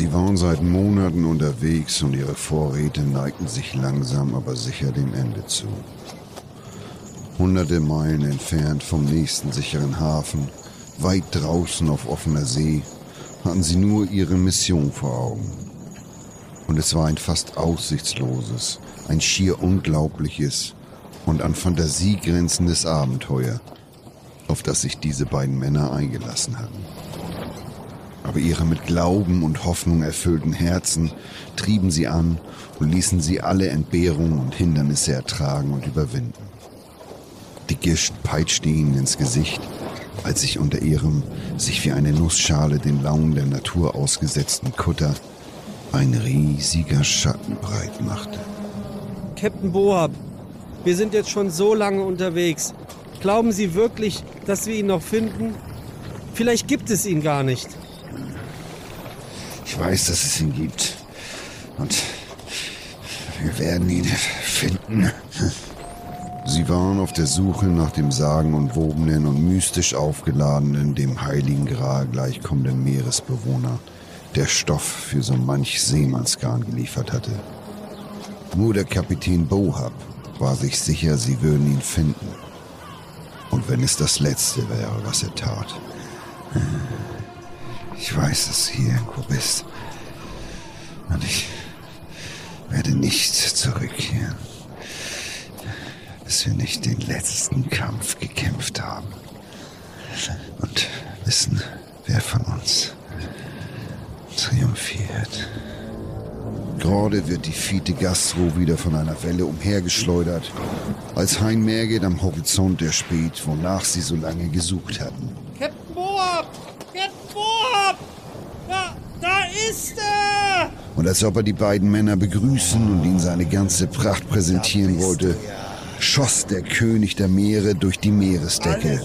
Sie waren seit Monaten unterwegs und ihre Vorräte neigten sich langsam aber sicher dem Ende zu. Hunderte Meilen entfernt vom nächsten sicheren Hafen, weit draußen auf offener See, hatten sie nur ihre Mission vor Augen. Und es war ein fast aussichtsloses, ein schier unglaubliches und an Fantasie grenzendes Abenteuer, auf das sich diese beiden Männer eingelassen hatten. Aber ihre mit Glauben und Hoffnung erfüllten Herzen trieben sie an und ließen sie alle Entbehrungen und Hindernisse ertragen und überwinden. Die Gischt peitschte ihnen ins Gesicht, als sich unter ihrem, sich wie eine Nussschale den Launen der Natur ausgesetzten Kutter ein riesiger Schatten breit machte. Captain Boab, wir sind jetzt schon so lange unterwegs. Glauben Sie wirklich, dass wir ihn noch finden? Vielleicht gibt es ihn gar nicht. Ich weiß, dass es ihn gibt. Und wir werden ihn finden. Sie waren auf der Suche nach dem sagenumwobenen und mystisch aufgeladenen, dem heiligen Gral gleichkommenden Meeresbewohner, der Stoff für so manch Seemannsgarn geliefert hatte. Nur der Kapitän Bohab war sich sicher, sie würden ihn finden. Und wenn es das Letzte wäre, was er tat. Ich weiß, dass du hier irgendwo bist. Und ich werde nicht zurückkehren, bis wir nicht den letzten Kampf gekämpft haben. Und wissen, wer von uns triumphiert. Gerade wird die Fiete Gastro wieder von einer Welle umhergeschleudert, als Hein Merget am Horizont erspäht, wonach sie so lange gesucht hatten. Captain Boab! Captain Boab! Da, da ist er! Und als ob er die beiden Männer begrüßen und ihnen seine ganze Pracht präsentieren wollte, schoss der König der Meere durch die Meeresdecke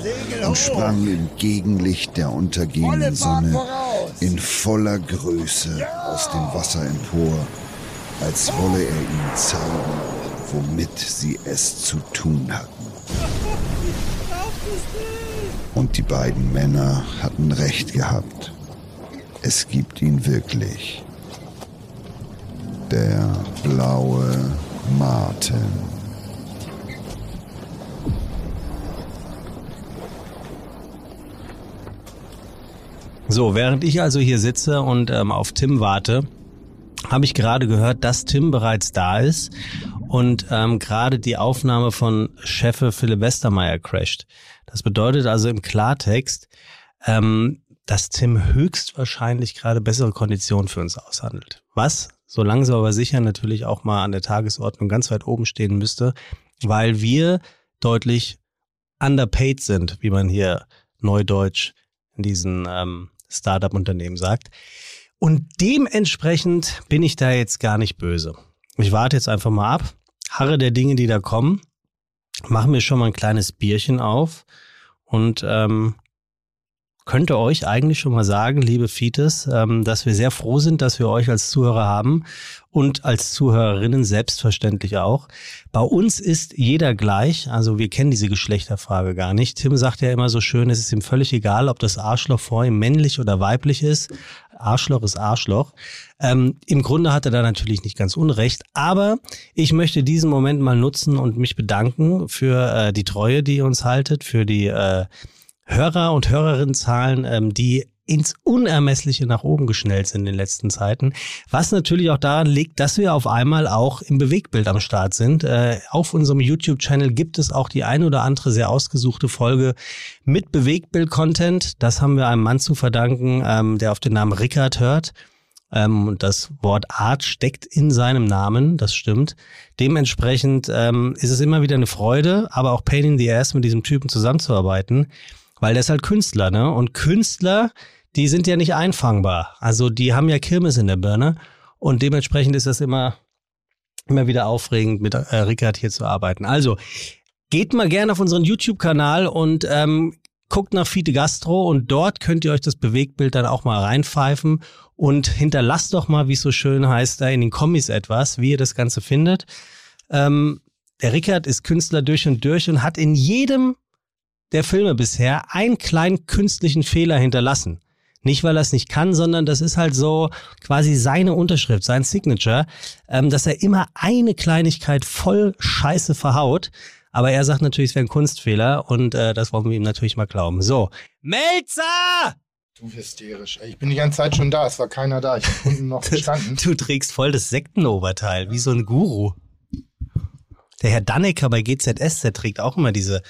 und sprang im Gegenlicht der untergehenden Sonne in voller Größe aus dem Wasser empor, als wolle er ihnen zeigen, womit sie es zu tun hatten. Und die beiden Männer hatten recht gehabt. Es gibt ihn wirklich. Der blaue Martin. So, während ich also hier sitze und ähm, auf Tim warte, habe ich gerade gehört, dass Tim bereits da ist und ähm, gerade die Aufnahme von Chefe Philipp Westermeier crasht. Das bedeutet also im Klartext, ähm, dass Tim höchstwahrscheinlich gerade bessere Konditionen für uns aushandelt. Was so langsam aber sicher natürlich auch mal an der Tagesordnung ganz weit oben stehen müsste, weil wir deutlich underpaid sind, wie man hier neudeutsch in diesen ähm, Startup-Unternehmen sagt. Und dementsprechend bin ich da jetzt gar nicht böse. Ich warte jetzt einfach mal ab, harre der Dinge, die da kommen, mache mir schon mal ein kleines Bierchen auf und ähm, könnte euch eigentlich schon mal sagen, liebe Fites, ähm, dass wir sehr froh sind, dass wir euch als Zuhörer haben und als Zuhörerinnen selbstverständlich auch. Bei uns ist jeder gleich, also wir kennen diese Geschlechterfrage gar nicht. Tim sagt ja immer so schön, es ist ihm völlig egal, ob das Arschloch vor ihm männlich oder weiblich ist. Arschloch ist Arschloch. Ähm, Im Grunde hat er da natürlich nicht ganz unrecht, aber ich möchte diesen Moment mal nutzen und mich bedanken für äh, die Treue, die ihr uns haltet, für die äh, Hörer- und Hörerinnenzahlen, ähm, die ins Unermessliche nach oben geschnellt sind in den letzten Zeiten. Was natürlich auch daran liegt, dass wir auf einmal auch im Bewegtbild am Start sind. Äh, auf unserem YouTube-Channel gibt es auch die ein oder andere sehr ausgesuchte Folge mit Bewegtbild-Content. Das haben wir einem Mann zu verdanken, ähm, der auf den Namen Rickard hört. Ähm, und das Wort Art steckt in seinem Namen, das stimmt. Dementsprechend ähm, ist es immer wieder eine Freude, aber auch Pain in the Ass mit diesem Typen zusammenzuarbeiten weil der ist halt Künstler, ne? Und Künstler, die sind ja nicht einfangbar. Also die haben ja Kirmes in der Birne und dementsprechend ist das immer immer wieder aufregend, mit äh, Rickard hier zu arbeiten. Also geht mal gerne auf unseren YouTube-Kanal und ähm, guckt nach Fide Gastro und dort könnt ihr euch das Bewegtbild dann auch mal reinpfeifen und hinterlasst doch mal, wie es so schön heißt, da in den Kommis etwas, wie ihr das Ganze findet. Ähm, der Rickard ist Künstler durch und durch und hat in jedem der Filme bisher einen kleinen künstlichen Fehler hinterlassen. Nicht, weil er es nicht kann, sondern das ist halt so quasi seine Unterschrift, sein Signature, ähm, dass er immer eine Kleinigkeit voll Scheiße verhaut. Aber er sagt natürlich, es wäre ein Kunstfehler und äh, das wollen wir ihm natürlich mal glauben. So, Melzer! Du hysterisch. Ey, Ich bin die ganze Zeit schon da, es war keiner da. Ich habe unten noch gestanden. Du trägst voll das Sektenoberteil, wie so ein Guru. Der Herr Dannecker bei GZSZ trägt auch immer diese,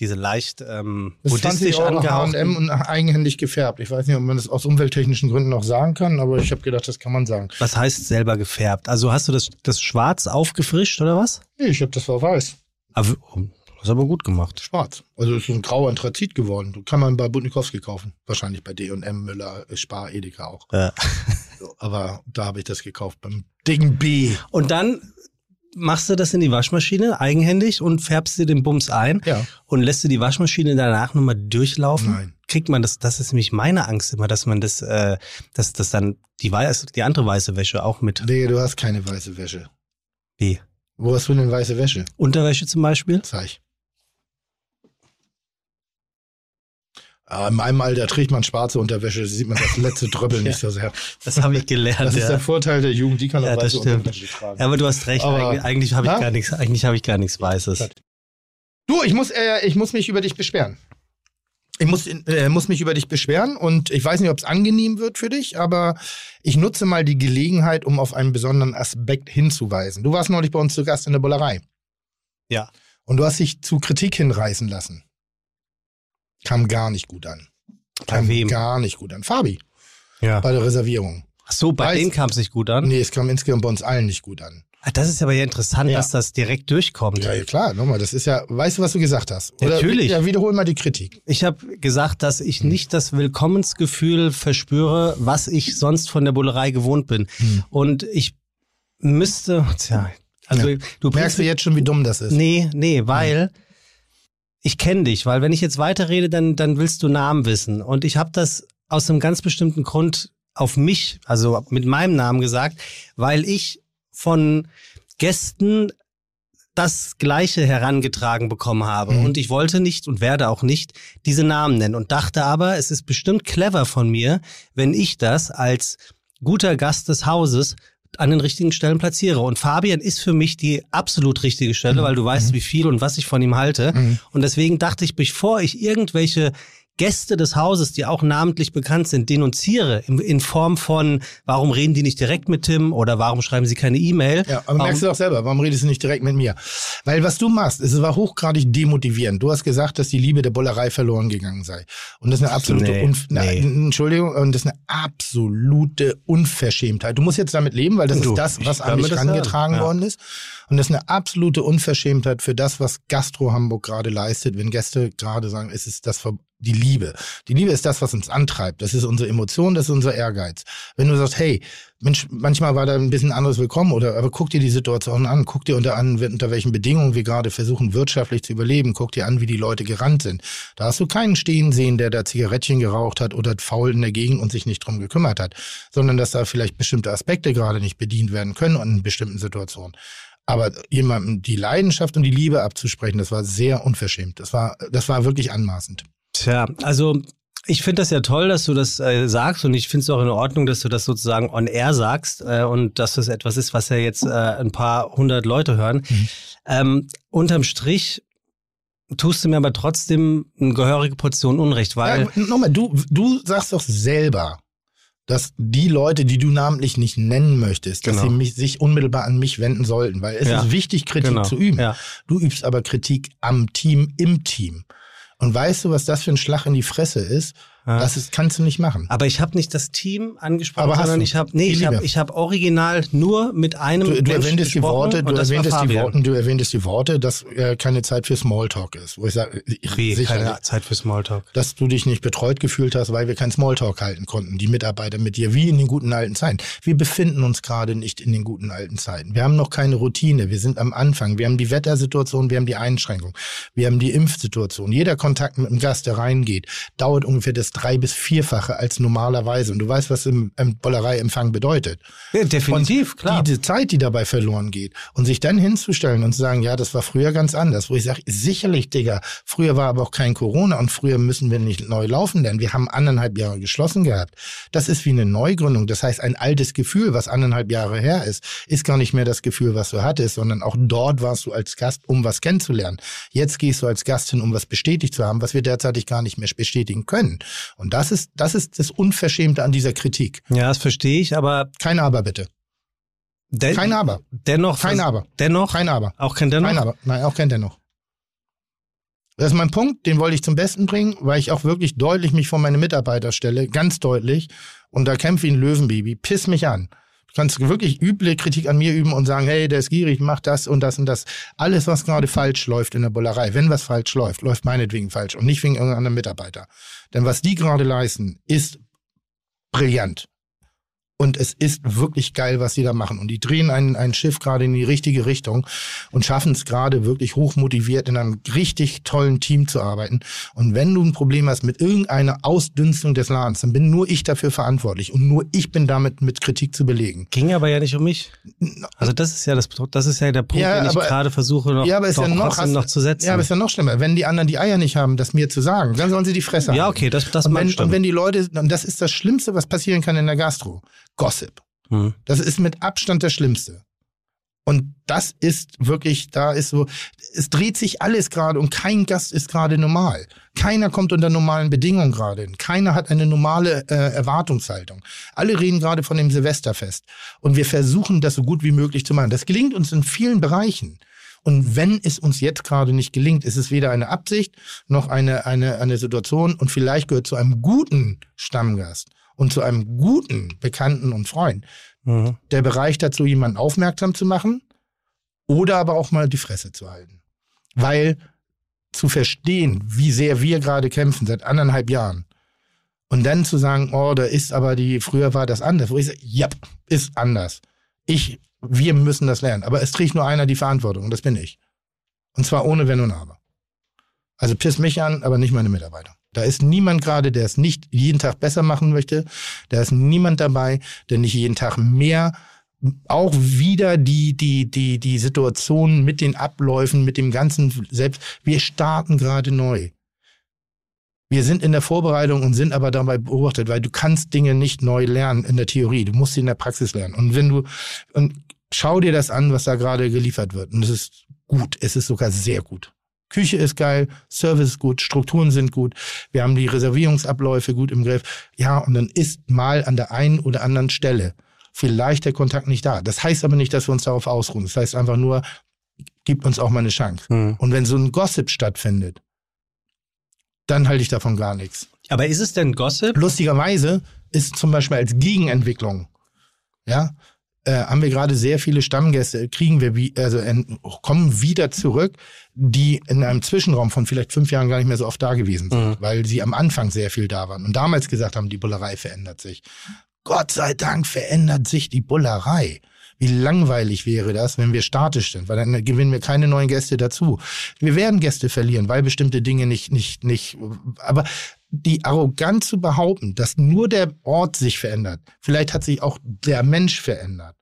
diese leicht ähm, Das ist 20 buddhistisch angehauchten. H&M und eigenhändig gefärbt. Ich weiß nicht, ob man das aus umwelttechnischen Gründen noch sagen kann, aber ich habe gedacht, das kann man sagen. Was heißt selber gefärbt? Also hast du das, das Schwarz aufgefrischt oder was? Nee, ich habe das war weiß. Aber, das ist aber gut gemacht. Schwarz. Also es ist ein grauer Anthrazit geworden. Kann man bei Budnikowski kaufen. Wahrscheinlich bei D&M, Müller, Spar, Edeka auch. Ja. Aber da habe ich das gekauft beim dicken B. Und dann machst du das in die Waschmaschine eigenhändig und färbst dir den Bums ein Ja. und lässt du die Waschmaschine danach nochmal durchlaufen? Nein. Kriegt man das, das ist nämlich meine Angst immer, dass man das, äh, dass das dann die, weiß, die andere weiße Wäsche auch mit. Nee, du hast keine weiße Wäsche. Wie? Wo hast du denn weiße Wäsche? Unterwäsche zum Beispiel? Zeig. Aber in meinem Alter trägt man schwarze Unterwäsche, sieht man das letzte Dröbbel nicht so sehr. Das habe ich gelernt. Das ist ja. der Vorteil der Jugend, die kann auch Ja, das weiße. Unterwäsche tragen. ja, aber du hast recht. Aber- eigentlich eigentlich habe ich Na? gar nichts. Eigentlich habe ich gar nichts Weißes. Du, ich muss, äh, ich muss mich über dich beschweren. Ich muss, äh, muss mich über dich beschweren und ich weiß nicht, ob es angenehm wird für dich, aber ich nutze mal die Gelegenheit, um auf einen besonderen Aspekt hinzuweisen. Du warst neulich bei uns zu Gast in der Bullerei Ja. und du hast dich zu Kritik hinreißen lassen. Kam gar nicht gut an. Bei Kam wem? gar nicht gut an. Fabi, Ja. bei der Reservierung. Ach so, bei denen kam es nicht gut an. Nee, es kam insgesamt bei uns allen nicht gut an. Ah, Das ist aber ja interessant, Ja. dass das direkt durchkommt. Ja, ja klar, nochmal, das ist ja, weißt du, was du gesagt hast? Natürlich. Ja, wiederhol mal die Kritik. Ich habe gesagt, dass ich nicht das Willkommensgefühl verspüre, was ich sonst von der Bullerei gewohnt bin. Hm. Und ich müsste, tja, also Ja. du Merkst du jetzt schon, wie dumm das ist? Nee, nee, weil ich kenne dich, weil wenn ich jetzt weiterrede, dann, dann willst du Namen wissen. Und ich habe das aus einem ganz bestimmten Grund auf mich, also mit meinem Namen gesagt, weil ich von Gästen das Gleiche herangetragen bekommen habe. Mhm. Und ich wollte nicht und werde auch nicht diese Namen nennen und dachte aber, es ist bestimmt clever von mir, wenn ich das als guter Gast des Hauses an den richtigen Stellen platziere. Und Fabian ist für mich die absolut richtige Stelle, weil du weißt, wie viel und was ich von ihm halte. Mhm. Und deswegen dachte ich, bevor ich irgendwelche Gäste des Hauses, die auch namentlich bekannt sind, denunziere in, Form von, warum reden die nicht direkt mit Tim oder warum schreiben sie keine E-Mail? Ja, aber warum, merkst du doch selber, warum redest du nicht direkt mit mir? Weil was du machst, es war hochgradig demotivierend. Du hast gesagt, dass die Liebe der Bullerei verloren gegangen sei. Und das ist eine absolute Nee, Unf nee. Entschuldigung, und das ist eine absolute Unverschämtheit. Du musst jetzt damit leben, weil das Du, ist das, was an mich sagen, ja. worden ist. Und das ist eine absolute Unverschämtheit für das, was Gastro Hamburg gerade leistet, wenn Gäste gerade sagen, es ist das die Liebe. Die Liebe ist das, was uns antreibt. Das ist unsere Emotion, das ist unser Ehrgeiz. Wenn du sagst, hey, Mensch, manchmal war da ein bisschen anderes Willkommen oder aber guck dir die Situation an, guck dir unter an, unter welchen Bedingungen wir gerade versuchen, wirtschaftlich zu überleben, guck dir an, wie die Leute gerannt sind. Da hast du keinen stehen sehen, der da Zigarettchen geraucht hat oder faul in der Gegend und sich nicht drum gekümmert hat, sondern dass da vielleicht bestimmte Aspekte gerade nicht bedient werden können in bestimmten Situationen. Aber jemandem die Leidenschaft und die Liebe abzusprechen, das war sehr unverschämt. Das war, das war wirklich anmaßend. Tja, also ich finde das ja toll, dass du das äh, sagst und ich finde es auch in Ordnung, dass du das sozusagen on air sagst äh, und dass das etwas ist, was ja jetzt äh, ein paar hundert Leute hören. Mhm. Ähm, unterm Strich tust du mir aber trotzdem eine gehörige Portion Unrecht, weil Ja, nochmal, du, du sagst doch selber, dass die Leute, die du namentlich nicht nennen möchtest, dass Genau. sie mich, sich unmittelbar an mich wenden sollten, weil es Ja. ist wichtig, Kritik Genau. zu üben. Ja. Du übst aber Kritik am Team, im Team. Und weißt du, was das für ein Schlag in die Fresse ist? Das ist, kannst du nicht machen. Aber ich habe nicht das Team angesprochen, Aber sondern ich habe nee, ich habe Liebe. ich habe original nur mit einem Du, du erwähntest die Worte, du erwähntest die. Worte, du erwähntest die Worte, dass äh, keine Zeit für Smalltalk ist. Wo ich sage, sicherlich, keine Zeit für Smalltalk. dass du dich nicht betreut gefühlt hast, weil wir keinen Smalltalk halten konnten, die Mitarbeiter mit dir, wie in den guten alten Zeiten. Wir befinden uns gerade nicht in den guten alten Zeiten. Wir haben noch keine Routine, wir sind am Anfang. Wir haben die Wettersituation, wir haben die Einschränkung, wir haben die Impfsituation. Jeder Kontakt mit einem Gast, der reingeht, dauert ungefähr das das drei- bis vierfache als normalerweise. Und du weißt, was im, im Bollereiempfang bedeutet. Ja, definitiv, und klar. Diese Zeit, die dabei verloren geht. Und sich dann hinzustellen und zu sagen, ja, das war früher ganz anders. Wo ich sage, sicherlich, Digga, früher war aber auch kein Corona und früher müssen wir nicht neu laufen, denn wir haben anderthalb Jahre geschlossen gehabt. Das ist wie eine Neugründung. Das heißt, ein altes Gefühl, was anderthalb Jahre her ist, ist gar nicht mehr das Gefühl, was du hattest, sondern auch dort warst du als Gast, um was kennenzulernen. Jetzt gehst du als Gast hin, um was bestätigt zu haben, was wir derzeitig gar nicht mehr bestätigen können. Und das ist, das ist das Unverschämte an dieser Kritik. Ja, das verstehe ich, aber Kein Aber bitte. den, Kein Aber. dennoch. Kein Aber. Dennoch? Kein Aber. Auch kein Dennoch? Kein Aber. Nein, auch kein Dennoch. Das ist mein Punkt, den wollte ich zum Besten bringen, weil ich auch wirklich deutlich mich vor meine Mitarbeiter stelle, ganz deutlich. Und da kämpfe ich ein Löwenbaby. Piss mich an. Du kannst wirklich üble Kritik an mir üben und sagen, hey, der ist gierig, mach das und das und das. Alles, was gerade falsch läuft in der Bullerei, wenn was falsch läuft, läuft meinetwegen falsch und nicht wegen irgendeinem Mitarbeiter. Denn was die gerade leisten, ist brillant. Und es ist wirklich geil, was sie da machen. Und die drehen ein, ein Schiff gerade in die richtige Richtung und schaffen es gerade wirklich hochmotiviert in einem richtig tollen Team zu arbeiten. Und wenn du ein Problem hast mit irgendeiner Ausdünstung des Ladens, dann bin nur ich dafür verantwortlich und nur ich bin damit mit Kritik zu belegen. Ging aber ja nicht um mich. Also das ist ja das, das ist ja der Punkt, Ja, den ich aber- gerade versuche noch, ja, aber ist ja noch, trotzdem noch zu setzen. Ja, aber ist ja noch schlimmer. Wenn die anderen die Eier nicht haben, das mir zu sagen, dann sollen sie die Fresse Ja, haben. okay, das, das und, wenn, stimmen. und wenn die Leute, und das ist das Schlimmste, was passieren kann in der Gastro. Gossip. Hm. Das ist mit Abstand das Schlimmste. Und das ist wirklich, da ist so, es dreht sich alles gerade und kein Gast ist gerade normal. Keiner kommt unter normalen Bedingungen gerade hin. Keiner hat eine normale äh, Erwartungshaltung. Alle reden gerade von dem Silvesterfest. Und wir versuchen, das so gut wie möglich zu machen. Das gelingt uns in vielen Bereichen. Und wenn es uns jetzt gerade nicht gelingt, ist es weder eine Absicht noch eine, eine, eine Situation und vielleicht gehört zu einem guten Stammgast und zu einem guten Bekannten und Freund Mhm. der Bereich dazu, jemanden aufmerksam zu machen oder aber auch mal die Fresse zu halten. Weil zu verstehen, wie sehr wir gerade kämpfen seit anderthalb Jahren und dann zu sagen, oh, da ist aber die, früher war das anders, wo ich sage, ja, ist anders. Ich, wir müssen das lernen. Aber es trägt nur einer die Verantwortung und das bin ich. Und zwar ohne Wenn und Aber. Also piss mich an, aber nicht meine Mitarbeiter. Da ist niemand gerade, der es nicht jeden Tag besser machen möchte. Da ist niemand dabei, der nicht jeden Tag mehr auch wieder die, die, die, die Situation mit den Abläufen, mit dem ganzen selbst. Wir starten gerade neu. Wir sind in der Vorbereitung und sind aber dabei beobachtet, weil du kannst Dinge nicht neu lernen in der Theorie. Du musst sie in der Praxis lernen. Und wenn du, und schau dir das an, was da gerade geliefert wird. Und es ist gut. Es ist sogar sehr gut. Küche ist geil, Service ist gut, Strukturen sind gut, wir haben die Reservierungsabläufe gut im Griff. Ja, und dann ist mal an der einen oder anderen Stelle vielleicht der Kontakt nicht da. Das heißt aber nicht, dass wir uns darauf ausruhen. Das heißt einfach nur, gibt uns auch mal eine Chance. Mhm. Und wenn so ein Gossip stattfindet, dann halte ich davon gar nichts. Aber ist es denn Gossip? Lustigerweise ist zum Beispiel als Gegenentwicklung, ja, äh, haben wir gerade sehr viele Stammgäste, kriegen wir wie, also en- kommen wieder zurück, die in einem Zwischenraum von vielleicht fünf Jahren gar nicht mehr so oft da gewesen sind, Mhm. weil sie am Anfang sehr viel da waren und damals gesagt haben, die Bullerei verändert sich. Gott sei Dank verändert sich die Bullerei. Wie langweilig wäre das, wenn wir statisch sind, weil dann gewinnen wir keine neuen Gäste dazu. Wir werden Gäste verlieren, weil bestimmte Dinge nicht, nicht, nicht, aber die Arroganz zu behaupten, dass nur der Ort sich verändert, vielleicht hat sich auch der Mensch verändert.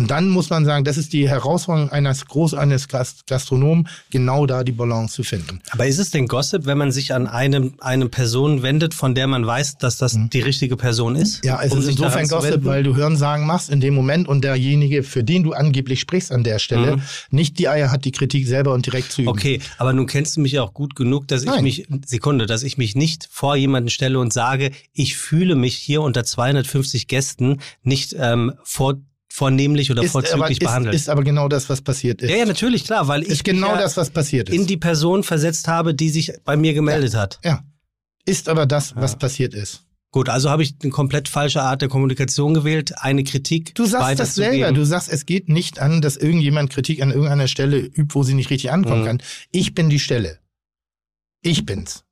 Und dann muss man sagen, das ist die Herausforderung eines groß eines Gast Gastronomen, genau da die Balance zu finden. Aber ist es denn Gossip, wenn man sich an eine, eine Person wendet, von der man weiß, dass das die richtige Person ist? Mhm. Ja, es um ist insofern Gossip, weil du Hörensagen machst in dem Moment und derjenige, für den du angeblich sprichst an der Stelle, Mhm. nicht die Eier hat, die Kritik selber und direkt zu üben. Okay, aber nun kennst du mich ja auch gut genug, dass ich Nein. mich, Sekunde, dass ich mich nicht vor jemanden stelle und sage, ich fühle mich hier unter 250 Gästen nicht ähm, vor, vornehmlich oder Ist aber, vorzüglich ist, behandelt. ist aber genau das, was passiert ist. ja, ja, natürlich, klar, weil ich ist genau mich ja das, was passiert ist. in die Person versetzt habe, die sich bei mir gemeldet hat. ja. Ist aber das, was Ja. passiert ist. Gut, also habe ich eine komplett falsche Art der Kommunikation gewählt, eine Kritik Du sagst das selber. Du sagst, es geht nicht an, dass irgendjemand Kritik an irgendeiner Stelle übt, wo sie nicht richtig ankommen Mhm. kann. Ich bin die Stelle. Ich bin's.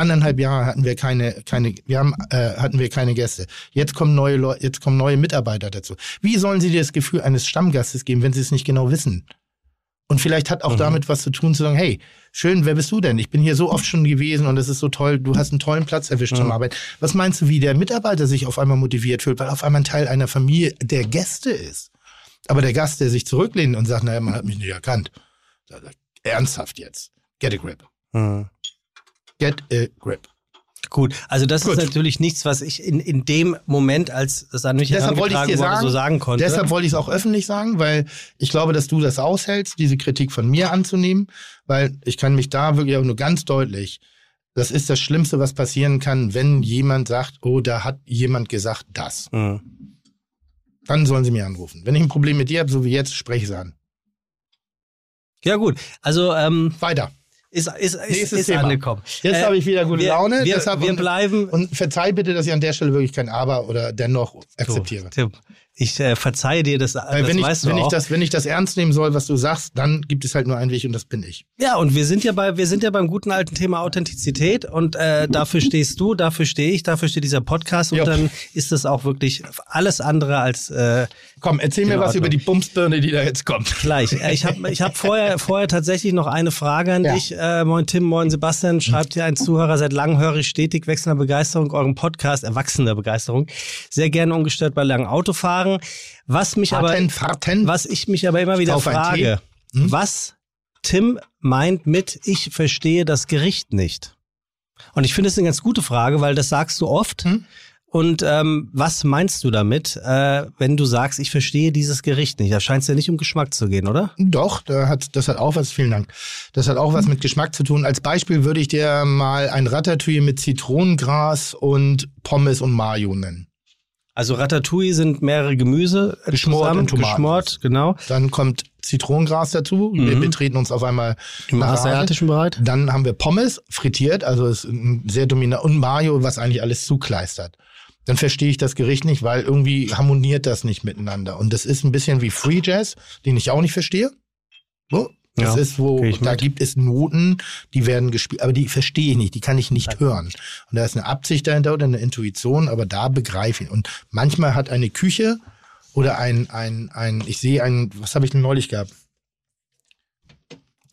Anderthalb Jahre hatten wir keine, keine, wir haben, äh, hatten wir keine Gäste. Jetzt kommen neue Leute, jetzt kommen neue Mitarbeiter dazu. Wie sollen sie dir das Gefühl eines Stammgastes geben, wenn sie es nicht genau wissen? Und vielleicht hat auch Mhm. damit was zu tun, zu sagen, hey, schön, wer bist du denn? Ich bin hier so oft schon gewesen und es ist so toll, du hast einen tollen Platz erwischt zum Mhm. Arbeiten. Was meinst du, wie der Mitarbeiter sich auf einmal motiviert fühlt, weil auf einmal ein Teil einer Familie der Gäste ist? Aber der Gast, der sich zurücklehnt und sagt, naja, man hat mich nicht erkannt. Er, Ernsthaft jetzt. Get a grip. Mhm. Get a grip. Gut, also das Gut. ist natürlich nichts, was ich in, in dem Moment, als es an mich Deshalb wollte ich dir wurde, sagen, so sagen konnte. Deshalb wollte ich es auch öffentlich sagen, weil ich glaube, dass du das aushältst, diese Kritik von mir anzunehmen, weil ich kann mich da wirklich auch nur ganz deutlich, das ist das Schlimmste, was passieren kann, wenn jemand sagt, oh, da hat jemand gesagt das. Mhm. Dann sollen sie mir anrufen. Wenn ich ein Problem mit dir habe, so wie jetzt, spreche ich es an. Ja gut, also ähm, Weiter. Ist, ist, ist, ist Thema. angekommen. Jetzt Äh, habe ich wieder gute wir, Laune. Wir, deshalb wir und, bleiben. und verzeih bitte, dass ich an der Stelle wirklich kein Aber oder dennoch akzeptiere. Tim, ich äh, verzeihe dir das, Weil das wenn, ich, weißt du wenn, ich auch. das, wenn ich das ernst nehmen soll, was du sagst, dann gibt es halt nur einen Weg und das bin ich. Ja, und wir sind ja bei, wir sind ja beim guten alten Thema Authentizität und äh, dafür stehst du, dafür stehe ich, dafür steht dieser Podcast und Ja. dann ist das auch wirklich alles andere als äh, Komm, erzähl mir was Ordnung. über die Bumsbirne, die da jetzt kommt. gleich. Äh, Ich habe ich hab vorher, vorher tatsächlich noch eine Frage an Ja. dich. Äh, moin Tim, moin Sebastian. Schreibt hier ein Zuhörer seit langem höre ich stetig wechselnder Begeisterung euren Podcast, erwachsener Begeisterung. Sehr gerne ungestört bei langen Autofahren. Was mich aber Fahrten, Fahrten. Was ich mich aber immer wieder frage, Hm? was Tim meint mit, ich verstehe das Gericht nicht. Und ich finde es eine ganz gute Frage, weil das sagst du oft. Hm? Und ähm, was meinst du damit, äh, wenn du sagst, ich verstehe dieses Gericht nicht? Da scheint es ja nicht um Geschmack zu gehen, oder? Doch, da hat, das hat auch was, vielen Dank. Das hat auch was mit Geschmack zu tun. Als Beispiel würde ich dir mal ein Ratatouille mit Zitronengras und Pommes und Mayo nennen. Also Ratatouille sind mehrere Gemüse äh, Geschmort zusammen, in Tomaten. geschmort, genau. Dann kommt Zitronengras dazu. Wir Mhm. betreten uns auf einmal Im asiatischen Bereich. Dann haben wir Pommes frittiert, also ist ein sehr dominant und Mayo, was eigentlich alles zukleistert. Dann verstehe ich das Gericht nicht, weil irgendwie harmoniert das nicht miteinander. Und das ist ein bisschen wie Free Jazz, den ich auch nicht verstehe. So. Das Ja, ist, wo, da mit. gibt es Noten, die werden gespielt, aber die verstehe ich nicht, die kann ich nicht hören. Und da ist eine Absicht dahinter oder eine Intuition, aber da begreife ich. Und manchmal hat eine Küche oder ein, ein, ein, ich sehe ein, was habe ich denn neulich gehabt?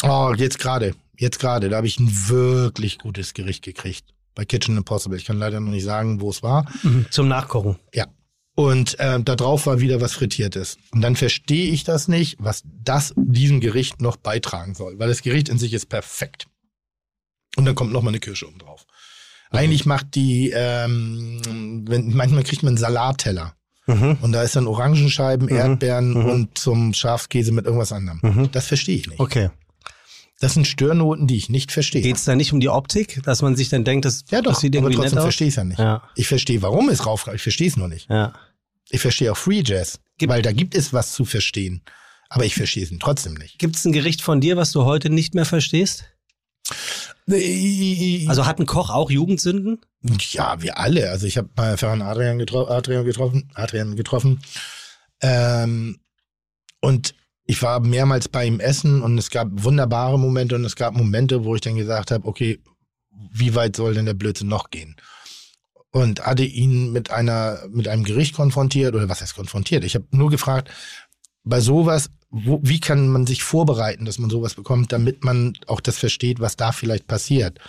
Oh, jetzt gerade, jetzt gerade, da habe ich ein wirklich gutes Gericht gekriegt. Bei Kitchen Impossible. Ich kann leider noch nicht sagen, wo es war. Mhm. Zum Nachkochen. Ja. Und äh, da drauf war wieder was Frittiertes. Und dann verstehe ich das nicht, was das diesem Gericht noch beitragen soll. Weil das Gericht in sich ist perfekt. Und dann kommt noch mal eine Kirsche oben drauf. Eigentlich macht die, ähm, wenn, manchmal kriegt man einen Salatteller. Mhm. Und da ist dann Orangenscheiben, Mhm. Erdbeeren Mhm. und zum Schafskäse mit irgendwas anderem. Mhm. Das verstehe ich nicht. Okay. Das sind Störnoten, die ich nicht verstehe. Geht es da nicht um die Optik, dass man sich dann denkt, das, ja doch, das sieht aber irgendwie trotzdem nett aus? verstehe ich es ja nicht. Ja, Ich verstehe, warum es rauf, ich verstehe es nur nicht. ja. Ich verstehe auch Free Jazz, Gibt- weil da gibt es was zu verstehen. Aber ich verstehe es trotzdem nicht. Gibt es ein Gericht von dir, was du heute nicht mehr verstehst? Also hat ein Koch auch Jugendsünden? ja, wir alle. Also ich habe mal Ferran Adrian, getro Adrian getroffen, Adrian getroffen. Ähm, und ich war mehrmals bei ihm essen und es gab wunderbare Momente und es gab Momente, wo ich dann gesagt habe, okay, wie weit soll denn der Blödsinn noch gehen? Und hatte ihn mit einer, mit einem Gericht konfrontiert oder was heißt konfrontiert? Ich habe nur gefragt, bei sowas, wo, wie kann man sich vorbereiten, dass man sowas bekommt, damit man auch das versteht, was da vielleicht passiert?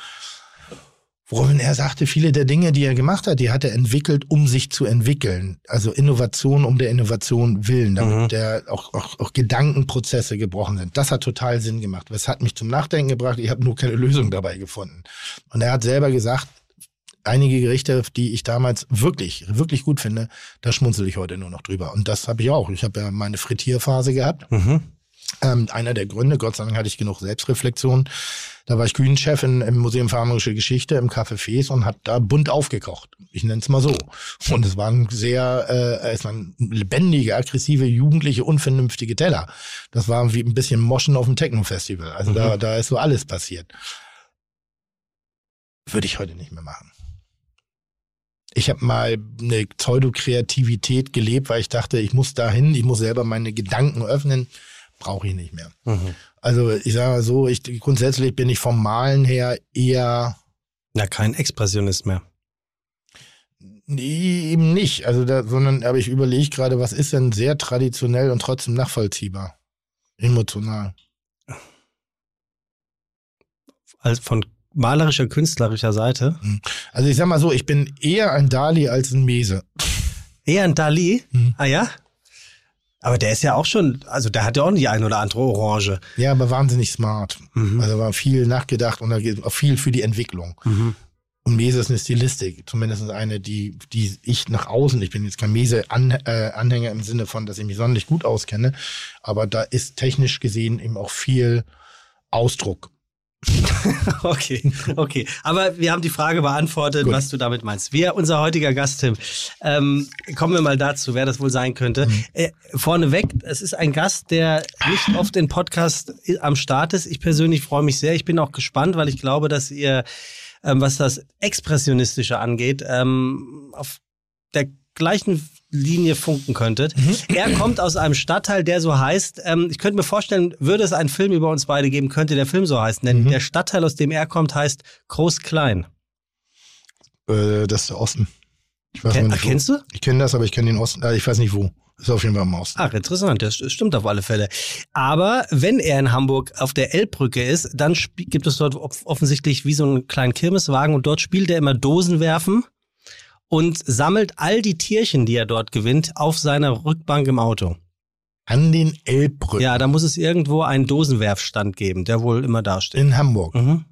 Worin er sagte, viele der Dinge, die er gemacht hat, die hat er entwickelt, um sich zu entwickeln. Also Innovation um der Innovation willen, damit Mhm. der auch, auch, auch Gedankenprozesse gebrochen sind. Das hat total Sinn gemacht. Das hat mich zum Nachdenken gebracht. Ich habe nur keine Lösung dabei gefunden. Und er hat selber gesagt, einige Gerichte, die ich damals wirklich, wirklich gut finde, da schmunzel ich heute nur noch drüber. Und das habe ich auch. Ich habe ja meine Frittierphase gehabt. Mhm. Ähm, einer der Gründe, Gott sei Dank hatte ich genug Selbstreflexion. Da war ich in, im Museum für Harmonische Geschichte im Café Fes und hat da bunt aufgekocht. Ich nenne es mal so. Und es waren sehr, äh, es waren lebendige, aggressive, jugendliche, unvernünftige Teller. Das war wie ein bisschen Moschen auf dem Techno-Festival. Also da, da ist so alles passiert. Würde ich heute nicht mehr machen. Ich habe mal eine Pseudokreativität gelebt, weil ich dachte, ich muss dahin, ich muss selber meine Gedanken öffnen. Brauche ich nicht mehr. Mhm. Also ich sage mal so, ich, grundsätzlich bin ich vom Malen her eher Ja, kein Expressionist mehr. nee, eben nicht. Also da, sondern aber ich überlege gerade, was ist denn sehr traditionell und trotzdem nachvollziehbar? Emotional. Also von malerischer, künstlerischer Seite. Also ich sag mal so, ich bin eher ein Dali als ein Mese. Eher ein Dali. Mhm. Ah ja? Aber der ist ja auch schon, also der hat ja auch die ein oder andere Orange. Ja, aber wahnsinnig smart. Mhm. Also war viel nachgedacht und auch viel für die Entwicklung. Mhm. Und Mese ist eine Stilistik, zumindest eine, die, die ich nach außen, ich bin jetzt kein Mese-Anhänger im Sinne von, dass ich mich sonderlich gut auskenne, aber da ist technisch gesehen eben auch viel Ausdruck. Okay, okay. Aber wir haben die Frage beantwortet, Gut. was du damit meinst. Wir, unser heutiger Gast, Tim, ähm, kommen wir mal dazu, wer das wohl sein könnte. Mhm. Äh, vorneweg, es ist ein Gast, der nicht oft in Podcast i- am Start ist. Ich persönlich freue mich sehr. Ich bin auch gespannt, weil ich glaube, dass ihr, ähm, was das Expressionistische angeht, ähm, auf der gleichen Linie funken könntet. Er kommt aus einem Stadtteil, der so heißt, ähm, ich könnte mir vorstellen, würde es einen Film über uns beide geben, könnte der Film so heißen, denn der Stadtteil, aus dem er kommt, heißt Groß-Klein. Äh, das ist der Osten. Ich weiß Ken- nicht, wo. kennst du? Ich kenne das, aber ich kenne den Osten. Äh, ich weiß nicht wo. Ist auf jeden Fall im Osten. Ach, interessant, das stimmt auf alle Fälle. Aber wenn er in Hamburg auf der Elbbrücke ist, dann gibt es dort off- offensichtlich wie so einen kleinen Kirmeswagen und dort spielt er immer Dosenwerfen und sammelt all die Tierchen, die er dort gewinnt, auf seiner Rückbank im Auto. An den Elbbrücken Ja, da muss es irgendwo einen Dosenwerfstand geben, der wohl immer da steht. in Hamburg. Mhm.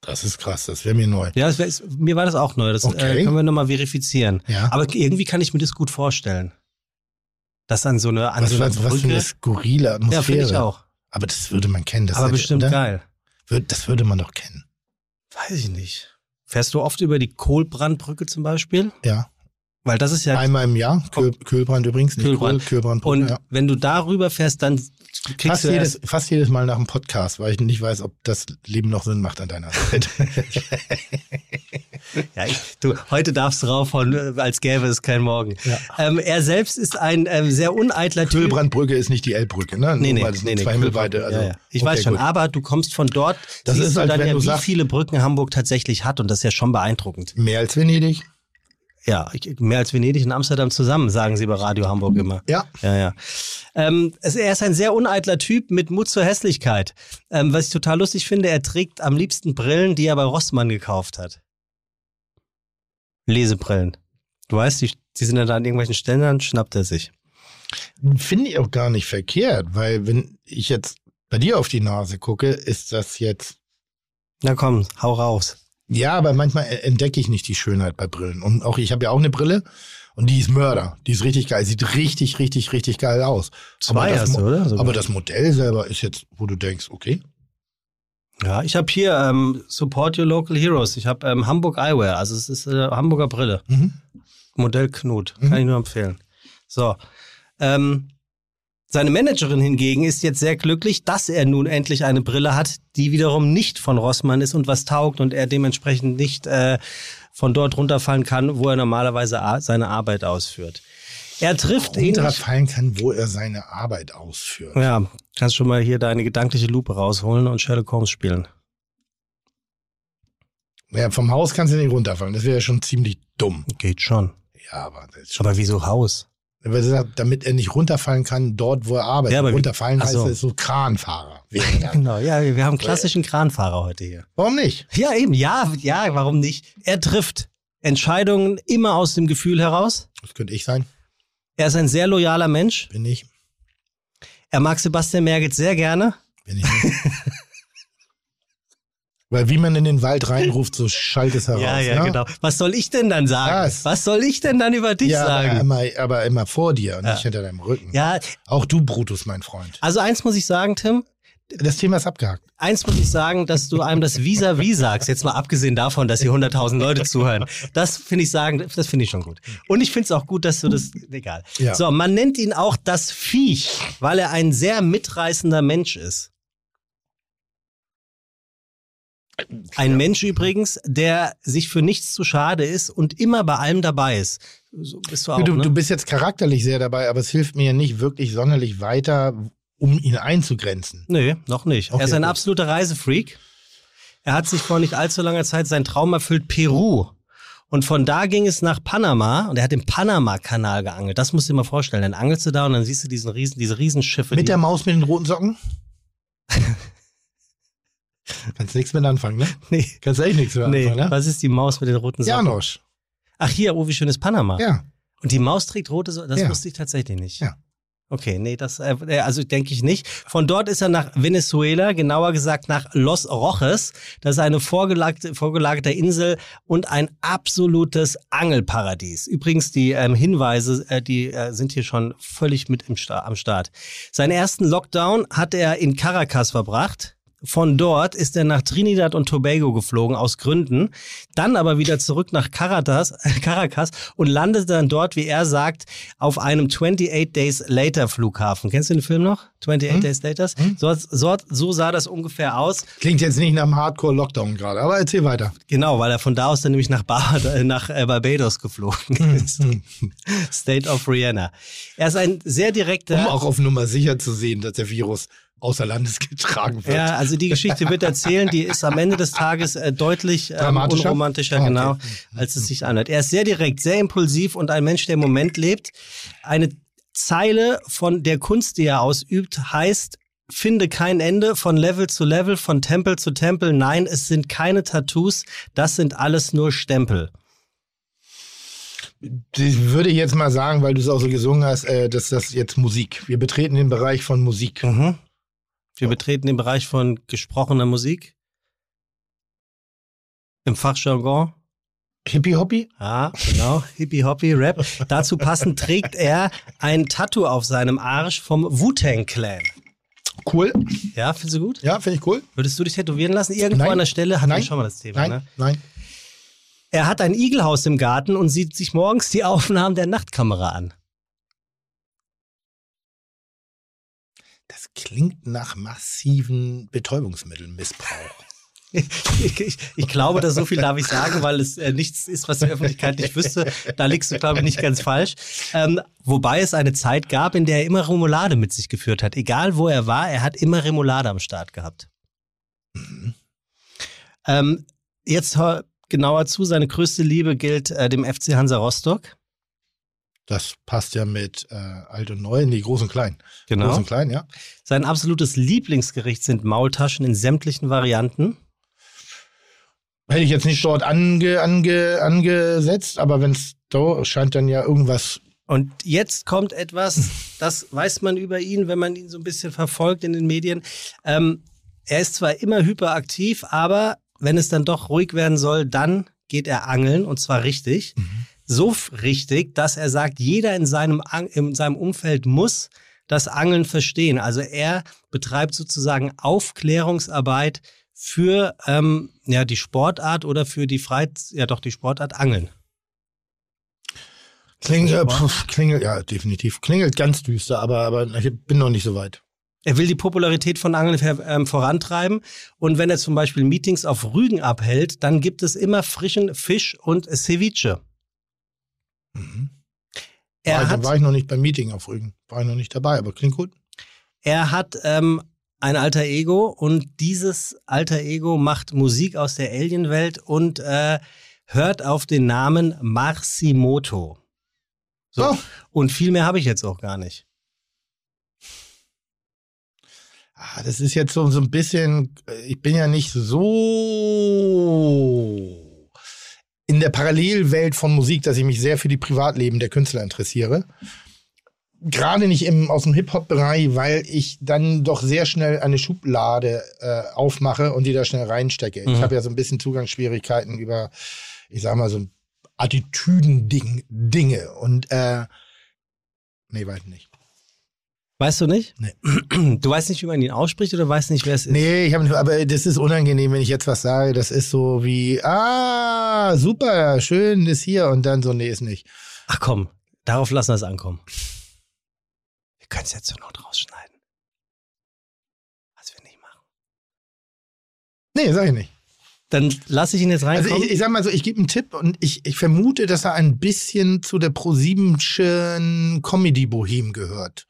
Das ist krass, das wäre mir neu. Ja, wär, mir war das auch neu. Das äh, Okay. können wir nochmal verifizieren. Ja. Aber irgendwie kann ich mir das gut vorstellen. Das an so eine, an was, so einer was, was für Brücke. eine skurrile Atmosphäre. ja, finde ich auch. Aber das würde man kennen. Das Aber bestimmt oder? geil. Das würde man doch kennen. Weiß ich nicht. Fährst du oft über die Kohlbrandbrücke zum Beispiel? Ja. Weil das ist ja. Einmal im Jahr. Köhl, Kühlbrand übrigens. Nicht Kühlbrand. Kohl, Kühlbrand. und ja. wenn du darüber fährst, dann Fast du jedes, fast jedes Mal nach dem Podcast, weil ich nicht weiß, ob das Leben noch Sinn macht an deiner Seite. ja, ich, du, heute darfst du raufhauen, als gäbe es kein Morgen. Ja. Ähm, er selbst ist ein ähm, sehr uneitler Typ. Kühlbrandbrücke ist nicht die Elbbrücke, ne? Nee, Nur nee, das nee, nee, zwei Himmelweite. Also, ja, ja. Ich okay, weiß schon, gut. aber du kommst von dort, Das siehst ist du halt, dann wenn ja, du wie sagst- viele Brücken Hamburg tatsächlich hat und das ist ja schon beeindruckend. Mehr als Venedig. Ja, mehr als Venedig und Amsterdam zusammen, sagen sie bei Radio Hamburg immer. Ja. Ja, ja. Ähm, er ist ein sehr uneitler Typ mit Mut zur Hässlichkeit. Ähm, was ich total lustig finde, er trägt am liebsten Brillen, die er bei Rossmann gekauft hat. Lesebrillen. Du weißt, die, die sind ja da an irgendwelchen Stellen, dann schnappt er sich. Finde ich auch gar nicht verkehrt, weil wenn ich jetzt bei dir auf die Nase gucke, ist das jetzt. Na komm, hau raus. Ja, aber manchmal entdecke ich nicht die Schönheit bei Brillen. Und auch ich habe ja auch eine Brille und die ist Mörder. Die ist richtig geil. Sieht richtig, richtig, richtig geil aus. Zwei das hast du, oder? Sogar. Aber das Modell selber ist jetzt, wo du denkst, okay. Ja, ich habe hier ähm, Support Your Local Heroes. Ich habe ähm, Hamburg Eyewear, also es ist äh, Hamburger Brille. Mhm. Modell Knut. Mhm. Kann ich nur empfehlen. So. Ähm, seine Managerin hingegen ist jetzt sehr glücklich, dass er nun endlich eine Brille hat, die wiederum nicht von Rossmann ist und was taugt und er dementsprechend nicht äh, von dort runterfallen kann, wo er normalerweise seine Arbeit ausführt. Er trifft ihn. Runterfallen kann, wo er seine Arbeit ausführt. Ja, kannst schon mal hier deine gedankliche Lupe rausholen und Sherlock Holmes spielen. Ja, vom Haus kannst du nicht runterfallen. Das wäre ja schon ziemlich dumm. Geht schon. Ja, aber das ist schon. Aber wieso Haus? Ist, damit er nicht runterfallen kann, dort, wo er arbeitet. Ja, aber wie- runterfallen heißt, so. er ist so Kranfahrer. Er. Genau, ja, wir haben klassischen Kranfahrer heute hier. Warum nicht? Ja, eben, ja, ja, warum nicht? Er trifft Entscheidungen immer aus dem Gefühl heraus. Das könnte ich sein. Er ist ein sehr loyaler Mensch. Bin ich. Er mag Sebastian Merget sehr gerne. Bin ich nicht. Weil wie man in den Wald reinruft, so schallt es heraus. ja, ja, ne? genau. Was soll ich denn dann sagen? Was? Was soll ich denn dann über dich Ja, aber sagen? immer, aber immer vor dir und Ja. nicht hinter deinem Rücken. Ja, Auch du, Brutus, mein Freund. also eins muss ich sagen, Tim. Das Thema ist abgehakt. Eins muss ich sagen, dass du einem das Vis-à-vis sagst. Jetzt mal abgesehen davon, dass hier 100.000 Leute zuhören. Das finde ich sagen, das finde ich schon gut. Und ich finde es auch gut, dass du das, egal. Ja. So, man nennt ihn auch das Viech, weil er ein sehr mitreißender Mensch ist. Ein Mensch übrigens, der sich für nichts zu schade ist und immer bei allem dabei ist. So bist du auch, du, ne? du bist jetzt charakterlich sehr dabei, aber es hilft mir ja nicht wirklich sonderlich weiter, um ihn einzugrenzen. Nee, noch nicht. Okay, er ist ein gut. absoluter Reisefreak. Er hat sich vor nicht allzu langer Zeit seinen Traum erfüllt, Peru. Und von da ging es nach Panama und er hat den Panama-Kanal geangelt. Das musst du dir mal vorstellen. Dann angelst du da und dann siehst du diesen riesen, diese Riesenschiffe. Mit der Maus mit den roten Socken? Kannst nichts mit anfangen, ne? Nee. Kannst echt nichts mit Nee, anfangen, ne? was ist die Maus mit den roten Socken? Janosch. Ach hier, oh, wie schön ist Panama. Ja. Und die Maus trägt rote Socken? Das Ja. wusste ich tatsächlich nicht. Ja. Okay, nee, das, äh, also denke ich nicht. Von dort ist er nach Venezuela, genauer gesagt nach Los Roches. Das ist eine vorgelagerte, vorgelagerte Insel und ein absolutes Angelparadies. Übrigens, die ähm, Hinweise, äh, die äh, sind hier schon völlig mit im Sta am Start. Seinen ersten Lockdown hat er in Caracas verbracht. Von dort ist er nach Trinidad und Tobago geflogen, aus Gründen. Dann aber wieder zurück nach Caracas, Caracas und landete dann dort, wie er sagt, auf einem 28 Days Later Flughafen. Kennst du den Film noch? 28 Hm? Days Later? So, so, so sah das ungefähr aus. Klingt jetzt nicht nach einem Hardcore-Lockdown gerade, aber erzähl weiter. Genau, weil er von da aus dann nämlich nach, Bar nach äh, Barbados geflogen Hm, ist. State of Rihanna. Er ist ein sehr direkter. Um auch auf Nummer sicher zu sehen, dass der Virus außer Landes getragen wird. Ja, also die Geschichte wird erzählen, die ist am Ende des Tages äh, deutlich ähm, Dramatischer? unromantischer, Ah, okay. genau, als es sich anhört. Er ist sehr direkt, sehr impulsiv und ein Mensch, der im Moment lebt. Eine Zeile von der Kunst, die er ausübt, heißt, finde kein Ende von Level zu Level, von Tempel zu Tempel. Nein, es sind keine Tattoos, das sind alles nur Stempel. Ich würde jetzt mal sagen, weil du es auch so gesungen hast, äh, dass das jetzt Musik. Wir betreten den Bereich von Musik. Mhm. Wir betreten den Bereich von gesprochener Musik. Im Fachjargon. Hippie Hoppy? Ja, genau. Hippie Hoppy Rap. Dazu passend trägt er ein Tattoo auf seinem Arsch vom Wu-Tang Clan. Cool. Ja, findest du gut? Ja, finde ich cool. Würdest du dich tätowieren lassen? Irgendwo Nein. an der Stelle hatten Nein. wir schon mal das Thema. Nein, Ne? nein. Er hat ein Igelhaus im Garten und sieht sich morgens die Aufnahmen der Nachtkamera an. Das klingt nach massiven Betäubungsmittelmissbrauch. Ich, ich, ich glaube, dass so viel darf ich sagen, weil es äh, nichts ist, was die Öffentlichkeit nicht wüsste. Da liegst du, glaube ich, nicht ganz falsch. Ähm, wobei es eine Zeit gab, in der er immer Remoulade mit sich geführt hat. Egal wo er war, er hat immer Remoulade am Start gehabt. Ähm, jetzt hör genauer zu, seine größte Liebe gilt äh, dem FC Hansa Rostock. Das passt ja mit äh, alt und neu, nee, groß und klein. Genau. Groß und klein, ja. Sein absolutes Lieblingsgericht sind Maultaschen in sämtlichen Varianten. Hätte ich jetzt nicht dort ange, ange, angesetzt, aber wenn es da scheint dann ja irgendwas. Und jetzt kommt etwas, das weiß man über ihn, wenn man ihn so ein bisschen verfolgt in den Medien. Ähm, er ist zwar immer hyperaktiv, aber wenn es dann doch ruhig werden soll, dann geht er angeln und zwar richtig. So richtig, dass er sagt, jeder in seinem, in seinem Umfeld muss das Angeln verstehen. Also er betreibt sozusagen Aufklärungsarbeit für ähm, ja, die Sportart oder für die Freit ja doch die Sportart Angeln. Klingt, äh, pf, klingelt, ja, definitiv. Klingelt ganz düster, aber, aber ich bin noch nicht so weit. Er will die Popularität von Angeln ähm, vorantreiben. Und wenn er zum Beispiel Meetings auf Rügen abhält, dann gibt es immer frischen Fisch und Ceviche. Mhm. Er war, ich, hat, war ich noch nicht beim Meeting auf Rügen. War ich noch nicht dabei, aber klingt gut. er hat ähm, ein alter Ego und dieses alter Ego macht Musik aus der Alienwelt und äh, hört auf den Namen Marsimoto. So. Oh. Und viel mehr habe ich jetzt auch gar nicht. Ah, das ist jetzt so, so ein bisschen, äh, ich bin ja nicht so in der Parallelwelt von Musik, dass ich mich sehr für die Privatleben der Künstler interessiere. Gerade nicht im, aus dem Hip-Hop-Bereich, weil ich dann doch sehr schnell eine Schublade äh, aufmache und die da schnell reinstecke. Mhm. Ich habe ja so ein bisschen Zugangsschwierigkeiten über, ich sag mal, so Attitüden-Dinge. Und äh, nee, weiß nicht. Weißt du nicht? Nee. Du weißt nicht, wie man ihn ausspricht oder weißt nicht, wer es ist? Nee, ich habe aber das ist unangenehm, wenn ich jetzt was sage. Das ist so wie, ah, super, schön, ist hier und dann so, nee, ist nicht. Ach komm, darauf lassen wir es ankommen. Wir können es jetzt zur Not rausschneiden. Was wir nicht machen. Nee, sag ich nicht. Dann lasse ich ihn jetzt Also reinkommen. ich, ich sag mal so, ich gebe einen Tipp und ich, ich vermute, dass er ein bisschen zu der ProSiebenschen Comedy-Bohem gehört.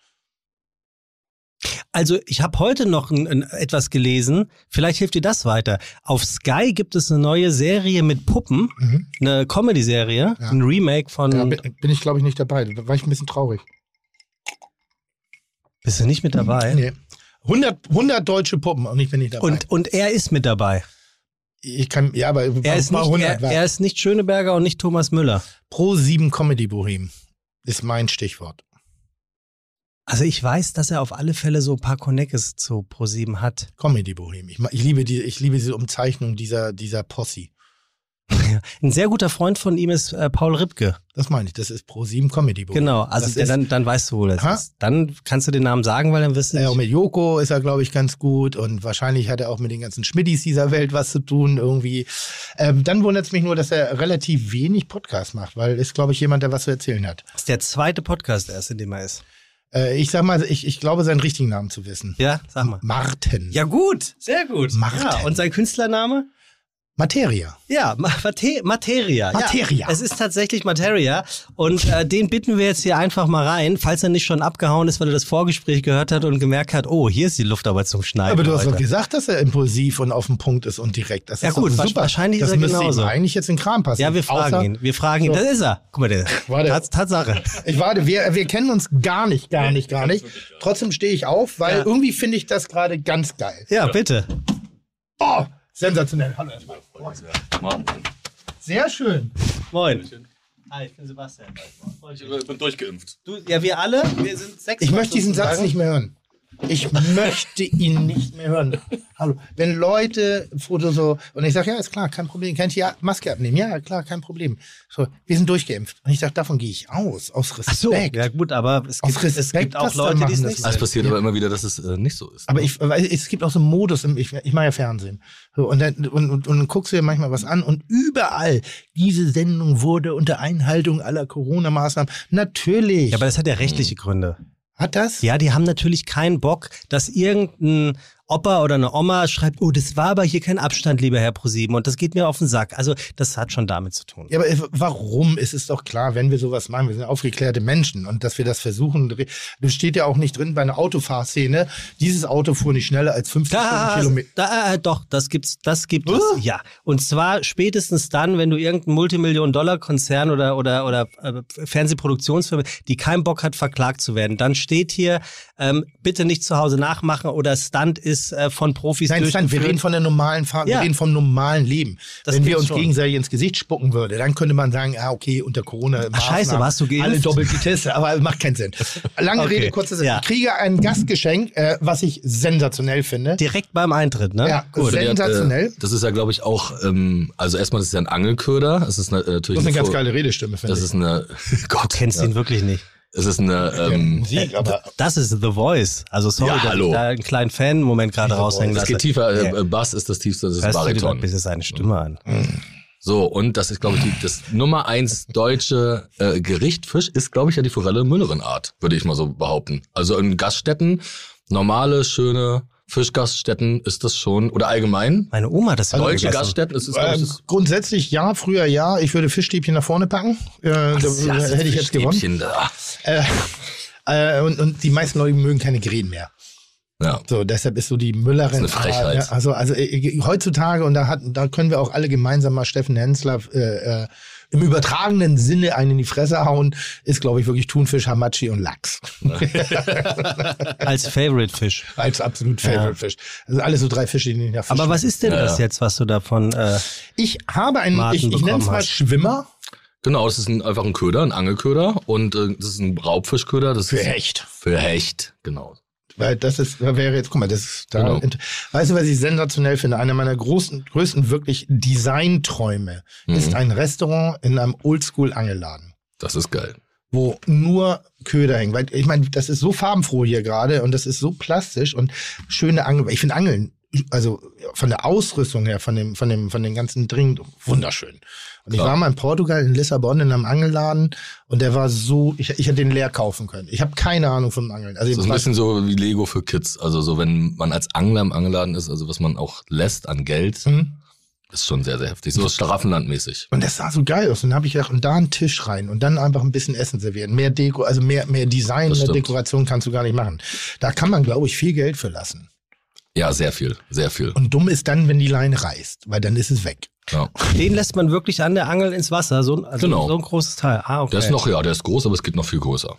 Also ich habe heute noch ein, ein, etwas gelesen. Vielleicht hilft dir das weiter. Auf Sky gibt es eine neue Serie mit Puppen, Mhm. eine Comedy-Serie, Ja. ein Remake von. Da bin, bin ich, glaube ich, nicht dabei. Da war ich ein bisschen traurig. Bist du nicht mit dabei? Nee. 100, 100 deutsche Puppen und ich bin nicht dabei. Und, und er ist mit dabei. ich kann, ja, aber Er ist, nicht, 100 er, er ist nicht Schöneberger und nicht Thomas Müller. Pro 7 Comedy Bohem ist mein Stichwort. Also ich weiß, dass er auf alle Fälle so ein paar Connects zu ProSieben hat. Comedy Bohem. Ich, ich liebe die, ich liebe diese Umzeichnung dieser, dieser Posse. Ein sehr guter Freund von ihm ist äh, Paul Ripke. Das meine ich, das ist Pro 7 Comedy Bohem. Genau, also der, ist, dann, dann weißt du, wo das Ha? ist. Dann kannst du den Namen sagen, weil dann wirst du Ja, mit Joko ist er, glaube ich, ganz gut und wahrscheinlich hat er auch mit den ganzen Schmidis dieser Welt was zu tun irgendwie. Ähm, dann wundert es mich nur, dass er relativ wenig Podcast macht, weil ist, glaube ich, jemand, der was zu erzählen hat. Das ist der zweite Podcast erst, in dem er ist. Äh, ich sag mal, ich, ich glaube, seinen richtigen Namen zu wissen. Ja, sag mal. Martin. Ja gut, sehr gut. Martin. Ja, und sein Künstlername? Materia. Ja, Ma- Mate Materia. Materia. Ja, es ist tatsächlich Materia. Und äh, den bitten wir jetzt hier einfach mal rein, falls er nicht schon abgehauen ist, weil er das Vorgespräch gehört hat und gemerkt hat, oh, hier ist die Luft aber zum Schneiden. Aber du hast doch gesagt, dass er impulsiv und auf den Punkt ist und direkt. Das Ja ist gut, super. wahrscheinlich das ist er müsste genauso. ihm eigentlich jetzt in den Kram passen. Ja, wir fragen Außer, ihn. Wir fragen ihn. So. Das ist er. Guck mal, der. Warte. Tats Tatsache. Ich warte, wir, wir kennen uns gar nicht, gar nicht, gar nicht. Trotzdem stehe ich auf, weil Ja. irgendwie finde ich das gerade ganz geil. Ja, bitte. Oh, sensationell. Hallo erstmal. Sehr schön. Moin. Hi, ich bin Sebastian. Ich bin durchgeimpft. Du, ja, wir alle, wir sind sechs. Ich möchte diesen Satz nicht mehr hören. Ich möchte ihn nicht mehr hören. Hallo. Wenn Leute Foto so, und ich sage, ja, ist klar, kein Problem. Kann ich die Maske abnehmen? Ja, klar, kein Problem. So, wir sind durchgeimpft. Und ich sage, davon gehe ich aus, aus Ach so, Respekt. ja gut, aber es gibt, es Respekt, gibt auch Leute, die es nicht das Es passiert aber immer wieder, dass es äh, nicht so ist. Aber ich, weil es gibt auch so einen Modus, im, ich, ich mache ja Fernsehen. So, und, dann, und, und, und dann guckst du dir manchmal was an und überall, diese Sendung wurde unter Einhaltung aller Corona-Maßnahmen. Natürlich. Ja, aber das hat ja rechtliche Gründe. Hat das? Ja, die haben natürlich keinen Bock, dass irgendein Opa oder eine Oma schreibt, oh, das war aber hier kein Abstand, lieber Herr ProSieben, und das geht mir auf den Sack. Also das hat schon damit zu tun. Ja, aber warum ist es doch klar, wenn wir sowas machen, wir sind aufgeklärte Menschen und dass wir das versuchen, das steht ja auch nicht drin bei einer Autofahrszene, dieses Auto fuhr nicht schneller als 50 Da, Kilometer. da, äh, doch, das gibt's, das gibt es, ja. Und zwar spätestens dann, wenn du irgendeinen Multimillionen-Dollar-Konzern oder, oder, oder äh, Fernsehproduktionsfirma, die keinen Bock hat, verklagt zu werden, dann steht hier, ähm, bitte nicht zu Hause nachmachen oder Stunt ist äh, von Profis Nein, Stan, wir durchgeführt. reden von der normalen Fahrt, Ja. wir reden vom normalen Leben. Das Wenn wir uns schon. gegenseitig ins Gesicht spucken würde, dann könnte man sagen, ah, okay, unter Corona. Ach, scheiße, warst du geimpft? Alle doppelt getestet, aber macht keinen Sinn. Lange Okay, Rede, kurzer Sinn. ja. Ich kriege ein Gastgeschenk, äh, was ich sensationell finde. Direkt beim Eintritt, ne? Ja, Gut. sehr- Sensationell. Äh, das ist ja, glaube ich, auch, ähm, also erstmal, das ist ja ein Angelköder. Es ist eine, äh, natürlich Das ist eine ganz Fo- geile Redestimme, finde Das ich. ist eine, Gott, Du kennst ihn wirklich nicht. Es ist eine, ähm, Musik, aber Das ist The Voice. Also sorry, Ja, dass hallo. ich da einen kleinen Fan-Moment gerade raushängen es lasse. geht tiefer, Ja. äh, Bass ist das tiefste, das ist Hörst du dir Bariton. seine Stimme an. So, und das ist, glaube ich, die, das Nummer eins deutsche äh, Gericht Fisch ist, glaube ich, ja die Forelle Müllerin Art, würde ich mal so behaupten. Also in Gaststätten, normale, schöne Fischgaststätten ist das schon, oder allgemein, Meine Oma hat das immer deutsche. Gaststätten, es ist, ich, Ähm, grundsätzlich ja, früher ja. Ich würde Fischstäbchen nach vorne packen. Äh, da, Ja, hätte ich jetzt gewonnen. Äh, äh, und, und die meisten Leute mögen keine Gräten mehr. Ja. So, deshalb ist so die Müllerin. Das ist eine Frechheit. Ja, also, also äh, heutzutage, und da, hat, da können wir auch alle gemeinsam mal Steffen Hensler äh, äh, im übertragenen Sinne einen in die Fresse hauen, ist, glaube ich, wirklich Thunfisch, Hamachi und Lachs. Als Favorite-Fisch. Als absolut Favorite Fisch. Also alles so drei Fische, die nicht nach Fisch Aber was ist denn Ja, das ja. jetzt, was du davon... Äh, Ich habe einen, Martin ich, ich nenne es mal hast? Schwimmer Genau, das ist ein, einfach ein Köder, ein Angelköder und äh, das ist ein Raubfischköder. Das für ist Hecht. Für Hecht, genau. Weil das ist, da wäre jetzt, guck mal, das ist da. Genau. Weißt du, was ich sensationell finde? Einer meiner großen, größten wirklich Designträume Mhm. ist ein Restaurant in einem Oldschool-Angelladen. Das ist geil. wo nur Köder hängen. Weil ich meine, das ist so farbenfroh hier gerade und das ist so plastisch und schöne Angel. Ich finde Angeln, also von der Ausrüstung her, von dem, von dem, von den ganzen Dringen, wunderschön. Und ich Klar. war mal in Portugal, in Lissabon, in einem Angelladen und der war so, ich, ich hätte den leer kaufen können. Ich habe keine Ahnung vom Angeln. Also Das ist ein bisschen so wie Lego für Kids. Also so, wenn man als Angler im Angeladen ist, also was man auch lässt an Geld, Hm? ist schon sehr, sehr heftig. So Schlaraffenland-mäßig. Und das sah so geil aus. Und dann habe ich gedacht, und da einen Tisch rein und dann einfach ein bisschen Essen servieren. Mehr Deko, also mehr, mehr Design, mehr. Dekoration kannst du gar nicht machen. Da kann man, glaube ich, viel Geld für lassen. Ja, sehr viel, sehr viel. Und dumm ist dann, wenn die Leine reißt, weil dann ist es weg. Ja. den lässt man wirklich an der Angel ins Wasser. So, ein- also Genau. so ein großes Teil. Ah, okay. Der ist noch, ja, der ist groß, aber es geht noch viel größer.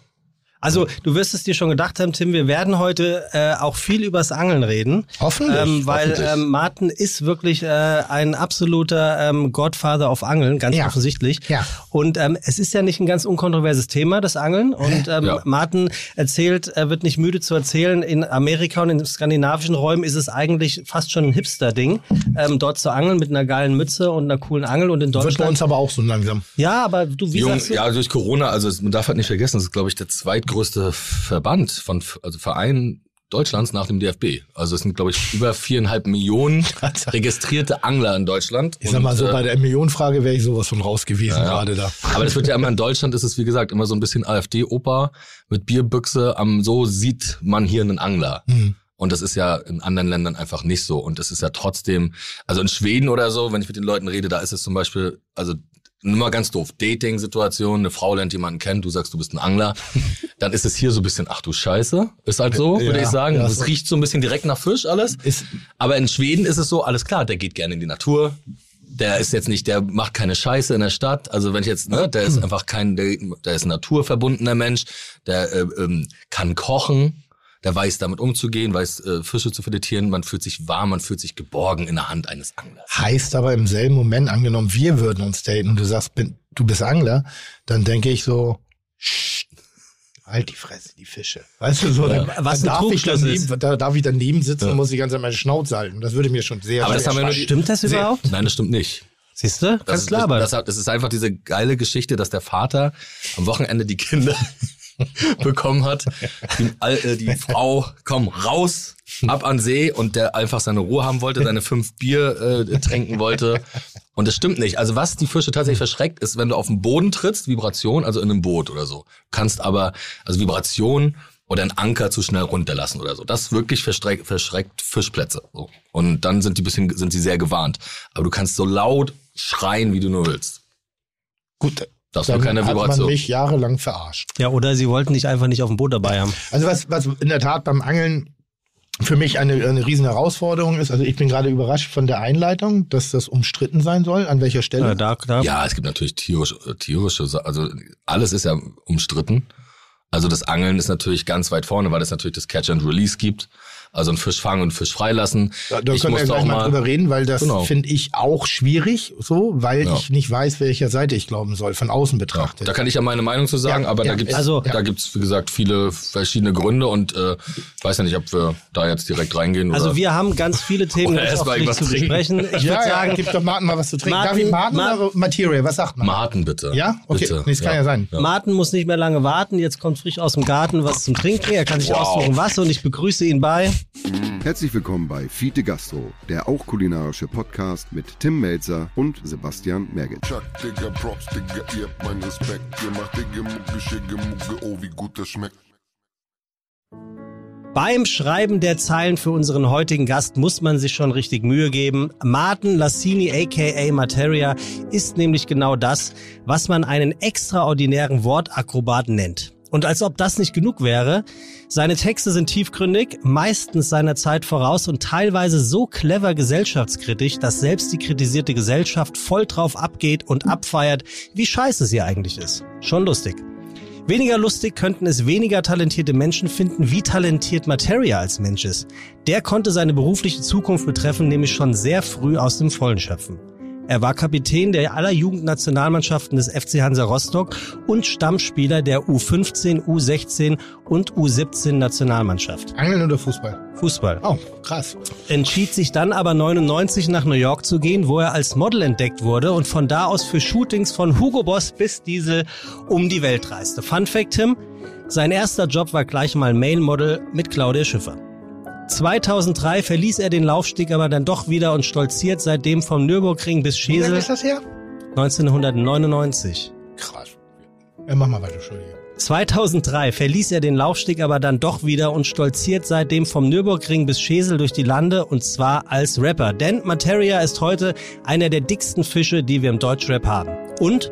Also du wirst es dir schon gedacht haben, Tim, wir werden heute äh, auch viel übers Angeln reden. Hoffentlich. Ähm, weil hoffentlich. ähm, Martin ist wirklich äh, ein absoluter ähm, Godfather auf Angeln, ganz Ja. offensichtlich. Ja. Und ähm, es ist ja nicht ein ganz unkontroverses Thema, das Angeln. Und ähm, Ja. Martin erzählt, er wird nicht müde zu erzählen, in Amerika und in skandinavischen Räumen ist es eigentlich fast schon ein Hipster-Ding, ähm, dort zu angeln mit einer geilen Mütze und einer coolen Angel. Und in Wird bei Deutschland... uns aber auch so langsam. ja, aber du, wie Jung, sagst du? ja, durch Corona, also man darf halt nicht vergessen, das ist, glaube ich, der zweitgrößte Verband von, also Verein Deutschlands nach dem DFB. Also es sind, glaube ich, über viereinhalb Millionen registrierte Angler in Deutschland. Ich sag mal Und, so, äh, bei der Millionenfrage wäre ich sowas von raus gewesen Ja, gerade da. Aber das wird ja immer in Deutschland ist es, wie gesagt, immer so ein bisschen AfD-Oper mit Bierbüchse. Am, so sieht man hier einen Angler. Hm. Und das ist ja in anderen Ländern einfach nicht so. Und das ist ja trotzdem, also in Schweden oder so, wenn ich mit den Leuten rede, da ist es zum Beispiel, also nur mal ganz doof, Dating-Situation, eine Frau lernt jemanden kennen, du sagst, du bist ein Angler, dann ist es hier so ein bisschen, ach du Scheiße, ist halt so, würde Ja, ich sagen. ja, Es so. riecht so ein bisschen direkt nach Fisch alles. Ist, Aber in Schweden ist es so, alles klar, der geht gerne in die Natur. Der ist jetzt nicht, der macht keine Scheiße in der Stadt. Also wenn ich jetzt, ne, der ist einfach kein, der, der ist ein naturverbundener Mensch, der äh, ähm, kann kochen, der weiß damit umzugehen, weiß äh, Fische zu filetieren, man fühlt sich warm, man fühlt sich geborgen in der Hand eines Anglers. heißt aber im selben Moment, angenommen, wir würden uns daten und du sagst, bin, du bist Angler, dann denke ich so, "Scht, halt die Fresse, die Fische. Weißt du, so, dann, Was dann darf ich daneben, da darf ich daneben sitzen und muss die ganze Zeit meine Schnauze halten. Das würde mir schon sehr Aber das schwer haben wir nur Stimmt das Sehr- überhaupt? Nein, das stimmt nicht. Siehst du? Das Ganz klar, aber das, das, das ist einfach diese geile Geschichte, dass der Vater am Wochenende die Kinder bekommen hat. Die, äh, die Frau, komm, raus, ab an See und der einfach seine Ruhe haben wollte, seine fünf Bier äh, trinken wollte. Und das stimmt nicht. Also was die Fische tatsächlich verschreckt, ist, wenn du auf den Boden trittst, Vibration, also in einem Boot oder so. Kannst aber, also Vibration oder einen Anker zu schnell runterlassen oder so. Das wirklich verschreckt, verschreckt Fischplätze. So. Und dann sind die bisschen, sind sie sehr gewarnt. Aber du kannst so laut schreien, wie du nur willst. Gut, Das dann keine hat man mich jahrelang verarscht. ja, oder sie wollten dich einfach nicht auf dem Boot dabei haben. Also was, was in der Tat beim Angeln für mich eine, eine riesen Herausforderung ist, also ich bin gerade überrascht von der Einleitung, dass das umstritten sein soll. An welcher Stelle? Ja, da, da, Ja, es gibt natürlich tierische, also alles ist ja umstritten. Also das Angeln ist natürlich ganz weit vorne, weil es natürlich das Catch and Release gibt. Also einen Fisch fangen und Fisch freilassen. Da, da ich können wir gleich auch mal drüber reden, weil das Genau. finde ich auch schwierig, so, weil Ja. ich nicht weiß, welcher Seite ich glauben soll, von außen Ja, betrachtet. da kann ich ja meine Meinung zu sagen, Ja, aber ja, da gibt's, also- da gibt's wie gesagt viele verschiedene Gründe und äh, weiß ja nicht, ob wir da jetzt direkt reingehen also oder. wir haben ganz viele Themen Oder erst mal zu trinken. besprechen. Ich ja, würde ja, sagen, gib doch Martin mal was zu trinken. Martin- Darf ich Martin Ma- oder Materia? Was sagt man? Martin bitte. Ja? Okay, Bitte. nee, das kann ja sein. Martin muss nicht mehr lange warten. Jetzt kommt frisch aus dem Garten was zum Trinken. Er kann sich Wow. aussuchen, was. Und ich begrüße ihn bei. Herzlich willkommen bei Fiete Gastro, der auch kulinarische Podcast mit Tim Melzer und Sebastian Merget. Chuck, Digga, Props, Digga, ihr habt meinen Respekt. Ihr macht Digga, Mucke, Schicke, Mucke, oh, wie gut das schmeckt. Beim Schreiben der Zeilen für unseren heutigen Gast muss man sich schon richtig Mühe geben. Martin Lassini aka Materia ist nämlich genau das, was man einen extraordinären Wortakrobat nennt. Und als ob das nicht genug wäre, seine Texte sind tiefgründig, meistens seiner Zeit voraus und teilweise so clever gesellschaftskritisch, dass selbst die kritisierte Gesellschaft voll drauf abgeht und abfeiert, wie scheiße sie eigentlich ist. Schon lustig. Weniger lustig könnten es weniger talentierte Menschen finden, wie talentiert Materia als Mensch ist. Der konnte seine berufliche Zukunft betreffen, nämlich schon sehr früh aus dem Vollen schöpfen. Er war Kapitän der aller Jugendnationalmannschaften des FC Hansa Rostock und Stammspieler der U15, U16 und U17 Nationalmannschaft. Angeln oder Fußball? Fußball. Oh, krass. Entschied sich dann aber 99 nach New York zu gehen, wo er als Model entdeckt wurde und von da aus für Shootings von Hugo Boss bis Diesel um die Welt reiste. Fun Fact, Tim, sein erster Job war gleich mal Male Model mit Claudia Schiffer. 2003 verließ er den Laufsteg aber dann doch wieder und stolziert seitdem vom Nürburgring bis Wie lange Schesel ist das her? 1999. Krass. Ja, mach mal weiter, Entschuldige. 2003 verließ er den Laufsteg aber dann doch wieder und stolziert seitdem vom Nürburgring bis Schesel durch die Lande und zwar als Rapper. Denn Materia ist heute einer der dicksten Fische, die wir im Deutschrap haben. Und.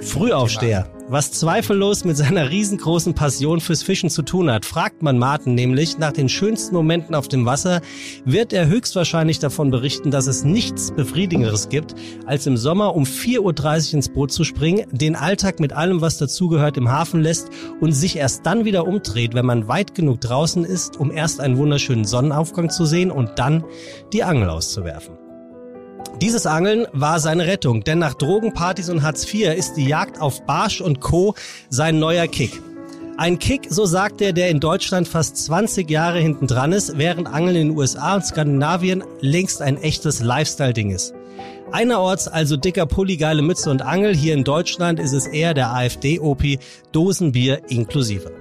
Frühaufsteher. Was zweifellos mit seiner riesengroßen Passion fürs Fischen zu tun hat. Fragt man Martin nämlich nach den schönsten Momenten auf dem Wasser, wird er höchstwahrscheinlich davon berichten, dass es nichts Befriedigenderes gibt, als im Sommer um 4.30 Uhr ins Boot zu springen, den Alltag mit allem, was dazugehört, im Hafen lässt und sich erst dann wieder umdreht, wenn man weit genug draußen ist, um erst einen wunderschönen Sonnenaufgang zu sehen und dann die Angel auszuwerfen. Dieses Angeln war seine Rettung, denn nach Drogenpartys und Hartz IV ist die Jagd auf Barsch und Co. sein neuer Kick. Ein Kick, so sagt er, der in Deutschland fast 20 Jahre hinten dran ist, während Angeln in den USA und Skandinavien längst ein echtes Lifestyle-Ding ist. Einerorts also dicker Pulli, geile Mütze und Angel, hier in Deutschland ist es eher der AfD-Opi, Dosenbier inklusive.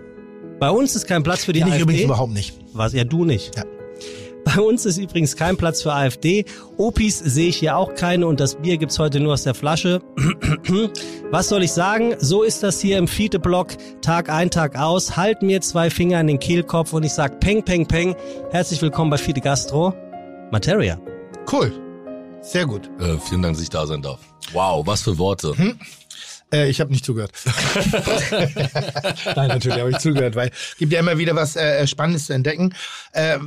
Bei uns ist kein Platz für die ich AfD. übrigens überhaupt nicht. Was? Ja, du nicht. Ja. Bei uns ist übrigens kein Platz für AfD. Opis sehe ich hier auch keine und das Bier gibt's heute nur aus der Flasche. Was soll ich sagen? So ist das hier im Fiete-Block Tag ein, Tag aus. Halt mir zwei Finger an den Kehlkopf und ich sag Peng, Peng, Peng. Herzlich willkommen bei Fiete Gastro. Materia. Cool. Sehr gut. Äh, vielen Dank, dass ich da sein darf. Wow, was für Worte. Äh, ich habe nicht zugehört. Nein, natürlich habe ich zugehört, weil es gibt ja immer wieder was äh, Spannendes zu entdecken. Äh,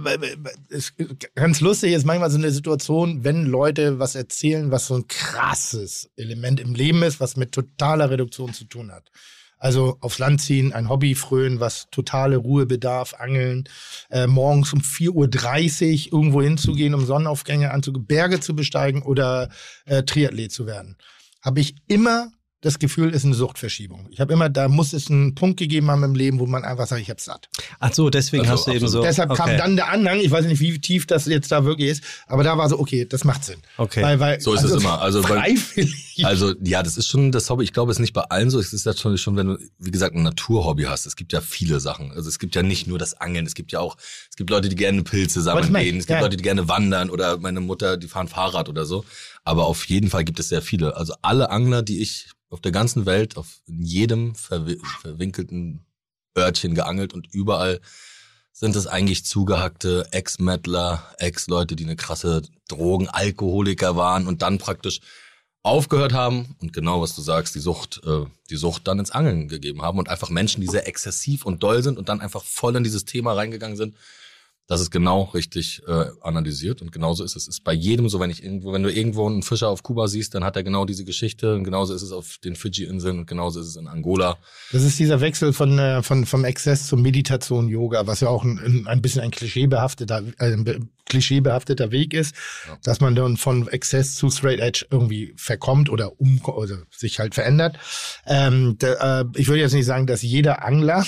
es, ganz lustig ist manchmal so eine Situation, wenn Leute was erzählen, was so ein krasses Element im Leben ist, was mit totaler Reduktion zu tun hat. Also aufs Land ziehen, ein Hobby frönen, was totale Ruhe bedarf, angeln, äh, morgens um 4.30 Uhr irgendwo hinzugehen, um Sonnenaufgänge anzugehen, Berge zu besteigen oder äh, Triathlet zu werden. Habe ich immer das Gefühl, ist eine Suchtverschiebung. Ich habe immer, da muss es einen Punkt gegeben haben im Leben, wo man einfach sagt, ich habe satt. Ach so, deswegen Also, hast du eben so. Deshalb kam okay. dann der Anhang, ich weiß nicht, wie tief das jetzt da wirklich ist, aber da war so, okay, das macht Sinn. Okay. Weil, weil, So ist es immer. Also, weil- freiwillig. Also ja, das ist schon das Hobby. Ich glaube, es ist nicht bei allen so. Es ist ja schon, schon, wenn du, wie gesagt, ein Naturhobby hast. Es gibt ja viele Sachen. Also es gibt ja nicht nur das Angeln. Es gibt ja auch, es gibt Leute, die gerne Pilze sammeln gehen. Es gibt ja. Leute, die gerne wandern oder meine Mutter, die fahren Fahrrad oder so. Aber auf jeden Fall gibt es sehr viele. Also alle Angler, die ich auf der ganzen Welt, auf in jedem verwi verwinkelten Örtchen geangelt und überall sind es eigentlich zugehackte Ex-Mettler, Ex-Leute, die eine krasse Drogen-Alkoholiker waren und dann praktisch aufgehört haben und genau was du sagst, die Sucht, äh, die Sucht dann ins Angeln gegeben haben und einfach Menschen, die sehr exzessiv und doll sind und dann einfach voll in dieses Thema reingegangen sind. Das ist genau richtig äh, analysiert und genauso ist es. Es ist bei jedem so, wenn ich irgendwo, wenn du irgendwo einen Fischer auf Kuba siehst, dann hat er genau diese Geschichte und genauso ist es auf den Fidschi-Inseln und genauso ist es in Angola. Das ist dieser Wechsel von, äh, von vom Exzess zur Meditation, Yoga, was ja auch ein, ein- bisschen ein klischeebehafteter, äh, ein klischeebehafteter Weg ist, Ja. dass man dann von Exzess zu Straight Edge irgendwie verkommt oder um oder sich halt verändert. Ähm, da, äh, ich würde jetzt nicht sagen, dass jeder Angler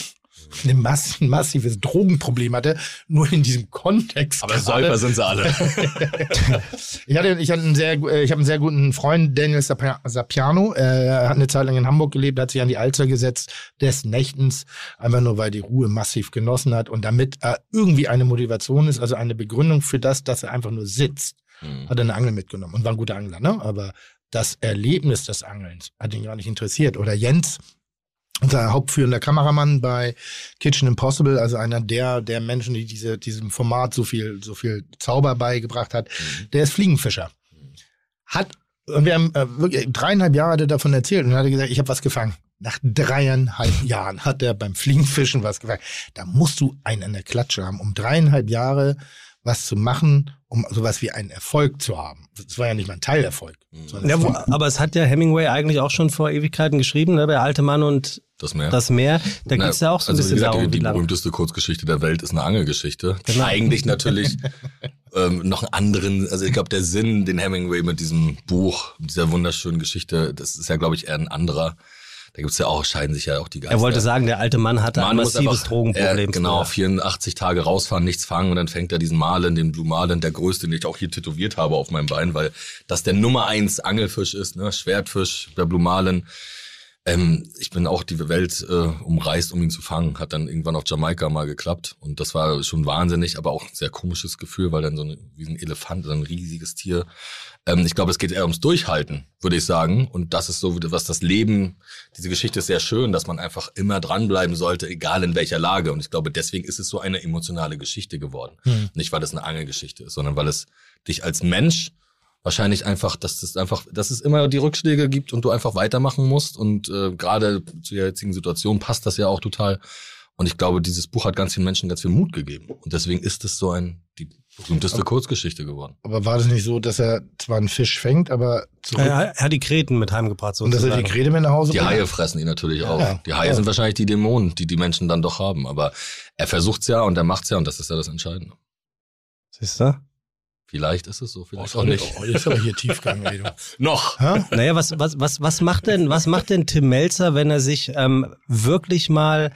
ein mass massives Drogenproblem hatte, nur in diesem Kontext. gerade. sind sie alle. Ich hatte, ich hatte einen sehr, äh, ich habe einen sehr guten Freund, Daniel Sapia- Sapiano. Er hat eine Zeit lang in Hamburg gelebt, hat sich an die Alster gesetzt, des Nächtens, einfach nur, weil die Ruhe massiv genossen hat und damit er irgendwie eine Motivation ist, also eine Begründung für das, dass er einfach nur sitzt, Mhm. hat er eine Angel mitgenommen und war ein guter Angler, ne? Aber das Erlebnis des Angelns hat ihn gar nicht interessiert. Oder Jens, unser hauptführender Kameramann bei Kitchen Impossible, also einer der, der Menschen, die diese, diesem Format so viel, so viel Zauber beigebracht hat, der ist Fliegenfischer. Hat, und wir haben äh, wirklich dreieinhalb Jahre hat er davon erzählt und hat er gesagt, ich habe was gefangen. Nach dreieinhalb Jahren hat er beim Fliegenfischen was gefangen. Da musst du einen an der Klatsche haben, um dreieinhalb Jahre was zu machen, um sowas wie einen Erfolg zu haben. Das war ja nicht mal ein Teilerfolg. sondern Ja, es wo, aber es hat ja Hemingway eigentlich auch schon vor Ewigkeiten geschrieben, ne? Der alte Mann und Das Meer. das Meer. Da Na, geht's ja auch so ein also bisschen wie gesagt, darum, die, die berühmteste Kurzgeschichte der Welt ist eine Angelgeschichte. Genau. Eigentlich natürlich ähm, noch einen anderen, also ich glaube, der Sinn, den Hemingway mit diesem Buch, dieser wunderschönen Geschichte, das ist ja, glaube ich, eher ein anderer. Da gibt's ja auch, scheiden sich ja auch die Geister. Er wollte sagen, der alte Mann hatte ein Mann muss massives einfach, Drogenproblem. äh, genau, früher. 84 Tage rausfahren, nichts fangen und dann fängt er diesen Marlin, den Blue Marlin, der größte, den ich auch hier tätowiert habe auf meinem Bein, weil das der Nummer eins Angelfisch ist, ne? Schwertfisch, der Blue Marlin. Ähm, ich bin auch die Welt äh, umreist, um ihn zu fangen. Hat dann irgendwann auf Jamaika mal geklappt. Und das war schon wahnsinnig, aber auch ein sehr komisches Gefühl, weil dann so eine, wie ein Elefant, so ein riesiges Tier. Ähm, ich glaube, es geht eher ums Durchhalten, würde ich sagen. Und das ist so, was das Leben, diese Geschichte ist sehr schön, dass man einfach immer dranbleiben sollte, egal in welcher Lage. Und ich glaube, deswegen ist es so eine emotionale Geschichte geworden. Hm. Nicht, weil es eine Angelgeschichte ist, sondern weil es dich als Mensch wahrscheinlich einfach, dass es einfach, dass es immer die Rückschläge gibt und du einfach weitermachen musst. Und äh, gerade zu der jetzigen Situation passt das ja auch total. Und ich glaube, dieses Buch hat ganz vielen Menschen ganz viel Mut gegeben. Und deswegen ist es so ein die berühmteste Kurzgeschichte geworden. Aber war das nicht so, dass er zwar einen Fisch fängt, aber zurück Er, er hat die Kreten mit heimgebracht und dass er sozusagen. die Krete mit nach Hause Die bringt? Haie fressen ihn natürlich auch. Ja. Die Haie Ja. sind wahrscheinlich die Dämonen, die die Menschen dann doch haben. Aber er versucht's ja und er macht's ja und das ist ja das Entscheidende. Siehst du? Vielleicht ist es so, Oh, vielleicht auch nicht. Oh, jetzt aber hier Tiefgang, ey. Noch. Hä? Naja, was, was, was, was macht denn, was macht denn Tim Melzer, wenn er sich ähm, wirklich mal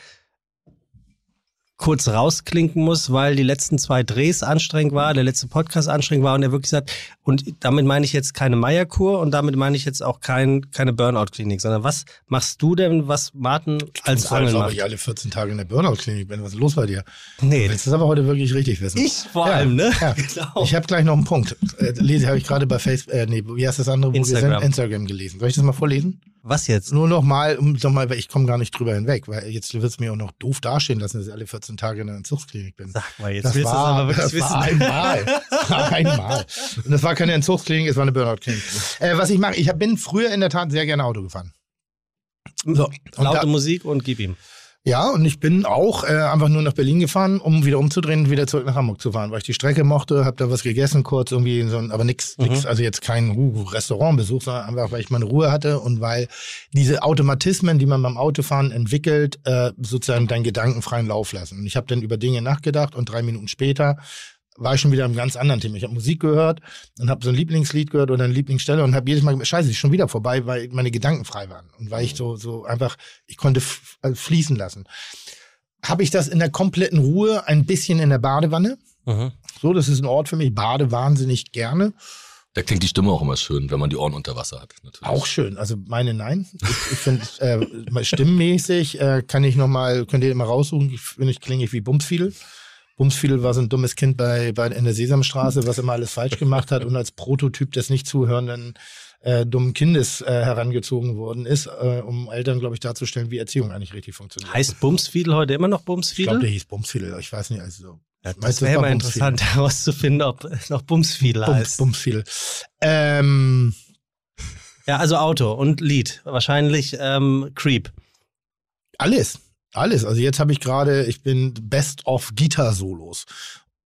kurz rausklinken muss, weil die letzten zwei Drehs anstrengend war, der letzte Podcast anstrengend war und er wirklich sagt, und damit meine ich jetzt keine Meierkur und damit meine ich jetzt auch kein, keine Burnout-Klinik, sondern was machst du denn, was Martin als Angel macht? ich alle 14 Tage in der Burnout-Klinik bin. Was ist los bei dir? Nee, Du willst das aber heute wirklich richtig wissen. ich vor allem, ne? Ja. Genau. Ich habe gleich noch einen Punkt. Äh, lese habe ich gerade bei Facebook, äh, nee, wie heißt das andere, wir Instagram. Instagram gelesen. Soll ich das mal vorlesen? Was jetzt? Nur noch mal, um noch mal, weil ich komme gar nicht drüber hinweg, weil jetzt wird es mir auch noch doof dastehen lassen, dass ich alle 14 Tage in der Entzugsklinik bin. Sag mal, jetzt Das willst du es war, aber wirklich das wissen. war einmal. Das war einmal. Und das war keine Entzugsklinik, es war eine Burnout-Klinik. Äh, was ich mache, ich bin früher in der Tat sehr gerne Auto gefahren. So, und Laute da, Musik und gib ihm. Ja, und ich bin auch äh, einfach nur nach Berlin gefahren, um wieder umzudrehen und wieder zurück nach Hamburg zu fahren, weil ich die Strecke mochte, habe da was gegessen, kurz irgendwie, so, ein- aber nix, Mhm. nix, also jetzt kein uh, Restaurantbesuch, sondern einfach, weil ich meine Ruhe hatte und weil diese Automatismen, die man beim Autofahren entwickelt, äh, sozusagen deinen gedankenfreien Lauf lassen. Und ich habe dann über Dinge nachgedacht und drei Minuten später war ich schon wieder im ganz anderen Thema. Ich habe Musik gehört und habe so ein Lieblingslied gehört oder eine Lieblingsstelle und habe jedes Mal scheiße, ist schon wieder vorbei, weil meine Gedanken frei waren und weil ich so so einfach ich konnte also fließen lassen. Habe ich das in der kompletten Ruhe ein bisschen in der Badewanne? Mhm. So, das ist ein Ort für mich. Ich bade wahnsinnig gerne. Da klingt die Stimme auch immer schön, wenn man die Ohren unter Wasser hat. Natürlich. Auch schön. Also meine nein. Ich, ich finde äh, mal stimmmäßig äh, kann ich noch mal könnt ihr immer raussuchen. Ich finde ich klinge ich wie Bumsfiedel. Bumsfiedel war so ein dummes Kind bei, bei in der Sesamstraße, was immer alles falsch gemacht hat und als Prototyp des nicht zuhörenden äh, dummen Kindes äh, herangezogen worden ist, äh, um Eltern, glaube ich, darzustellen, wie Erziehung eigentlich richtig funktioniert. Heißt Bumsfiedel heute immer noch ich glaube, Bumsfiedel? der hieß Bumsfiedel. Ich weiß nicht, also so. Ja, das wäre mal Bumsfiedel? interessant herauszufinden, ob es noch Bumsfiedel Bums, heißt. Bumsfiedel. Ähm, Ja, also Auto und Lied. Wahrscheinlich ähm, Creep. Alles, alles. Also jetzt habe ich gerade, ich bin Best of Gitarre-Solos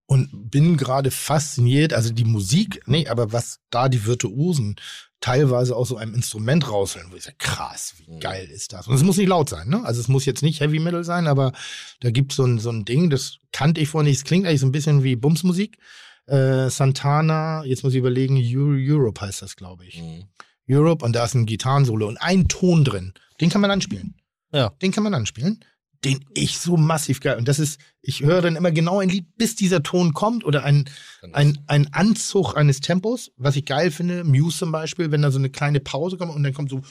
und bin gerade fasziniert. Also die Musik, nee, aber was da die Virtuosen teilweise aus so einem Instrument rausholen, wo ich sage, krass, wie geil ist das? Und es muss nicht laut sein, ne? Also es muss jetzt nicht Heavy Metal sein, aber da gibt so ein so ein Ding, das kannte ich vorher nicht. Es klingt eigentlich so ein bisschen wie Bumsmusik. Äh, Santana, jetzt muss ich überlegen, Euro, Europe heißt das, glaube ich. Mhm. Europe und da ist ein Gitarrensolo und ein Ton drin. Den kann man anspielen. Ja. Den kann man anspielen. Den ich so massiv geil. Und das ist, ich höre dann immer genau ein Lied, bis dieser Ton kommt oder ein, ein, ein Anzug eines Tempos, was ich geil finde. Muse zum Beispiel, wenn da so eine kleine Pause kommt und dann kommt so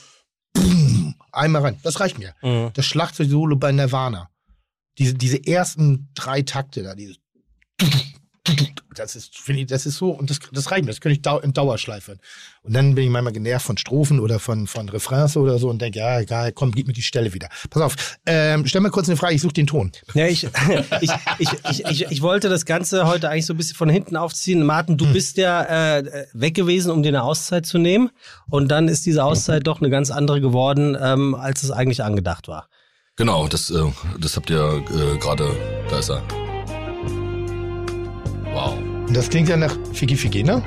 boom, einmal rein. Das reicht mir. Mhm. Das Schlagzeug-Solo bei Nirvana. Diese, diese ersten drei Takte da, dieses das ist, finde ich, das ist so, und das, das reicht mir, das könnte ich dau in Dauerschleife. Und dann bin ich manchmal genervt von Strophen oder von, von Refrains oder so und denke, ja, egal, komm, gib mir die Stelle wieder. Pass auf, ähm, stell mal kurz eine Frage, ich suche den Ton. Ja, ich, ich, ich, ich, ich, ich wollte das Ganze heute eigentlich so ein bisschen von hinten aufziehen. Martin, Hm. du bist ja äh, weg gewesen, um dir eine Auszeit zu nehmen. Und dann ist diese Auszeit doch eine ganz andere geworden, ähm, als es eigentlich angedacht war. Genau, das, äh, das habt ihr äh, gerade, da ist er. Wow. Und das klingt ja nach Figi Figi, ne?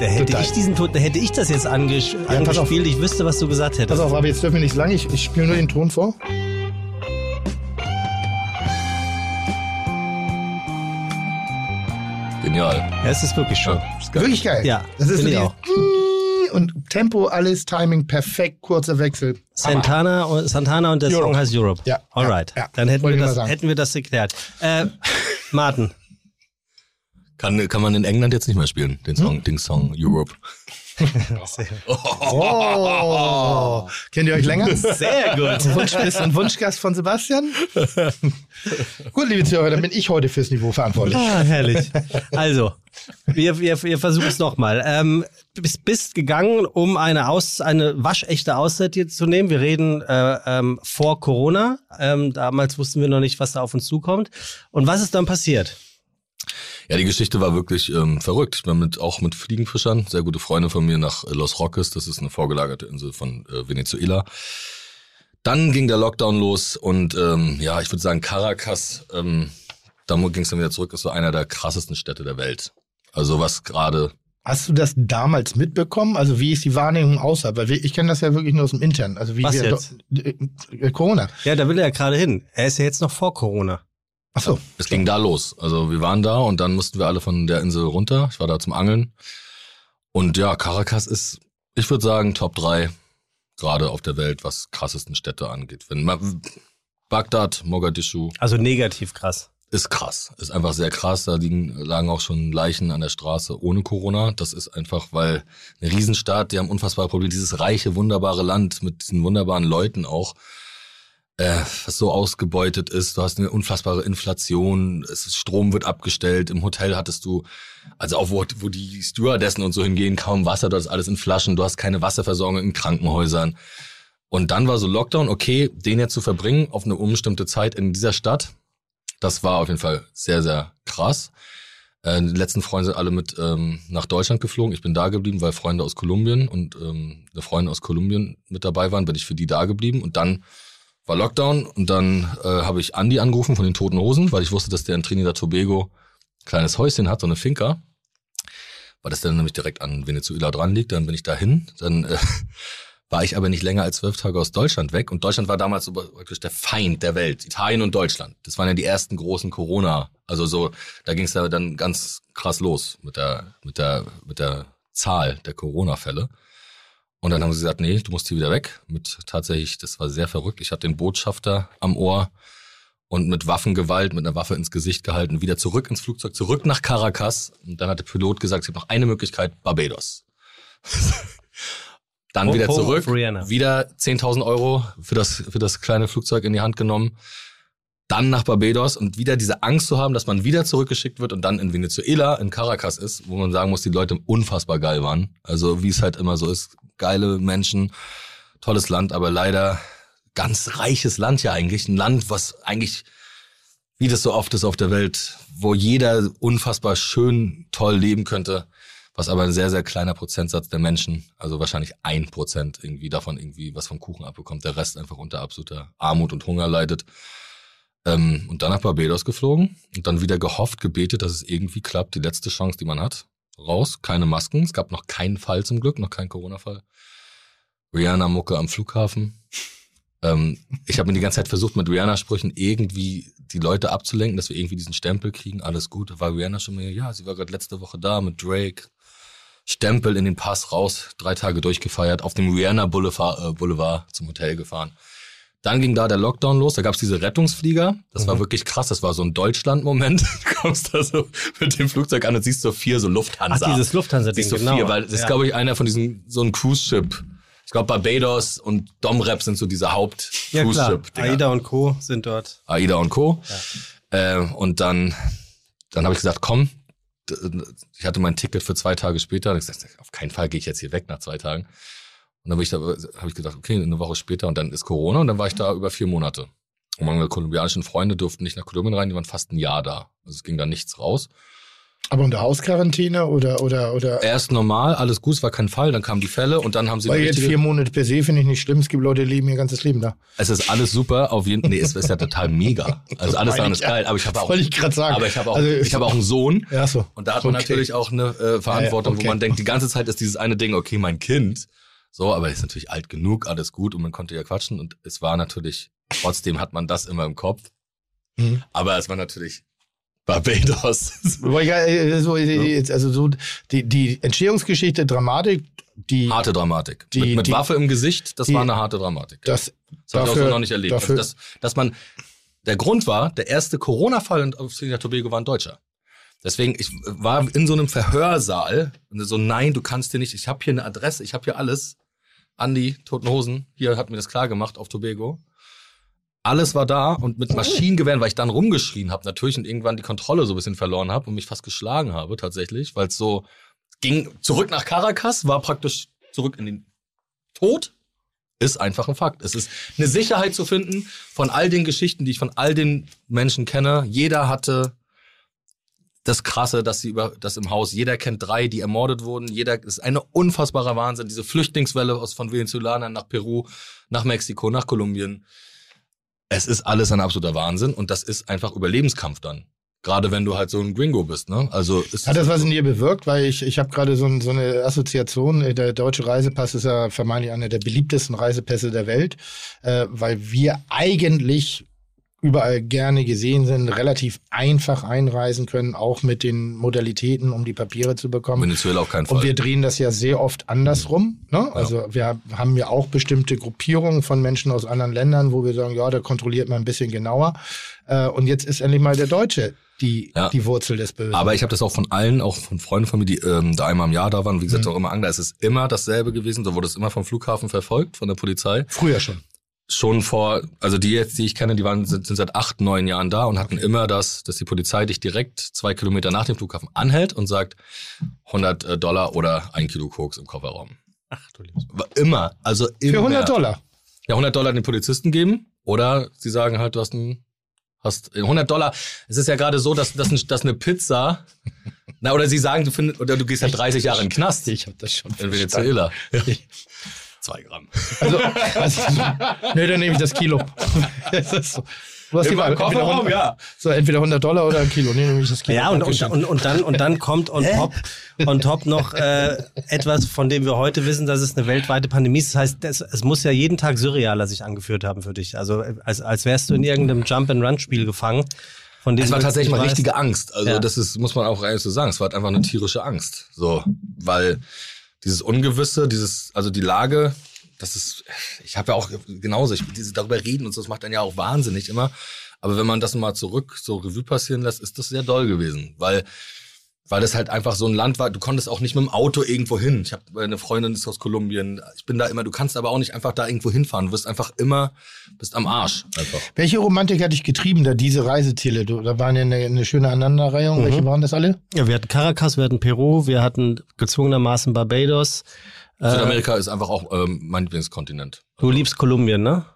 Da hätte Total. ich diesen Ton, da hätte ich das jetzt anges auf. angespielt. Ich wüsste, was du gesagt hättest. Pass auf, aber jetzt dürfen wir nicht so lange, ich, ich spiele nur den Ton vor. Genial. Ja, es ist wirklich schön. Ja, ist geil. Wirklich geil. Ja, das ist ich dieses und Tempo, alles, Timing, perfekt, kurzer Wechsel. Santana und, Santana und der Europe. Song heißt Europe. Ja, Alright. ja, ja. Dann hätten wir, das, hätten wir das geklärt. Äh, Martin. Kann, kann man in England jetzt nicht mehr spielen, den Song, den Song Europe. Oh, kennt ihr euch länger? Sehr gut. Ein Wunschgast, ein Wunschgast von Sebastian? Gut, liebe Zuhörer, dann bin ich heute fürs Niveau verantwortlich. Ah, herrlich. Also, wir, wir, wir versuchen es nochmal. Ähm, bist, bist gegangen, um eine, Aus, eine waschechte Auszeit hier zu nehmen. Wir reden äh, ähm, vor Corona. Ähm, damals wussten wir noch nicht, was da auf uns zukommt. Und was ist dann passiert? Ja, die Geschichte war wirklich ähm, verrückt. Ich bin mit, auch mit Fliegenfischern, sehr gute Freunde von mir, nach Los Roques, das ist eine vorgelagerte Insel von äh, Venezuela. Dann ging der Lockdown los und ähm, ja, ich würde sagen, Caracas, ähm, da ging es dann wieder zurück, ist so einer der krassesten Städte der Welt. Also was gerade Hast du das damals mitbekommen? Also wie ist die Wahrnehmung außerhalb? Weil wir- ich kenne das ja wirklich nur aus dem Internen. Also wie Was wir jetzt? do- äh, Corona. Ja, da will er ja gerade hin. Er ist ja jetzt noch vor Corona. Ach so. Es ging da los. Also wir waren da und dann mussten wir alle von der Insel runter. Ich war da zum Angeln. Und ja, Caracas ist, ich würde sagen, Top 3 gerade auf der Welt, was krassesten Städte angeht. Wenn man, Bagdad, Mogadischu Also negativ krass. ist krass. Ist einfach sehr krass. Da liegen, lagen auch schon Leichen an der Straße ohne Corona. Das ist einfach, weil eine Riesenstadt, die haben unfassbare Probleme. Dieses reiche, wunderbare Land mit diesen wunderbaren Leuten auch, äh, was so ausgebeutet ist. Du hast eine unfassbare Inflation. Es Strom wird abgestellt. Im Hotel hattest du, also auch wo, wo die Stewardessen und so hingehen, kaum Wasser. Du hast alles in Flaschen. Du hast keine Wasserversorgung in Krankenhäusern. Und dann war so Lockdown, okay, den jetzt zu verbringen auf eine unbestimmte Zeit in dieser Stadt, das war auf jeden Fall sehr, sehr krass. Äh, die letzten Freunde sind alle mit ähm, nach Deutschland geflogen. Ich bin da geblieben, weil Freunde aus Kolumbien und ähm, eine Freundin aus Kolumbien mit dabei waren, bin ich für die da geblieben. Und dann war Lockdown und dann äh, habe ich Andy angerufen von den Toten Hosen, weil ich wusste, dass der in Trinidad Tobago ein kleines Häuschen hat, so eine Finca. Weil das dann nämlich direkt an Venezuela dran liegt. Dann bin ich dahin. Dann äh, war ich aber nicht länger als zwölf Tage aus Deutschland weg. Und Deutschland war damals so praktisch der Feind der Welt. Italien und Deutschland. Das waren ja die ersten großen Corona. Also so, da ging es dann ganz krass los mit der, mit der, mit der Zahl der Corona-Fälle. Und dann haben sie gesagt, nee, du musst hier wieder weg. Mit tatsächlich, das war sehr verrückt. Ich hatte den Botschafter am Ohr und mit Waffengewalt, mit einer Waffe ins Gesicht gehalten, wieder zurück ins Flugzeug, zurück nach Caracas. Und dann hat der Pilot gesagt, es gibt noch eine Möglichkeit, Barbados. dann wieder zurück, wieder 10.000 Euro für das, für das kleine Flugzeug in die Hand genommen. Dann nach Barbados und wieder diese Angst zu haben, dass man wieder zurückgeschickt wird und dann in Venezuela, in Caracas ist, wo man sagen muss, die Leute unfassbar geil waren. Also wie es halt immer so ist, geile Menschen, tolles Land, aber leider ganz reiches Land ja eigentlich. Ein Land, was eigentlich, wie das so oft ist auf der Welt, wo jeder unfassbar schön, toll leben könnte, was aber ein sehr, sehr kleiner Prozentsatz der Menschen, also wahrscheinlich ein Prozent irgendwie davon irgendwie was vom Kuchen abbekommt, der Rest einfach unter absoluter Armut und Hunger leidet. Ähm, und dann nach Barbados geflogen und dann wieder gehofft, gebetet, dass es irgendwie klappt, die letzte Chance, die man hat. Raus, keine Masken, es gab noch keinen Fall zum Glück, noch keinen Corona-Fall. Rihanna-Mucke am Flughafen. Ähm, ich habe mir die ganze Zeit versucht, mit Rihanna-Sprüchen irgendwie die Leute abzulenken, dass wir irgendwie diesen Stempel kriegen. Alles gut. War Rihanna schon mal, ja, sie war gerade letzte Woche da mit Drake. Stempel in den Pass raus, drei Tage durchgefeiert, auf dem Rihanna Boulevard, äh, Boulevard zum Hotel gefahren. Dann ging da der Lockdown los, da gab's diese Rettungsflieger. Das war wirklich krass, das war so ein Deutschland-Moment. Du kommst da so mit dem Flugzeug an und siehst so vier so Lufthansa. Ach, dieses Lufthansa-Ding, du genau. vier, weil das ist, Ja. glaube ich, einer von diesen, so ein Cruise-Ship. Ich glaube, Barbados und Domrep sind so diese Ja klar, Haupt-Cruise-Ship-Dinger. Aida und Co. sind dort. AIDA und Co. Äh, und dann, dann habe ich gesagt, komm, ich hatte mein Ticket für zwei Tage später. Und ich gesagt, auf keinen Fall gehe ich jetzt hier weg nach zwei Tagen. Und dann habe ich, da, hab ich gedacht, okay, eine Woche später und dann ist Corona und dann war ich da über vier Monate. Und meine kolumbianischen Freunde durften nicht nach Kolumbien rein, die waren fast ein Jahr da. Also es ging da nichts raus. Aber unter Hausquarantäne oder oder oder Erst normal, alles gut, es war kein Fall, dann kamen die Fälle und dann haben sie weil jetzt vier Monate per se finde ich nicht schlimm. Es gibt Leute, die leben ihr ganzes Leben da. Es ist alles super, auf jeden Nee, es ist ja total mega. Also alles daran ist ja. geil. Aber ich habe auch, Wollte ich gerade sagen. aber ich habe auch, Also, ich habe auch einen Sohn. Ja so. Und da hat man Okay. natürlich auch eine äh, Verantwortung, ja, okay. wo man denkt, die ganze Zeit ist dieses eine Ding, okay, mein Kind. So, aber er ist natürlich alt genug, alles gut und man konnte ja quatschen und es war natürlich, trotzdem hat man das immer im Kopf. Mhm. Aber es war natürlich Barbados. Äh, also so die, die Entstehungsgeschichte, Dramatik, die harte Dramatik. Die- mit mit die- Waffe im Gesicht, das die- war eine harte Dramatik. das Das habe ich auch so noch nicht erlebt. dafür- also dass, dass man, der Grund war, der erste Corona-Fall in- auf Trinidad Tobago war ein Deutscher. Deswegen, ich war in so einem Verhörsaal und so, nein, du kannst dir nicht, ich habe hier eine Adresse, ich habe hier alles. Andi, Toten Hosen, hier hat mir das klar gemacht auf Tobago. Alles war da und mit Maschinengewehren, weil ich dann rumgeschrien habe natürlich und irgendwann die Kontrolle so ein bisschen verloren habe und mich fast geschlagen habe tatsächlich, weil es so ging zurück nach Caracas, war praktisch zurück in den Tod ist einfach ein Fakt. Es ist eine Sicherheit zu finden von all den Geschichten, die ich von all den Menschen kenne. Jeder hatte das Krasse, dass sie über das im Haus, jeder kennt drei, die ermordet wurden, jeder ist eine unfassbarer Wahnsinn, diese Flüchtlingswelle aus von Venezuela nach Peru, nach Mexiko, nach Kolumbien. Es ist alles ein absoluter Wahnsinn und das ist einfach Überlebenskampf dann. Gerade wenn du halt so ein Gringo bist, ne? Also ist Hat das was in dir bewirkt? Weil ich, ich habe gerade so, ein, so eine Assoziation. Der deutsche Reisepass ist ja vermeintlich einer der beliebtesten Reisepässe der Welt, äh, weil wir eigentlich überall gerne gesehen sind, relativ einfach einreisen können, auch mit den Modalitäten, um die Papiere zu bekommen. Venezuela auf keinen Fall. Und wir drehen das ja sehr oft andersrum. Ne? Also wir haben ja auch bestimmte Gruppierungen von Menschen aus anderen Ländern, wo wir sagen, ja, da kontrolliert man ein bisschen genauer. Äh, Und jetzt ist endlich mal der Deutsche die, Ja. die Wurzel des Bösen. Aber ich habe das auch von allen, auch von Freunden von mir, die ähm, da einmal im Jahr da waren, wie gesagt, auch immer Angler. Es ist immer dasselbe gewesen. So wurde es immer vom Flughafen verfolgt, von der Polizei. Früher schon. Schon vor, also die jetzt, die ich kenne, die waren sind, sind seit acht, neun Jahren da und hatten immer das, dass die Polizei dich direkt zwei Kilometer nach dem Flughafen anhält und sagt 100 Dollar oder ein Kilo Koks im Kofferraum. Ach du liebes. Immer, also immer. Für 100 Dollar. Ja, 100 Dollar den Polizisten geben oder sie sagen halt, du hast ein, hast 100 Dollar. Es ist ja gerade so, dass, dass, ein- dass eine Pizza, na oder sie sagen, du findest, oder du gehst ja 30 Jahre in den Knast. Ich habe das schon In. Venezuela. Zwei Gramm. Also, also nee, dann nehme ich das Kilo. Das ist so. Du hast die Wahl. Entweder 100, ja. so, entweder 100 Dollar oder ein Kilo. Nee, nehme ich das Kilo. Ja, und, und, und, und, dann, und dann kommt on top, on top noch äh, etwas, von dem wir heute wissen, dass es eine weltweite Pandemie ist. Das heißt, es, es muss ja jeden Tag surrealer sich angeführt haben für dich. Also äh, als, als wärst du in irgendeinem Jump-and-Run-Spiel gefangen. Von dem Es war tatsächlich mal richtige Angst. Also Ja. das ist, muss man auch ehrlich so sagen. Es war halt einfach eine tierische Angst. So, weil dieses Ungewisse, dieses, also die Lage, das ist, ich habe ja auch genauso, ich diese darüber reden und so, das macht dann ja auch wahnsinnig immer. Aber wenn man das mal zurück so Revue passieren lässt, ist das sehr doll gewesen, weil weil das halt einfach so ein Land war, du konntest auch nicht mit dem Auto irgendwo hin. Ich habe eine Freundin ist aus Kolumbien. Ich bin da immer, du kannst aber auch nicht einfach da irgendwo hinfahren. Du wirst einfach immer bist am Arsch einfach. Welche Romantik hat dich getrieben, da diese Reiseziele? Du, da waren ja eine, eine schöne Aneinanderreihung. Mhm. Welche waren das alle? Ja, wir hatten Caracas, wir hatten Peru, wir hatten gezwungenermaßen Barbados. Äh, Südamerika ist einfach auch ähm, mein Lieblingskontinent. du liebst Kolumbien, ne?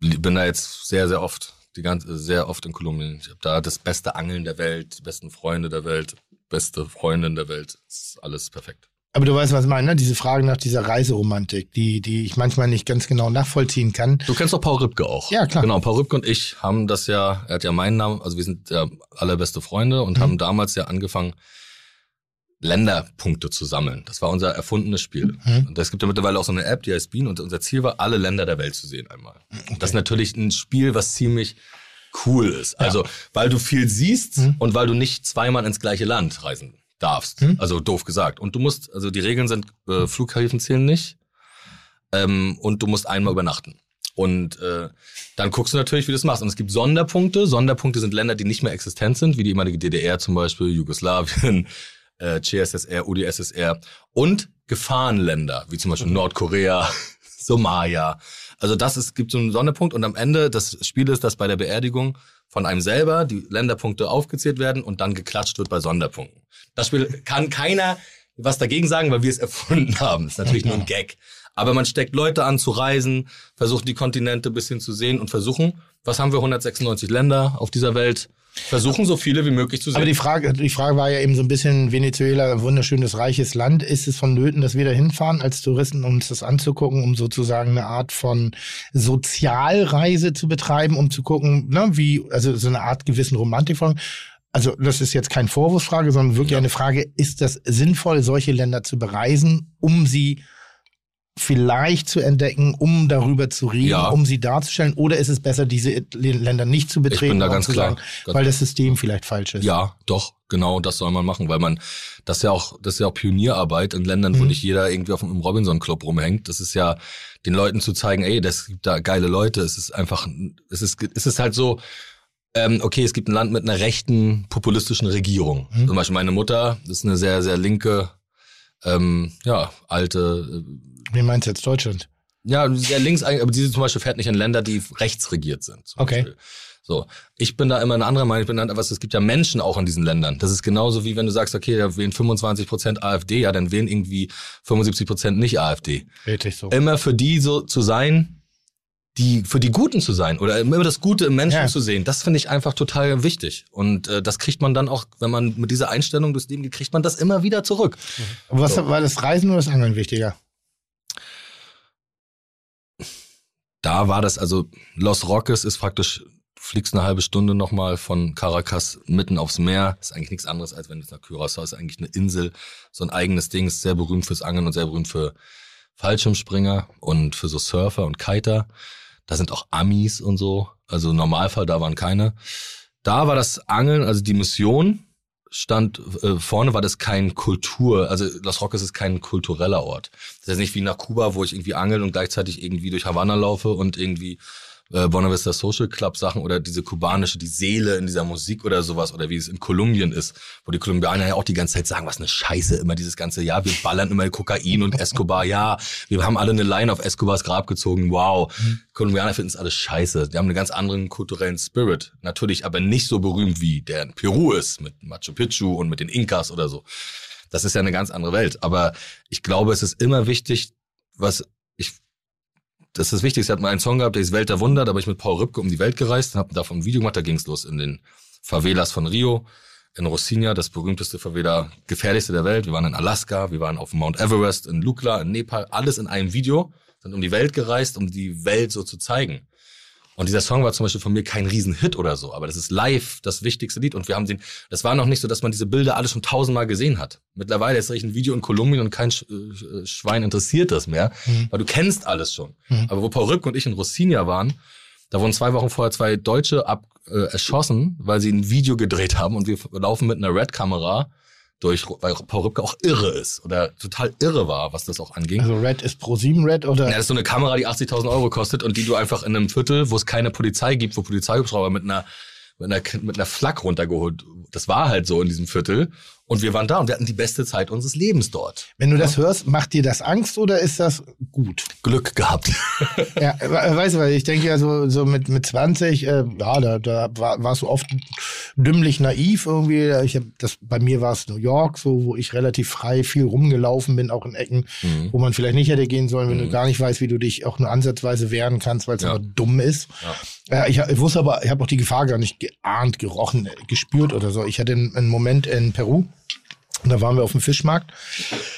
bin da jetzt sehr, sehr oft, die ganze, sehr oft in Kolumbien. Ich habe da das beste Angeln der Welt, die besten Freunde der Welt, beste Freundin der Welt. ist alles perfekt. Aber du weißt, was ich meine, ne? Diese Frage nach dieser Reiseromantik, die, die ich manchmal nicht ganz genau nachvollziehen kann. Du kennst doch Paul Rübke auch. Ja, klar. Genau, Paul Rübke und ich haben das ja, er hat ja meinen Namen, also wir sind ja allerbeste Freunde und Mhm. haben damals ja angefangen, Länderpunkte zu sammeln. Das war unser erfundenes Spiel. Mhm. Und es gibt ja mittlerweile auch so eine App, die heißt Bean und unser Ziel war, alle Länder der Welt zu sehen einmal. Mhm, Das ist natürlich ein Spiel, was ziemlich cool ist. Also, weil du viel siehst Mhm. und weil du nicht zweimal ins gleiche Land reisen darfst. Mhm. Also doof gesagt. Und du musst, also die Regeln sind, äh, Flughäfen zählen nicht. Ähm, und du musst einmal übernachten. Und äh, dann guckst du natürlich, wie du das machst. Und es gibt Sonderpunkte. Sonderpunkte sind Länder, die nicht mehr existent sind, wie die ehemalige DDR zum Beispiel, Jugoslawien, äh, CSSR, UdSSR. Und Gefahrenländer, wie zum Beispiel Nordkorea, Somalia. Also das ist, gibt so einen Sonderpunkt. Und am Ende des Spieles, dass bei der Beerdigung von einem selber die Länderpunkte aufgezählt werden und dann geklatscht wird bei Sonderpunkten. Das Spiel kann keiner was dagegen sagen, weil wir es erfunden haben. Das ist natürlich nur ein Gag. Aber man steckt Leute an zu reisen, versucht die Kontinente ein bisschen zu sehen und versuchen, was haben wir, 196 Länder auf dieser Welt, versuchen so viele wie möglich zu sehen. Aber die Frage, die Frage war ja eben so ein bisschen Venezuela, ein wunderschönes, reiches Land. Ist es vonnöten, dass wir da hinfahren als Touristen, um uns das anzugucken, um sozusagen eine Art von Sozialreise zu betreiben, um zu gucken, ne, wie, also so eine Art gewissen Romantik von. Also das ist jetzt keine Vorwurfsfrage, sondern wirklich Ja. eine Frage, ist das sinnvoll, solche Länder zu bereisen, um sie vielleicht zu entdecken, um darüber zu reden, Ja. um sie darzustellen, oder ist es besser, diese Länder nicht zu betreten, bin da ganz klar. sagen, Ganz weil das System vielleicht falsch ist? Ja, doch, genau, das soll man machen, weil man, das ist ja auch, das ist ja auch Pionierarbeit in Ländern, wo Mhm. nicht jeder irgendwie auf einem Robinson Club rumhängt. Das ist ja, den Leuten zu zeigen, ey, das gibt da geile Leute. Es ist einfach, es ist, es ist halt so, ähm, okay, es gibt ein Land mit einer rechten, populistischen Regierung. Mhm. Zum Beispiel meine Mutter, das ist eine sehr, sehr linke, ähm, ja, alte, Wie meinst du jetzt Deutschland? ja, sehr links, aber diese zum Beispiel fährt nicht in Länder, die rechts regiert sind. Okay. Beispiel. So, ich bin da immer eine andere Meinung. Ich bin dann, was es gibt ja Menschen auch in diesen Ländern. Das ist genauso wie wenn du sagst, okay, da wählen 25 Prozent AfD, ja, dann wählen irgendwie 75 Prozent nicht AfD. Richtig so. Immer für die so zu sein, die für die Guten zu sein oder immer das Gute im Menschen Ja. zu sehen, das finde ich einfach total wichtig. Und äh, das kriegt man dann auch, wenn man mit dieser Einstellung durchs Leben geht, kriegt man das immer wieder zurück. Aber was So. war das Reisen oder das Angeln wichtiger? Da war das, also Los Roques ist praktisch, fliegst eine halbe Stunde nochmal von Caracas mitten aufs Meer. Ist eigentlich nichts anderes, als wenn du nach Curaçao ist eigentlich eine Insel, so ein eigenes Ding, ist sehr berühmt fürs Angeln und sehr berühmt für Fallschirmspringer und für so Surfer und Kiter. Da sind auch Amis und so. Also im Normalfall, da waren keine. Da war das Angeln, also die Mission stand äh, vorne, war das kein Kultur, also Los Roques ist kein kultureller Ort. Das ist nicht wie nach Kuba, wo ich irgendwie angel und gleichzeitig irgendwie durch Havanna laufe und irgendwie äh, Buena Vista Social Club Sachen oder diese kubanische, die Seele in dieser Musik oder sowas oder wie es in Kolumbien ist, wo die Kolumbianer ja auch die ganze Zeit sagen, was eine Scheiße, immer dieses ganze, ja, wir ballern immer Kokain und Escobar, ja, wir haben alle eine Line auf Escobars Grab gezogen, wow. Kolumbianer finden es alles scheiße. Die haben einen ganz anderen kulturellen Spirit. Natürlich aber nicht so berühmt wie der in Peru ist, mit Machu Picchu und mit den Inkas oder so. Das ist ja eine ganz andere Welt. Aber ich glaube, es ist immer wichtig, was ich das ist das Wichtigste. Ich hatte mal einen Song gehabt, der ist Welt der Wunder, da bin ich mit Paul Rübke um die Welt gereist und habe davon ein Video gemacht, da ging's los in den Favelas von Rio, in Rocinha, das berühmteste Favela, gefährlichste der Welt. Wir waren in Alaska, wir waren auf Mount Everest, in Lukla, in Nepal, alles in einem Video, sind um die Welt gereist, um die Welt so zu zeigen. Und dieser Song war zum Beispiel von mir kein Riesenhit oder so, aber das ist live das wichtigste Lied. Und wir haben den, das war noch nicht so, dass man diese Bilder alle schon tausendmal gesehen hat. Mittlerweile ist ein Video in Kolumbien und kein Sch äh, Schwein interessiert das mehr, Mhm. weil du kennst alles schon. Mhm. Aber wo Paul Rübke und ich in Rocinha waren, da wurden zwei Wochen vorher zwei Deutsche ab, äh, erschossen, weil sie ein Video gedreht haben und wir laufen mit einer Red-Kamera durch, weil Paul Rübke auch irre ist oder total irre war, was das auch anging. Also Red ist Pro 7 Red oder? Ja, das ist so eine Kamera, die 80.000 Euro kostet und die du einfach in einem Viertel, wo es keine Polizei gibt, wo Polizeihubschrauber mit einer, mit einer, mit einer Flak runtergeholt. Das war halt so in diesem Viertel. Und wir waren da und wir hatten die beste Zeit unseres Lebens dort. Wenn du das hörst, macht dir das Angst oder ist das gut? Glück gehabt. Ja, we- weißt du, weil ich denke ja so, so mit, mit 20, äh, ja, da, da war, warst du oft dümmlich naiv irgendwie. Ich hab, das, bei mir war es New York, so, wo ich relativ frei viel rumgelaufen bin, auch in Ecken, Mhm. wo man vielleicht nicht hätte gehen sollen, wenn du Mhm. gar nicht weißt, wie du dich auch nur ansatzweise wehren kannst, weil es Ja. dumm ist. Ja. Ja, ich, ich wusste aber, ich habe auch die Gefahr gar nicht geahnt, gerochen, gespürt oder so. Ich hatte einen, einen Moment in Peru, und da waren wir auf dem Fischmarkt,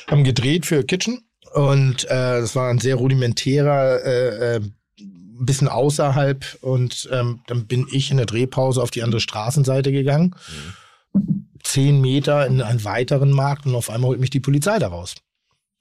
haben gedreht für Kitchen und äh, das war ein sehr rudimentärer, äh, äh, ein bisschen außerhalb und ähm, dann bin ich in der Drehpause auf die andere Straßenseite gegangen, zehn Meter in einen weiteren Markt und auf einmal holt mich die Polizei da raus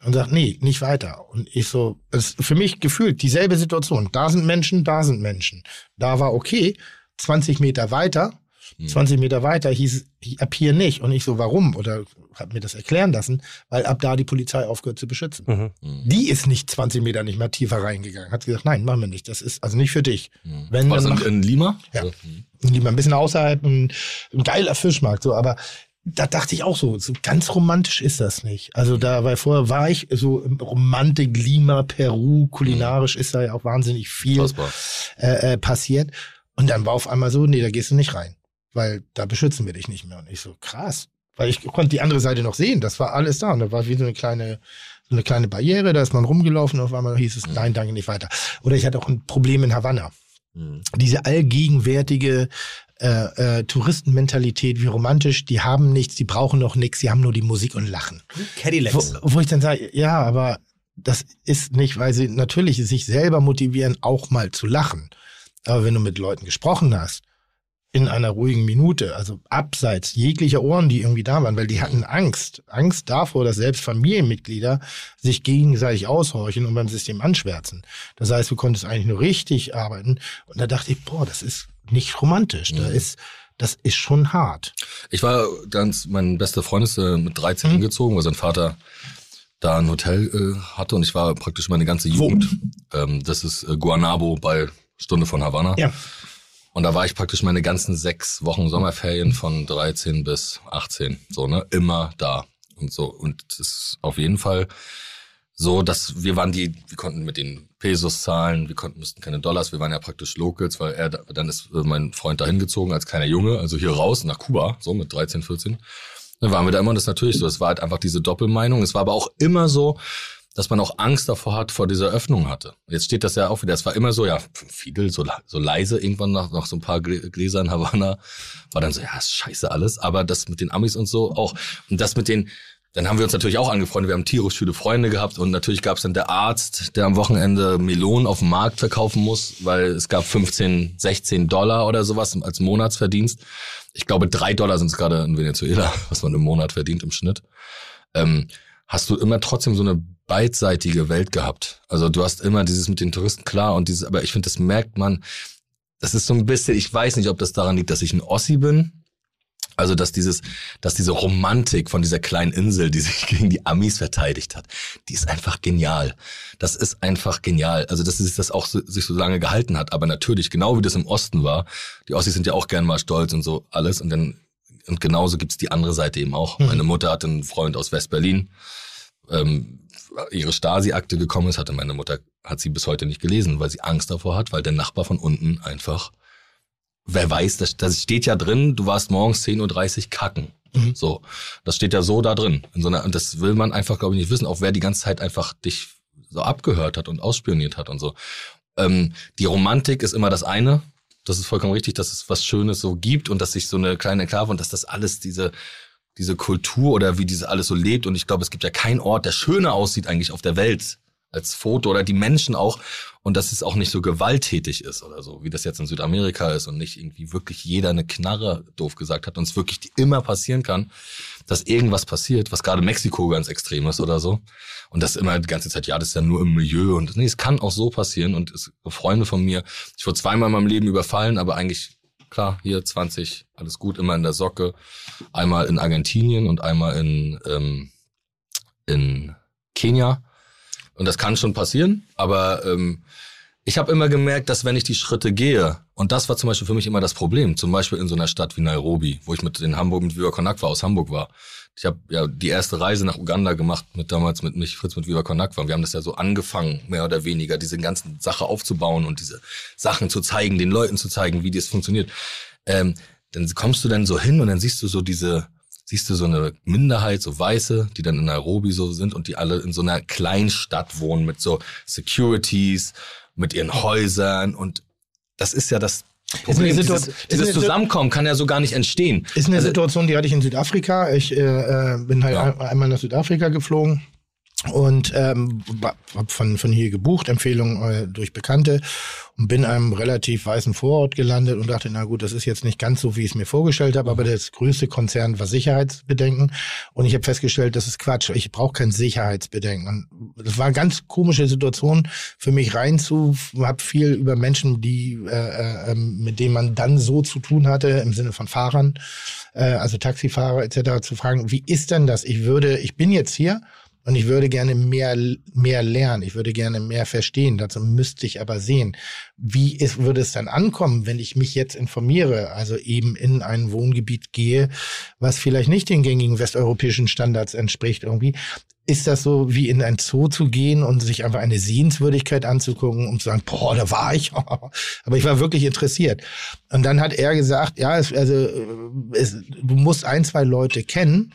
und sagt, nee, nicht weiter. Und ich so, es ist für mich gefühlt dieselbe Situation. Da sind Menschen, da sind Menschen. Da war okay, 20 Meter weiter, Mhm. 20 Meter weiter hieß es, ab hier nicht. Und ich so, warum? Oder hab mir das erklären lassen, weil ab da die Polizei aufgehört zu beschützen. Mhm. Mhm. Die ist nicht 20 Meter nicht mehr tiefer reingegangen. Hat gesagt, nein, machen wir nicht. Das ist also nicht für dich. Mhm. Wenn War das in, in Lima? Ja. Also, mhm. lieber ein bisschen außerhalb, ein, ein geiler Fischmarkt, so, aber da dachte ich auch so, so ganz romantisch ist das nicht. Also da, weil vorher war ich so im Romantik, Lima, Peru, kulinarisch ist da ja auch wahnsinnig viel äh, äh, passiert. Und dann war auf einmal so, nee, da gehst du nicht rein, weil da beschützen wir dich nicht mehr. Und ich so, krass. Weil ich konnte die andere Seite noch sehen, das war alles da. Und da war wie so eine kleine, so eine kleine Barriere, da ist man rumgelaufen und auf einmal hieß es, nein, danke, nicht weiter. Oder ich hatte auch ein Problem in Havanna Mhm. diese allgegenwärtige äh, äh, Touristenmentalität, wie romantisch, die haben nichts, die brauchen noch nichts, die haben nur die Musik und Lachen. Wo, Cadillacs. wo ich dann sage, ja, aber das ist nicht, weil sie natürlich sich selber motivieren, auch mal zu lachen. Aber wenn du mit Leuten gesprochen hast, in einer ruhigen Minute, also abseits jeglicher Ohren, die irgendwie da waren, weil die hatten Angst. Angst davor, dass selbst Familienmitglieder sich gegenseitig aushorchen und beim System anschwärzen. Das heißt, du konntest eigentlich nur richtig arbeiten. Und da dachte ich, boah, das ist nicht romantisch. Da Mhm. ist, das ist schon hart. Ich war ganz, mein bester Freund ist äh, mit 13 Mhm. hingezogen, weil sein Vater da ein Hotel äh, hatte und ich war praktisch meine ganze Jugend. Ähm, das ist äh, Guanabo bei Stunde von Havanna. Ja. Und da war ich praktisch meine ganzen sechs Wochen Sommerferien von 13 bis 18, so, ne, immer da und so. Und das ist auf jeden Fall so, dass wir waren die, wir konnten mit den Pesos zahlen, wir konnten, mussten keine Dollars, wir waren ja praktisch Locals, weil er, da- dann ist äh, mein Freund dahin gezogen als kleiner Junge, also hier raus nach Kuba, so mit 13, 14. Dann waren wir da immer und das ist natürlich so, es war halt einfach diese Doppelmeinung. Es war aber auch immer so, dass man auch Angst davor hat, vor dieser Öffnung hatte. Jetzt steht das ja auch wieder. Es war immer so, ja, Fidel, so, so leise, irgendwann nach, nach so ein paar Gläsern Havanna, war dann so, ja, ist scheiße alles. Aber das mit den Amis und so auch. Und das mit den, dann haben wir uns natürlich auch angefreundet. Wir haben tierisch viele Freunde gehabt und natürlich gab es dann der Arzt, der am Wochenende Melonen auf dem Markt verkaufen muss, weil es gab 15, 16 Dollar oder sowas als Monatsverdienst. Ich glaube, drei Dollar sind es gerade in Venezuela, was man im Monat verdient im Schnitt. Ähm, hast du immer trotzdem so eine beidseitige Welt gehabt. Also du hast immer dieses mit den Touristen klar und dieses, aber ich finde, das merkt man. Das ist so ein bisschen, ich weiß nicht, ob das daran liegt, dass ich ein Ossi bin also, dass dieses, dass diese Romantik von dieser kleinen Insel, die sich gegen die Amis verteidigt hat, die ist einfach genial. Das ist einfach genial. Also, dass sich das auch so, sich so lange gehalten hat. Aber natürlich, genau wie das im Osten war, die Ossis sind ja auch gern mal stolz und so alles. Und dann, und genauso gibt's die andere Seite eben auch. Mhm. Meine Mutter hatte einen Freund aus West-Berlin. Ähm, ihre Stasi-Akte gekommen ist, hatte meine Mutter, hat sie bis heute nicht gelesen, weil sie Angst davor hat, weil der Nachbar von unten einfach wer weiß, das, das steht ja drin, du warst morgens 10.30 Uhr kacken. Mhm. So, das steht ja so da drin. In so einer, und das will man einfach, glaube ich, nicht wissen, auch wer die ganze Zeit einfach dich so abgehört hat und ausspioniert hat und so. Ähm, die Romantik ist immer das eine. Das ist vollkommen richtig, dass es was Schönes so gibt und dass sich so eine kleine Enklave und dass das alles diese, diese Kultur oder wie diese alles so lebt. Und ich glaube, es gibt ja keinen Ort, der schöner aussieht eigentlich auf der Welt als Foto oder die Menschen auch und dass es auch nicht so gewalttätig ist oder so, wie das jetzt in Südamerika ist und nicht irgendwie wirklich jeder eine Knarre doof gesagt hat und es wirklich immer passieren kann, dass irgendwas passiert, was gerade Mexiko ganz extrem ist oder so. Und das immer die ganze Zeit, ja, das ist ja nur im Milieu und nee, es kann auch so passieren und es, Freunde von mir, ich wurde zweimal in meinem Leben überfallen, aber eigentlich klar, hier 20, alles gut, immer in der Socke, einmal in Argentinien und einmal in ähm, in Kenia und das kann schon passieren, aber ähm, ich habe immer gemerkt, dass wenn ich die Schritte gehe, und das war zum Beispiel für mich immer das Problem, zum Beispiel in so einer Stadt wie Nairobi, wo ich mit den Hamburg, mit Viva Konakwa aus Hamburg war. Ich habe ja die erste Reise nach Uganda gemacht, mit damals mit mich, Fritz mit Viva Konakwa. Wir haben das ja so angefangen, mehr oder weniger, diese ganzen Sache aufzubauen und diese Sachen zu zeigen, den Leuten zu zeigen, wie das funktioniert. Ähm, dann kommst du dann so hin und dann siehst du so diese siehst du so eine Minderheit, so Weiße, die dann in Nairobi so sind und die alle in so einer kleinen Stadt wohnen mit so Securities, mit ihren Häusern und das ist ja das Problem. Dieses, dieses Zusammenkommen kann ja so gar nicht entstehen. Ist eine also, Situation, die hatte ich in Südafrika. Ich äh, äh bin halt ja. einmal nach Südafrika geflogen und ähm, habe von, von hier gebucht, Empfehlungen äh, durch Bekannte und bin einem relativ weißen Vorort gelandet und dachte, na gut, das ist jetzt nicht ganz so, wie ich es mir vorgestellt habe, aber das größte Konzern war Sicherheitsbedenken und ich habe festgestellt, das ist Quatsch, ich brauche kein Sicherheitsbedenken. Und das war eine ganz komische Situation für mich rein zu, habe viel über Menschen, die äh, äh, ähm, mit denen man dann so zu tun hatte, im Sinne von Fahrern, äh, also Taxifahrer etc., zu fragen, wie ist denn das? Ich würde, ich bin jetzt hier und ich würde gerne mehr, mehr lernen. Ich würde gerne mehr verstehen. Dazu müsste ich aber sehen, wie ist, würde es dann ankommen, wenn ich mich jetzt informiere, also eben in ein Wohngebiet gehe, was vielleicht nicht den gängigen westeuropäischen Standards entspricht irgendwie. Ist das so, wie in ein Zoo zu gehen und sich einfach eine Sehenswürdigkeit anzugucken, um zu sagen, boah, da war ich. Aber ich war wirklich interessiert. Und dann hat er gesagt, ja, es, also es, du musst ein, zwei Leute kennen.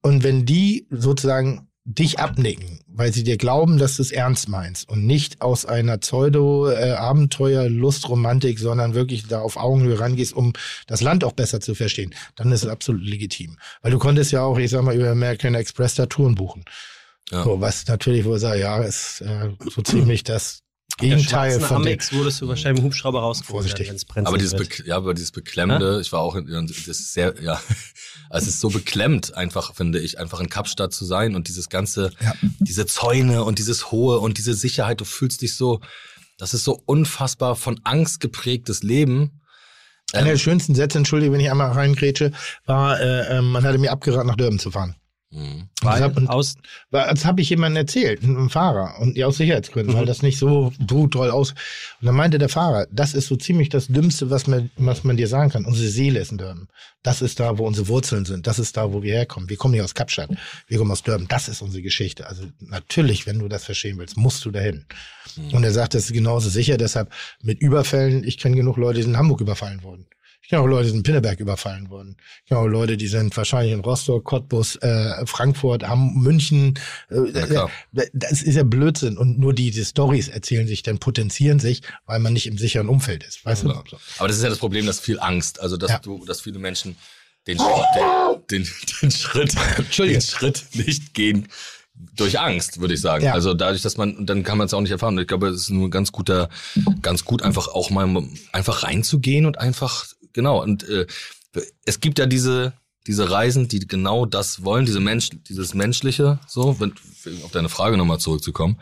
Und wenn die sozusagen dich abnicken, weil sie dir glauben, dass du es ernst meinst und nicht aus einer Pseudo-Abenteuer-Lust-Romantik, sondern wirklich da auf Augenhöhe rangehst, um das Land auch besser zu verstehen, dann ist es absolut legitim. Weil du konntest ja auch, ich sag mal, über American Express da Touren buchen. Ja. So, was natürlich wohl sagt, ja, ist äh, so ziemlich das Gegenteil von Amex wurdest du wahrscheinlich im Hubschrauber rausgeholt, Vorsichtig. Aber dieses, Be ja, aber dieses Beklemmende, ja? ich war auch in, das ist sehr, ja, es ist so beklemmt einfach, finde ich, einfach in Kapstadt zu sein und dieses ganze, ja. diese Zäune und dieses Hohe und diese Sicherheit, du fühlst dich so, das ist so unfassbar von Angst geprägtes Leben. Einer der schönsten Sätze, entschuldige, wenn ich einmal reingrätsche, war, äh, äh man hatte mir abgeraten, nach Durban zu fahren. Mhm. Weil, das habe hab ich jemandem erzählt, einem Fahrer, und ja aus Sicherheitsgründen, mhm. weil das nicht so brutal aus. Und dann meinte der Fahrer, das ist so ziemlich das Dümmste, was man, was man dir sagen kann. Unsere Seele ist in Durban. Das ist da, wo unsere Wurzeln sind. Das ist da, wo wir herkommen. Wir kommen nicht aus Kapstadt. Wir kommen aus Durban. Das ist unsere Geschichte. Also natürlich, wenn du das verstehen willst, musst du dahin. Mhm. Und er sagt, das ist genauso sicher. Deshalb mit Überfällen, ich kenne genug Leute, die sind in Hamburg überfallen worden. Ich kenne auch Leute, die sind in Pinneberg überfallen worden. Ich kenne auch Leute, die sind wahrscheinlich in Rostock, Cottbus, äh, Frankfurt, haben München. Äh, klar. das ist ja Blödsinn. Und nur die, die Stories erzählen sich, dann potenzieren sich, weil man nicht im sicheren Umfeld ist. Weißt Ja. du? Aber das ist ja das Problem, dass viel Angst, also dass Ja. du, dass viele Menschen den, Schritt- den, den, den Schritt, den Schritt nicht gehen durch Angst, würde ich sagen. Ja. Also dadurch, dass man, dann kann man es auch nicht erfahren. Ich glaube, es ist nur ganz guter, ganz gut einfach auch mal einfach reinzugehen und einfach, genau. Und äh, es gibt ja diese, diese Reisen, die genau das wollen, diese Mensch, dieses Menschliche, so, wenn, auf deine Frage nochmal zurückzukommen.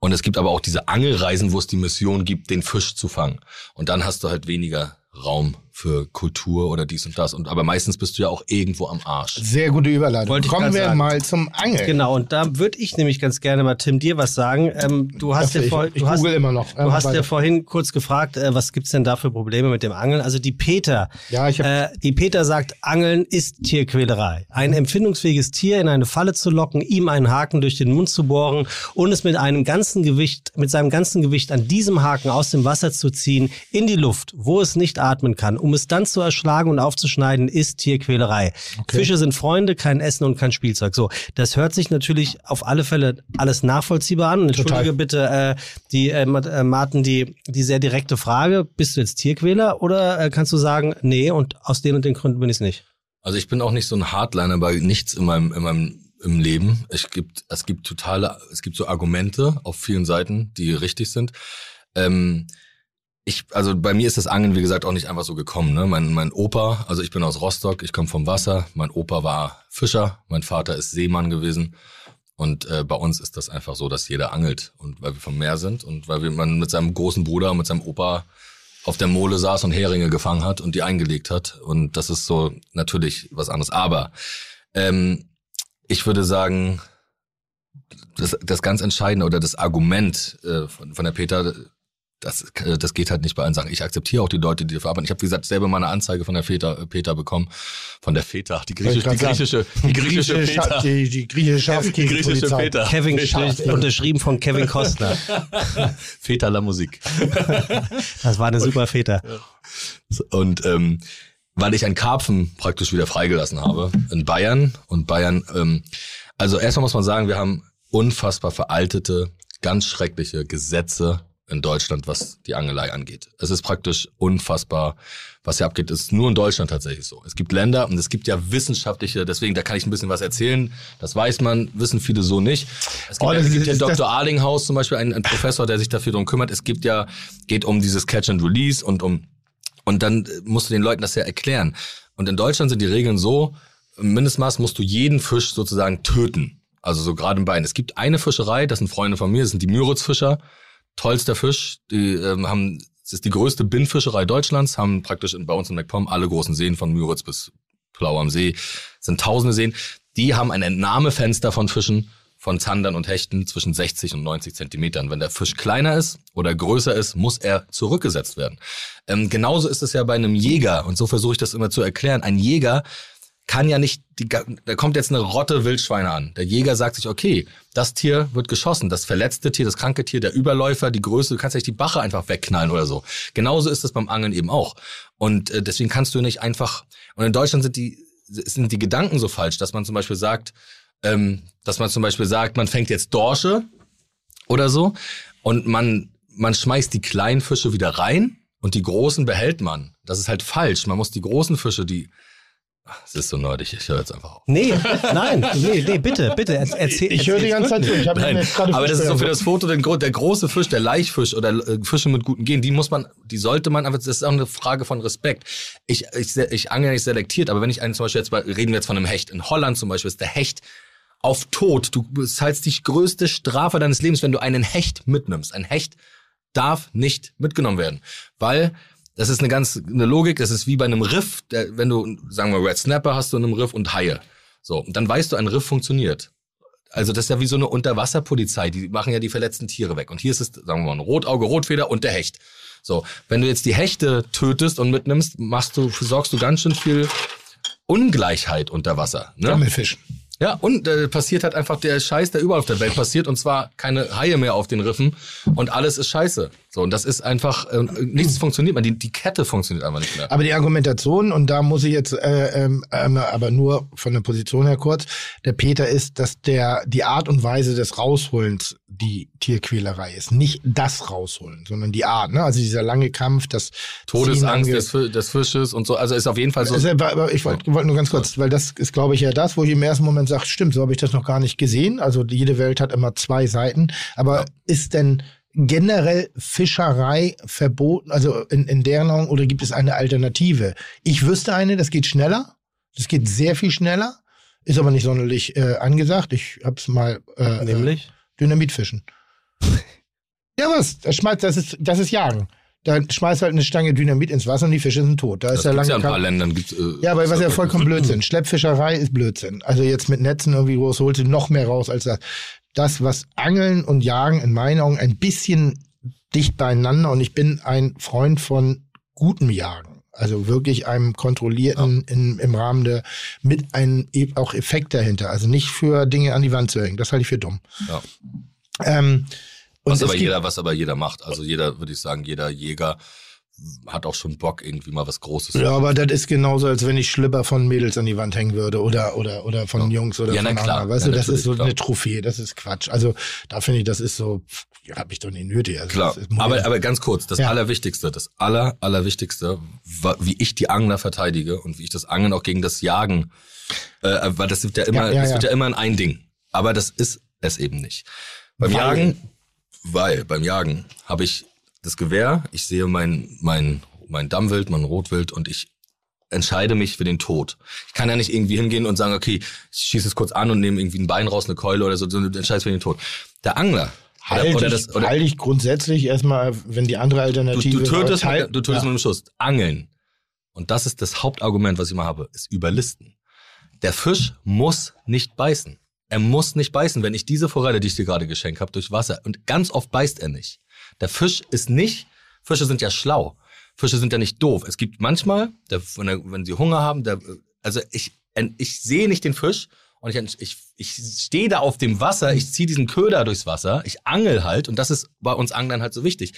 Und es gibt aber auch diese Angelreisen, wo es die Mission gibt, den Fisch zu fangen. Und dann hast du halt weniger Raum für Kultur oder dies und das. Und aber meistens bist du ja auch irgendwo am Arsch. Sehr gute Überleitung. Wollte Kommen wir sagen. mal zum Angeln. Genau, und da würde ich nämlich ganz gerne mal, Tim, dir was sagen. Ähm, du hast ja ich- vor, ich du hast, google immer noch. Du Ähm, hast ja vorhin kurz gefragt, äh, was gibt's denn da für Probleme mit dem Angeln? Also die Peter, Ja, ich hab- äh, die Peter sagt, Angeln ist Tierquälerei. Ein empfindungsfähiges Tier in eine Falle zu locken, ihm einen Haken durch den Mund zu bohren und es mit einem ganzen Gewicht, mit seinem ganzen Gewicht an diesem Haken aus dem Wasser zu ziehen, in die Luft, wo es nicht atmen kann, um es dann zu erschlagen und aufzuschneiden, ist Tierquälerei. Fische sind Freunde, kein Essen und kein Spielzeug. So, das hört sich natürlich auf alle Fälle alles nachvollziehbar an. Und Entschuldige Total. bitte, äh, die äh, äh, Martin, die, die sehr direkte Frage, bist du jetzt Tierquäler oder äh, kannst du sagen, nee, und aus den und den Gründen bin ich es nicht? Also ich bin auch nicht so ein Hardliner bei nichts in meinem, in meinem im Leben. Ich gibt, es gibt totale, es gibt so Argumente auf vielen Seiten, die richtig sind. Ähm, ich, also bei mir ist das Angeln, wie gesagt, auch nicht einfach so gekommen. Ne? Mein, mein Opa, also ich bin aus Rostock, ich komme vom Wasser. Mein Opa war Fischer, mein Vater ist Seemann gewesen. Und äh, bei uns ist das einfach so, dass jeder angelt. Und weil wir vom Meer sind und weil wir, man mit seinem großen Bruder, mit seinem Opa auf der Mole saß und Heringe gefangen hat und die eingelegt hat. Und das ist so natürlich was anderes. Aber ähm, ich würde sagen, das, das ganz Entscheidende oder das Argument äh, von, von der Peter, das, äh, das geht halt nicht bei allen Sachen. Ich akzeptiere auch die Leute, die dafür arbeiten. Ich habe, wie gesagt, selber mal eine Anzeige von der Peter, äh, Peter bekommen. Von der Feta, die, griechisch, die griechische, die griechische Griechische Peter. Scha- Die, die griechische Die Schafskirchenpolizei. griechische Peter. Kevin, Schade. unterschrieben von Kevin Kostner. Feta la Musik. Das war eine super Väter. Und ähm, weil ich einen Karpfen praktisch wieder freigelassen habe in Bayern und Bayern, ähm, also erstmal muss man sagen, wir haben unfassbar veraltete, ganz schreckliche Gesetze in Deutschland, was die Angelei angeht. Es ist praktisch unfassbar, was hier abgeht. Es ist nur in Deutschland tatsächlich so. Es gibt Länder und es gibt ja wissenschaftliche, deswegen, da kann ich ein bisschen was erzählen. Das weiß man, wissen viele so nicht. Es gibt, Oh, ja, es gibt ja Dr. Arlinghaus zum Beispiel, ein, ein Professor, der sich dafür drum kümmert. Es gibt ja, geht um dieses Catch and Release und um und dann musst du den Leuten das ja erklären. Und in Deutschland sind die Regeln so, im Mindestmaß musst du jeden Fisch sozusagen töten. Also so gerade im Bein. Es gibt eine Fischerei, das sind Freunde von mir, das sind die Müritzfischer. Tollster Fisch. Die ähm, haben, es ist die größte Binnenfischerei Deutschlands, haben praktisch in, bei uns in MacPom alle großen Seen von Müritz bis Plau am See. Sind tausende Seen. Die haben ein Entnahmefenster von Fischen, von Zandern und Hechten zwischen 60 und 90 Zentimetern. Wenn der Fisch kleiner ist oder größer ist, muss er zurückgesetzt werden. Ähm, genauso ist es ja bei einem Jäger. Und so versuche ich das immer zu erklären. Ein Jäger kann ja nicht, die, da kommt jetzt eine Rotte Wildschweine an. Der Jäger sagt sich, okay, das Tier wird geschossen, das verletzte Tier, das kranke Tier, der Überläufer, die Größe, du kannst ja nicht die Bache einfach wegknallen oder so. Genauso ist es beim Angeln eben auch. Und äh, deswegen kannst du nicht einfach, und in Deutschland sind die, sind die Gedanken so falsch, dass man zum Beispiel sagt, ähm, dass man zum Beispiel sagt, man fängt jetzt Dorsche oder so und man, man schmeißt die kleinen Fische wieder rein und die großen behält man. Das ist halt falsch. Man muss die großen Fische, die, es ist so nerdig, ich höre jetzt einfach auf. Nee, nein, nee, nee, bitte, bitte, er- erzähl. Ich höre die ganze Zeit zu. Ich habe jetzt gerade aber das ist so für das Foto, den, der große Fisch, der Laichfisch oder äh, Fische mit guten Genen, die muss man, die sollte man, aber das ist auch eine Frage von Respekt. Ich, ich, ich angel nicht selektiert, aber wenn ich einen zum Beispiel jetzt, bei, reden wir jetzt von einem Hecht. In Holland zum Beispiel ist der Hecht auf Tod. Du zahlst die größte Strafe deines Lebens, wenn du einen Hecht mitnimmst. Ein Hecht darf nicht mitgenommen werden, weil das ist eine ganz eine Logik. Das ist wie bei einem Riff, der, wenn du sagen wir Red Snapper hast du in einem Riff und Haie. So, und dann weißt du, ein Riff funktioniert. Also das ist ja wie so eine Unterwasserpolizei, die machen ja die verletzten Tiere weg. Und hier ist es, sagen wir mal, ein Rotauge, Rotfeder und der Hecht. So, wenn du jetzt die Hechte tötest und mitnimmst, machst du, sorgst du ganz schön viel Ungleichheit unter Wasser. Ne? Gammelfisch. Ja, und äh, passiert halt einfach der Scheiß, der überall auf der Welt passiert, und zwar keine Haie mehr auf den Riffen und alles ist scheiße. So, und das ist einfach, äh, nichts funktioniert mehr, die, die Kette funktioniert einfach nicht mehr. Aber die Argumentation, und da muss ich jetzt, äh, ähm, ähm, aber nur von der Position her kurz, der Peter ist, dass der die Art und Weise des Rausholens die Tierquälerei ist. Nicht das Rausholen, sondern die Art. Ne? Also dieser lange Kampf, das Todesangst des, des Fisches und so. Also ist auf jeden Fall so. Aber ich wollte wollt nur ganz kurz, weil das ist, glaube ich, ja das, wo ich im ersten Moment sage, stimmt, so habe ich das noch gar nicht gesehen. Also jede Welt hat immer zwei Seiten. Aber Ja. ist denn generell Fischerei verboten, also in, in deren Augen, oder gibt es eine Alternative? Ich wüsste eine, das geht schneller. Das geht sehr viel schneller. Ist aber nicht sonderlich äh, angesagt. Ich habe es mal äh, Nämlich? äh, Dynamitfischen. ja, was? Das, schmeißt, das, ist, das ist Jagen. Da schmeißt halt eine Stange Dynamit ins Wasser und die Fische sind tot. Da das ist gibt's lange ja in ein paar Ländern. Gibt's, äh, ja, aber was ja vollkommen Blödsinn. Schleppfischerei ist Blödsinn. Also jetzt mit Netzen irgendwie groß holst du noch mehr raus als das. Das, was Angeln und Jagen in meinen Augen ein bisschen dicht beieinander und ich bin ein Freund von gutem Jagen. Also wirklich einem kontrollierten in, im Rahmen der, mit einem e- auch Effekt dahinter. Also nicht für Dinge an die Wand zu hängen. Das halte ich für dumm. Ja. Ähm, und Was aber, jeder, was aber jeder macht. Also jeder, würde ich sagen, jeder Jäger hat auch schon Bock, irgendwie mal was Großes Ja, aber das ist genauso, als wenn ich Schlipper von Mädels an die Wand hängen würde oder oder oder von Jungs oder Ja, na von klar. anderen. Weißt Ja, du, das ist so klar. eine Trophäe, das ist Quatsch. Also da finde ich, das ist so, ja, hab ich doch nicht nötig. Also, Klar, aber, aber ganz kurz, das Ja. Allerwichtigste, das Aller, Allerwichtigste, wie ich die Angler verteidige und wie ich das Angeln auch gegen das Jagen, äh, weil das wird ja immer, Ja, ja, das wird ja. ja immer ein Ding. Aber das ist es eben nicht. Beim Jagen, weil beim Jagen habe ich das Gewehr, ich sehe mein, mein, mein Dammwild, mein Rotwild und ich entscheide mich für den Tod. Ich kann ja nicht irgendwie hingehen und sagen, okay, ich schieße es kurz an und nehme irgendwie ein Bein raus, eine Keule oder so, sondern du entscheidest für den Tod. Der Angler, halte oder, ich, oder halte ich grundsätzlich erstmal, wenn die andere Du, Alternative du tötest, Teil- mit, du tötest ja. mit dem Schuss. Angeln. Und das ist das Hauptargument, was ich immer habe, ist überlisten. Der Fisch muss nicht beißen. Er muss nicht beißen, wenn ich diese Forelle, die ich dir gerade geschenkt habe, durch Wasser, und ganz oft beißt er nicht. Der Fisch ist nicht, Fische sind ja schlau. Fische sind ja nicht doof. Es gibt manchmal, der, wenn, sie Hunger haben, der, also ich, ich sehe nicht den Fisch und ich, ich, ich stehe da auf dem Wasser, ich ziehe diesen Köder durchs Wasser, ich angel halt und das ist bei uns Anglern halt so wichtig.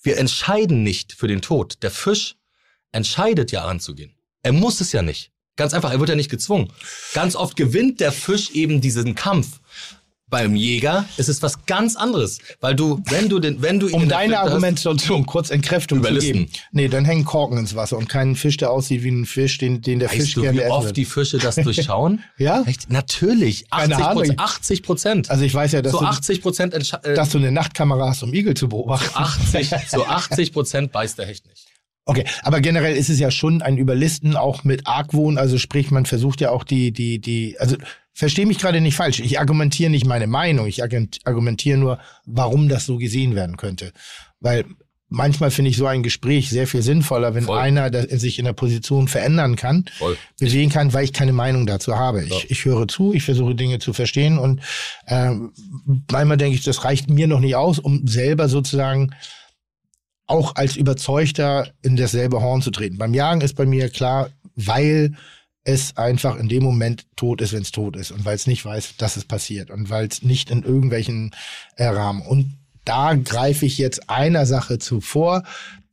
Wir entscheiden nicht für den Tod. Der Fisch entscheidet ja anzugehen. Er muss es ja nicht. Ganz einfach, er wird ja nicht gezwungen. Ganz oft gewinnt der Fisch eben diesen Kampf. Beim Jäger ist es was ganz anderes, weil du, wenn du den, wenn du ihn Um deine Argumentation kurz Entkräftung zu Überlisten. geben. Nee, dann hängen Korken ins Wasser und kein Fisch, der aussieht wie ein Fisch, den, den der Weißt Fisch du, gerne wie essen oft wird. die Fische das durchschauen? Ja? Echt? Natürlich. 80 Keine Ahnung. Prozent. 80 Prozent. Also ich weiß ja, dass, so du, 80 Prozent, dass du eine Nachtkamera hast, um Igel zu beobachten. 80, so 80 Prozent beißt der Hecht nicht. Okay, aber generell ist es ja schon ein Überlisten auch mit Argwohn, also sprich, man versucht ja auch die, die, die, also verstehe mich gerade nicht falsch. Ich argumentiere nicht meine Meinung, ich argu- argumentiere nur, warum das so gesehen werden könnte. Weil manchmal finde ich so ein Gespräch sehr viel sinnvoller, wenn Voll. einer sich in der Position verändern kann, Voll. bewegen kann, weil ich keine Meinung dazu habe. Ja. Ich, ich höre zu, ich versuche Dinge zu verstehen und ähm, manchmal denke ich, das reicht mir noch nicht aus, um selber sozusagen auch als Überzeugter in dasselbe Horn zu treten. Beim Jagen ist bei mir klar, weil es einfach in dem Moment tot ist, wenn es tot ist und weil es nicht weiß, dass es passiert und weil es nicht in irgendwelchen äh, Rahmen. Und da greife ich jetzt einer Sache zuvor,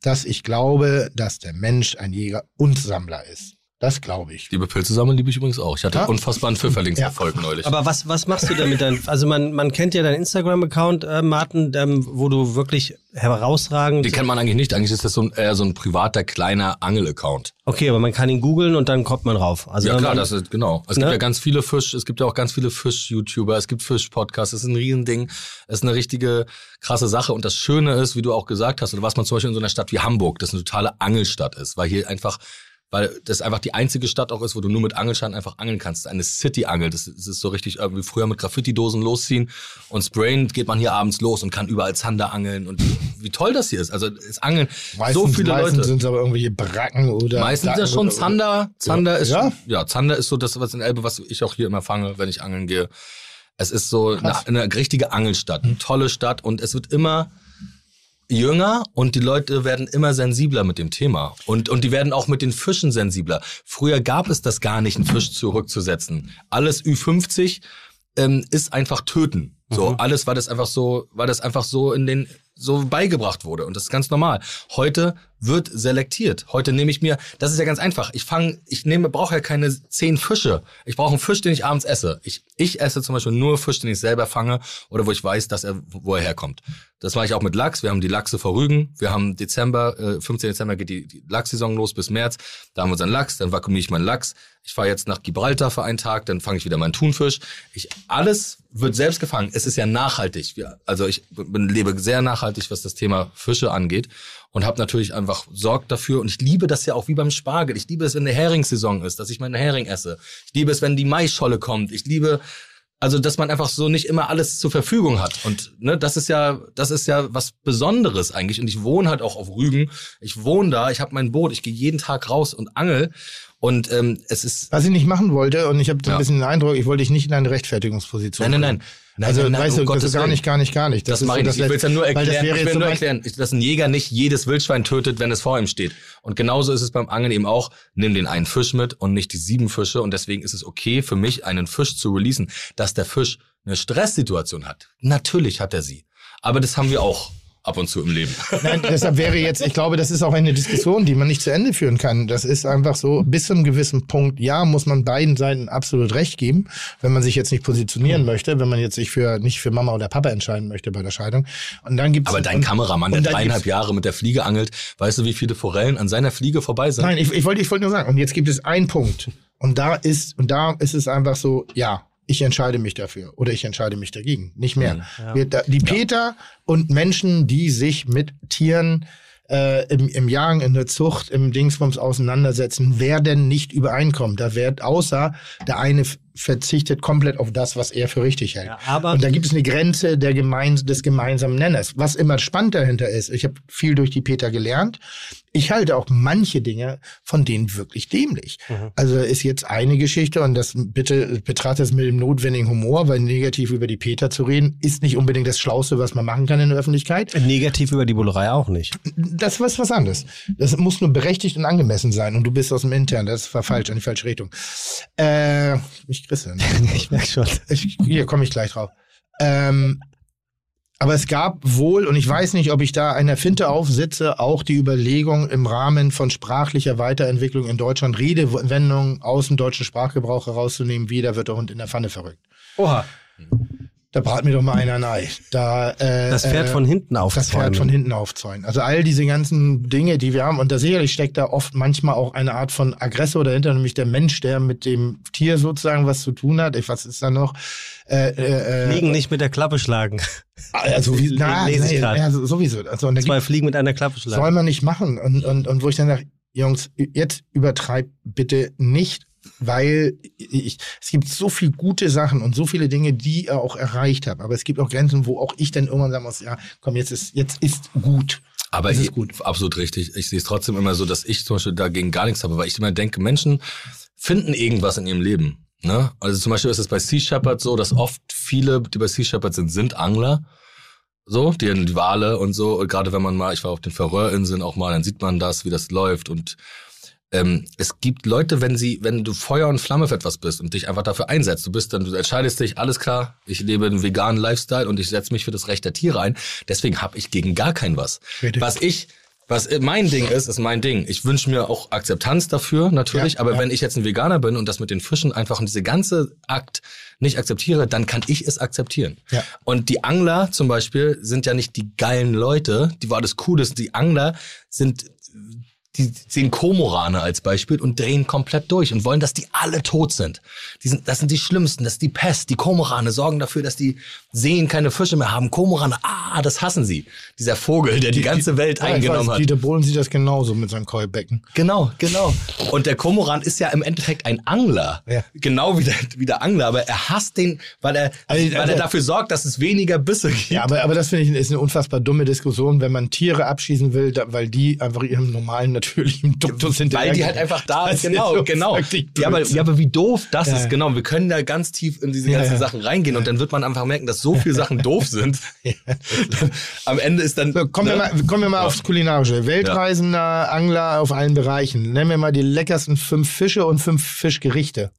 dass ich glaube, dass der Mensch ein Jäger und Sammler ist. Das glaube ich. Liebe Pilze sammeln, liebe ich übrigens auch. Ich hatte Ja. unfassbar einen Pfifferlingserfolg neulich. Aber was, was machst du denn mit deinem, also man, man kennt ja deinen Instagram-Account, äh, Martin, ähm, wo du wirklich herausragend, Den kennt man eigentlich nicht. Eigentlich ist das so ein, eher so ein privater, kleiner Angel-Account. okay, aber man kann ihn googeln und dann kommt man rauf. Also Ja klar, man, das ist genau. Es Ne? gibt ja ganz viele Fisch, es gibt ja auch ganz viele Fisch-YouTuber, es gibt Fisch-Podcasts, das ist ein Riesending, es ist eine richtige krasse Sache. Und das Schöne ist, wie du auch gesagt hast, oder was man zum Beispiel in so einer Stadt wie Hamburg, das eine totale Angelstadt ist, weil hier einfach weil das einfach die einzige Stadt auch ist, wo du nur mit Angelschein einfach angeln kannst. Eine City-Angel. Das, ist- das ist so richtig irgendwie früher mit Graffiti-Dosen losziehen und sprayen geht man hier abends los und kann überall Zander angeln und wie toll das hier ist. Also es angeln Meistens, so viele meistens Leute. sind es aber irgendwelche Bracken oder. Meistens ist ja schon Zander. Zander ist Ja? ja, Zander ist so das, was in Elbe, was ich auch hier immer fange, wenn ich angeln gehe. Es ist so eine, eine richtige Angelstadt, eine tolle Stadt und es wird immer jünger und die Leute werden immer sensibler mit dem Thema. Und, und die werden auch mit den Fischen sensibler. Früher gab es das gar nicht, einen Fisch zurückzusetzen. Alles Ü50 ähm, ist einfach töten. So, mhm. alles war das einfach so, war das einfach so in den, so beigebracht wurde. Und das ist ganz normal. Heute wird selektiert. Heute nehme ich mir, das ist ja ganz einfach. Ich fange, ich nehme, brauche ja keine zehn Fische. Ich brauche einen Fisch, den ich abends esse. Ich, ich esse zum Beispiel nur Fisch, den ich selber fange oder wo ich weiß, dass er, wo er herkommt. Das mache ich auch mit Lachs. Wir haben die Lachse vor Rügen. Wir haben Dezember, äh, 15. Dezember geht die, die Lachssaison los bis März. Da haben wir unseren Lachs, dann vakuumiere ich meinen Lachs. Ich fahre jetzt nach Gibraltar für einen Tag, dann fange ich wieder meinen Thunfisch. Ich, alles wird selbst gefangen. Es ist ja nachhaltig. Also ich bin, lebe sehr nachhaltig, was das Thema Fische angeht und habe natürlich einfach sorgt dafür und ich liebe das ja auch wie beim Spargel. Ich liebe es, wenn eine Heringssaison ist, dass ich meinen Hering esse. Ich liebe es, wenn die Maischolle kommt. Ich liebe also, dass man einfach so nicht immer alles zur Verfügung hat. Und ne, das ist ja, das ist ja was Besonderes eigentlich. Und ich wohne halt auch auf Rügen. Ich wohne da, ich habe mein Boot, ich gehe jeden Tag raus und angel. Und ähm, es ist. Was ich nicht machen wollte, und ich habe so ein bisschen den Eindruck, ich wollte dich nicht in eine Rechtfertigungsposition. Nein, nein, nein. Nein, also, nein, nein, weißt du, Gottes das ist gar nicht, gar nicht, gar nicht. Das, ist mache ich nicht. Ich will es ja nur das erklären. Ich will nur erklären, dass ein Jäger nicht jedes Wildschwein tötet, wenn es vor ihm steht. Und genauso ist es beim Angeln eben auch. Nimm den einen Fisch mit und nicht die sieben Fische. Und deswegen ist es okay für mich, einen Fisch zu releasen, dass der Fisch eine Stresssituation hat. Natürlich hat er sie. Aber das haben wir auch ab und zu im Leben. Nein, deshalb wäre jetzt, ich glaube, das ist auch eine Diskussion, die man nicht zu Ende führen kann. Das ist einfach so, bis zu einem gewissen Punkt, ja, muss man beiden Seiten absolut recht geben, wenn man sich jetzt nicht positionieren möchte, wenn man jetzt sich für nicht für Mama oder Papa entscheiden möchte bei der Scheidung. Und dann gibt's Aber dein und, Kameramann, der dreieinhalb Jahre mit der Fliege angelt, weißt du, wie viele Forellen an seiner Fliege vorbei sind? Nein, ich, ich wollte ich wollte nur sagen, und jetzt gibt es einen Punkt. Und da ist, und da ist es einfach so, ja, ich entscheide mich dafür oder ich entscheide mich dagegen. Nicht mehr. Wir, da, die Peter und Menschen, die sich mit Tieren äh, im, im Jagen, in der Zucht, im Dingsbums auseinandersetzen, werden nicht übereinkommen. Da wird außer der eine verzichtet komplett auf das, was er für richtig hält. Ja, aber- und da gibt es eine Grenze der gemeins des gemeinsamen Nenners. Was immer spannend dahinter ist, ich habe viel durch die Peter gelernt. Ich halte auch manche Dinge von denen wirklich dämlich. Also ist jetzt eine Geschichte und das bitte betrachtet es mit dem notwendigen Humor, weil negativ über die Peter zu reden, ist nicht unbedingt das Schlauste, was man machen kann in der Öffentlichkeit. Negativ über die Bullerei auch nicht. Das ist was anderes. Das muss nur berechtigt und angemessen sein und du bist aus dem Intern, das war falsch, in die falsche Richtung. Äh, ich Christian. Ich merke schon. Ich, hier komme ich gleich drauf. Ähm, aber es gab wohl, und ich weiß nicht, ob ich da einer Finte aufsitze, auch die Überlegung im Rahmen von sprachlicher Weiterentwicklung in Deutschland Redewendungen aus dem deutschen Sprachgebrauch herauszunehmen, wie da wird der Hund in der Pfanne verrückt. Oha. Da brat mir doch mal einer ein Ei. Da, äh, Das Pferd äh, von hinten das aufzäumen. Pferd von hinten aufzäunen. Also all diese ganzen Dinge, die wir haben, und da sicherlich steckt da oft manchmal auch eine Art von Aggressor dahinter, nämlich der Mensch, der mit dem Tier sozusagen was zu tun hat. Ich, was ist da noch? Äh, äh, äh, Fliegen nicht mit der Klappe schlagen. Also wie, na, lese ich grad. ja, so- sowieso. Also, und Zwei Fliegen mit einer Klappe schlagen. soll man nicht machen. Und, und, und wo ich dann sage, Jungs, jetzt übertreibt bitte nicht, weil ich, es gibt so viele gute Sachen und so viele Dinge, die ihr auch erreicht habt. Aber es gibt auch Grenzen, wo auch ich dann irgendwann sagen muss, ja, komm, jetzt ist, jetzt ist gut. Aber Das ist ich, gut. absolut richtig. Ich sehe es trotzdem immer so, dass ich zum Beispiel dagegen gar nichts habe, weil ich immer denke, Menschen finden irgendwas in ihrem Leben. Ne? Also zum Beispiel ist es bei Sea Shepherd so, dass oft viele, die bei Sea Shepherd sind, sind Angler. So, die, die Wale und so. Und gerade wenn man mal, ich war auf den Färöerinseln auch mal, dann sieht man das, wie das läuft. Und ähm, es gibt Leute, wenn sie, wenn du Feuer und Flamme für etwas bist und dich einfach dafür einsetzt, du bist dann, du entscheidest dich, alles klar, ich lebe einen veganen Lifestyle und ich setze mich für das Recht der Tiere ein. Deswegen habe ich gegen gar kein was. Richtig. Was ich was mein Ding ist, ist mein Ding. Ich wünsche mir auch Akzeptanz dafür, natürlich. Ja, aber ja. wenn ich jetzt ein Veganer bin und das mit den Fischen einfach und diese ganze Akt nicht akzeptiere, dann kann ich es akzeptieren. Ja. Und die Angler zum Beispiel sind ja nicht die geilen Leute, die war das Cooles. Die Angler sind die sehen Komorane als Beispiel und drehen komplett durch und wollen, dass die alle tot sind. Die sind, das sind die Schlimmsten, das ist die Pest. Die Komorane sorgen dafür, dass die Seen keine Fische mehr haben. Komorane, ah, das hassen sie. Dieser Vogel, der die, ganze Welt Ja, eingenommen weiß, hat. Dieter Bohlen sieht das genauso mit seinem Keubecken. Genau, genau. Und der Komoran ist ja im Endeffekt ein Angler. Ja. Genau wie der, wie der Angler, aber er hasst den, weil er, Also, weil er also- dafür sorgt, dass es weniger Bisse gibt. Ja, aber, aber das finde ich ist eine unfassbar dumme Diskussion, wenn man Tiere abschießen will, da, weil die einfach ihrem normalen natürlichem Duktus hinterher. Weil die halt einfach da ist, genau, so genau. Ja aber, ja, aber wie doof das Ja, ist, genau. Wir können da ganz tief in diese ganzen ja. Sachen reingehen und dann wird man einfach merken, dass so viele Sachen doof sind. Am Ende ist dann. So, kommen, wir ne? mal, kommen wir mal aufs Kulinarische. Weltreisender Angler auf allen Bereichen. Nennen wir mal die leckersten fünf Fische und fünf Fischgerichte,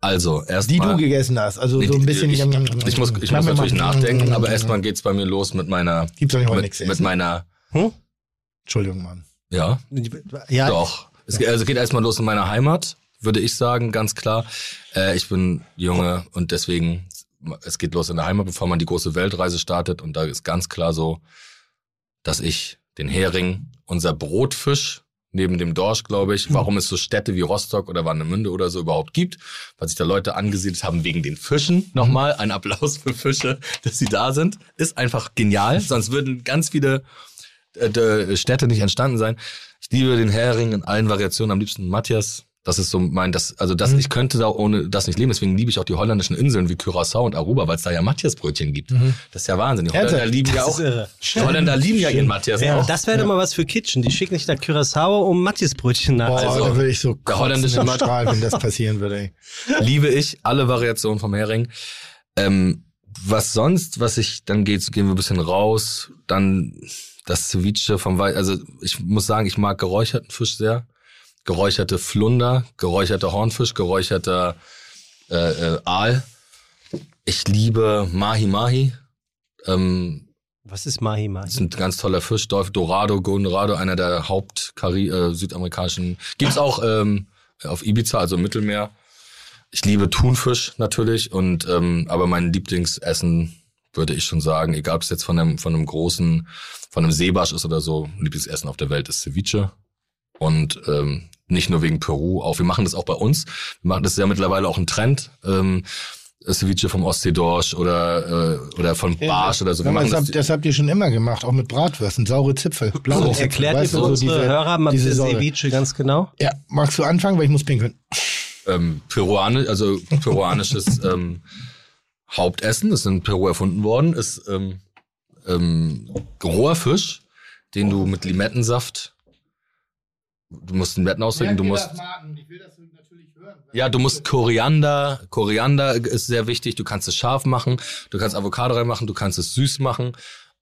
Also, die erstmal. du gegessen hast. Also so ein bisschen. Ich, ich muss, ich muss natürlich nachdenken, aber erstmal geht's bei mir los mit meiner. Gibt's doch nicht Mit, nichts mit meiner. Entschuldigung, Mann. Ja, Ja, Doch. Es geht, also geht erstmal los in meiner Heimat, würde ich sagen, ganz klar. Äh, ich bin Junge und deswegen, es geht los in der Heimat, bevor man die große Weltreise startet. Und da ist ganz klar so, dass ich den Hering, unser Brotfisch, neben dem Dorsch, glaube ich, warum es so Städte wie Rostock oder Warnemünde oder so überhaupt gibt, weil sich da Leute angesiedelt haben wegen den Fischen. Nochmal ein Applaus für Fische, dass sie da sind. Ist einfach genial, sonst würden ganz viele äh, Städte nicht entstanden sein. Ich liebe den Hering in allen Variationen, am liebsten Matthias. Das ist so mein, das, also das, ich könnte da ohne das nicht leben. Deswegen liebe ich auch die holländischen Inseln wie Curaçao und Aruba, weil es da ja Matthias-Brötchen gibt. Das ist ja Wahnsinn. Die Holländer lieben ja auch. irre. Die Holländer lieben ja ihren Matthias Ja, auch. das wäre doch mal was für Kitchen. Die schicken dich nach Curaçao, um Matjesbrötchen Boah, nachzuholen. Also, da würde ich so der holländische kotzen im Mat- Strahl, wenn das passieren würde. Ey. liebe ich alle Variationen vom Hering. Ähm, was sonst, was ich, dann geht's, gehen wir ein bisschen raus, dann das Ceviche vom Wei also ich muss sagen, ich mag geräucherten Fisch sehr. Geräucherte Flunder, geräucherter Hornfisch, geräucherter äh, äh, Aal. Ich liebe Mahi Mahi. Ähm, Was ist Mahi Mahi? das ist ein ganz toller Fisch. Dorado, Golden Dorado, einer der Haupt äh, südamerikanischen. Gibt's auch ähm, auf Ibiza, also im Mittelmeer. Ich liebe Thunfisch natürlich und ähm, aber mein Lieblingsessen würde ich schon sagen, egal ob es jetzt von einem von einem großen, von einem Seebarsch ist oder so, Lieblingsessen auf der Welt ist Ceviche und ähm, nicht nur wegen Peru, auch wir machen das auch bei uns. Wir machen das ist ja mittlerweile auch ein Trend. Ähm, Ceviche vom Ostseedorsch oder äh, oder von Barsch oder so. Wir Ja, das, habt, das habt ihr schon immer gemacht, auch mit Bratwürsten, saure Zipfel, blaue So, Zipfel. Erklärt ihr weißt für du, so unsere diese- Hörer mal diese. Ceviche ganz genau? Ja, magst du anfangen, weil ich muss pinkeln. ähm, peruanisch, also peruanisches ähm, Hauptessen, das ist in Peru erfunden worden, ist ähm, ähm, roher Fisch, den du mit Limettensaft, du musst Limetten ausdrücken, du musst, ja, du musst Koriander, Koriander ist sehr wichtig, du kannst es scharf machen, du kannst Avocado reinmachen, du kannst es süß machen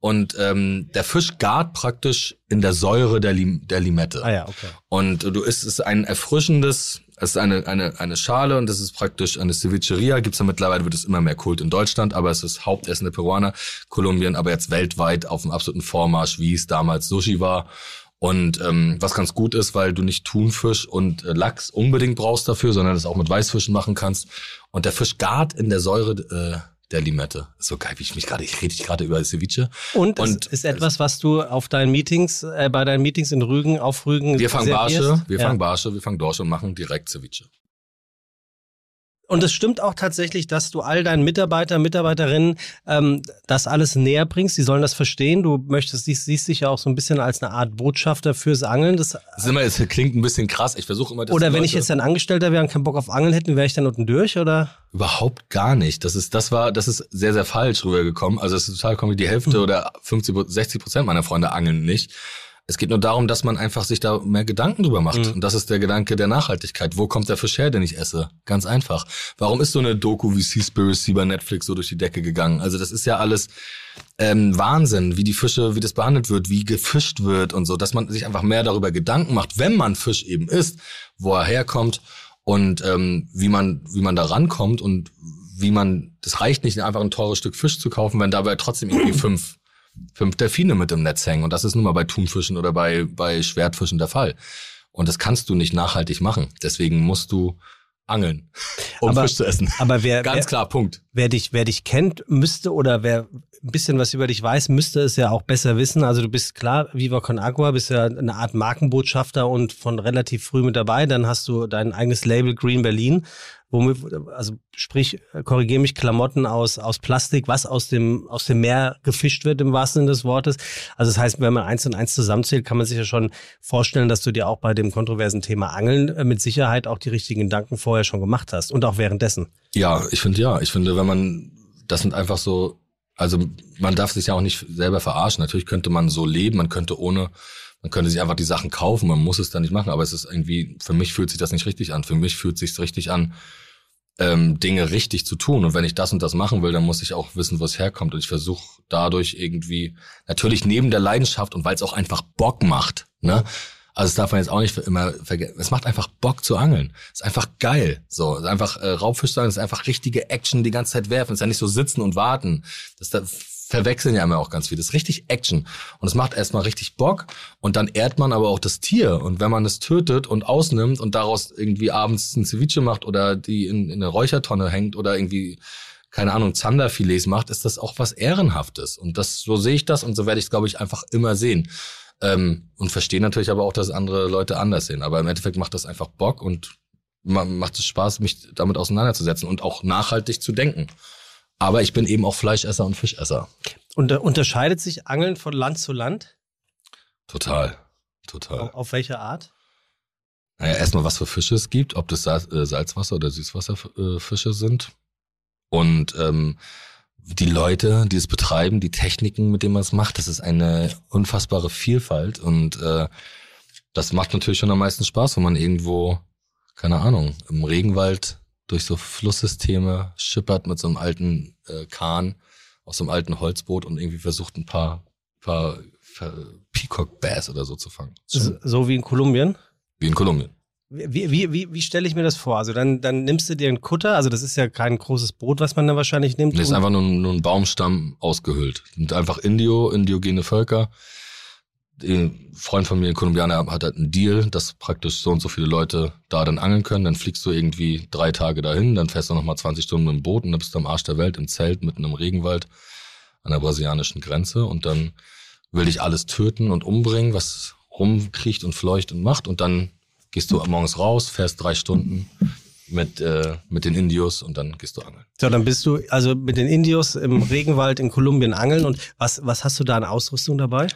und ähm, der Fisch gart praktisch in der Säure der, Lim der Limette. Ah ja, okay. Und du isst es ist ein erfrischendes, es ist eine, eine, eine Schale und das ist praktisch eine Cevicheria. Gibt's ja mittlerweile, wird es immer mehr Kult in Deutschland, aber es ist Hauptessen der Peruaner, Kolumbien, aber jetzt weltweit auf dem absoluten Vormarsch, wie es damals Sushi war. Und ähm, was ganz gut ist, weil du nicht Thunfisch und äh, Lachs unbedingt brauchst dafür, sondern das auch mit Weißfischen machen kannst. Und der Fisch gart in der Säure äh, der Limette. So geil, wie ich mich gerade, ich rede gerade über Ceviche. Und, Und- es ist etwas, was du auf deinen Meetings, äh, bei deinen Meetings in Rügen, auf Rügen Wir fangen? Barsche, wir Ja. fangen Barsche, wir fangen Dorsche und machen direkt Ceviche. Und es stimmt auch tatsächlich, dass du all deinen Mitarbeiter, Mitarbeiterinnen ähm, das alles näher bringst. Die sollen das verstehen. Du möchtest, siehst, siehst dich ja auch so ein bisschen als eine Art Botschafter fürs Angeln. Das, Das ist immer, es klingt ein bisschen krass. Ich versuche immer, dass oder wenn ich Leute- jetzt ein Angestellter wäre und keinen Bock auf Angeln hätten, wäre ich dann unten durch, oder? Überhaupt gar nicht. Das ist, das war, das ist sehr, sehr falsch rübergekommen. Also es ist total komisch. Die Hälfte Mhm. oder 50, 60 Prozent meiner Freunde angeln nicht. Es geht nur darum, dass man einfach sich da mehr Gedanken drüber macht. Mhm. Und das ist der Gedanke der Nachhaltigkeit. Wo kommt der Fisch her, den ich esse? Ganz einfach. Warum ist so eine Doku wie Seaspiracy bei Netflix so durch die Decke gegangen? Also das ist ja alles ähm, Wahnsinn, wie die Fische, wie das behandelt wird, wie gefischt wird und so, dass man sich einfach mehr darüber Gedanken macht, wenn man Fisch eben isst, wo er herkommt und ähm, wie man wie man da rankommt und wie man das reicht nicht einfach ein teures Stück Fisch zu kaufen, wenn dabei trotzdem irgendwie fünf fünf Delfine mit im Netz hängen und das ist nun mal bei Thunfischen oder bei bei Schwertfischen der Fall und das kannst du nicht nachhaltig machen. Deswegen musst du angeln, um Aber- Fisch zu essen. Aber wer, Ganz wer, klar, Punkt. wer dich, wer dich kennt, müsste oder wer ein bisschen was über dich weiß, müsste es ja auch besser wissen. Also du bist klar, Viva Con Agua, bist ja eine Art Markenbotschafter und von relativ früh mit dabei. Dann hast du dein eigenes Label Green Berlin, womit, also sprich, korrigiere mich, Klamotten aus, aus Plastik, was aus dem, aus dem Meer gefischt wird im wahrsten Sinne des Wortes. Also das heißt, wenn man eins und eins zusammenzählt, kann man sich ja schon vorstellen, dass du dir auch bei dem kontroversen Thema Angeln äh, mit Sicherheit auch die richtigen Gedanken vorher schon gemacht hast und auch währenddessen. Ja, ich finde ja. Ich finde, wenn man, das sind einfach so also man darf sich ja auch nicht selber verarschen. Natürlich könnte man so leben, man könnte ohne, man könnte sich einfach die Sachen kaufen, man muss es dann nicht machen, aber es ist irgendwie, für mich fühlt sich das nicht richtig an. Für mich fühlt sich richtig an, ähm, Dinge richtig zu tun. Und wenn ich das und das machen will, dann muss ich auch wissen, wo es herkommt. Und ich versuche dadurch irgendwie, natürlich neben der Leidenschaft und weil es auch einfach Bock macht, ne? Also das darf man jetzt auch nicht immer vergessen. Es macht einfach Bock zu angeln. Es ist einfach geil. So, es ist einfach äh, Raubfisch sein, es ist einfach richtige Action die ganze Zeit werfen. Es ist ja nicht so sitzen und warten. Das da verwechseln ja immer auch ganz viel. Das ist richtig Action. Und es macht erstmal richtig Bock. Und dann ehrt man aber auch das Tier. Und wenn man es tötet und ausnimmt und daraus irgendwie abends ein Ceviche macht oder die in, in eine Räuchertonne hängt oder irgendwie keine Ahnung, Zanderfilets macht, ist das auch was Ehrenhaftes. Und das, so sehe ich das und so werde ich es, glaube ich, einfach immer sehen. Ähm, und verstehe natürlich aber auch, dass andere Leute anders sehen. Aber im Endeffekt macht das einfach Bock und macht es Spaß, mich damit auseinanderzusetzen und auch nachhaltig zu denken. Aber ich bin eben auch Fleischesser und Fischesser. Und unterscheidet sich Angeln von Land zu Land? Total. Total. Auf, auf welche Art? Naja, erstmal, was für Fische es gibt, ob das äh, Salzwasser- oder Süßwasserfische sind. Und ähm, die Leute, die es betreiben, die Techniken, mit denen man es macht, das ist eine unfassbare Vielfalt und äh, das macht natürlich schon am meisten Spaß, wenn man irgendwo, keine Ahnung, im Regenwald durch so Flusssysteme schippert mit so einem alten äh, Kahn aus so einem alten Holzboot und irgendwie versucht ein paar, paar, paar Peacock Bass oder so zu fangen. So, so wie in Kolumbien? Wie in Kolumbien. Wie, wie, wie, wie stelle ich mir das vor? Also dann, dann nimmst du dir einen Kutter, also das ist ja kein großes Boot, was man da wahrscheinlich nimmt. Das ist einfach nur, nur ein Baumstamm ausgehüllt. Und einfach Indio, indiogene Völker. Ein Freund von mir, ein Kolumbianer, hat halt einen Deal, dass praktisch so und so viele Leute da dann angeln können. Dann fliegst du irgendwie drei Tage dahin, dann fährst du nochmal 20 Stunden mit dem Boot und dann bist du am Arsch der Welt im Zelt mitten im Regenwald an der brasilianischen Grenze und dann will dich alles töten und umbringen, was rumkriecht und fleucht und macht und dann gehst du morgens raus, fährst drei Stunden mit, äh, mit den Indios und dann gehst du angeln. So, dann bist du also mit den Indios im Regenwald in Kolumbien angeln und was, was hast du da an Ausrüstung dabei?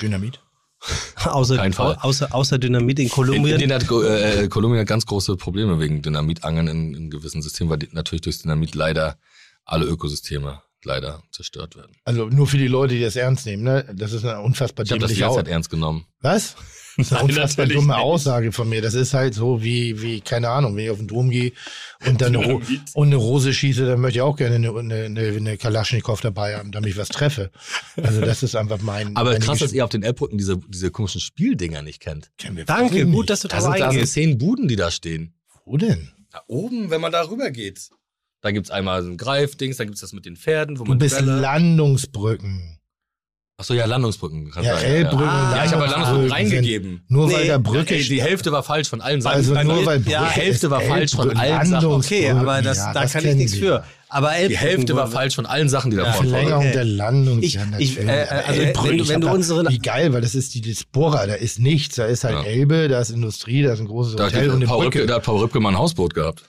Dynamit. außer, Kein Fall. außer, außer Dynamit in Kolumbien? In, in hat äh, Kolumbien hat ganz große Probleme wegen Dynamitangeln in, in gewissen Systemen, weil die, natürlich durchs Dynamit leider alle Ökosysteme leider zerstört werden. Also nur für die Leute, die das ernst nehmen, ne? Das ist eine unfassbar Ich habe das die dämliche ganze Zeit ernst genommen. Was? Das ist eine Nein, unfassbar dumme nicht. Aussage von mir. Das ist halt so wie, wie, keine Ahnung, wenn ich auf den Dom gehe und dann eine, und eine Rose schieße, dann möchte ich auch gerne eine, eine, eine, eine Kalaschnikow dabei haben, damit ich was treffe. Also das ist einfach mein. Aber krass, dass ihr auf den Elbbrücken diese, diese komischen Spieldinger nicht kennt. Kennen wir Danke, gut, dass du Da da sind, da sind zehn Buden, die da stehen. Wo denn? Da oben, wenn man da rüber geht. Da gibt's einmal so ein Greifdings, da gibt's das mit den Pferden, wo Du man bist Bälle- Landungsbrücken. Ach so, ja, Landungsbrücken. Kann Ja, sein, Elbbrücken, Ja, ja ich habe Landungsbrücken reingegeben. Nur Nee, weil da Brücke Ey, die Hälfte war falsch von allen Seiten. Also Nein, nur weil die Brücke Hälfte ist war falsch von allen Sachen. Okay, aber das, Ja, da das kann ich nichts für. Aber Die Hälfte war falsch von allen Sachen, die da vorne waren. Verlängerung Okay. der Landung. Ich- ja, ich, natürlich. äh, Aber also, Elbbrücken, wenn du- wenn du da- unsere- Wie geil, weil das ist die Diaspora, da ist nichts. Da ist halt Ja. Elbe, da ist Industrie, da ist ein großes Da hat Hotel und eine Paul Brücke. Rübke, da hat Paul Rübke mal ein Hausboot gehabt.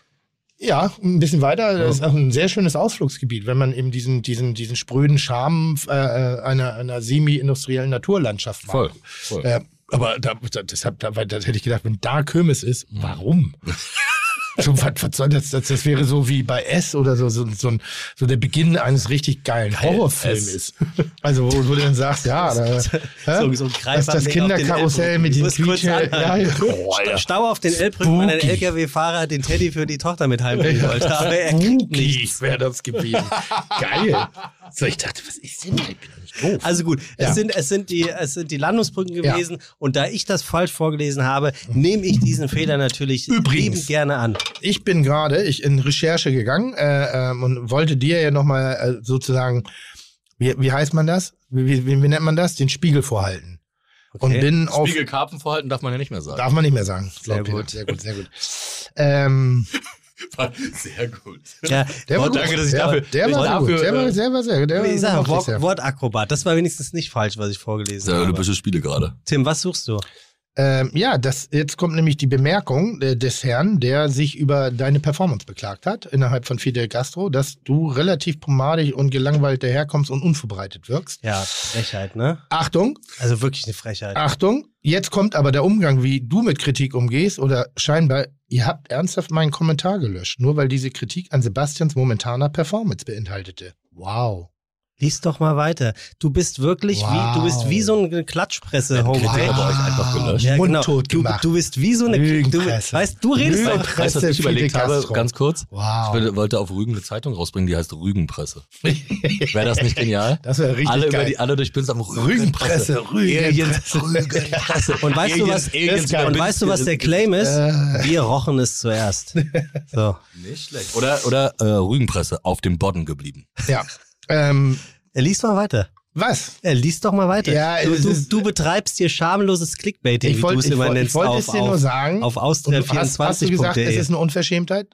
Ja, ein bisschen weiter. Das ist auch ein sehr schönes Ausflugsgebiet, wenn man eben diesen, diesen, diesen spröden Charme äh, einer, einer semi-industriellen Naturlandschaft mag. Voll. voll. Äh, aber da, da, deshalb, da, das hätte ich gedacht, wenn da Kirmes ist, warum? so, was, was soll das, das? Das wäre so wie bei S oder so, so, so, ein, so der Beginn eines richtig geilen Horrorfilms S. ist. Also, wo, wo du dann sagst, ja, da? So- so ein das, das den Kinderkarussell mit Elbbrücken. dem Ich muss kurz Quietsche. Ja, ja. Oh. Stau auf den Elbbrücken, weil ein. LKW-Fahrer den Teddy für die Tochter mit heimbringen wollte. Aber er kriegt nichts. wäre das gewesen. Geil. So, ich dachte, was ist denn? Ich bin doch nicht doof. Also gut, Ja. es, sind, es, sind die, es sind die Landungsbrücken gewesen und da ich das falsch vorgelesen habe, nehme ich diesen Fehler natürlich Übrigens. liebend gerne an. ich bin gerade ich in Recherche gegangen äh, ähm, und wollte dir ja nochmal äh, sozusagen, wie, wie heißt man das? Wie, wie, wie nennt man das? Den Spiegel vorhalten. Und Okay. bin auf. Spiegel Karpfen vorhalten darf man ja nicht mehr sagen. Darf man nicht mehr sagen. Sehr Peter. gut. Sehr gut, sehr gut. Ähm, Sehr gut. Ja, der war gut. danke, dass ich der, dafür- der war dafür, gut. Der war äh, sehr, war sehr. Der ich sage, war Wort, sehr. Wortakrobat. Das war wenigstens nicht falsch, was ich vorgelesen Der habe. Olympische Spiele gerade. Tim, was suchst du? Ähm, ja, das, jetzt kommt nämlich die Bemerkung äh, des Herrn, der sich über deine Performance beklagt hat, innerhalb von Fidel Castro, dass du relativ pomadig und gelangweilt daherkommst und unvorbereitet wirkst. Ja, Frechheit, ne? Achtung, Also wirklich eine Frechheit. Achtung, jetzt kommt aber der Umgang, wie du mit Kritik umgehst oder scheinbar, ihr habt ernsthaft meinen Kommentar gelöscht, nur weil diese Kritik an Sebastians momentaner Performance beinhaltete. Wow. Lies doch mal weiter. Du bist wirklich Wow. wie, du bist wie so eine Klatschpresse, euch einfach gelöscht. Ja, genau. Mundtot Du, gemacht. du bist wie so eine, du, Lügenpresse. weißt, du redest doch, Lügenpresse. Weißt du, was ich überlegt habe? Ganz kurz. Wow. Ich wollte auf Rügen eine Zeitung rausbringen, die heißt Rügenpresse. Wäre das nicht genial? Das wäre richtig alle, geil. Über die, alle durch Bins am Rügenpresse, Rügenpresse. Rügenpresse. Und weißt du, was, und weißt du, was der Claim ist? Äh. Wir rochen es zuerst. So. Nicht schlecht. Oder, oder äh, Rügenpresse auf dem Bodden geblieben. Ja. Ähm, Er liest mal weiter. was? Er liest doch mal weiter. Ja, du, du, ist- du betreibst hier schamloses Clickbaiting, Ich wie wollte du es immer ich wollte dir nur sagen. auf Und du hast, hast du gesagt, es austria24.de. ist eine Unverschämtheit?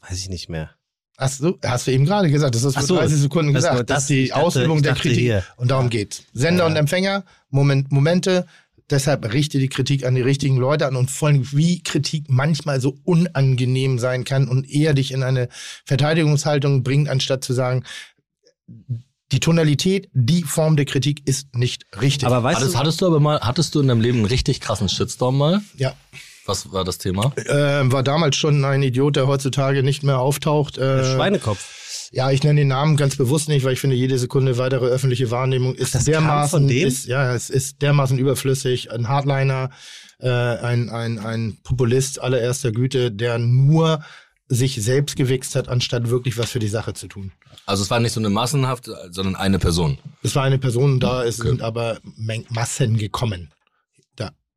Weiß ich nicht mehr. Hast du, hast du eben gerade gesagt, das ist Ach vor so, 30 Sekunden das gesagt. Das, das- ist die dachte- Ausübung der Kritik. hier. Und darum geht's. Sender Ja. und Empfänger, Moment, Momente. Deshalb richte die Kritik an die richtigen Leute an und vor allem, wie Kritik manchmal so unangenehm sein kann und eher dich in eine Verteidigungshaltung bringt, anstatt zu sagen, die Tonalität, die Form der Kritik ist nicht richtig. Aber weißt Hattest, du, hattest du aber mal, hattest du in deinem Leben einen richtig krassen Shitstorm mal? ja, Was war das Thema? äh, war damals schon ein Idiot, der heutzutage nicht mehr auftaucht. Äh, Schweinekopf. Ja, ich nenne den Namen ganz bewusst nicht, weil ich finde, jede Sekunde weitere öffentliche Wahrnehmung ist das kam dermaßen, von dem? Ist, ja, es ist dermaßen überflüssig. Ein Hardliner, äh, ein, ein, ein Populist allererster Güte, der nur sich selbst gewichst hat, anstatt wirklich was für die Sache zu tun. Also es war nicht so eine massenhaft, sondern eine Person. Es war eine Person da, es Okay. sind aber Massen gekommen.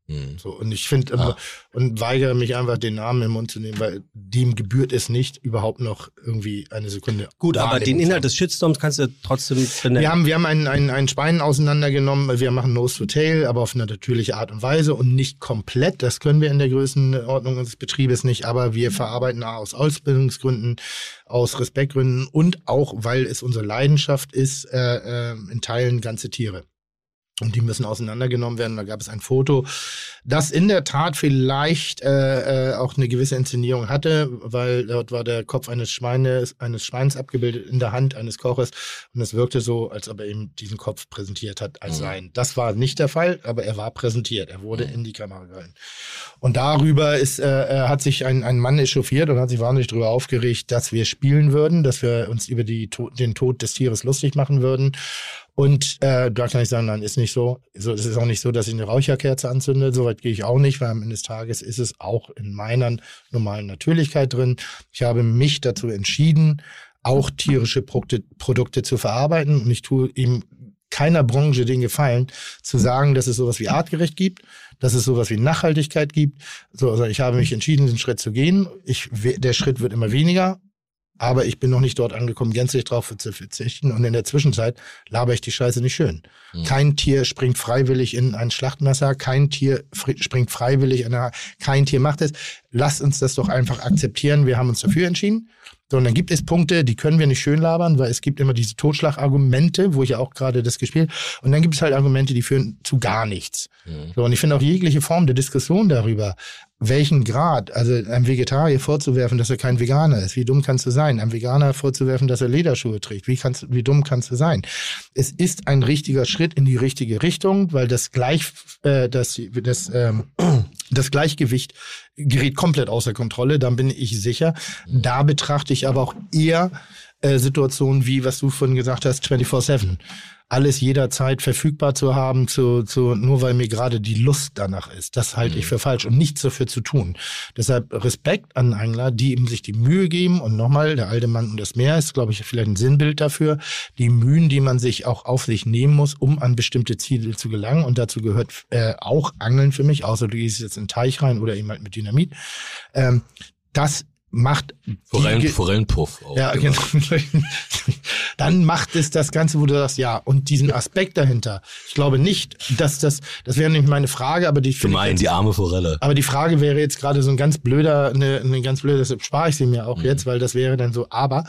Da. Hm. So, und ich finde Ah. und weigere mich einfach, den Namen im Mund zu nehmen, weil dem gebührt es nicht, überhaupt noch irgendwie eine Sekunde. Gut, aber den Inhalt des Shitstorms kannst du trotzdem benennen. Wir haben, wir haben einen, einen, einen Schwein auseinandergenommen. Wir machen Nose to Tail, aber auf eine natürliche Art und Weise und nicht komplett. Das können wir in der Größenordnung unseres Betriebes nicht, aber wir verarbeiten aus Ausbildungsgründen, aus Respektgründen und auch, weil es unsere Leidenschaft ist, äh, äh, in Teilen ganze Tiere. Und die müssen auseinandergenommen werden. Da gab es ein Foto, das in der Tat vielleicht äh, äh, auch eine gewisse Inszenierung hatte, weil dort war der Kopf eines Schweines, eines Schweins abgebildet in der Hand eines Koches und es wirkte so, als ob er eben diesen Kopf präsentiert hat als Mhm. sein. Das war nicht der Fall, aber er war präsentiert. Er wurde in die Kamera gehalten. Und darüber ist, äh, äh, hat sich ein, ein Mann echauffiert und hat sich wahnsinnig darüber aufgeregt, dass wir spielen würden, dass wir uns über die, den Tod des Tieres lustig machen würden. Und äh, da kann ich sagen, nein, ist nicht so. so. Es ist auch nicht so, dass ich eine Räucherkerze anzünde. Soweit gehe ich auch nicht, weil am Ende des Tages ist es auch in meiner normalen Natürlichkeit drin. Ich habe mich dazu entschieden, auch tierische Produkte, Produkte zu verarbeiten. Und ich tue ihm keiner Branche den Gefallen, zu sagen, dass es sowas wie artgerecht gibt, dass es sowas wie Nachhaltigkeit gibt. So, also ich habe mich entschieden, den Schritt zu gehen. Ich, der Schritt wird immer weniger. Aber ich bin noch nicht dort angekommen, gänzlich drauf zu verzichten. Und in der Zwischenzeit laber ich die Scheiße nicht schön. Mhm. Kein Tier springt freiwillig in ein Schlachtmesser, kein Tier springt freiwillig in eine, kein Tier macht es. Lasst uns das doch einfach akzeptieren. Wir haben uns dafür entschieden. So, und dann gibt es Punkte, die können wir nicht schön labern, weil es gibt immer diese Totschlagargumente, wo ich ja auch gerade das gespielt. Und dann gibt es halt Argumente, die führen zu gar nichts. Mhm. So, und ich finde auch jegliche Form der Diskussion darüber, welchen Grad, also einem Vegetarier vorzuwerfen, dass er kein Veganer ist, wie dumm kannst du sein? Einem Veganer vorzuwerfen, dass er Lederschuhe trägt, wie kannst, wie dumm kannst du sein? Es ist ein richtiger Schritt in die richtige Richtung, weil das gleich, äh, das, das, ähm, das Gleichgewicht gerät komplett außer Kontrolle, dann bin ich sicher. Da betrachte ich aber auch eher äh, Situationen wie, was du vorhin gesagt hast, 24-7 alles jederzeit verfügbar zu haben, zu, zu, nur weil mir gerade die Lust danach ist. Das halte ich für falsch und nichts dafür zu tun. Deshalb Respekt an Angler, die eben sich die Mühe geben und nochmal, der alte Mann und das Meer ist, glaube ich, vielleicht ein Sinnbild dafür, die Mühen, die man sich auch auf sich nehmen muss, um an bestimmte Ziele zu gelangen und dazu gehört äh, auch Angeln für mich, außer du gehst jetzt in den Teich rein oder eben halt mit Dynamit. Ähm, das macht Forellen, die, Forellenpuff. Auch, ja, genau. Dann macht es das Ganze, wo du sagst, ja, und diesen Aspekt dahinter. Ich glaube nicht, dass das, das wäre nämlich meine Frage, aber die, Du finde ich meinst jetzt- die arme Forelle. aber die Frage wäre jetzt gerade so ein ganz blöder, eine, eine ganz blöde, deshalb spare ich sie mir auch Mhm. jetzt, weil das wäre dann so, aber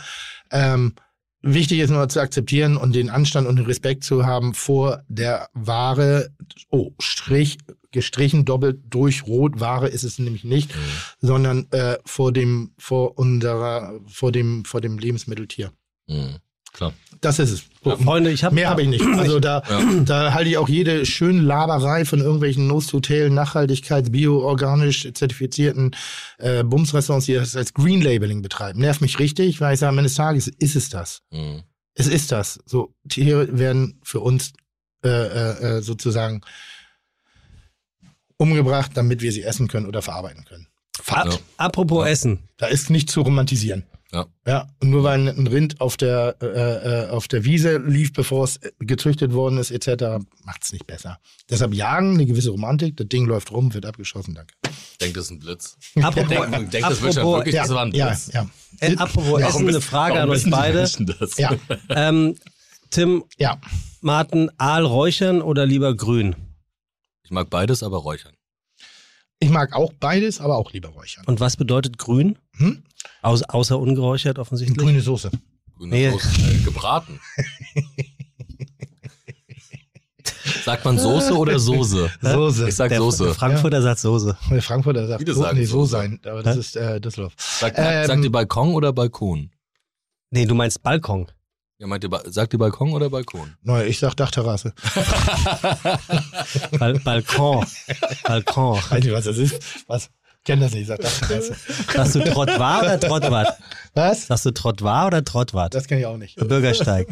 ähm, wichtig ist nur zu akzeptieren und den Anstand und den Respekt zu haben vor der Ware, oh, Strich, gestrichen, doppelt durch rot, Ware ist es nämlich nicht, Mhm. sondern äh, vor dem, vor unserer, vor dem, vor dem Lebensmitteltier. Mhm. Klar. Das ist es. So, Freunde, ich habe Mehr habe ich nicht. Also da, Ja. da halte ich auch jede schöne Laberei von irgendwelchen Nose-to-Tail, Nachhaltigkeits-, bio-organisch zertifizierten äh, Bumsrestaurants, die das als Green Labeling betreiben. Nervt mich richtig, weil ich sage, am Ende des Tages ist es das. Mhm. Es ist das. So, Tiere werden für uns äh, äh, äh, sozusagen umgebracht, damit wir sie essen können oder verarbeiten können. Fakt. Ja. Apropos Essen. Da ist nicht zu romantisieren. Ja. Ja, und nur weil ein Rind auf der, äh, äh, auf der Wiese lief, bevor es gezüchtet worden ist, etc., macht es nicht besser. Deshalb jagen, eine gewisse Romantik, das Ding läuft rum, wird abgeschossen, danke. Denkt, das ist ein Blitz. Apropos, Denkt, denkt das apropos, wirklich ja, das war ein ja, Blitz. ja. äh, apropos Ja, Essen, eine Frage an euch beide. Das? Ja, Ähm, Tim, ja. Martin, Aal räuchern oder lieber grün? Ich mag beides, aber räuchern. Ich mag auch beides, aber auch lieber räuchern. Und was bedeutet grün? Hm? Aus, außer ungeräuchert offensichtlich. Grüne Soße. Grüne Nee. Soße, äh, gebraten. Sagt man Soße oder Soße? Soße. Ich sag Der, Soße. der Frankfurter sagt Soße. Der Frankfurter sagt, Viele so, sagen nee, so Soße. sein, aber das ist äh, Düsseldorf. Sagt, Ähm, sagt ihr Balkon oder Balkon? Nee, du meinst Balkon. Ja, meint ihr, sagt ihr Balkon oder Balkon? Neu, ich sag Dachterrasse. Bal Balkon. Balkon. Weiß nicht, was das ist. Was? Kenn das nicht, ich sag Dachterrasse. Sagst du Trottwar oder Trottwart? Was? Sagst du Trottwar oder Trottwart? Das kenne ich auch nicht. Bürgersteig.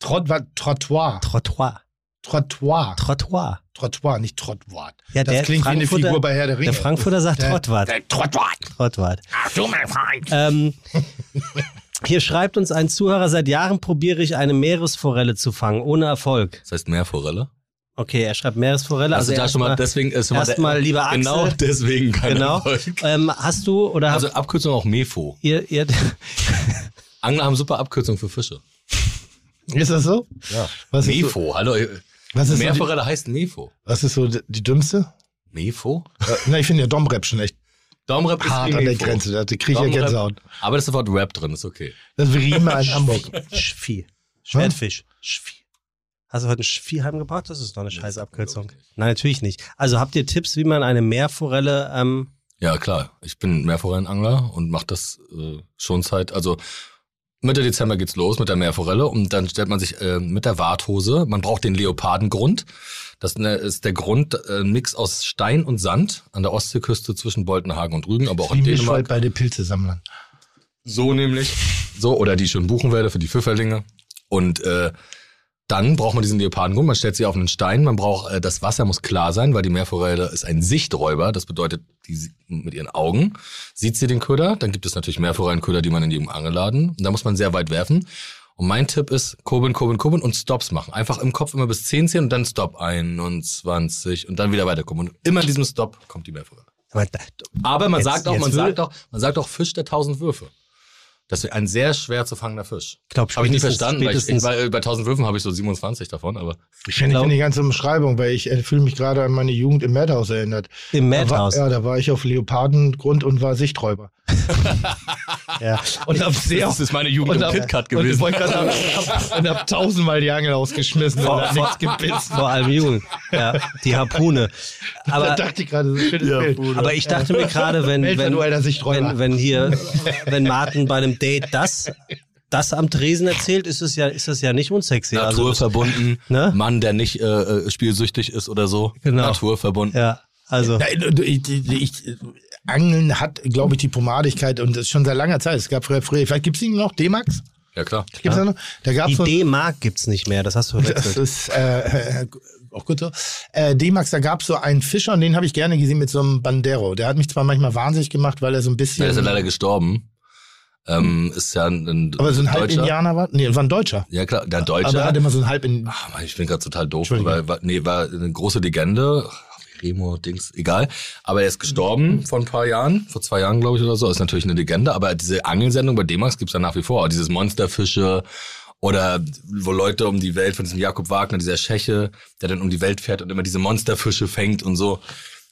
Trott, was? Trottoir. Trottoir. Trottoir. Trottoir. Trottoir, nicht Trottwart. Ja, das der klingt wie eine Figur bei Herr der Ringe. Der Frankfurter sagt Der- Trottwart. Der Trottwart. Trottwart. Ach du, mein Freund. Ähm, hier schreibt uns ein Zuhörer, seit Jahren probiere ich eine Meeresforelle zu fangen, ohne Erfolg. Das heißt Meerforelle. Okay, er schreibt Meeresforelle. Also, da schon mal, deswegen ist mal, erstmal, lieber Axel. Genau deswegen kein Genau. Erfolg. Ähm, hast du oder Also Abkürzung auch Mefo. ihr, ihr Angler haben super Abkürzung für Fische. Ist das so? Ja. Was ist so, Mefo, hallo. was ist so, die, Meerforelle heißt Mefo. was ist so die, die dümmste? Mefo? Äh, na, ich finde ja Domrep schon echt Domrep ist hart an der. Grenze. Da kriege ich ja Gänsehaut. Aber da ist das Wort Rap drin, ist okay. Das Riemen in Hamburg. Schvieh. Schwertfisch. Schvieh. Hast du heute ein Schvieh heimgebracht? Das ist doch eine scheiße Abkürzung. Nein, natürlich nicht. Also habt ihr Tipps, wie man eine Meerforelle ähm, Ja, klar. Ich bin Meerforellenangler und mache das äh, schon seit, also Mitte Dezember geht's los mit der Meerforelle und dann stellt man sich äh, mit der Warthose, man braucht den Leopardengrund. Das ist der Grund, äh, ein Mix aus Stein und Sand an der Ostseeküste zwischen Boltenhagen und Rügen, aber auch Wie in Dänemark. bei den Pilzesammlern. So nämlich. So, oder die schönen Buchenwälder für die Pfifferlinge. Und äh, dann braucht man diesen Leopardengrund, man stellt sie auf einen Stein, man braucht, äh, das Wasser muss klar sein, weil die Meerforelle ist ein Sichträuber, das bedeutet, die mit ihren Augen sieht sie den Köder, dann gibt es natürlich Meerforellenköder, die man in jedem Angelladen, und da muss man sehr weit werfen. Und mein Tipp ist, kurbeln, kurbeln, kurbeln und Stops machen. Einfach im Kopf immer bis 10 zählen und dann Stop 21 und dann wieder weiter kurbeln. Und immer in diesem Stop kommt die Meerforelle. aber Aber man Jetzt- sagt auch, man sagt auch, man sagt auch Fisch der tausend Würfe. Das ist ein sehr schwer zu fangender Fisch. Ich glaube, Habe ich nicht verstanden, weil ich, weil bei 1000 Würfen habe ich so 27 davon, aber Ich finde glaub- finde die ganze Umschreibung, weil ich äh, fühle mich gerade an meine Jugend im Madhouse erinnert. Im Da Madhouse. ja, da war ich auf Leopardengrund und war Sichträuber. Ja. Und hab sehr das ist meine Jugend und im KitKat Und, gewesen. sagen, hab, und hab tausendmal die Angel ausgeschmissen und hat nichts gebissen. Vor allem Jugend. Ja, die Harpune. da Aber, dachte ich gerade, das ist ein schönes Bild. aber ich dachte mir gerade, wenn, wenn, du alter Sichträuber. wenn, wenn hier, wenn Martin bei einem Date das, das am Tresen erzählt, ist es ja, ist das ja nicht unsexy. Also, Naturverbunden, Ne? Mann, der nicht äh, äh, spielsüchtig ist oder so. Genau. Naturverbunden. ja, also. Ich, ich, ich, Angeln hat, glaube ich, die Pomadigkeit und das ist schon seit langer Zeit. Es gab früher, früher vielleicht gibt es ihn noch, D-Max? Ja, klar. Gibt's da noch? Da gab Die so, D-Mark gibt's nicht mehr, das hast du Das verwechselt. ist äh, äh, auch gut so. Äh, D-Max, da gab es so einen Fischer und den habe ich gerne gesehen mit so einem Bandero. Der hat mich zwar manchmal wahnsinnig gemacht, weil er so ein bisschen. Der ist ja leider gestorben. Ähm, ist ja ein, ein aber so ein Deutscher. Halb-Indianer war? Nee, war ein Deutscher. Ja, klar, der Aber Deutscher. er hat immer so ein halb in. Ah, Mann, ich bin gerade total doof, weil war, nee, war eine große Legende. Ach, Remo, Dings, egal. Aber er ist gestorben vor ein paar Jahren, vor zwei Jahren, glaube ich, oder so. Ist natürlich eine Legende, aber diese Angelsendung bei D-Max gibt's ja nach wie vor. Dieses Monsterfische oder wo Leute um die Welt von diesem Jakob Wagner, dieser Scheche, der dann um die Welt fährt und immer diese Monsterfische fängt und so.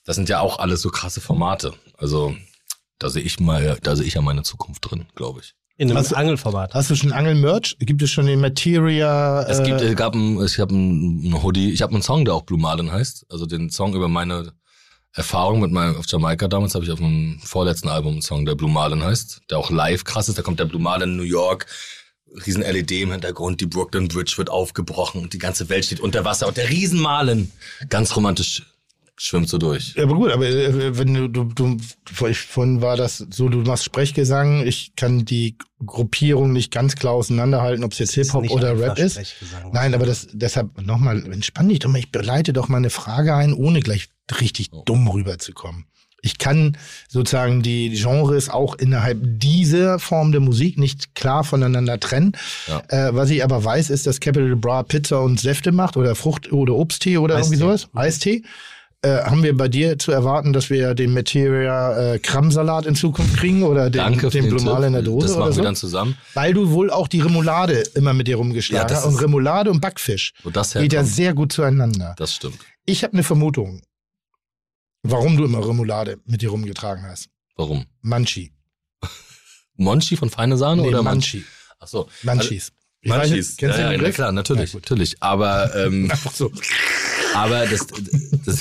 Das sind ja auch alles so krasse Formate. Also da sehe ich mal, da sehe ich ja meine Zukunft drin, glaube ich. In einem Hast du- Angelformat. Hast du schon Angel-Merch? Gibt es schon den Materia? Es gibt, äh, es gab ein, ich habe ein Hoodie, ich habe einen Song, der auch Blue Marlin heißt. Also den Song über meine Erfahrung mit meinem auf Jamaika damals habe ich auf dem vorletzten Album einen Song, der Blue Marlin heißt, der auch live krass ist. Da kommt der Blue Marlin in New York, riesen LED im Hintergrund, die Brooklyn Bridge wird aufgebrochen und die ganze Welt steht unter Wasser und der Riesen Marlin, ganz romantisch schwimmst du durch. Ja, aber gut, aber äh, wenn du, du, du vorhin war das so, du machst Sprechgesang, ich kann die Gruppierung nicht ganz klar auseinanderhalten, ob es jetzt Hip-Hop oder Rap ist. Nein, aber das deshalb nochmal, entspann dich doch mal, ich leite doch mal eine Frage ein, ohne gleich richtig oh. dumm rüberzukommen. Ich kann sozusagen die Genres auch innerhalb dieser Form der Musik nicht klar voneinander trennen. Ja. Äh, was ich aber weiß, ist, dass Capital Bra Pizza und Säfte macht oder Frucht- oder Obsttee oder Eistee. irgendwie sowas. Eistee. Äh, haben wir bei dir zu erwarten, dass wir den Materia äh, Kramsalat in Zukunft kriegen oder den, Danke den Blumal in der Dose? Das machen so? wir dann zusammen. Weil du wohl auch die Remoulade immer mit dir rumgeschlagen hast. Ja, und Remoulade und Backfisch wo das geht ja sehr gut zueinander. Das stimmt. Ich habe eine Vermutung, warum du immer Remoulade mit dir rumgetragen hast. Warum? Manchi. Monchi von Feine Sahne nee, oder Manchi? Ach so. Manchis. Also, Manchis. Kennst ja, du den ja, klar, natürlich, ja, natürlich. Aber ähm, Einfach so. Aber das, das,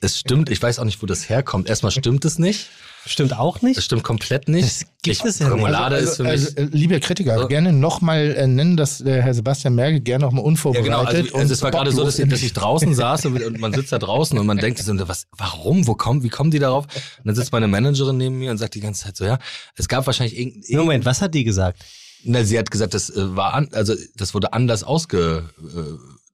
es stimmt, ich weiß auch nicht, wo das herkommt. Erstmal stimmt es nicht. Stimmt auch nicht? Das stimmt komplett nicht. Das gibt ich, es ja Remoulade also, ist für mich. Also, äh, liebe Kritiker, So. gerne nochmal äh, nennen, dass der Herr Sebastian Merkel gerne nochmal ja, unvorbereitet genau. Also, also es war gerade so, dass ich, dass ich draußen saß und, und man sitzt da draußen und man denkt so, was, warum, wo kommen, wie kommen die darauf? Und dann sitzt meine Managerin neben mir und sagt die ganze Zeit so, ja, es gab wahrscheinlich irgendein, Moment, was hat die gesagt? Na, sie hat gesagt, das äh, war an, also das wurde anders ausge, äh,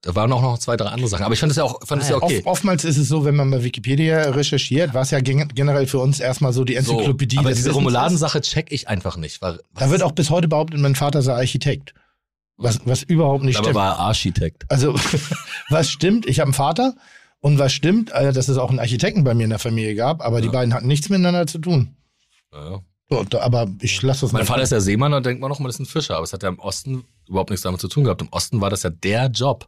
da waren auch noch zwei, drei andere Sachen. Aber ich fand das ja auch, fand das ja okay. Oft, oftmals ist es so, wenn man bei Wikipedia recherchiert, war es ja gen generell für uns erstmal so die So, Enzyklopädie. aber des diese. Remouladensache check ich einfach nicht. Weil, Da wird auch bis heute behauptet, mein Vater sei Architekt. Was, was überhaupt nicht aber stimmt. war Architekt. Also, was stimmt, ich habe einen Vater und was stimmt, dass es auch einen Architekten bei mir in der Familie gab, aber die beiden hatten nichts miteinander zu tun. Ja, da, aber ich lasse das Mein mal. Vater ist ja Seemann, da denkt man noch mal, das ist ein Fischer. Aber es hat ja im Osten überhaupt nichts damit zu tun gehabt. Im Osten war das ja der Job.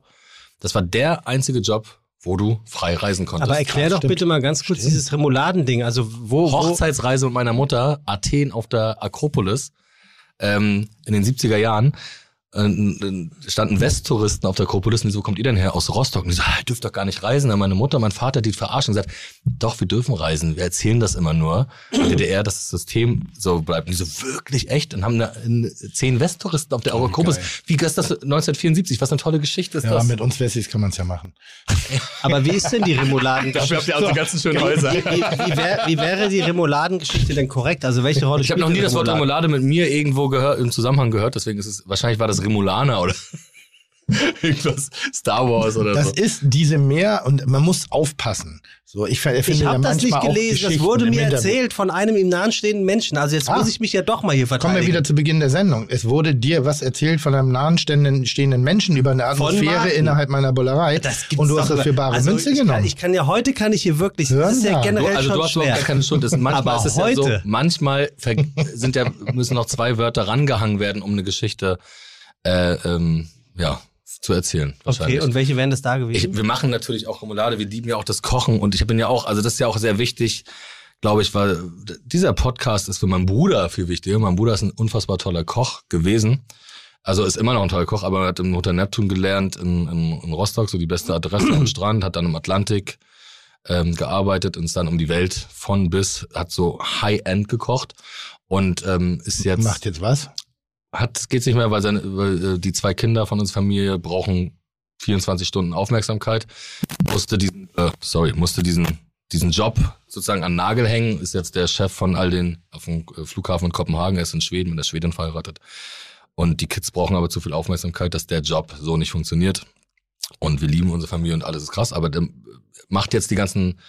Das war der einzige Job, wo du frei reisen konntest. Aber erklär doch stimmt. bitte mal ganz kurz dieses Remouladending. Also wo, wo Hochzeitsreise mit meiner Mutter, Athen auf der Akropolis, ähm, in den 70er Jahren. Äh, standen Westtouristen auf der Akropolis und die so, kommt ihr denn her? Aus Rostock. Und die so, ah, ihr dürft doch gar nicht reisen. Dann meine Mutter, mein Vater, die verarschen und gesagt, doch, wir dürfen reisen. Wir erzählen das immer nur. In der DDR, dass das System so bleibt. Und die so, wirklich echt? Und haben da äh, zehn Westtouristen auf der Akropolis. Wie ist das 1974? Was eine tolle Geschichte ist ja, das? mit uns Wessis kann man es ja machen. aber wie ist denn die Remouladengeschichte? habt ihr also ganzen schönen Häuser. Wie, wie, wie, wär, wie wäre die Remouladengeschichte denn korrekt? Also welche Rolle Ich habe noch nie das Wort Remoulade mit mir irgendwo gehört, im Zusammenhang gehört, deswegen ist es, wahrscheinlich war das Remulaner oder irgendwas Star Wars oder Das so. ist diese Meer und man muss aufpassen. So, ich finde Ich habe das nicht gelesen, das wurde mir erzählt von einem ihm nahestehenden Menschen. Also jetzt Ah. muss ich mich ja doch mal hier Kommen verteidigen. wir wieder zu Beginn der Sendung. Es wurde dir was erzählt von einem nahenstehenden stehenden Menschen über eine Atmosphäre innerhalb meiner Bullerei. Das gibt's und du hast das für bare also Münze ich genommen. Kann, ich kann ja heute kann ich hier wirklich. Hören das ist ja da. generell Du, also schon du hast schwer. gar keine Schuld. Das, manchmal Aber ist es ja so, heute- manchmal sind ja, müssen noch zwei Wörter rangehangen werden, um eine Geschichte äh, ähm, ja, zu erzählen. okay, und welche wären das da gewesen? Ich, wir machen natürlich auch Remoulade, wir lieben ja auch das Kochen und ich bin ja auch, also das ist ja auch sehr wichtig, glaube ich, weil dieser Podcast ist für meinen Bruder viel wichtiger. Mein Bruder ist ein unfassbar toller Koch gewesen. Also ist immer noch ein toller Koch, aber er hat im Hotel Neptun gelernt in, in, in Rostock, so die beste Adresse am Strand, hat dann im Atlantik ähm, gearbeitet und ist dann um die Welt von bis, hat so High-End gekocht und ähm, ist jetzt Macht jetzt was? Hat geht's nicht mehr, weil, seine, weil äh, die zwei Kinder von unserer Familie brauchen 24 Stunden Aufmerksamkeit. Musste diesen, äh, sorry, musste diesen diesen Job sozusagen an Nagel hängen. Ist jetzt der Chef von all den auf dem äh, Flughafen in Kopenhagen. Er ist in Schweden mit der Schwedin verheiratet. Und die Kids brauchen aber zu viel Aufmerksamkeit, dass der Job so nicht funktioniert. Und wir lieben unsere Familie und alles ist krass. Aber der macht jetzt die ganzen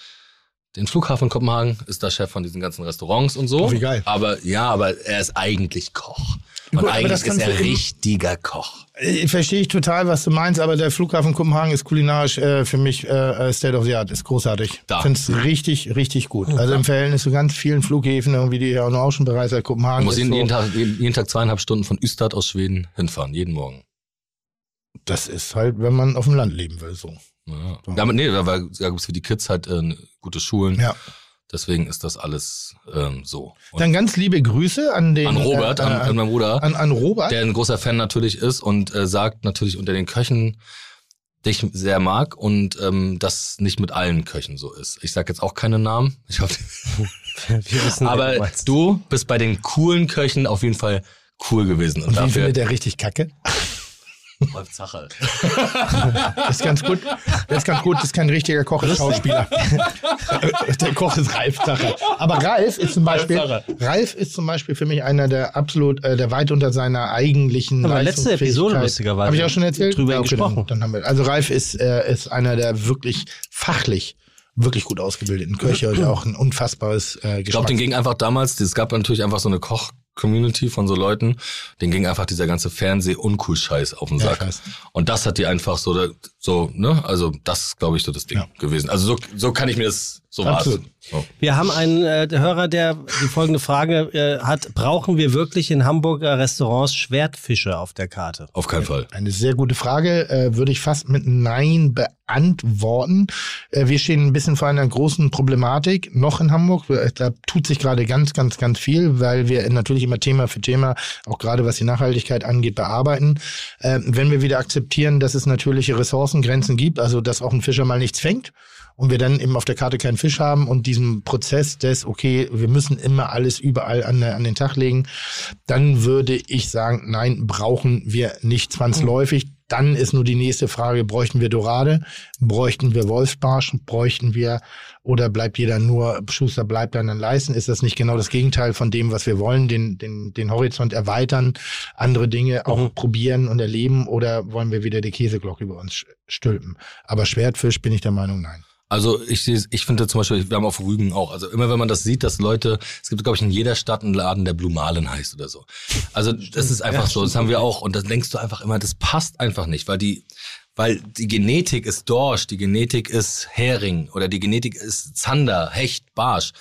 den Flughafen in Kopenhagen, ist der Chef von diesen ganzen Restaurants und so. Oh, wie geil. Aber ja, aber er ist eigentlich Koch. Und Gut, aber eigentlich das ist er richtiger Koch. Äh, Verstehe ich total, was du meinst, aber der Flughafen Kopenhagen ist kulinarisch äh, für mich äh, State of the Art, ist großartig. Da. Finde es richtig, richtig gut. Also im Verhältnis zu ganz vielen Flughäfen, irgendwie, die ja auch schon bereits seit Kopenhagen Man muss ist jeden, so, jeden, Tag, jeden, Tag zweieinhalb Stunden von Ystad aus Schweden hinfahren, jeden Morgen. Das ist halt, wenn man auf dem Land leben will, so. Ja. Damit, nee, da, da gibt's für die Kids halt äh, gute Schulen. Ja. Deswegen ist das alles ähm, so. Und Dann ganz liebe Grüße an den an Robert, äh, an, an meinen Bruder, an, an Robert. der ein großer Fan natürlich ist und äh, sagt natürlich unter den Köchen, dich sehr mag und ähm, das nicht mit allen Köchen so ist. Ich sag jetzt auch keine Namen. Ich hoffe, Wir wissen, aber du du bist bei den coolen Köchen auf jeden Fall cool gewesen. Und, Und wie dafür, findet der richtig kacke? Rolf Zacherl. Das ist ganz gut. Das ist ganz gut. Das ist kein richtiger Koch, ist Schauspieler. der Koch ist Ralf Zacherl. Aber Ralf ist zum Beispiel, Ralf ist zum Beispiel für mich einer der absolut, äh, der weit unter seiner eigentlichen Aber letzte Episode lustigerweise. Habe ich auch schon erzählt? Drüber Ja, okay, gesprochen. Dann, dann haben wir, also Ralf ist, äh, ist einer der wirklich fachlich wirklich gut ausgebildeten Köche und auch ein unfassbares äh, Ich glaube, den ging einfach damals, es gab natürlich einfach so eine Koch-Community von so Leuten, den ging einfach dieser ganze Fernseh-Uncool-Scheiß auf den Ja, Sack. weiß. Und das hat die einfach so, so, ne, also das ist, glaube ich, so das Ding Ja. gewesen. Also so, so kann ich mir das, so war's. Absolut. So. Wir haben einen äh, Hörer, der die folgende Frage äh, hat. Brauchen wir wirklich in Hamburger Restaurants Schwertfische auf der Karte? Auf keinen Fall. Eine sehr gute Frage, äh, würde ich fast mit Nein beantworten. Äh, wir stehen ein bisschen vor einer großen Problematik noch in Hamburg. Da tut sich gerade ganz, ganz, ganz viel, weil wir natürlich immer Thema für Thema, auch gerade was die Nachhaltigkeit angeht, bearbeiten. Äh, wenn wir wieder akzeptieren, dass es natürliche Ressourcengrenzen gibt, also dass auch ein Fischer mal nichts fängt, und wir dann eben auf der Karte keinen Fisch haben und diesen Prozess des, okay, wir müssen immer alles überall an, an den Tag legen, dann würde ich sagen, nein, brauchen wir nicht zwangsläufig. Dann ist nur die nächste Frage, bräuchten wir Dorade, bräuchten wir Wolfsbarsch, bräuchten wir, oder bleibt jeder nur, Schuster bleibt an den Leisten? Ist das nicht genau das Gegenteil von dem, was wir wollen, den, den, den Horizont erweitern, andere Dinge auch probieren und erleben, oder wollen wir wieder die Käseglocke über uns stülpen? Aber Schwertfisch bin ich der Meinung, nein. Also ich ich finde zum Beispiel, wir haben auf Rügen auch, also immer wenn man das sieht, dass Leute, es gibt glaube ich in jeder Stadt einen Laden, der Blumalen heißt oder so. Also das ist einfach so, das haben wir auch und dann denkst du einfach immer, das passt einfach nicht, weil die, weil die Genetik ist Dorsch, die Genetik ist Hering oder die Genetik ist Zander, Hecht, Barsch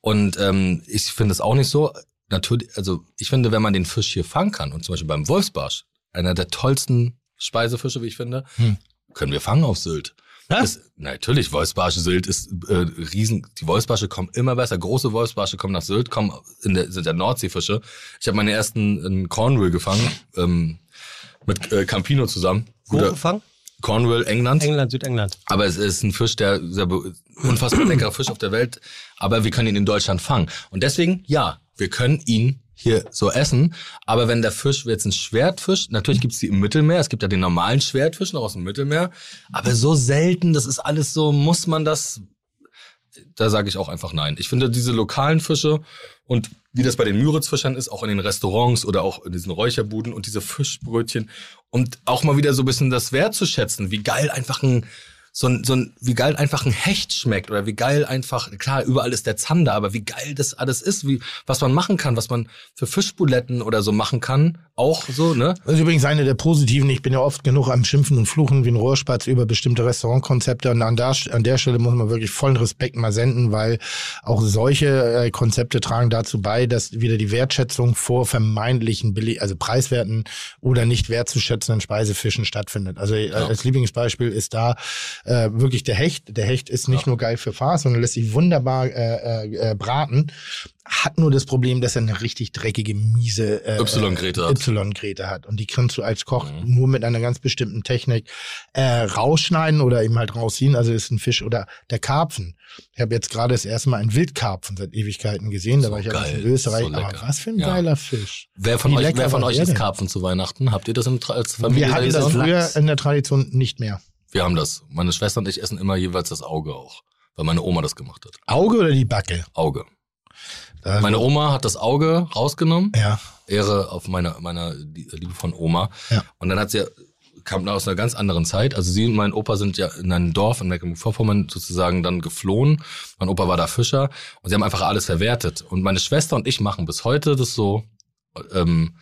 und ähm, ich finde es auch nicht so. Natürlich, also ich finde, wenn man den Fisch hier fangen kann und zum Beispiel beim Wolfsbarsch, einer der tollsten Speisefische, wie ich finde, Hm. können wir fangen auf Sylt. Das, natürlich, Wolfsbarsche Sylt ist äh, riesen. Die Wolfsbarsche kommen immer besser. Große Wolfsbarsche kommen nach Sylt, kommen in der, sind ja Nordseefische. Ich habe meine ersten in Cornwall gefangen ähm, mit äh, Campino zusammen. Wo Guter gefangen? Cornwall, England. England, Südengland. Aber es ist ein Fisch, der sehr unfassbar leckerer Fisch auf der Welt. Aber wir können ihn in Deutschland fangen. Und deswegen, ja, wir können ihn hier so essen. Aber wenn der Fisch jetzt ein Schwertfisch, natürlich gibt's die im Mittelmeer. Es gibt ja den normalen Schwertfisch noch aus dem Mittelmeer. Aber so selten, das ist alles so, muss man das da sage ich auch einfach nein. Ich finde diese lokalen Fische und wie das bei den Müritzfischern ist, auch in den Restaurants oder auch in diesen Räucherbuden und diese Fischbrötchen und auch mal wieder so ein bisschen das wertzuschätzen, wie geil einfach ein so ein, so ein, wie geil einfach ein Hecht schmeckt oder wie geil einfach, klar, überall ist der Zander, aber wie geil das alles ist, wie, was man machen kann, was man für Fischbuletten oder so machen kann, auch so, ne? Das ist übrigens eine der positiven. Ich bin ja oft genug am Schimpfen und Fluchen wie ein Rohrspatz über bestimmte Restaurantkonzepte. Und an der, an der Stelle muss man wirklich vollen Respekt mal senden, weil auch solche äh, Konzepte tragen dazu bei, dass wieder die Wertschätzung vor vermeintlichen, billig, also preiswerten oder nicht wertzuschätzenden Speisefischen stattfindet. Also äh, als Lieblingsbeispiel ist da äh, wirklich der Hecht. Der Hecht ist nicht nur geil für Farce, sondern lässt sich wunderbar äh, äh, äh, braten. Hat nur das Problem, dass er eine richtig dreckige, miese äh, Y-Grete hat. Y-Grete hat. Und die kannst du als Koch nur mit einer ganz bestimmten Technik äh, rausschneiden oder eben halt rausziehen. Also ist ein Fisch oder der Karpfen. Ich habe jetzt gerade das erste Mal einen Wildkarpfen seit Ewigkeiten gesehen. Da So war ich ja geil, in Österreich. so Aber was für ein Ja. geiler Fisch. Wer von Wie euch, wer von euch denn? Karpfen zu Weihnachten? Habt ihr das in, als Familie Wir hatten das früher in der Tradition nicht mehr. Wir haben das. Meine Schwester und ich essen immer jeweils das Auge auch. Weil meine Oma das gemacht hat. Auge oder die Backe? Auge. Da- Meine Oma hat das Auge rausgenommen. Ja. Ehre auf meiner, meiner Liebe von Oma. Ja. Und dann hat sie, kam aus einer ganz anderen Zeit. Also sie und mein Opa sind ja in einem Dorf in Mecklenburg-Vorpommern sozusagen dann geflohen. Mein Opa war da Fischer und sie haben einfach alles verwertet. Und meine Schwester und ich machen bis heute das so, ähm,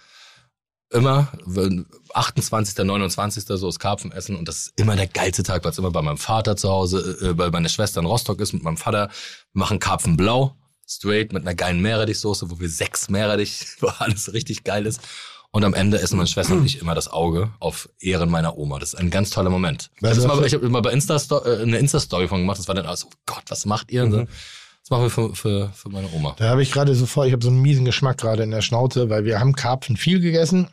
immer, wenn 28., 29. so ist Karpfen essen und das ist immer der geilste Tag, weil es immer bei meinem Vater zu Hause, äh, weil meine Schwester in Rostock ist mit meinem Vater, wir machen Karpfen blau, straight mit einer geilen Meerrettichsoße, wo wir sechs Meerrettich, wo alles richtig geil ist. Und am Ende essen meine Schwester und ich immer das Auge auf Ehren meiner Oma. Das ist ein ganz toller Moment. Ich Also habe für- ich hab immer bei Insta äh, eine Insta-Story von gemacht. Das war dann alles, oh Gott, was macht ihr? So. Das machen wir für, für, für meine Oma. Da habe ich gerade so vor, ich habe so einen miesen Geschmack gerade in der Schnauze, weil wir haben Karpfen viel gegessen.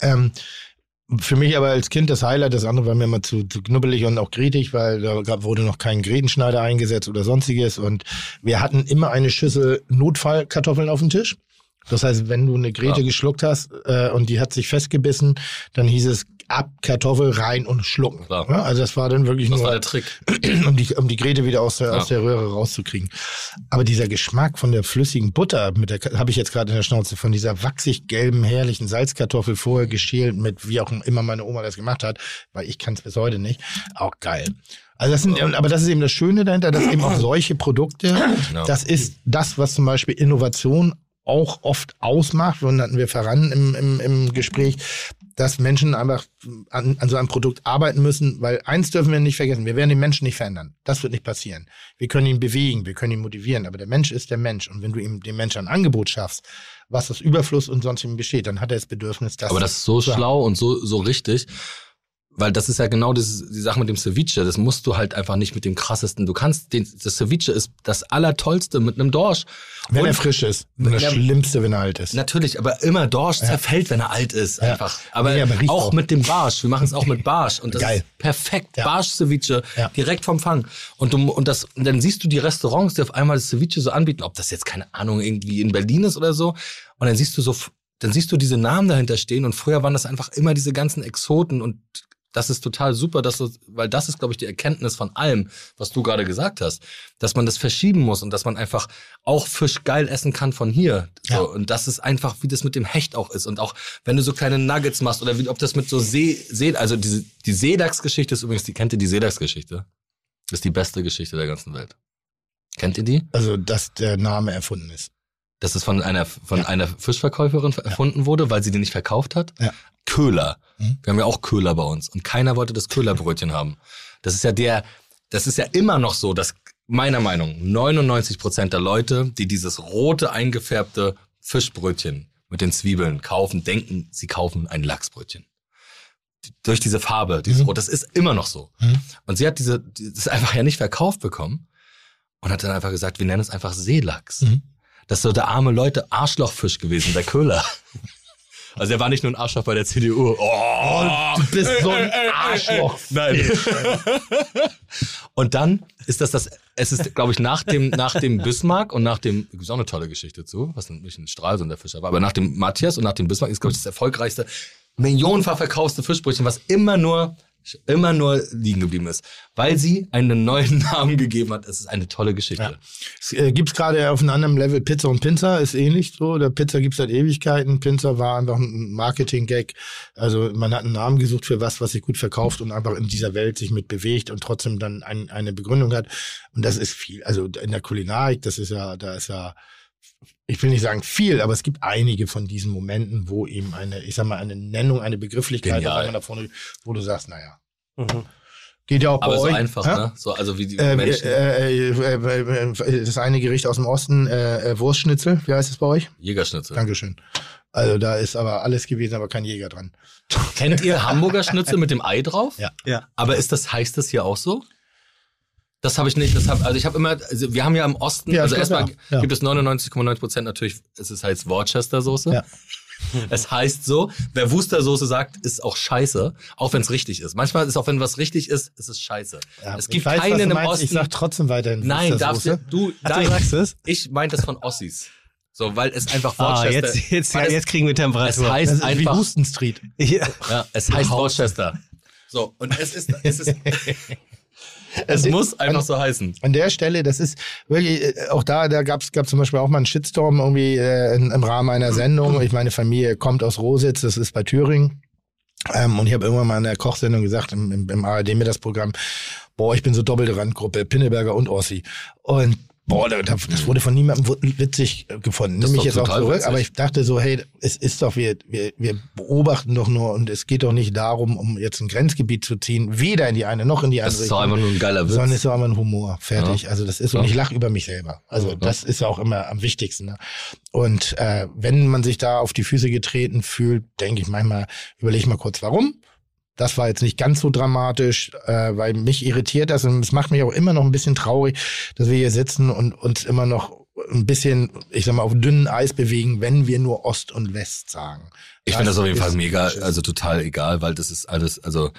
Ähm, für mich aber als Kind das Highlight, das andere war mir immer zu, zu knubbelig und auch gretig, weil da gab, wurde noch kein Grätenschneider eingesetzt oder sonstiges. Und wir hatten immer eine Schüssel Notfallkartoffeln auf dem Tisch. Das heißt, wenn du eine Grete Ja. geschluckt hast äh, und die hat sich festgebissen, dann hieß es ab, Kartoffel rein und schlucken. Klar. Ja, also das war dann wirklich Das nur, war der Trick. um die, um die Grete wieder aus der, Ja. aus der Röhre rauszukriegen. Aber dieser Geschmack von der flüssigen Butter, mit der habe ich jetzt gerade in der Schnauze, von dieser wachsig gelben, herrlichen Salzkartoffel vorher geschält mit, wie auch immer meine Oma das gemacht hat, weil ich kann es bis heute nicht, auch geil. Also das sind, aber das ist eben das Schöne dahinter, dass eben auch solche Produkte, Ja. das ist das, was zum Beispiel Innovation auch oft ausmacht, und hatten wir voran im, im, im Gespräch, dass Menschen einfach an, an so einem Produkt arbeiten müssen, weil eins dürfen wir nicht vergessen, wir werden den Menschen nicht verändern. Das wird nicht passieren. Wir können ihn bewegen, wir können ihn motivieren, aber der Mensch ist der Mensch. Und wenn du ihm dem Menschen ein Angebot schaffst, was aus Überfluss und sonstigem besteht, dann hat er das Bedürfnis, das Aber das ist so haben. schlau und so, so richtig. Weil das ist ja genau das, die Sache mit dem Ceviche. Das musst du halt einfach nicht mit dem krassesten. Du kannst den, das Ceviche ist das Allertollste mit einem Dorsch. Wenn Und- er frisch ist. Und das Ja, Schlimmste, wenn er alt ist. Natürlich, aber immer Dorsch zerfällt, wenn er alt ist, Ja. einfach. Aber, Nee, aber auch, auch. mit dem Barsch. Wir machen es auch mit Barsch und das Geil. ist perfekt. Ja. Barsch-Ceviche, Ja. direkt vom Fang. Und du, und das, und dann siehst du die Restaurants, die auf einmal das Ceviche so anbieten, ob das jetzt keine Ahnung irgendwie in Berlin ist oder so. Und dann siehst du so, dann siehst du diese Namen dahinter stehen und früher waren das einfach immer diese ganzen Exoten und das ist total super, dass du, weil das ist, glaube ich, die Erkenntnis von allem, was du gerade gesagt hast, dass man das verschieben muss und dass man einfach auch Fisch geil essen kann von hier. So, Ja. Und das ist einfach, wie das mit dem Hecht auch ist. Und auch, wenn du so kleine Nuggets machst oder wie, ob das mit so See, See also diese, die Seedachs-Geschichte ist übrigens, die kennt ihr die Seedachs-Geschichte? Ist die beste Geschichte der ganzen Welt. Kennt ihr die? Also, dass der Name erfunden ist. Dass es von einer, von einer Fischverkäuferin erfunden wurde, weil sie den nicht verkauft hat? Ja. Köhler. Mhm. Wir haben ja auch Köhler bei uns. Und keiner wollte das Köhlerbrötchen haben. Das ist ja der, das ist ja immer noch so, dass meiner Meinung 99 Prozent der Leute, die dieses rote eingefärbte Fischbrötchen mit den Zwiebeln kaufen, denken, sie kaufen ein Lachsbrötchen. Durch diese Farbe, dieses Mhm. Rot, das ist immer noch so. Mhm. Und sie hat diese, die- das einfach ja nicht verkauft bekommen und hat dann einfach gesagt, wir nennen es einfach Seelachs. Mhm. Das ist so der arme Leute Arschlochfisch gewesen, der Köhler. Also er war nicht nur ein Arschloch bei der CDU. Oh, Du bist so ein Arschloch. Nein. und dann ist das das, es ist, glaube ich, nach dem, nach dem Bismarck und nach dem, gibt auch eine tolle Geschichte zu, was nicht ein Stralsund der Fischer war, aber nach dem Matthias und nach dem Bismarck ist, glaube ich, das erfolgreichste, millionenfach verkaufte Fischbrötchen, was immer nur, immer nur liegen geblieben ist, weil sie einen neuen Namen gegeben hat. Es ist eine tolle Geschichte. Ja. Es äh, gibt's gerade auf einem anderen Level Pizza und Pinza, ist ähnlich so. Der Pizza gibt's seit Ewigkeiten. Pinza war einfach ein Marketing-Gag. Also man hat einen Namen gesucht für was, was sich gut verkauft und einfach in dieser Welt sich mit bewegt und trotzdem dann ein, eine Begründung hat. Und das ist viel. Also in der Kulinarik, das ist ja, da ist ja, ich will nicht sagen viel, aber es gibt einige von diesen Momenten, wo eben eine, ich sag mal, eine Nennung, eine Begrifflichkeit, auf einmal da vorne, wo du sagst, naja, Mhm. geht ja auch Aber bei so euch. einfach, Hä? ne? So, also wie die Äh, Menschen. äh, äh, äh, das eine Gericht aus dem Osten, äh, äh, Wurstschnitzel, wie heißt es bei euch? Jägerschnitzel. Dankeschön. Also da ist aber alles gewesen, aber kein Jäger dran. Kennt ihr Hamburger Schnitzel mit dem Ei drauf? Ja. Ja. Aber ist das, heißt das hier auch so? Das habe ich nicht, das hab, also ich habe immer, also wir haben ja im Osten, Ja, also erstmal ja. Ja. gibt es 99,9 Prozent natürlich, es ist heißt Worcester Soße. Ja. Es heißt so, wer Wustersoße sagt, ist auch scheiße, auch wenn es richtig ist. Manchmal ist auch, wenn was richtig ist, ist es scheiße. Ja, es gibt weiß, keinen im. Osten. Ich sag trotzdem weiterhin nein, darfst du, du, Ach, nein, du sagst es? ich meinte das von Ossis. So, weil es einfach Ah, Worcester, jetzt, jetzt, weil es, jetzt kriegen wir es Temperatur. heißt Das ist wie einfach, Houston Street. ja. ja, es heißt Worcester. So, und es ist, es ist, es muss einfach so heißen. An der Stelle, das ist wirklich, äh, auch da, da gab's gab zum Beispiel auch mal einen Shitstorm irgendwie äh, im Rahmen einer Sendung. Ich meine Familie kommt aus Rositz, das ist bei Thüringen. Ähm, und ich habe irgendwann mal in der Kochsendung gesagt, im, im, im ARD-Mittagsprogramm, boah, ich bin so doppelte Randgruppe, Pinneberger und Ossi. Und boah, da- da- das wurde von niemandem witzig äh, gefunden. Das Nimm mich jetzt auch zurück, witzig. aber ich dachte so, hey, es ist doch, wir, wir, wir beobachten doch nur und es geht doch nicht darum, um jetzt ein Grenzgebiet zu ziehen, weder in die eine noch in die andere Das ist doch einfach nur ein geiler Witz. sondern ist doch einfach ein Humor. Fertig. Also das ist, und Ja. ich lache über mich selber. Also das ist ja auch immer am wichtigsten. Ne? Und äh, wenn man sich da auf die Füße getreten fühlt, denke ich manchmal, überlege ich mal kurz, warum. Das war jetzt nicht ganz so dramatisch, äh, weil mich irritiert das und es macht mich auch immer noch ein bisschen traurig, dass wir hier sitzen und uns immer noch ein bisschen, ich sag mal, auf dünnem Eis bewegen, wenn wir nur Ost und West sagen. Ich finde das auf jeden Fall mega, also total egal, weil das ist alles, also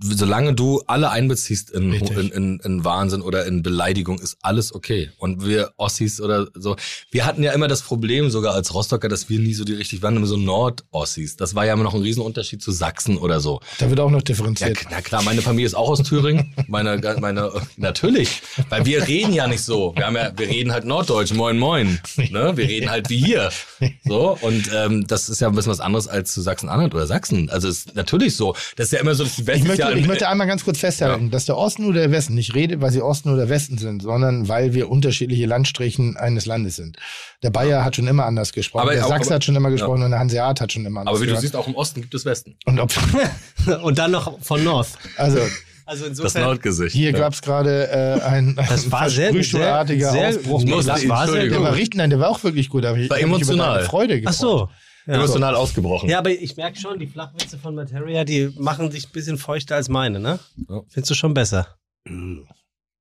solange du alle einbeziehst in, in, in, in Wahnsinn oder in Beleidigung, ist alles okay. Und wir Ossis oder so, wir hatten ja immer das Problem, sogar als Rostocker, dass wir nie so die richtig waren, immer so Nord-Ossis. Das war ja immer noch ein Riesenunterschied zu Sachsen oder so. Da wird auch noch Ja, differenziert. na klar, meine Familie ist auch aus Thüringen. Meine, meine, natürlich. Weil wir reden ja nicht so. Wir haben ja, wir reden halt Norddeutsch, moin moin. Ne? Wir reden halt wie hier. So. Und ähm, das ist ja ein bisschen was anderes als zu Sachsen-Anhalt oder Sachsen. Also ist natürlich so. Das ist ja immer so, dass die Westen Ich möchte, ja ich möchte einmal ganz kurz festhalten, dass der Osten oder der Westen nicht redet, weil sie Osten oder Westen sind, sondern weil wir unterschiedliche Landstrichen eines Landes sind. Der Bayer hat schon immer anders gesprochen, Aber- der aber- Sachse hat schon immer gesprochen und der Hanseat hat schon immer anders aber wie du gesprochen. siehst, auch im Osten gibt es Westen. Und ob, Und dann noch von North. also Also Das insofern. Nordgesicht. hier ja. gab es gerade äh, ein, Das war sehr, sehr, sehr, Ausbruch. das war sehr. Der war gut. richtig, nein, der war auch wirklich gut. Aber ich War emotional. Freude Ach gefreut. so. Ja. Emotional ausgebrochen. ja, aber ich merke schon, die Flachwitze von Materia, die machen dich ein bisschen feuchter als meine, ne? Ja. Findest du schon besser?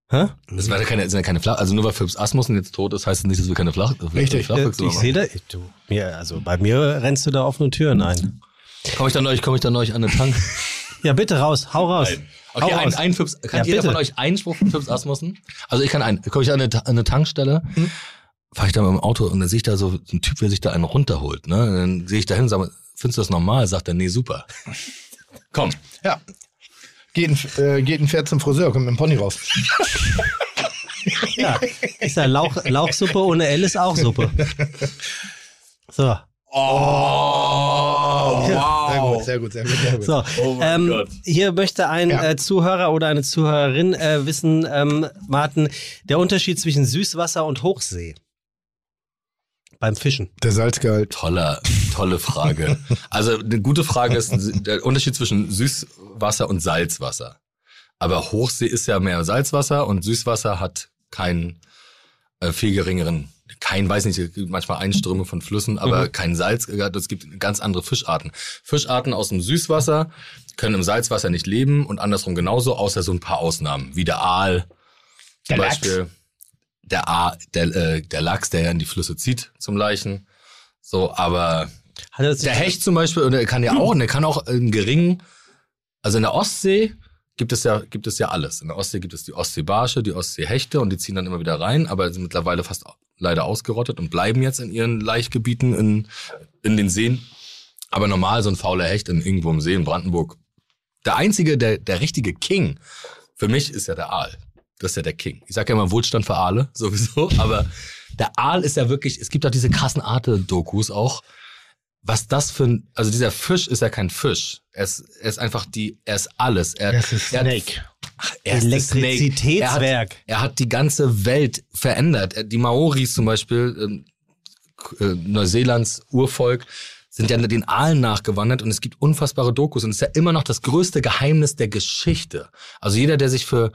Hä? Das war ja keine, sind ja keine Flach, also nur weil Philips Asmussen jetzt tot ist, heißt das nicht, dass wir keine Flach, Richtig. Flachwitze ich machen. sehe da, ich- du, mir, also bei mir rennst du da offene Türen ein. Komme ich dann euch, komme ich dann euch an den Tank? Ja, bitte raus, hau raus. Okay, hau ein, raus. ein Fips, kann Ja, jeder bitte. von euch einen Spruch von Fips Asmussen? Also ich kann einen. Komme ich an eine, an eine Tankstelle, Hm? Fahre ich da mit dem Auto und dann sehe ich da so einen Typ, der sich da einen runterholt. Ne? Und dann sehe ich da hin und sage, findest du das normal? Sagt er, nee, super. Komm. Ja. Geht ein, äh, geht ein Pferd zum Friseur, kommt mit dem Pony raus. Ja, ist ja Lauch, Lauchsuppe ohne L ist auch Suppe. So, Oh, Sehr gut, sehr gut, sehr gut. Sehr gut. so. Oh ähm, hier möchte ein Ja. äh, Zuhörer oder eine Zuhörerin äh, wissen, ähm, Martin, der Unterschied zwischen Süßwasser und Hochsee beim Fischen. Der Salzgehalt. Toller, tolle Frage. Also eine gute Frage ist der Unterschied zwischen Süßwasser und Salzwasser. Aber Hochsee ist ja mehr Salzwasser und Süßwasser hat keinen äh, viel geringeren, kein, weiß nicht, es gibt manchmal Einströme von Flüssen, aber kein Salz. Es gibt ganz andere Fischarten. Fischarten aus dem Süßwasser können im Salzwasser nicht leben und andersrum genauso, außer so ein paar Ausnahmen, wie der Aal zum Der Lachs. Der, A, der, äh, der Lachs, der ja in die Flüsse zieht zum Leichen. So, aber er der Hecht zum Beispiel, und der kann ja auch, der kann auch einen geringen, also in der Ostsee gibt es ja, gibt es ja alles. In der Ostsee gibt es die Ostseebarsche, die Ostseehechte und die ziehen dann immer wieder rein, aber sind mittlerweile fast leider ausgerottet und bleiben jetzt in ihren Laichgebieten in, in den Seen. Aber normal so ein fauler Hecht in irgendwo im See in Brandenburg. Der einzige, der, der richtige King für mich ist ja der Aal. Das ist ja der King. Ich sage ja immer Wohlstand für Aale, sowieso, aber der Aal ist ja wirklich, es gibt auch diese krassen Arte-Dokus auch, was das für ein, also dieser Fisch ist ja kein Fisch. Er ist, er ist einfach die, er ist alles. Er, Das ist er Snake. er ist der Snake. Elektrizitätswerk. Er hat, er hat die ganze Welt verändert. Er- Die Maoris zum Beispiel, ähm, äh, Neuseelands Urvolk, sind ja den Aalen nachgewandert und es gibt unfassbare Dokus und es ist ja immer noch das größte Geheimnis der Geschichte. Also jeder, der sich für,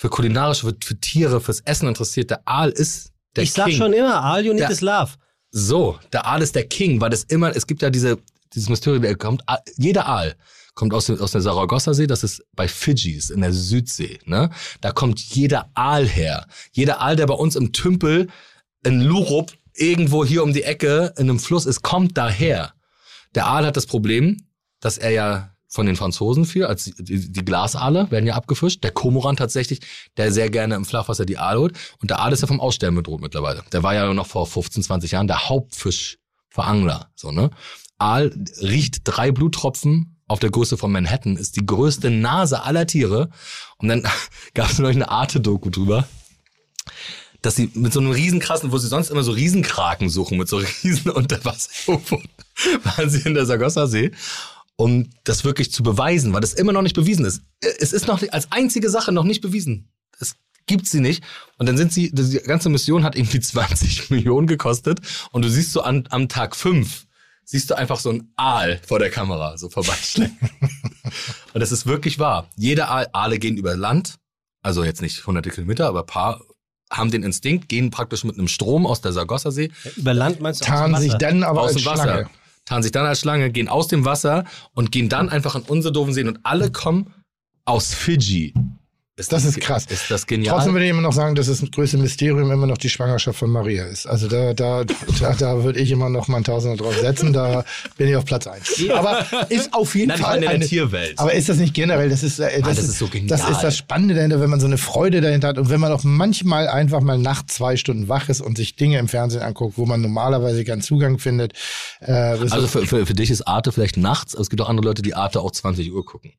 für kulinarische, für, für Tiere, fürs Essen interessiert, der Aal ist der ich sag King. schon immer, all you need Der- is love. So, der Aal ist der King, weil das immer, es gibt ja diese, dieses Mysterium, der kommt, jeder Aal kommt aus, aus der Saragossa-See, das ist bei Fidschis in der Südsee, ne? Da kommt jeder Aal her. Jeder Aal, der bei uns im Tümpel in Lurup irgendwo hier um die Ecke in einem Fluss ist, kommt daher. Der Aal hat das Problem, dass er ja von den Franzosen viel, als die, die, Glasaale werden ja abgefischt. Der Komoran tatsächlich, der sehr gerne im Flachwasser die Aal holt. Und der Aal ist ja vom Aussterben bedroht mittlerweile. Der war ja noch vor 15, 20 Jahren der Hauptfisch für Angler. So, ne? Aal riecht drei Bluttropfen auf der Größe von Manhattan, ist die größte Nase aller Tiere. Und dann gab es noch eine Arte-Doku drüber dass sie mit so einem riesen krassen, wo sie sonst immer so Riesenkraken suchen, mit so riesen Unterwasser waren sie in der Sargossa-See, um das wirklich zu beweisen, weil das immer noch nicht bewiesen ist. Es ist noch nicht- als einzige Sache noch nicht bewiesen. Es gibt sie nicht. Und dann sind sie, die ganze Mission hat irgendwie 20 Millionen gekostet und du siehst so an, am Tag fünf siehst du einfach so ein Aal vor der Kamera so vorbeischleppen. und das ist wirklich wahr. Jeder Aal, Aale gehen über Land, also jetzt nicht hunderte Kilometer, aber paar haben den Instinkt, gehen praktisch mit einem Strom aus der Sargossa-See Über Land meinst du Tarnen sich dann aber aus als dem Wasser, Schlange. Tarnen sich dann als Schlange, gehen aus dem Wasser und gehen dann einfach an unsere doofen Seen und alle kommen aus Fidschi. Das ist krass. Ist das genial? Trotzdem würde ich immer noch sagen, dass das größte Mysterium immer noch die Schwangerschaft von Maria ist. Also da, da, da, da würde ich immer noch mal ein Tausender drauf setzen. Da bin ich auf Platz eins. Aber ist auf jeden Nein, Fall in der eine, Tierwelt. Aber ist das nicht generell? Das ist, äh, das, das ist, ist so genial. Das ist das Spannende dahinter, wenn man so eine Freude dahinter hat und wenn man auch manchmal einfach mal nachts zwei Stunden wach ist und sich Dinge im Fernsehen anguckt, wo man normalerweise keinen Zugang findet. Äh, also für, für, für dich ist Arte vielleicht nachts, aber es gibt auch andere Leute, die Arte auch 20 Uhr gucken.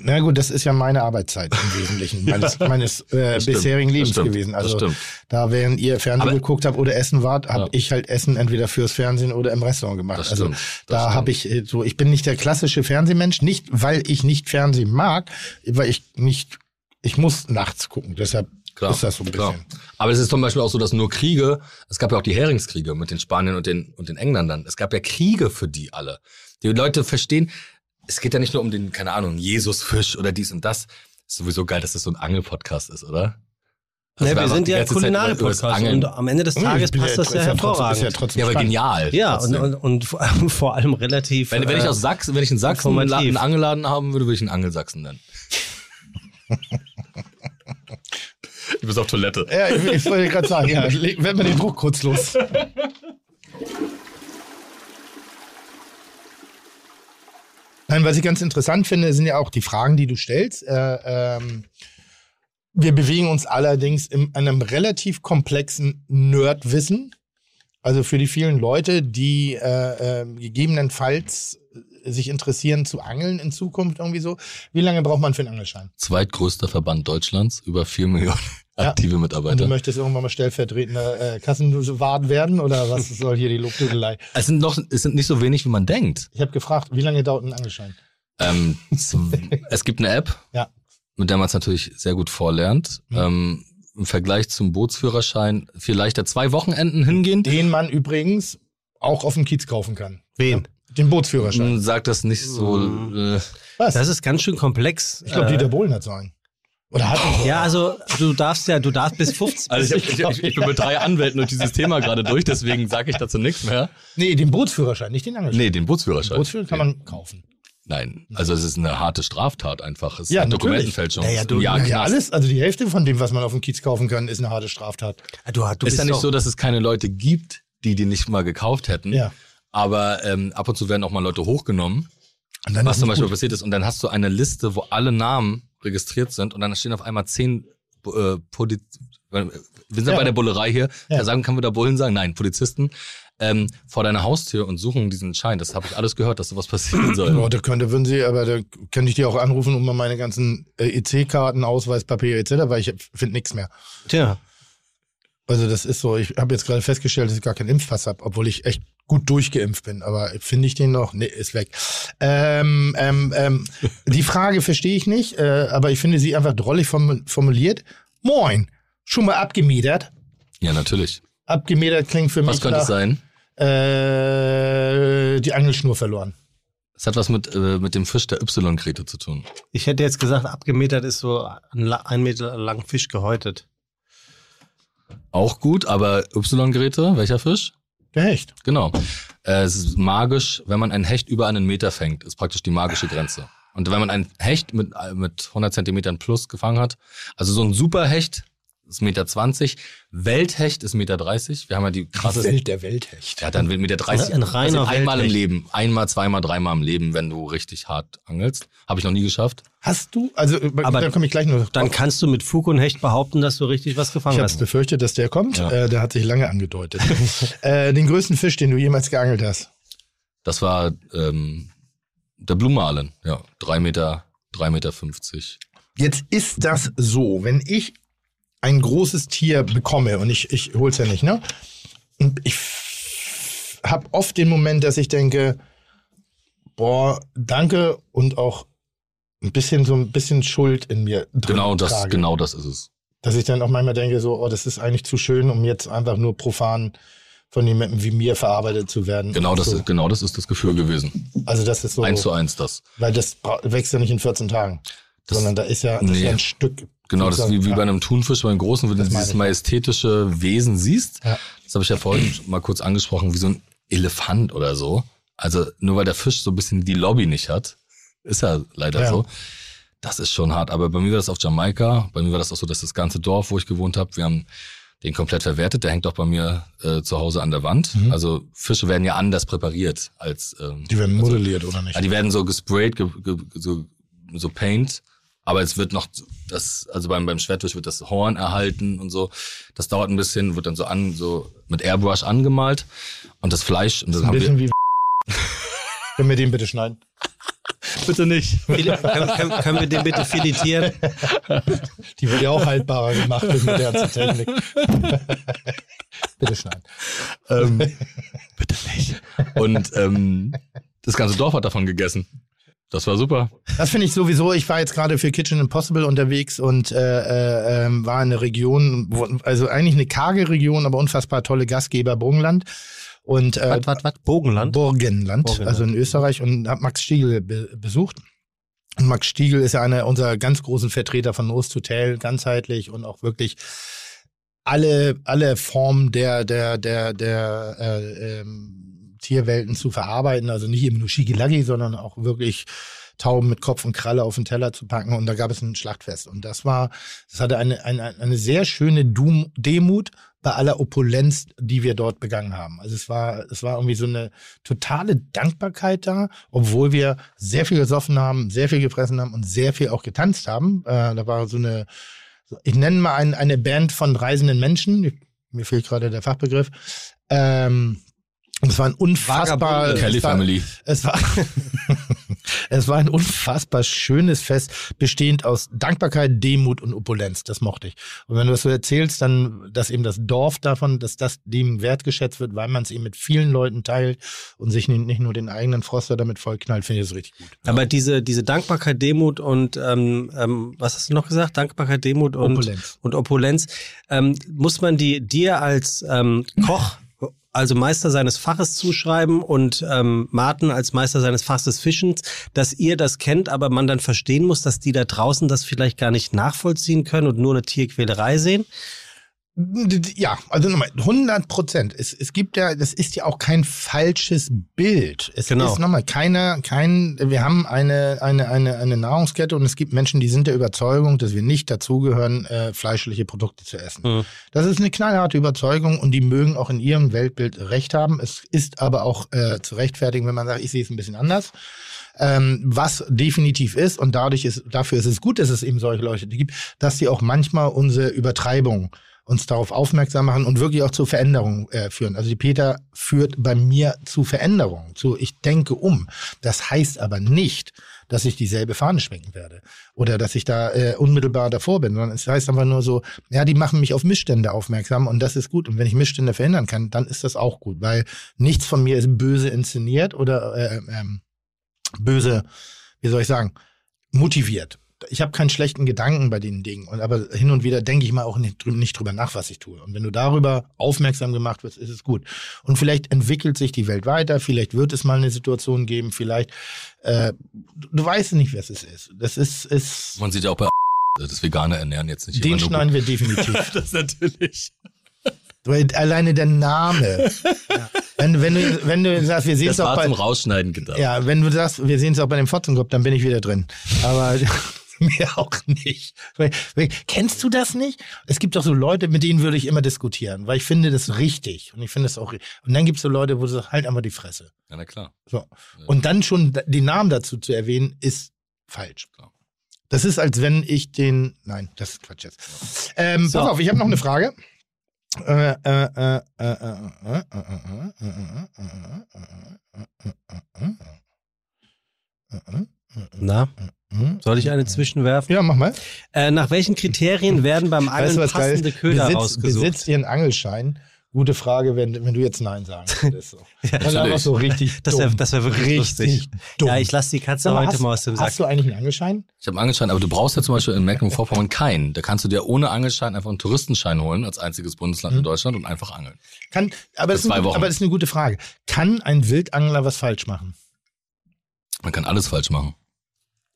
Na gut, das ist ja meine Arbeitszeit im Wesentlichen, meines, meines äh, stimmt, bisherigen Lebens stimmt, gewesen. Also da, während ihr Fernsehen Aber- geguckt habt oder Essen wart, habe Ja. ich halt Essen entweder fürs Fernsehen oder im Restaurant gemacht. Das also stimmt, da habe ich äh, so, ich bin nicht der klassische Fernsehmensch, nicht weil ich nicht Fernsehen mag, weil ich nicht, ich muss nachts gucken. Deshalb Klar, ist das so ein bisschen. klar. Aber es ist zum Beispiel auch so, dass nur Kriege, es gab ja auch die Heringskriege mit den Spaniern und den, und den Engländern. Es gab ja Kriege für die alle. Die Leute verstehen, es geht ja nicht nur um den, keine Ahnung, Jesusfisch oder dies und das. Ist sowieso geil, dass das so ein Angelpodcast ist, oder? Also Ne, wir sind ja über das Kulinare-Podcast und am Ende des Tages bin passt das ja trotzdem- hervorragend. Ist ja, trotzdem Ja, aber spannend. genial. Ja, und, und, und vor allem- relativ. wenn, wenn ich äh, aus Sachsen, wenn ich in Sachsen einen, einen Angelladen haben würde, würde ich einen Angelsachsen nennen. du bist auf Toilette. Ja, ich, ich wollte gerade sagen, ja, werden wir den Druck kurz los. Nein, was ich ganz interessant finde, sind ja auch die Fragen, die du stellst. Äh, ähm, wir bewegen uns allerdings in einem relativ komplexen Nerdwissen. Also für die vielen Leute, die äh, äh, gegebenenfalls sich interessieren zu angeln in Zukunft irgendwie so. Wie lange braucht man für einen Angelschein? Zweitgrößter Verband Deutschlands, über vier Millionen Ja. aktive Und du Mitarbeiter. möchtest irgendwann mal stellvertretender äh, Kassenwart werden oder was soll hier die Lobdudelei? Es sind noch, es sind nicht so wenig, wie man denkt. Ich habe gefragt, wie lange dauert ein Angelschein? Ähm, es gibt eine App, Ja. mit der man es natürlich sehr gut vorlernt. Mhm. Ähm, Im Vergleich zum Bootsführerschein viel leichter zwei Wochenenden hingehen. Den man übrigens auch auf dem Kiez kaufen kann. Wen? Den Bootsführerschein. Sagt das nicht so. Äh, Was? Das ist ganz schön komplex. ich glaube, Äh, Dieter Bohlen hat so einen. Oder hat so. Ja, also du darfst ja, du darfst bis 15. also ich, ich, ich, ich bin mit drei Anwälten durch dieses Thema gerade durch, deswegen sage ich dazu nichts mehr. Nee, den Bootsführerschein, nicht den Angelschein. Nee, den Den Bootsführerschein. Bootsführerschein kann man kaufen. Nein, also es ist eine harte Straftat einfach. Es ist Ja, eine natürlich. Dokumentenfälschung. Naja, du- Ja, Knast. alles, also die Hälfte von dem, was man auf dem Kiez kaufen kann, ist eine harte Straftat. Du, du ist bist ja nicht so, dass es keine Leute gibt, die die nicht mal gekauft hätten. Ja. Aber ähm, ab und zu werden auch mal Leute hochgenommen, Und dann was zum Beispiel gut. passiert ist. Und dann hast du eine Liste, wo alle Namen registriert sind und dann stehen auf einmal zehn äh, Poli wir sind ja. Bei der Bullerei hier. Ja. Da sagen, kann man da Bullen sagen? Nein, Polizisten ähm, vor deiner Haustür und suchen diesen Schein. Das habe ich alles gehört, dass sowas passieren soll. Ja, da könnte, würden Sie, aber da könnte ich die auch anrufen, um mal meine ganzen äh, EC-Karten, Ausweispapiere etc., weil ich finde nichts mehr. Tja. Also das ist so, ich habe jetzt gerade festgestellt, dass ich gar keinen Impfpass habe, obwohl ich echt gut durchgeimpft bin. Aber finde ich den noch? Nee, ist weg. Ähm, ähm, ähm, die Frage verstehe ich nicht, äh, aber ich finde sie einfach drollig form formuliert. Moin, schon mal abgemietert? Ja, natürlich. Abgemietert klingt für Was mich könnte es nach, sein? äh, die Angelschnur verloren. Es hat was mit, äh, mit dem Fisch der Y-Grete zu tun. Ich hätte jetzt gesagt, abgemetert ist so ein, ein Meter lang Fisch gehäutet. Auch gut, aber Y-Grete, welcher Fisch? Der Hecht. Genau. Äh, es ist magisch, wenn man einen Hecht über einen Meter fängt, ist praktisch die magische Grenze. Und wenn man einen Hecht mit, äh, mit 100 Zentimetern plus gefangen hat, also so ein Superhecht ist Meter 20, Welthecht ist Meter 30. Wir haben ja die krasse. Welt der Welthecht. Ja, dann Meter 30. Ein reiner also einmal im Welthecht. Leben. Einmal, zweimal, dreimal im Leben, wenn du richtig hart angelst. Habe ich noch nie geschafft. Hast du, also Aber da komme ich gleich noch Dann kannst du mit Fug und Hecht behaupten, dass du richtig was gefangen Ich habe hast. befürchtet, dass der kommt. Ja. Äh, der hat sich lange angedeutet. äh, den größten Fisch, den du jemals geangelt hast. Das war ähm, der Blumenalen. Ja, drei Meter, drei Meter 50. Jetzt ist das so, wenn ich ein großes Tier bekomme und ich, ich hol's ja nicht, ne? Und ich habe oft den Moment, dass ich denke, boah, danke und auch ein bisschen so ein bisschen Schuld in mir drin Genau das, trage. genau das ist es. Dass ich dann auch manchmal denke, so, oh, das ist eigentlich zu schön, um jetzt einfach nur profan von jemandem wie mir verarbeitet zu werden. Genau das, so. ist, genau das ist das Gefühl gewesen. Also das ist so, Eins zu eins das. weil das wächst ja nicht in 14 Tagen, Das- sondern da ist ja, das ist nee. ja ein Stück. Genau, das ist wie, wie Ja. bei einem Thunfisch, bei einem großen, wenn du Das dieses ich. majestätische Wesen siehst. Ja. Das habe ich ja vorhin mal kurz angesprochen, wie so ein Elefant oder so. Also nur weil der Fisch so ein bisschen die Lobby nicht hat, ist ja leider Ja. so. Das ist schon hart. Aber bei mir war das auf Jamaika. Bei mir war das auch so, dass das ganze Dorf, wo ich gewohnt habe, wir haben den komplett verwertet. Der hängt auch bei mir äh, zu Hause an der Wand. Mhm. Also Fische werden ja anders präpariert als ähm, Die werden also, modelliert, oder nicht? ja, die werden so gesprayt, ge, ge, so, so Paint. Aber es wird noch das, also beim, beim Schwertfisch wird das Horn erhalten und so. Das dauert ein bisschen, wird dann so an, so mit Airbrush angemalt. Und das Fleisch, und das ein haben bisschen wir, wie. Können wir den bitte schneiden? bitte nicht. Können, können, können wir den bitte filetieren? Die wird ja auch haltbarer gemacht durch moderne Technik. bitte schneiden. ähm, bitte nicht. Und ähm, das ganze Dorf hat davon gegessen. Das war super. Das finde ich sowieso. Ich war jetzt gerade für Kitchen Impossible unterwegs und äh, äh, ähm, war in einer Region, wo, also eigentlich eine karge Region, aber unfassbar tolle Gastgeber, Burgenland. Und äh, Was, was, was? Bogenland? Burgenland, Burgenland. also in Österreich und habe Max Stiegel be besucht. Und Max Stiegel ist ja einer unserer ganz großen Vertreter von Nose to Tail, ganzheitlich und auch wirklich alle, alle Formen der, der, der, der äh, ähm, Tierwelten zu verarbeiten. Also nicht immer nur Schigilagi, sondern auch wirklich Tauben mit Kopf und Kralle auf den Teller zu packen. Und da gab es ein Schlachtfest. Und das war, das hatte eine, eine, eine sehr schöne Dum Demut bei aller Opulenz, die wir dort begangen haben. Also es war, es war irgendwie so eine totale Dankbarkeit da, obwohl wir sehr viel gesoffen haben, sehr viel gefressen haben und sehr viel auch getanzt haben. Äh, da war so eine, ich nenne mal ein, eine Band von reisenden Menschen. Mir fehlt gerade der Fachbegriff. Ähm, es war ein unfassbar, Vagabunde. Kelly es war, Family. es war, es war ein unfassbar schönes Fest, bestehend aus Dankbarkeit, Demut und Opulenz. Das mochte ich. Und wenn du das so erzählst, dann, dass eben das Dorf davon, dass das dem wertgeschätzt wird, weil man es eben mit vielen Leuten teilt und sich nicht nicht nur den eigenen Froster damit vollknallt, finde ich das richtig gut. Aber diese, diese Dankbarkeit, Demut und ähm, ähm, was hast du noch gesagt? Dankbarkeit, Demut und Opulenz. und Opulenz. Ähm, muss man die dir als ähm, Koch, also Meister seines Faches zuschreiben und ähm, Martin als Meister seines Faches Fischens, dass ihr das kennt, aber man dann verstehen muss, dass die da draußen das vielleicht gar nicht nachvollziehen können und nur eine Tierquälerei sehen? Ja, also nochmal, 100 Prozent. Es, es gibt ja, das ist ja auch kein falsches Bild. Es Genau. ist nochmal keiner, kein, wir haben eine, eine, eine, eine Nahrungskette und es gibt Menschen, die sind der Überzeugung, dass wir nicht dazugehören, äh, fleischliche Produkte zu essen. Mhm. Das ist eine knallharte Überzeugung und die mögen auch in ihrem Weltbild recht haben. Es ist aber auch äh, zu rechtfertigen, wenn man sagt, ich sehe es ein bisschen anders. Ähm, was definitiv ist, und dadurch ist, dafür ist es gut, dass es eben solche Leute gibt, dass sie auch manchmal unsere Übertreibung uns darauf aufmerksam machen und wirklich auch zur Veränderung äh, führen. Also die Peter führt bei mir zu Veränderung, zu ich denke um. Das heißt aber nicht, dass ich dieselbe Fahne schwenken werde oder dass ich da äh, unmittelbar davor bin, sondern es heißt einfach nur so, ja, die machen mich auf Missstände aufmerksam und das ist gut. Und wenn ich Missstände verhindern kann, dann ist das auch gut, weil nichts von mir ist böse inszeniert oder äh, ähm, böse, wie soll ich sagen, motiviert. Ich habe keinen schlechten Gedanken bei den Dingen, und aber hin und wieder denke ich mal auch nicht, nicht drüber nach, was ich tue. Und wenn du darüber aufmerksam gemacht wirst, ist es gut. Und vielleicht entwickelt sich die Welt weiter, vielleicht wird es mal eine Situation geben, vielleicht, äh, du, weißt nicht, was es ist. Das ist, ist Man sieht ja auch bei das vegane Ernähren jetzt nicht den schneiden wir definitiv. Das natürlich. Weil alleine der Name. ja. wenn, wenn, du, wenn du sagst, wir sehen es auch bei, zum Rausschneiden gedacht. Ja, wenn du sagst, wir sehen es auch bei dem Fotzenkopf, dann bin ich wieder drin. Aber mir auch nicht. Kennst du das nicht? Es gibt doch so Leute, mit denen würde ich immer diskutieren, weil ich finde das richtig und ich finde das auch. Und dann gibt es so Leute, wo du sagst, halt einmal die Fresse. Ja, na klar. So. Und dann schon den Namen dazu zu erwähnen, ist falsch. Klar. Das ist, als wenn ich den. Nein, das ist Quatsch jetzt. Ähm, so. Pass auf, ich habe noch eine Frage. Na? Soll ich eine zwischenwerfen? Ja, mach mal. Äh, nach welchen Kriterien werden beim Weißt Angeln du, was geil passende ist? Köder Besitzt, rausgesucht? besitzt ihr einen Angelschein? Gute Frage, wenn, wenn du jetzt Nein sagen würdest. So. das ist einfach so richtig Das wäre das wär wirklich richtig lustig. dumm. Ja, ich lasse die Katze mal, heute hast, mal aus dem Sack. Hast du eigentlich einen Angelschein? Ich habe einen Angelschein, aber du brauchst ja zum Beispiel in Mecklenburg-Vorpommern keinen. Da kannst du dir ohne Angelschein einfach einen Touristenschein holen als einziges Bundesland in Deutschland und einfach angeln. Kann, aber, das ist zwei eine, Wochen. aber das ist eine gute Frage. Kann ein Wildangler was falsch machen? Man kann alles falsch machen.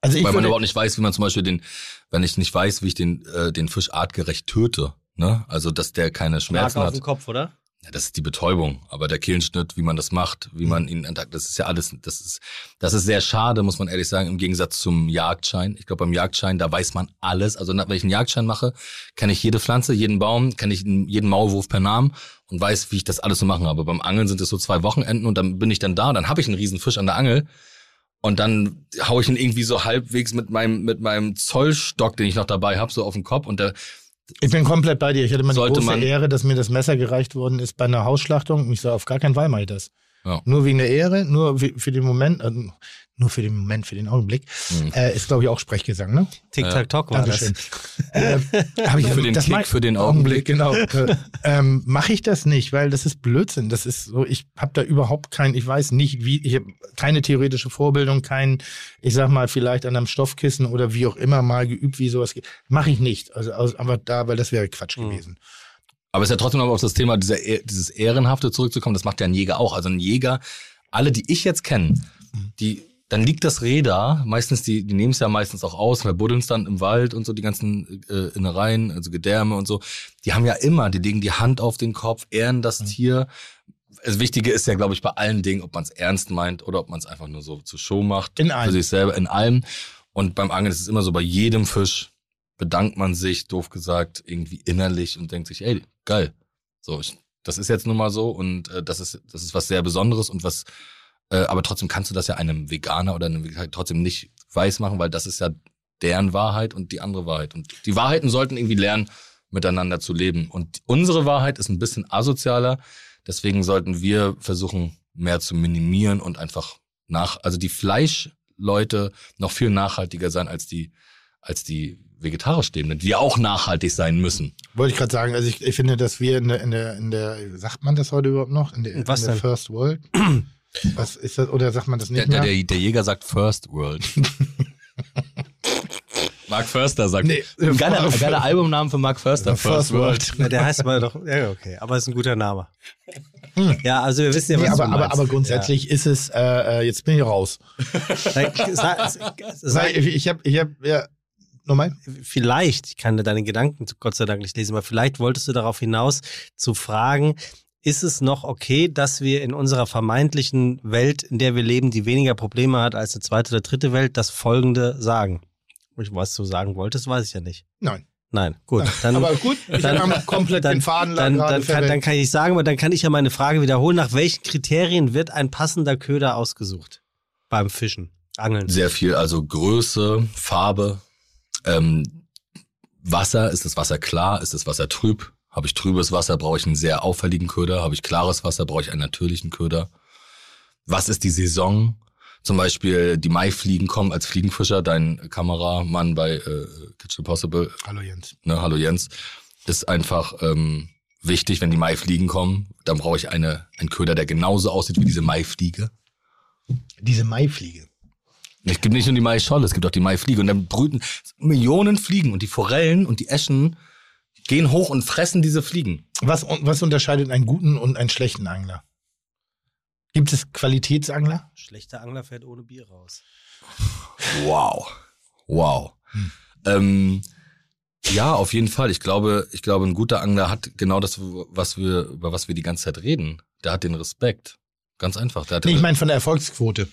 Also ich Weil man würde, überhaupt nicht weiß, wie man zum Beispiel den, wenn ich nicht weiß, wie ich den, äh, den Fisch artgerecht töte, ne? Also, dass der keine Schmerzen Marke auf hat. dem Kopf, oder? Ja, das ist die Betäubung, aber der Kehlenschnitt, wie man das macht, wie man ihn entdeckt, das ist ja alles, das ist, das ist sehr schade, muss man ehrlich sagen, im Gegensatz zum Jagdschein. Ich glaube, beim Jagdschein, da weiß man alles. Also, wenn ich einen Jagdschein mache, kenne ich jede Pflanze, jeden Baum, kenne ich jeden Maulwurf per Namen und weiß, wie ich das alles so machen habe. Beim Angeln sind es so zwei Wochenenden und dann bin ich dann da, dann habe ich einen riesen Fisch an der Angel und dann hau ich ihn irgendwie so halbwegs mit meinem, mit meinem Zollstock, den ich noch dabei habe, so auf den Kopf und der ich bin komplett bei dir. Ich hatte mal die große man- Ehre, dass mir das Messer gereicht worden ist bei einer Hausschlachtung. Und ich sage, auf gar keinen Fall mache ich das. Ja. Nur wegen der Ehre, nur für den Moment, äh, nur für den Moment, für den Augenblick. Mhm. Äh, ist, glaube ich, auch Sprechgesang, ne? Tic-Tac-Toc war Dankeschön. äh, hab ich, Für den das mach- für den Augenblick. Genau. Äh, ähm, Mache ich das nicht, weil das ist Blödsinn. Das ist so, ich habe da überhaupt kein, ich weiß nicht, wie, ich habe keine theoretische Vorbildung, kein, ich sag mal, vielleicht an einem Stoffkissen oder wie auch immer mal geübt, wie sowas geht. Mache ich nicht. Also, also einfach da, weil das wäre Quatsch Mhm. gewesen. Aber es ist ja trotzdem noch auf das Thema dieser, Eh- dieses Ehrenhafte zurückzukommen, das macht ja ein Jäger auch. Also ein Jäger, alle, die ich jetzt kenne, die, dann liegt das Reh da, meistens, die, die nehmen es ja meistens auch aus, verbuddeln es dann im Wald und so, die ganzen äh, Innereien, also Gedärme und so. Die haben ja immer, die legen die Hand auf den Kopf, ehren das Tier. Das Wichtige ist ja, glaube ich, bei allen Dingen, ob man es ernst meint oder ob man es einfach nur so zur Show macht. In allem. Für sich selber, in allem. Und beim Angeln ist es immer so, bei jedem Fisch bedankt man sich, doof gesagt, irgendwie innerlich und denkt sich, ey, geil. So, ich, das ist jetzt nun mal so und äh, das ist das ist was sehr Besonderes und was, äh, aber trotzdem kannst du das ja einem Veganer oder einem Veganer trotzdem nicht weiß machen, weil das ist ja deren Wahrheit und die andere Wahrheit und die Wahrheiten sollten irgendwie lernen, miteinander zu leben und unsere Wahrheit ist ein bisschen asozialer, deswegen sollten wir versuchen, mehr zu minimieren und einfach nach, also die Fleischleute noch viel nachhaltiger sein als die als die vegetarisch Lebenden, die ja auch nachhaltig sein müssen. Wollte ich gerade sagen, also ich, ich finde, dass wir in der, in der, in der, sagt man das heute überhaupt noch? In der, Was in der? First World? Was ist das, oder sagt man das Der, nicht der, mehr? der, der Jäger sagt First World. Mark Förster sagt. Nee, ein geiler, First- ein geiler Albumname für Mark Förster. First World. Ja, der heißt aber doch, ja, okay, aber ist ein guter Name. Ja, also wir wissen ja, was Nee, aber, du aber, meinst. aber grundsätzlich ist es, äh, äh, jetzt bin ich raus. Ja. Weil sag, ich habe, ich hab, ja, nochmal? vielleicht, ich kann deine Gedanken Gott sei Dank nicht lesen, aber vielleicht wolltest du darauf hinaus zu fragen, ist es noch okay, dass wir in unserer vermeintlichen Welt, in der wir leben, die weniger Probleme hat als eine zweite oder dritte Welt, das Folgende sagen? Was du sagen wolltest, weiß ich ja nicht. Nein. Nein, gut. Dann, aber gut, ich dann- habe komplett dann, den Faden dann, gerade dann, kann, dann kann ich sagen, aber dann kann ich ja meine Frage wiederholen. Nach welchen Kriterien wird ein passender Köder ausgesucht beim Fischen, Angeln? Sehr viel, also Größe, Farbe, ähm, Wasser, ist das Wasser klar, ist das Wasser trüb? Habe ich trübes Wasser, brauche ich einen sehr auffälligen Köder. Habe ich klares Wasser, brauche ich einen natürlichen Köder. Was ist die Saison? Zum Beispiel die Maifliegen kommen als Fliegenfischer, dein Kameramann bei äh, Kitchen Possible, Hallo Jens. ne, hallo Jens, ist einfach ähm, wichtig, wenn die Maifliegen kommen, dann brauche ich eine, einen Köder, der genauso aussieht wie diese Maifliege. Diese Maifliege. Es gibt nicht nur die Maischolle, es gibt auch die Maifliege. Und dann brüten Millionen Fliegen und die Forellen und die Eschen gehen hoch und fressen diese Fliegen. Was, was unterscheidet einen guten und einen schlechten Angler? Gibt es Qualitätsangler? Schlechter Angler fährt ohne Bier raus. Wow. Wow. Ähm, ja, auf jeden Fall. Ich glaube, ich glaube, ein guter Angler hat genau das, was wir, über was wir die ganze Zeit reden. Der hat den Respekt. Ganz einfach. Der hat Nee, den ich meine von der Erfolgsquote.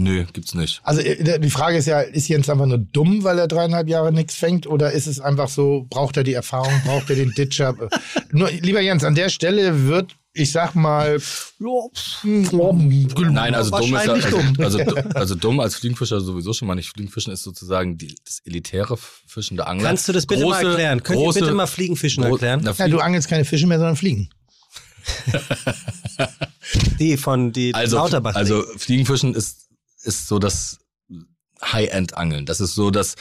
Nö, gibt's nicht. Also äh, die Frage ist ja, ist Jens einfach nur dumm, weil er dreieinhalb Jahre nichts fängt? Oder ist es einfach so, braucht er die Erfahrung, braucht er den Ditcher? nur, lieber Jens, an der Stelle wird, ich sag mal, Nein, also dumm ist also, dumm. also, also dumm als Fliegenfischer sowieso schon mal nicht. Fliegenfischen ist sozusagen die, das elitäre Fischen der Angler. Kannst du das bitte mal Große- erklären? Könnt große- ihr bitte mal Fliegenfischen erklären? Na, Ja, du angelst keine Fische mehr, sondern Fliegen. Die von die also, Lauterbach. also Fliegenfischen ist, ist so das High-End-Angeln. Das ist so das,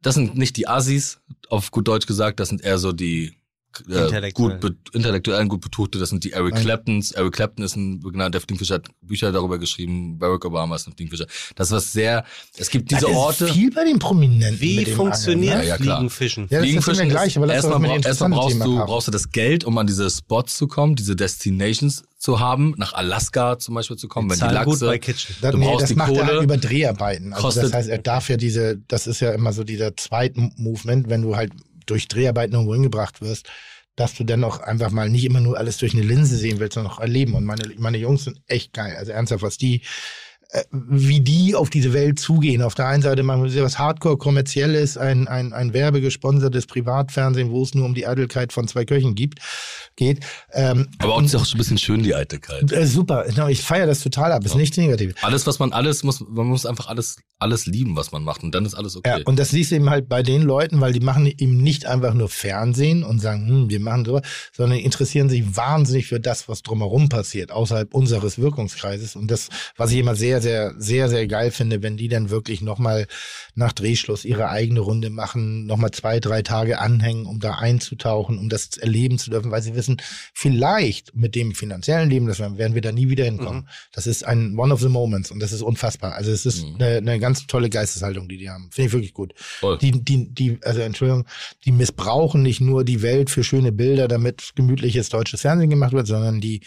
das sind nicht die Assis, auf gut Deutsch gesagt, das sind eher so die äh, Intellektuellen. gut be intellektuellen, gut betuchte, das sind die Eric. Claptons. Eric Clapton ist ein begnadeter Fliegenfischer, hat Bücher darüber geschrieben, Barack Obama ist ein Fliegenfischer. Das ist was sehr, es gibt diese Das ist Orte. viel bei den Prominenten. Wie dem funktioniert Angeln, Ja, ja. Fliegenfischen? Ja, das ist Fliegenfischen immer gleich, aber lass erstmal, brauch, erstmal brauchst interessanten du, Themen brauchst du das Geld, um an diese Spots zu kommen, diese Destinations zu haben, nach Alaska zum Beispiel zu kommen, wenn die Zahlen gut Lachse. bei Kitchen. Das, Du nee, brauchst das die macht er Kohle. halt über Dreharbeiten. Also das heißt, er darf ja diese, das ist ja immer so dieser zweite Movement, wenn du halt durch Dreharbeiten irgendwo hingebracht wirst, dass du dann auch einfach mal nicht immer nur alles durch eine Linse sehen willst, sondern auch erleben. Und meine, meine Jungs sind echt geil. Also ernsthaft, was die wie die auf diese Welt zugehen. Auf der einen Seite machen wir was hardcore kommerzielles, ein, ein, ein werbegesponsertes Privatfernsehen, wo es nur um die Eitelkeit von zwei Köchen gibt, geht. Ähm, Aber uns ist auch schon ein bisschen schön, die Eitelkeit. Äh, super, ich feiere das total ab, ist ja. nicht negativ. Alles, was man alles muss, man muss einfach alles, alles lieben, was man macht und dann ist alles okay. Ja, und das siehst du eben halt bei den Leuten, weil die machen eben nicht einfach nur Fernsehen und sagen, hm, wir machen so, sondern interessieren sich wahnsinnig für das, was drumherum passiert, außerhalb unseres Wirkungskreises. Und das, was ich immer sehr sehr, sehr, sehr, geil finde, wenn die dann wirklich nochmal nach Drehschluss ihre eigene Runde machen, nochmal zwei, drei Tage anhängen, um da einzutauchen, um das erleben zu dürfen, weil sie wissen, vielleicht mit dem finanziellen Leben, das werden wir da nie wieder hinkommen. Mhm. Das ist ein One of the Moments und das ist unfassbar. Also es ist mhm. eine, eine ganz tolle Geisteshaltung, die die haben. Finde ich wirklich gut. Voll. Die, die, die, also Entschuldigung, die missbrauchen nicht nur die Welt für schöne Bilder, damit gemütliches deutsches Fernsehen gemacht wird, sondern die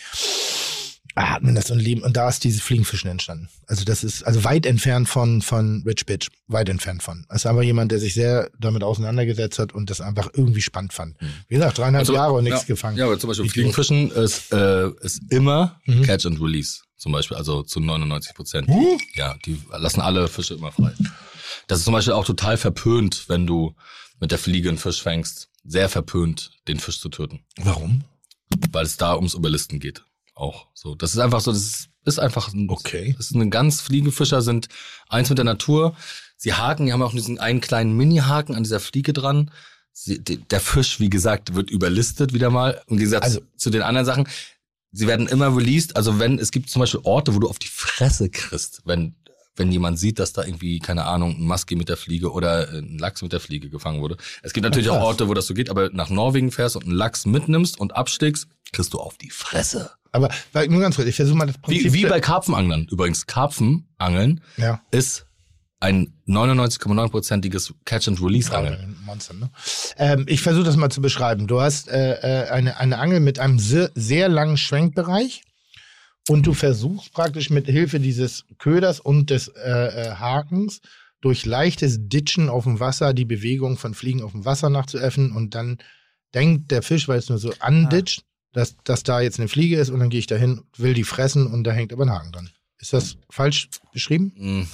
atmen das und leben. Und da ist dieses Fliegenfischen entstanden. Also das ist also weit entfernt von, von Rich Bitch. Weit entfernt von. Es ist einfach jemand, der sich sehr damit auseinandergesetzt hat und das einfach irgendwie spannend fand. Mhm. Wie gesagt, dreieinhalb also, Jahre und nichts ja, gefangen. Ja, aber zum Beispiel Fliegenfischen ist, äh, ist immer mhm. Catch and Release. Zum Beispiel, also zu 99 Prozent. Mhm. Ja, die lassen alle Fische immer frei. Das ist zum Beispiel auch total verpönt, wenn du mit der Fliege einen Fisch fängst. Sehr verpönt, den Fisch zu töten. Warum? Weil es da ums Überlisten geht auch. So, das ist einfach so, das ist, einfach ein, okay. Das ist ein ganz Fliegenfischer sind eins mit der Natur. Sie haken, die haben auch diesen einen kleinen Mini-Haken an dieser Fliege dran. Sie, der Fisch, wie gesagt, wird überlistet wieder mal. Im Gegensatz also, zu den anderen Sachen. Sie werden immer released. Also wenn, es gibt zum Beispiel Orte, wo du auf die Fresse kriegst, wenn, wenn jemand sieht, dass da irgendwie, keine Ahnung, ein Musky mit der Fliege oder ein Lachs mit der Fliege gefangen wurde. Es gibt natürlich auch Orte, wo das so geht, aber nach Norwegen fährst und einen Lachs mitnimmst und abstiegst, kriegst du auf die Fresse. Aber nur ganz kurz, ich versuche mal das Prinzip. Wie, wie bei Karpfenanglern übrigens. Karpfenangeln ja. ist ein 99,9%iges Catch-and-Release-Angeln. Monster, ne? Ähm, ich versuche das mal zu beschreiben. Du hast äh, äh, eine, eine Angel mit einem sehr, sehr langen Schwenkbereich und du versuchst praktisch mit Hilfe dieses Köders und des äh, äh, Hakens durch leichtes Ditchen auf dem Wasser die Bewegung von Fliegen auf dem Wasser nachzuäffen und dann denkt der Fisch, weil es nur so anditscht, ah dass, dass da jetzt eine Fliege ist und dann gehe ich dahin, will die fressen und da hängt aber ein Haken dran. Ist das falsch beschrieben? Mm.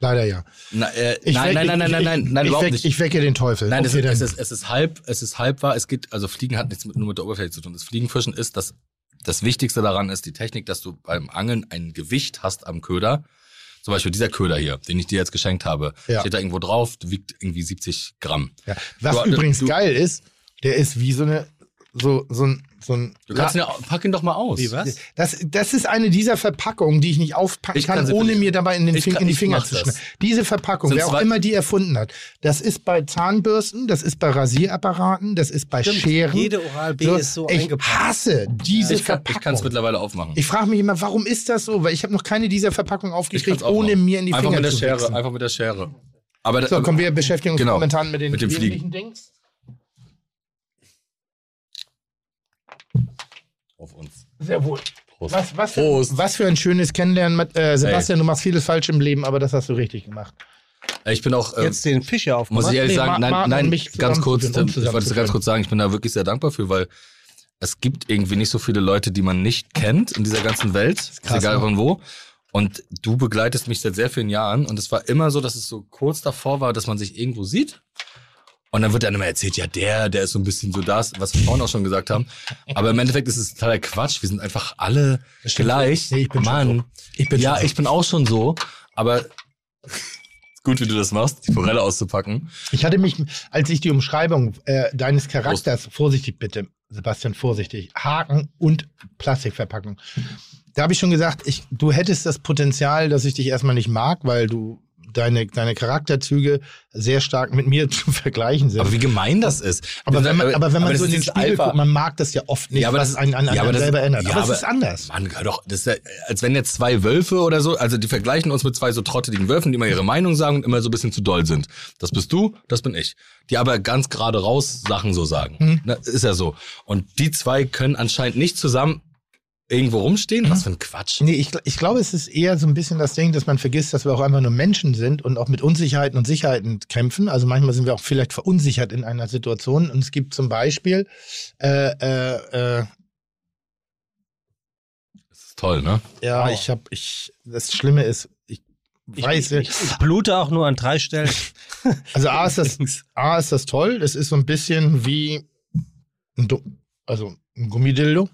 Leider ja. Na, äh, nein, nein, nein, nein, nein, nein, nein, überhaupt weck, nicht. Ich wecke den Teufel. Nein, okay, es, ist, es ist halb, es ist halb wahr. Es geht, also Fliegen hat nichts mit, nur mit der Oberfläche zu tun. Das Fliegenfischen ist, dass das Wichtigste daran ist die Technik, dass du beim Angeln ein Gewicht hast am Köder. Zum Beispiel dieser Köder hier, den ich dir jetzt geschenkt habe, ja. steht da irgendwo drauf, wiegt irgendwie 70 Gramm. Ja. Was du, übrigens du, geil ist, der ist wie so eine so, so ein, so ein. Du kannst ihn ja, pack ihn doch mal aus. Wie was? Das, das ist eine dieser Verpackungen, die ich nicht aufpacken ich kann, kann ohne mir dabei in, den Fing, kann, in die Finger zu schneiden. Diese Verpackung, wer auch immer die erfunden hat, das ist bei Zahnbürsten, das ist bei Rasierappparaten, das ist bei Stimmt, Scheren. Jede Oral-B so, ist so Ich hasse diese ich Verpackung. Ich kann es mittlerweile aufmachen. Ich frage mich immer, warum ist das so? Weil ich habe noch keine dieser Verpackungen aufgekriegt, ohne mir in die einfach Finger mit der zu Schere. Einfach mit der Schere. Aber so, kommen wir beschäftigen uns genau, momentan mit den mit dem Fliegen. Dings. Auf uns. Sehr wohl. Prost. Was, was, Prost. Für, was für ein schönes Kennenlernen. Äh, Sebastian, hey. du machst vieles falsch im Leben, aber das hast du richtig gemacht. Ich bin auch. Ähm, Jetzt den Fisch ja aufgemacht. Muss ich ehrlich nee, sagen, nein, nein, ganz kurz, um ich wollte es ganz kurz sagen, ich bin da wirklich sehr dankbar für, weil es gibt irgendwie nicht so viele Leute, die man nicht kennt in dieser ganzen Welt. Ist krass, egal ne? von wo. Und du begleitest mich seit sehr vielen Jahren und es war immer so, dass es so kurz davor war, dass man sich irgendwo sieht und dann wird dann immer erzählt, ja, der, der ist so ein bisschen so das, was wir vorhin auch schon gesagt haben. Aber im Endeffekt ist es totaler Quatsch. Wir sind einfach alle gleich. Nee, ich bin Mann. Schon so. Ich bin ja, ich bin auch schon so. Aber gut, wie du das machst, die Forelle auszupacken. Ich hatte mich, als ich die Umschreibung äh, deines Charakters, Prost. vorsichtig bitte, Sebastian, vorsichtig, Haken und Plastikverpackung. Da habe ich schon gesagt, ich, du hättest das Potenzial, dass ich dich erstmal nicht mag, weil du deine, deine Charakterzüge sehr stark mit mir zu vergleichen sind. Aber wie gemein das ist. Aber wenn man, aber wenn man so in den Spiegel guckt, man mag das ja oft nicht, ja, aber was einen an, an ja, selber ändert. Ja, aber, aber es ist anders. Man, doch, das ist ja, als wenn jetzt zwei Wölfe oder so, also die vergleichen uns mit zwei so trotteligen Wölfen, die immer ihre Meinung sagen und immer so ein bisschen zu doll sind. Das bist du, das bin ich. Die aber ganz gerade raus Sachen so sagen. Hm. Na, ist ja so. Und die zwei können anscheinend nicht zusammen irgendwo rumstehen? Was für ein Quatsch. Nee, ich, ich glaube, es ist eher so ein bisschen das Ding, dass man vergisst, dass wir auch einfach nur Menschen sind und auch mit Unsicherheiten und Sicherheiten kämpfen. Also manchmal sind wir auch vielleicht verunsichert in einer Situation. Und es gibt zum Beispiel, äh, äh, äh, Das ist toll, ne? ja, ich habe, ich, das Schlimme ist, ich weiß, Ich, ich blute auch nur an drei Stellen. also A ist das, A ist das toll. Das ist so ein bisschen wie, ein, also ein Gummidildo,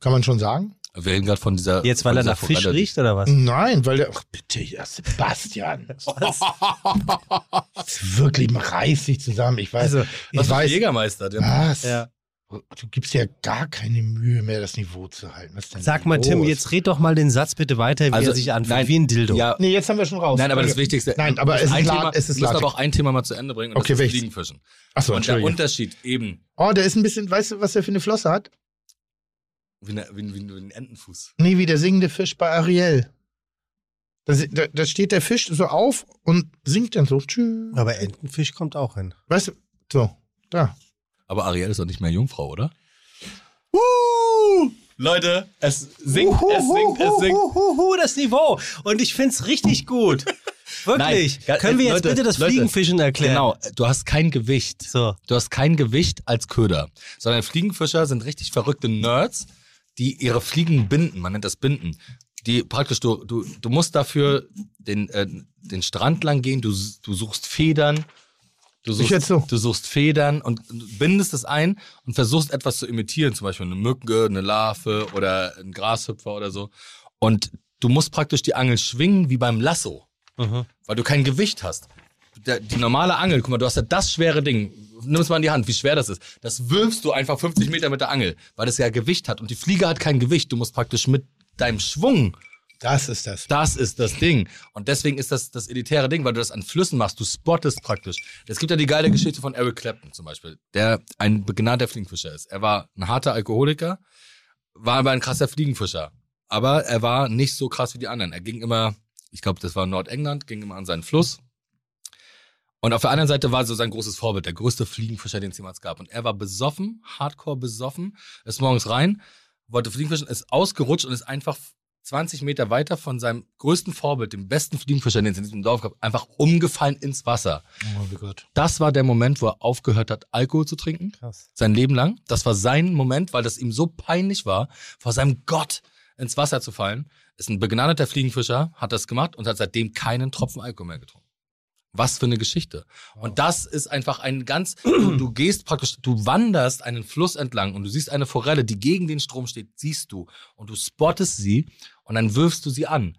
kann man schon sagen. Wir reden gerade von dieser. Jetzt, weil er nach Fisch Forelle. riecht oder was? Nein, weil der, ach bitte, ja, Sebastian. Wirklich reiß dich zusammen. Ich weiß, Also, ich Was für weiß, Jägermeister? Der was? Ja. Du gibst ja gar keine Mühe mehr, das Niveau zu halten. Was denn Sag mal, Tim, los? jetzt red doch mal den Satz bitte weiter, wie Also, er sich anfühlt. nein, wie ein Dildo. Ja, Nee, jetzt haben wir schon raus. nein, aber das. Wichtigste. Nein, aber es ist Thema, es ist wir müssen aber auch ein Thema mal zu Ende bringen. Und Okay, das ist? Fliegenfischen. Achso, Und der. Unterschied eben, Oh, der ist ein bisschen, weißt du, was der für eine Flosse hat? Wie, eine, wie, ein- wie, wie ein Entenfuß. Nee, wie der singende Fisch bei Ariel. Da, da, da steht der Fisch so auf und singt dann so. Tschüss. Aber Entenfisch kommt auch hin. Weißt du, so, da. Aber Ariel ist doch nicht mehr Jungfrau, oder? Uh, Leute, es singt, es singt, es singt. Huhuhuhu, das Niveau. Und ich find's richtig gut. Wirklich. Nein, Können wir jetzt Leute, bitte das Leute, Fliegenfischen erklären? Genau, du hast kein Gewicht. So. Du hast kein Gewicht als Köder, sondern Fliegenfischer sind richtig verrückte Nerds, die ihre Fliegen binden. Man nennt das Binden. Die praktisch, du, du, du musst dafür den, äh, den Strand lang gehen, du, du suchst Federn. Du suchst, so. du suchst Federn und bindest es ein und versuchst etwas zu imitieren, zum Beispiel eine Mücke, eine Larve oder ein Grashüpfer oder so. Und du musst praktisch die Angel schwingen wie beim Lasso Mhm. weil du kein Gewicht hast. Der, die normale Angel, guck mal, du hast ja das schwere Ding. Nimm es mal in die Hand, wie schwer das ist. Das wirfst du einfach 50 Meter mit der Angel, weil das ja Gewicht hat. Und die Fliege hat kein Gewicht. Du musst praktisch mit deinem Schwung, Das ist das. das ist das Ding. Und deswegen ist das das elitäre Ding, weil du das an Flüssen machst. Du spottest praktisch. Es gibt ja die geile Geschichte von Eric Clapton zum Beispiel, der ein begnadeter Fliegenfischer ist. Er war ein harter Alkoholiker, war aber ein krasser Fliegenfischer. Aber er war nicht so krass wie die anderen. Er ging immer, ich glaube, das war Nordengland, ging immer an seinen Fluss. Und auf der anderen Seite war so sein großes Vorbild, der größte Fliegenfischer, den es jemals gab. Und er war besoffen, hardcore besoffen, ist morgens rein, wollte Fliegenfischen, ist ausgerutscht und ist einfach 20 Meter weiter von seinem größten Vorbild, dem besten Fliegenfischer, den es in diesem Dorf gab, einfach umgefallen ins Wasser. Oh Gott. Das war der Moment, wo er aufgehört hat, Alkohol zu trinken Krass. sein Leben lang. Das war sein Moment, weil das ihm so peinlich war, vor seinem Gott ins Wasser zu fallen. Ist ein begnadeter Fliegenfischer, hat das gemacht und hat seitdem keinen Tropfen Alkohol mehr getrunken. Was für eine Geschichte. Und das ist einfach ein ganz, du, du gehst praktisch, du wanderst einen Fluss entlang und du siehst eine Forelle, die gegen den Strom steht, siehst du und du spottest sie und dann wirfst du sie an.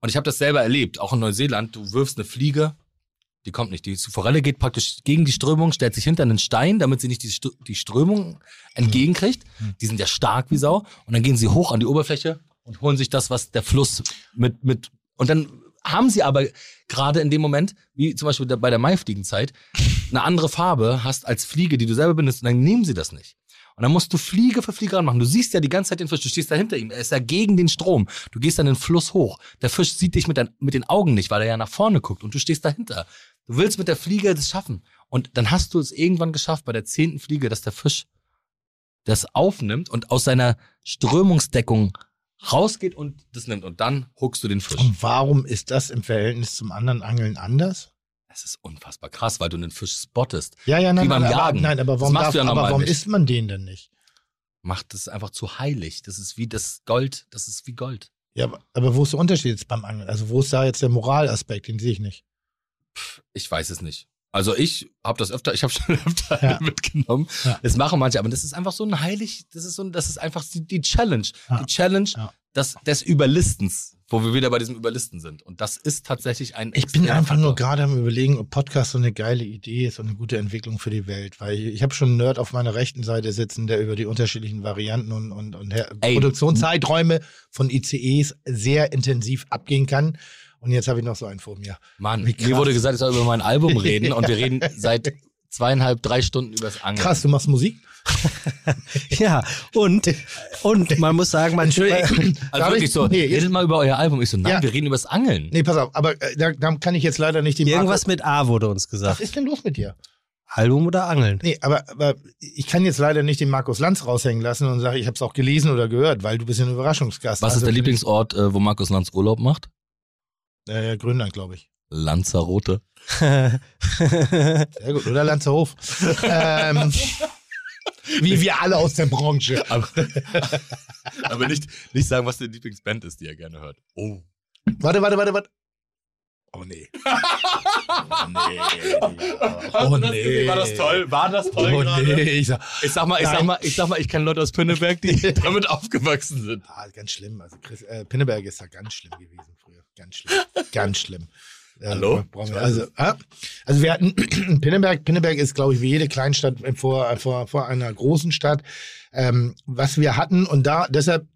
Und ich habe das selber erlebt, auch in Neuseeland, du wirfst eine Fliege, die kommt nicht. Die Forelle geht praktisch gegen die Strömung, stellt sich hinter einen Stein, damit sie nicht die, Str- die Strömung entgegenkriegt. Die sind ja stark wie Sau. Und dann gehen sie hoch an die Oberfläche und holen sich das, was der Fluss mit, mit, und dann haben sie aber gerade in dem Moment, wie zum Beispiel bei der Maifliegenzeit, eine andere Farbe hast als Fliege, die du selber bindest, und dann nehmen sie das nicht. Und dann musst du Fliege für Fliege ranmachen. Du siehst ja die ganze Zeit den Fisch, du stehst da hinter ihm, er ist ja gegen den Strom. Du gehst dann den Fluss hoch. Der Fisch sieht dich mit, dein, mit den Augen nicht, weil er ja nach vorne guckt und du stehst dahinter. Du willst mit der Fliege das schaffen. Und dann hast du es irgendwann geschafft, bei der zehnten Fliege, dass der Fisch das aufnimmt und aus seiner Strömungsdeckung rausgeht und das nimmt. Und dann huckst du den Fisch. Und warum ist das im Verhältnis zum anderen Angeln anders? Es ist unfassbar krass, weil du einen Fisch spottest. Ja, ja, nein, Wie beim nein, Jagen. aber, nein, aber Das warum, darf, ja aber warum isst man den denn nicht? Macht es einfach zu heilig. Das ist wie das Gold. Das ist wie Gold. Ja, aber, aber wo ist der Unterschied jetzt beim Angeln? Also wo ist da jetzt der Moralaspekt? Den sehe ich nicht. Ich weiß es nicht. Also ich habe das öfter, ich habe schon öfter Ja. mitgenommen. Ja. Das machen manche, aber das ist einfach so ein heilig, das ist so ein, das ist einfach die, die Challenge. Ja. Die Challenge des, des Überlistens, wo wir wieder bei diesem Überlisten sind. Und das ist tatsächlich ein Ich bin einfach nur gerade am überlegen, ob Podcast so eine geile Idee ist und eine gute Entwicklung für die Welt. Weil ich, ich habe schon einen Nerd auf meiner rechten Seite sitzen, der über die unterschiedlichen Varianten und, und, und Ey. Produktionszeiträume von ICEs sehr intensiv abgehen kann. Und jetzt habe ich noch so einen vor mir. Mann, mir wurde gesagt, ich soll über mein Album reden und wir reden seit zweieinhalb, drei Stunden über das Angeln. Krass, du machst Musik? Ja, und, und man muss sagen, man, Entschuldigung. Also wirklich ich- so, Nee, jetzt, redet mal über euer Album. Ich so, nein, Ja. wir reden über das Angeln. nee, pass auf, aber äh, da, da kann ich jetzt leider nicht die Marke- irgendwas mit A wurde uns Was gesagt. ist denn los mit dir? Album oder Angeln? Nee, aber, aber ich kann jetzt leider nicht den Markus Lanz raushängen lassen und sage, ich habe es auch gelesen oder gehört, weil du bist ja ein Überraschungsgast. Was Also ist der Lieblingsort, äh, wo Markus Lanz Urlaub macht? Äh, Grönland, glaube ich. Lanzarote. Sehr gut. Oder Lanzerhof. ähm, wie wir alle aus der Branche. Aber, aber nicht, nicht sagen, was die Lieblingsband ist, die er gerne hört. Oh. Warte, warte, warte, warte. Oh nee. Oh nee. Oh nee. War das toll? War das toll Oh gerade? nee. Ich sag, Ich sag mal, ich sag Nein. mal, ich sag mal, ich kenne Leute aus Pinneberg, die damit aufgewachsen sind. ah, ganz schlimm. Also Chris, äh, Pinneberg ist da ganz schlimm gewesen. Ganz schlimm. Ganz schlimm. Äh, Hallo? Also, ah, also wir hatten Pinneberg. Pinneberg ist, glaube ich, wie jede Kleinstadt vor, vor, vor einer großen Stadt. Ähm, was wir hatten und da deshalb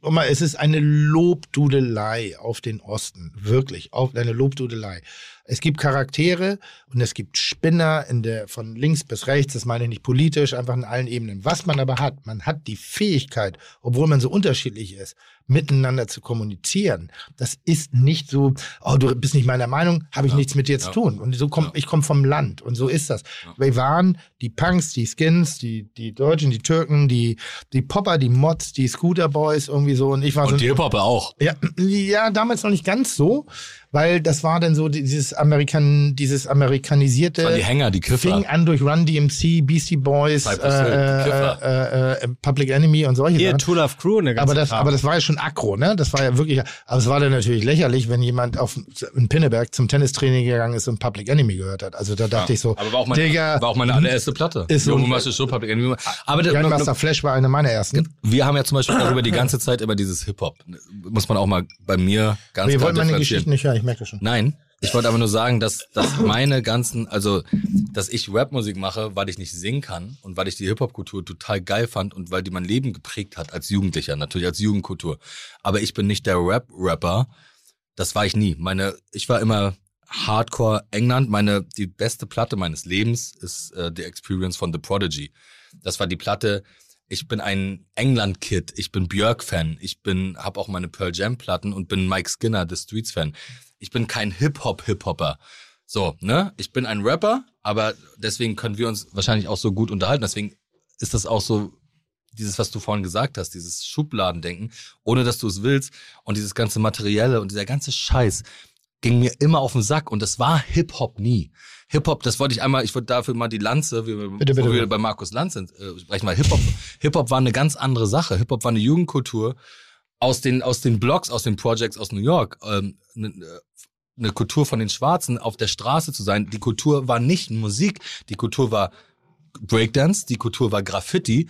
guck mal, es ist eine Lobdudelei auf den Osten. Wirklich, auf eine Lobdudelei. Es gibt Charaktere und es gibt Spinner in der, von links bis rechts, das meine ich nicht politisch, einfach in allen Ebenen. Was man aber hat, man hat die Fähigkeit, obwohl man so unterschiedlich ist, miteinander zu kommunizieren. Das ist nicht so, oh, du bist nicht meiner Meinung, habe ich Ja, nichts mit dir zu tun. Und so komm, ich komme vom Land und so ist das. Wir waren die Punks, die Skins, die, die Deutschen, die Türken, die, die Popper, die Mods, die Scooter Boys, irgendwie so. Und ich war so Und die Hip-Hopper auch. ja, ja, damals noch nicht ganz so, weil das war dann so dieses Amerikan, dieses amerikanisierte. Das waren die Hänger, die Kiffer. Fing an durch Run DMC, Beastie Boys, äh, Kiffer. äh, äh, äh, Public Enemy und solche Hier, Sachen. Tool of Crew, ne Aber das, aber das war ja schon aggro, ne? Das war ja wirklich, aber es war dann natürlich lächerlich, wenn jemand auf in Pinneberg zum Tennistraining gegangen ist und Public Enemy gehört hat. Also da dachte ich so, Aber war auch meine, Digga, war auch meine allererste Platte. ist so- Junge Masche Show, Public Enemy. Aber Grandmaster Flash war eine meiner ersten. wir haben ja zum Beispiel darüber die ganze Zeit immer dieses Hip-Hop. Muss man auch mal bei mir ganz Wir klar wollten meine. Geschichten nicht hören, ich merke das schon. Nein, ich wollte aber nur sagen, dass, dass meine ganzen, also, dass ich Rapmusik mache, weil ich nicht singen kann und weil ich die Hip-Hop-Kultur total geil fand und weil die mein Leben geprägt hat als Jugendlicher, natürlich als Jugendkultur. Aber ich bin nicht der Rap-Rapper. Das war ich nie. Meine, ich war immer Hardcore England. Meine, die beste Platte meines Lebens ist äh, The Experience von The Prodigy. Das war die Platte, ich bin ein England-Kid, ich bin Björk-Fan, ich bin, habe auch meine Pearl Jam-Platten und bin Mike Skinner, The Streets-Fan. Ich bin kein Hip-Hop-Hip-Hopper. So, ne? Ich bin ein Rapper, aber deswegen können wir uns wahrscheinlich auch so gut unterhalten. Deswegen ist das auch so dieses, was du vorhin gesagt hast, dieses Schubladendenken, ohne dass du es willst und dieses ganze Materielle und dieser ganze Scheiß ging mir immer auf den Sack und das war Hip-Hop nie. Hip-Hop, das wollte ich einmal, ich wollte dafür mal die Lanze, wie wir, Bitte, bitte, wir bei Markus Lanz sind, äh, sprechen mal Hip-Hop. Hip-Hop war eine ganz andere Sache. Hip-Hop war eine Jugendkultur aus den, aus den Blogs, aus den Projects aus New York. Ähm, eine, eine Kultur von den Schwarzen auf der Straße zu sein. Die Kultur war nicht Musik, die Kultur war Breakdance, die Kultur war Graffiti,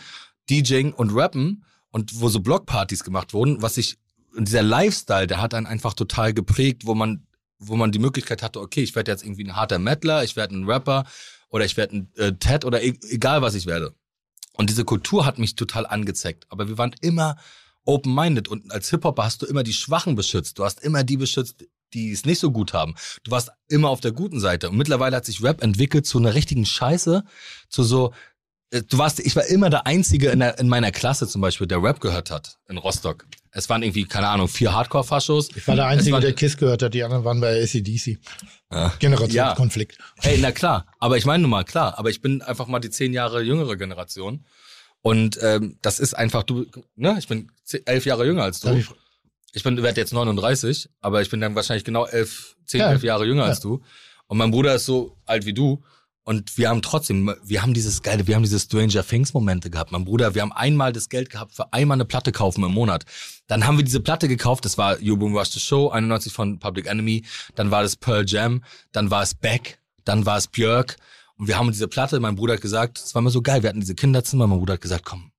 DJing und Rappen und wo so Blockpartys gemacht wurden, was sich und dieser Lifestyle, der hat einen einfach total geprägt, wo man wo man die Möglichkeit hatte, okay, ich werde jetzt irgendwie ein harter Metaler, ich werde ein Rapper oder ich werde ein äh, Ted oder e egal was ich werde. Und diese Kultur hat mich total angezeckt, aber wir waren immer open-minded und als Hip-Hopper hast du immer die Schwachen beschützt, du hast immer die beschützt, die es nicht so gut haben. Du warst immer auf der guten Seite und mittlerweile hat sich Rap entwickelt zu einer richtigen Scheiße, zu so äh, Du warst, ich war immer der Einzige in, der, in meiner Klasse zum Beispiel, der Rap gehört hat in Rostock. Es waren irgendwie, keine Ahnung, vier Hardcore-Faschos. Ich war der Einzige, war- der KISS gehört hat, die anderen waren bei ACDC. Ja. Generationskonflikt. Ey, na klar. Aber ich meine nun mal, klar. Aber ich bin einfach mal die zehn Jahre jüngere Generation. Und ähm, das ist einfach, du, ne, ich bin elf Jahre jünger als du. Ich- Ich bin, werde jetzt 39, aber ich bin dann wahrscheinlich genau elf, zehn, Ja. elf Jahre jünger Ja. als du. Und mein Bruder ist so alt wie du. Und wir haben trotzdem, wir haben dieses geile, wir haben diese Stranger Things Momente gehabt. Mein Bruder, wir haben einmal das Geld gehabt für einmal eine Platte kaufen im Monat. Dann haben wir diese Platte gekauft, das war You Boom Rush the Show, 91 von Public Enemy. Dann war das Pearl Jam, dann war es Beck, dann war es Björk. Und wir haben diese Platte, mein Bruder hat gesagt, es war mir so geil, wir hatten diese Kinderzimmer, mein Bruder hat gesagt, komm,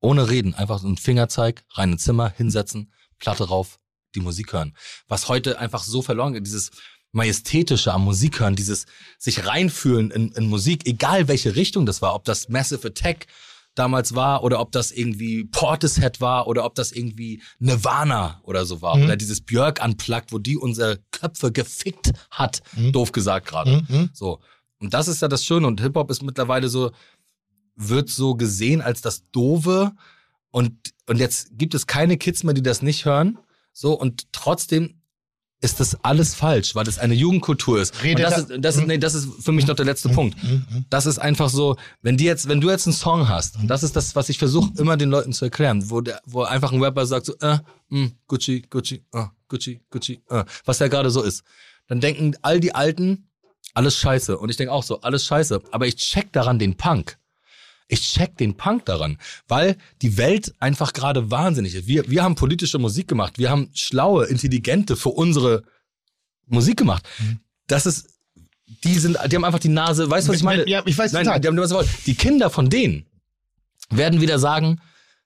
ohne reden, einfach so ein Fingerzeig, rein ins Zimmer, hinsetzen, Platte rauf, die Musik hören. Was heute einfach so verloren geht, dieses Majestätische am Musik hören, dieses sich reinfühlen in, in Musik, egal welche Richtung das war, ob das Massive Attack damals war oder ob das irgendwie Portishead war oder ob das irgendwie Nirvana oder so war Mhm. oder dieses Björk unplugged, wo die unsere Köpfe gefickt hat, Mhm. doof gesagt gerade. Mhm. So. Und das ist ja das Schöne. Und Hip-Hop ist mittlerweile so, wird so gesehen als das Dove. Und, und jetzt gibt es keine Kids mehr, die das nicht hören. So, und trotzdem ist das alles falsch, weil es eine Jugendkultur ist. Rede und das da- ist, das ist, nee, das ist für mich noch der letzte Punkt. Das ist einfach so, wenn die jetzt, wenn du jetzt einen Song hast, und das ist das, was ich versuche immer den Leuten zu erklären, wo der, wo einfach ein Rapper sagt so, äh, mh, Gucci, Gucci, äh, Gucci, Gucci, äh, was der gerade so ist, dann denken all die Alten, alles scheiße. Und ich denke auch so, alles scheiße. Aber ich check daran den Punk. Ich check den Punk daran, weil die Welt einfach gerade wahnsinnig ist. Wir, wir haben politische Musik gemacht. Wir haben schlaue, intelligente für unsere Musik gemacht. Das ist, die sind, die haben einfach die Nase, weißt du, was ich meine? Ja, ich weiß Nein, total. die, haben, die Kinder von denen werden wieder sagen,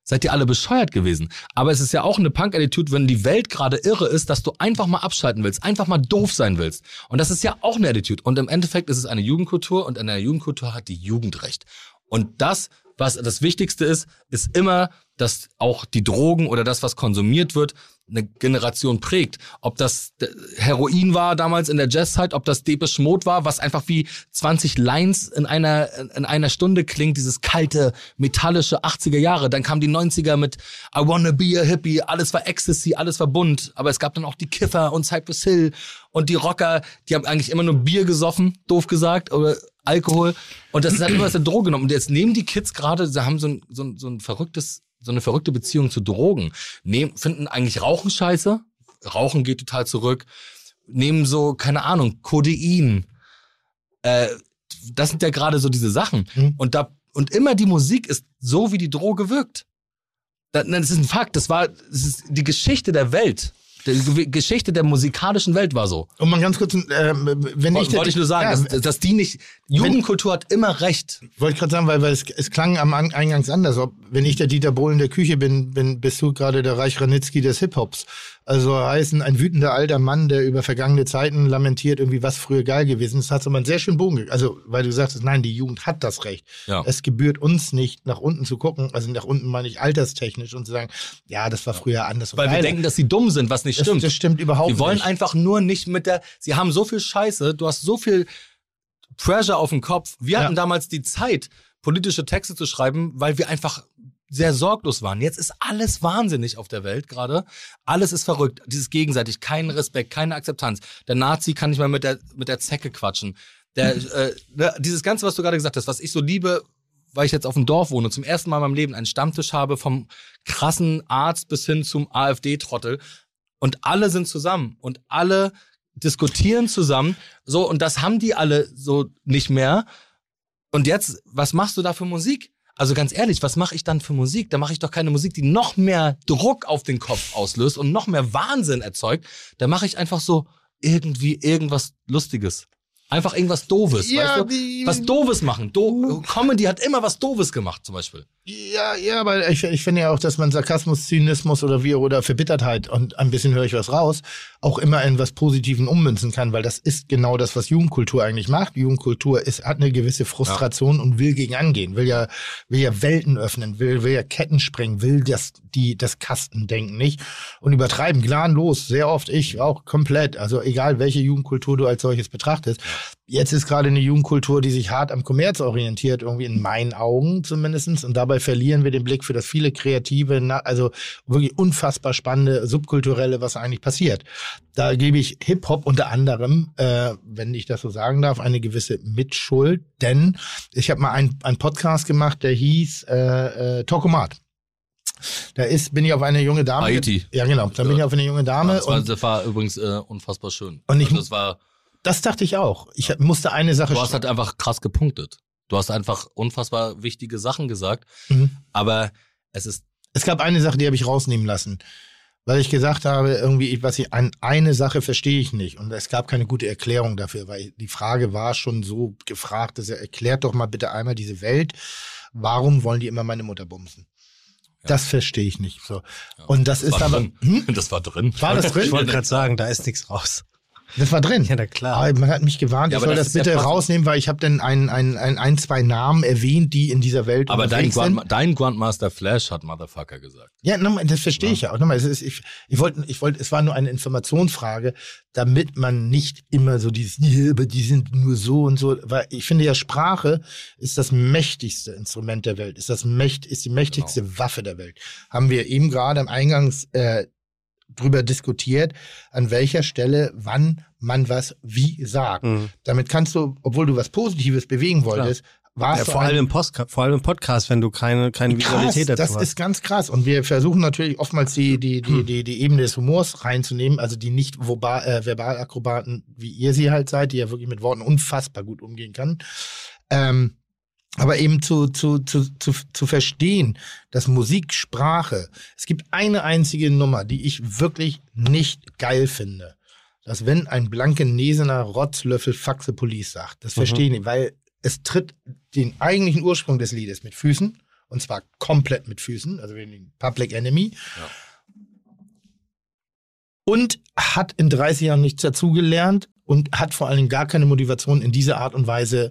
seid ihr alle bescheuert gewesen. Aber es ist ja auch eine Punk-Attitude, wenn die Welt gerade irre ist, dass du einfach mal abschalten willst, einfach mal doof sein willst. Und das ist ja auch eine Attitude. Und im Endeffekt ist es eine Jugendkultur und in der Jugendkultur hat die Jugend recht. Und das, was das Wichtigste ist, ist immer, dass auch die Drogen oder das, was konsumiert wird, eine Generation prägt. Ob das äh, Heroin war damals in der Jazzzeit, ob das Depeche Mode war, was einfach wie 20 Lines in einer, in einer Stunde klingt, dieses kalte, metallische 80er Jahre. Dann kamen die 90er mit I wanna be a hippie, alles war Ecstasy, alles war bunt. Aber es gab dann auch die Kiffer und Cypress Hill und die Rocker, die haben eigentlich immer nur Bier gesoffen, doof gesagt, oder Alkohol. Und das halt immer aus der Droge genommen. Und jetzt nehmen die Kids gerade, sie haben so ein, so ein, so ein verrücktes, so eine verrückte Beziehung zu Drogen. Nehmen, finden eigentlich Rauchen scheiße. Rauchen geht total zurück. Nehmen so, keine Ahnung, Codein. Äh, das sind ja gerade so diese Sachen. Mhm. Und da, und immer die Musik ist so, wie die Droge wirkt. Da- Das ist ein Fakt. Das war, das ist die Geschichte der Welt. Die Ge- Geschichte der musikalischen Welt war so. Und mal ganz kurz, ähm, wenn ich, Wollte ich nur sagen, ja, dass, dass die nicht, Jugendkultur hat immer recht. Wollte ich gerade sagen, weil, weil es, es klang am An- Eingangs anders. Ob, wenn ich der Dieter Bohlen der Küche bin, bin bist du gerade der Reich Ranitzky des Hip-Hops. Also heißen, ein wütender alter Mann, der über vergangene Zeiten lamentiert, irgendwie was früher geil gewesen ist, hat so einen sehr schönen Bogen. ge- Also, weil du sagtest, nein, die Jugend hat das Recht. Ja. Es gebührt uns nicht, nach unten zu gucken, also nach unten meine ich alterstechnisch und zu sagen, ja, das war früher anders. und Weil wir geiler. denken, dass sie dumm sind, was nicht das, stimmt. das stimmt überhaupt Die wollen nicht. einfach nur nicht mit der. Sie haben so viel Scheiße, du hast so viel Pressure auf dem Kopf. Wir Ja. hatten damals die Zeit, politische Texte zu schreiben, weil wir einfach sehr sorglos waren. Jetzt ist alles wahnsinnig auf der Welt gerade. Alles ist verrückt. Dieses gegenseitig, kein Respekt, keine Akzeptanz. Der Nazi kann nicht mal mit der, mit der Zecke quatschen. Der, äh, ne, dieses Ganze, was du gerade gesagt hast, was ich so liebe, weil ich jetzt auf dem Dorf wohne, zum ersten Mal in meinem Leben einen Stammtisch habe, vom krassen Arzt bis hin zum AfD-Trottel. Und alle sind zusammen und alle diskutieren zusammen. So, und das haben die alle so nicht mehr. Und jetzt, was machst du da für Musik? Also ganz ehrlich, was mache ich dann für Musik? Da mache ich doch keine Musik, die noch mehr Druck auf den Kopf auslöst und noch mehr Wahnsinn erzeugt. Da mache ich einfach so irgendwie irgendwas Lustiges. Einfach irgendwas Doofes, Ja, weißt du? die- Was Doofes machen. Do Comedy hat immer was Doofes gemacht, zum Beispiel. Ja, ja, aber ich, ich finde ja auch, dass man Sarkasmus, Zynismus oder wie oder Verbittertheit und ein bisschen höre ich was raus, auch immer in was Positiven ummünzen kann, weil das ist genau das, was Jugendkultur eigentlich macht. Jugendkultur ist, hat eine gewisse Frustration und will gegen angehen, will ja, will ja Welten öffnen, will, will ja Ketten sprengen, will das, die, das Kastendenken nicht und übertreiben gnadenlos, sehr oft ich auch komplett. Also egal, welche Jugendkultur du als solches betrachtest. Jetzt ist gerade eine Jugendkultur, die sich hart am Kommerz orientiert, irgendwie in meinen Augen zumindestens. Und dabei verlieren wir den Blick für das viele kreative, also wirklich unfassbar spannende, subkulturelle, was eigentlich passiert. Da gebe ich Hip-Hop unter anderem, äh, wenn ich das so sagen darf, eine gewisse Mitschuld. Denn ich habe mal einen, Podcast gemacht, der hieß äh, äh, Talkomat. Da ist, bin ich auf eine junge Dame. Haiti. Ja, genau. Da bin ich auf eine junge Dame. das, war, und das war übrigens äh, unfassbar schön. Und ich- also das war, das dachte ich auch. Ich musste eine Sache du hast halt einfach krass gepunktet. Du hast einfach unfassbar wichtige Sachen gesagt, Mhm. aber es ist Es gab eine Sache, die habe ich rausnehmen lassen. Weil ich gesagt habe, irgendwie, ich- was ich, an eine Sache verstehe ich nicht. Und es gab keine gute Erklärung dafür, weil die Frage war schon so gefragt, dass er erklärt doch mal bitte einmal diese Welt. Warum wollen die immer meine Mutter bumsen? Das verstehe ich nicht. So. Und das, ist war aber, hm? Das war drin. war das Ich drin? wollte gerade sagen, da ist nichts raus. Das war drin. Ja, na klar. Aber man hat mich gewarnt, Ja, ich soll das das, ja bitte rausnehmen, weil ich habe dann ein, ein, ein, ein, zwei Namen erwähnt, die in dieser Welt Aber dein. Grand, dein Grandmaster Flash hat Motherfucker gesagt. Ja, nochmal, das verstehe ich ja auch. Nochmal, es ist, ich, ich wollte, ich wollte, es war nur eine Informationsfrage, damit man nicht immer so dieses, "Ja, aber die sind nur so und so, weil ich finde ja Sprache ist das mächtigste Instrument der Welt, ist das mächt, ist die mächtigste Waffe der Welt. Haben wir eben gerade am Eingangs äh, drüber diskutiert, an welcher Stelle, wann man was wie sagt. Mhm. Damit kannst du, obwohl du was Positives bewegen wolltest, warst Ja, vor, allem im Post, vor allem im Podcast, wenn du keine, keine Visualität krass, dazu das hast. ist ganz krass. Und wir versuchen natürlich oftmals die, die, die, die, die Ebene des Humors reinzunehmen, also die nicht verbal, äh, Verbalakrobaten, wie ihr sie halt seid, die ja wirklich mit Worten unfassbar gut umgehen kann. Ähm, aber eben zu, zu, zu, zu, zu verstehen, dass Musik Sprache, es gibt eine einzige Nummer, die ich wirklich nicht geil finde. Dass wenn ein blankenesener Rotzlöffel Faxe Police sagt, das verstehe ich nicht, weil es tritt den eigentlichen Ursprung des Liedes mit Füßen, und zwar komplett mit Füßen, also den Public Enemy. Und hat in 30 Jahren nichts dazugelernt und hat vor allen Dingen gar keine Motivation in dieser Art und Weise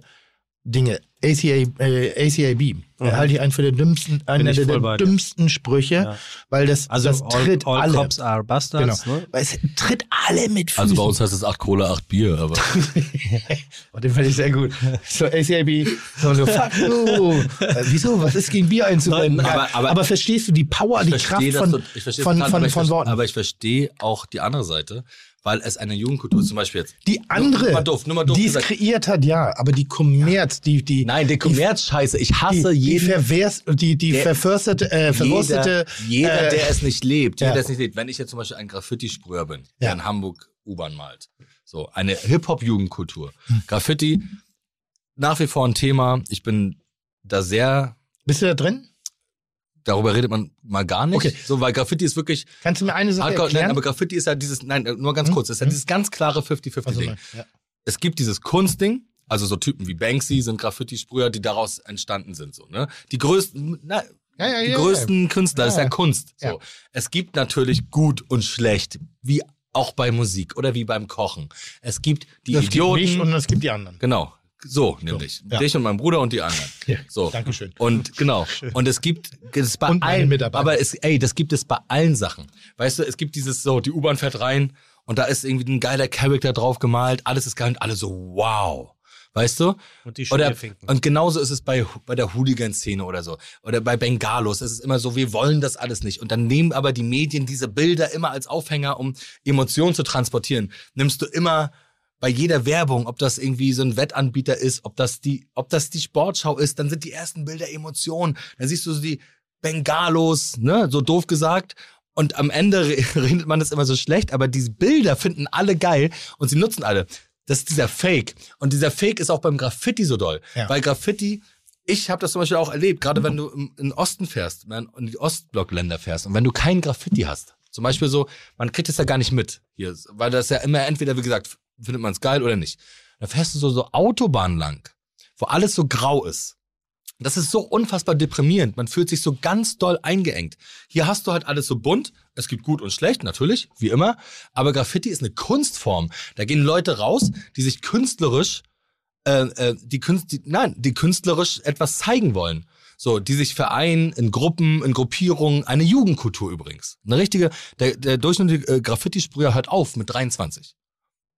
Dinge. ACA, äh, ACAB, mhm. halte ich einen für den dümmsten, einer der, der dümmsten Sprüche, Ja. weil das, Also das all, tritt all alle. Cops are Bastards. Genau. Ne? Weil es tritt alle mit Füßen. Also bei uns heißt es 8 Cola, 8 Bier, aber Oh, den fand ich sehr gut. So, ACAB, so, so fuck you. Äh, wieso? Was ist gegen Bier einzubrennen? Nein, aber, aber- aber- aber verstehst du die Power, die Kraft von, so- von, total, von, von verstehe- Worten? Aber ich verstehe auch die andere Seite, weil es eine Jugendkultur. Zum Beispiel jetzt. die andere, Nur mal doof, nur mal doof die es kreiert hat, ja, aber die Kommerz, die, die, Nein, der Kommerz scheiße. Ich die, hasse die, jeden. verwehrs, die, die Der- verfürstete, äh, verwurstete, jeder, jeder äh, der es nicht lebt, ja. jeder, der es nicht lebt. Wenn ich jetzt zum Beispiel ein Graffiti-Sprüher bin, der Ja. in Hamburg U-Bahn malt, so eine Hip-Hop-Jugendkultur. Hm. Graffiti, nach wie vor ein Thema. Ich bin da sehr, bist du da drin? Darüber redet man mal gar nicht. Okay. So, weil Graffiti ist wirklich, Kannst du mir eine Sache Hardcore, nein, erklären? aber Graffiti ist ja dieses, nein, nur ganz Hm? kurz, ist ja Hm? dieses ganz klare 50-50-Ding. Also, ja. es gibt dieses Kunstding, also so Typen wie Banksy sind Graffiti-Sprüher, die daraus entstanden sind, so, ne? Die größten, na, Ja, ja, die größten Künstler, das ist Ja. Kunst. So. Es gibt natürlich gut und schlecht, wie auch bei Musik oder wie beim Kochen. Es gibt die gibt Idioten. mich und es gibt die anderen. genau. So, nämlich. ja. Dich und mein Bruder und die anderen. Ja, So. Dankeschön. Und genau. Und es gibt es bei Und allen Mitarbeiter. Aber es, ey, das gibt es bei allen Sachen. Weißt du, es gibt dieses so, die U-Bahn fährt rein und da ist irgendwie ein geiler Charakter drauf gemalt, alles ist geil und alle so, wow. Weißt du? Und die Oder, Schmierfinken. und genauso ist es bei, bei der Hooligan-Szene oder so. Oder bei Bengalos. Es ist immer so, wir wollen das alles nicht. Und dann nehmen aber die Medien diese Bilder immer als Aufhänger, um Emotionen zu transportieren. Nimmst du immer bei jeder Werbung, ob das irgendwie so ein Wettanbieter ist, ob das die, ob das die Sportschau ist, dann sind die ersten Bilder Emotionen. Dann siehst du so die Bengalos, ne, so doof gesagt. Und am Ende re- redet man das immer so schlecht, aber diese Bilder finden alle geil und sie nutzen alle. Das ist dieser Fake. Und dieser Fake ist auch beim Graffiti so doll. Ja. Weil Graffiti, ich habe das zum Beispiel auch erlebt, gerade wenn du im, in den Osten fährst, wenn du in die Ostblockländer fährst und wenn du kein Graffiti hast. Zum Beispiel so, man kriegt es ja gar nicht mit hier, weil das ja immer entweder, wie gesagt, findet man es geil oder nicht. Dann fährst du so, so Autobahn lang, wo alles so grau ist. Das ist so unfassbar deprimierend. Man fühlt sich so ganz doll eingeengt. Hier hast du halt alles so bunt. Es gibt gut und schlecht, natürlich, wie immer. Aber Graffiti ist eine Kunstform. Da gehen Leute raus, die sich künstlerisch, äh, äh, die Künst, die, nein, die künstlerisch etwas zeigen wollen. So, die sich vereinen in Gruppen, in Gruppierungen, eine Jugendkultur übrigens. Eine richtige, der, der durchschnittliche äh, Graffiti-Sprüher hört auf mit 23.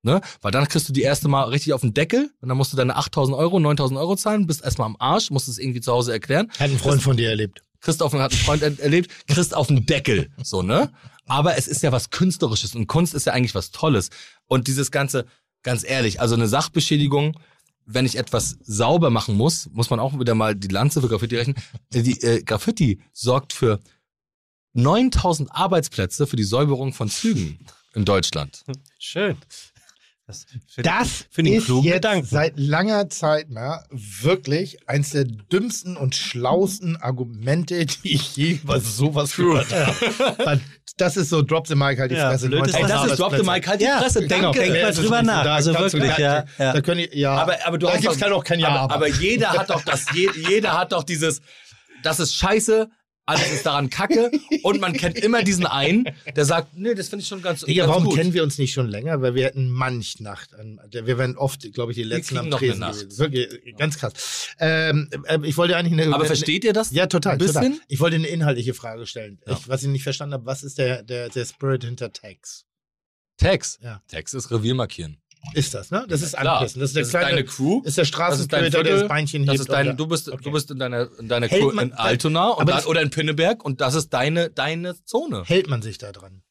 Ne? Weil dann kriegst du die erste Mal richtig auf den Deckel und dann musst du deine 8000 Euro, 9000 Euro zahlen, bist erstmal am Arsch, musst es irgendwie zu Hause erklären. Hat ein Freund von dir erlebt. Christ auf, hat einen Freund er erlebt, Christ auf den Deckel, so, ne? Aber es ist ja was Künstlerisches und Kunst ist ja eigentlich was Tolles. Und dieses Ganze, ganz ehrlich, also eine Sachbeschädigung, wenn ich etwas sauber machen muss, muss man auch wieder mal die Lanze für Graffiti rechnen. Äh, Die äh, Graffiti sorgt für 9000 Arbeitsplätze für die Säuberung von Zügen in Deutschland. Schön. Das, Das finde ich einen ist jetzt Gedanken. seit langer Zeit mal wirklich eins der dümmsten und schlausten Argumente, die ich je über sowas gehört habe. Das ist so, drop the mic halt die Ja, Fresse. blöd ist 9000 Ey, das ist Drop the. Mic, halt die Ja, Fresse, genau. denke. Denk mal das drüber nach. Da Also wirklich, ja, ja. Da können ja. Aber, aber du da hast gibt's doch, kein auch kein Ja, aber, aber jeder hat doch das, je- jeder hat doch dieses, das ist scheiße, alles ist daran kacke und man kennt immer diesen einen, der sagt, nee, das finde ich schon ganz, Digga, ganz warum gut. kennen wir uns nicht schon länger? Weil wir hatten manch Nacht. An, wir werden oft, glaube ich, die letzten am Tresen gewesen. Wirklich, ganz krass. Ähm, äh, ich wollte eigentlich eine. Aber versteht ihr das? Ja, total, Ein bisschen? total. Ich wollte eine inhaltliche Frage stellen. Ja. Ich, was ich nicht verstanden habe, was ist der, der, der Spirit hinter Tags? Tags. Ja. Tags ist Revier markieren. Ist das, ne? Das ist Klar. Anpissen. Das ist der Das ist kleine, deine Crew. ist der Das ist dein Straßenköter, der das Beinchen Das hebt. ist dein, und- du bist, Okay. du bist in deiner, in deiner Hält Crew man- in Altona aber da, oder in Pinneberg und das ist deine, deine Zone. Hält man sich da dran?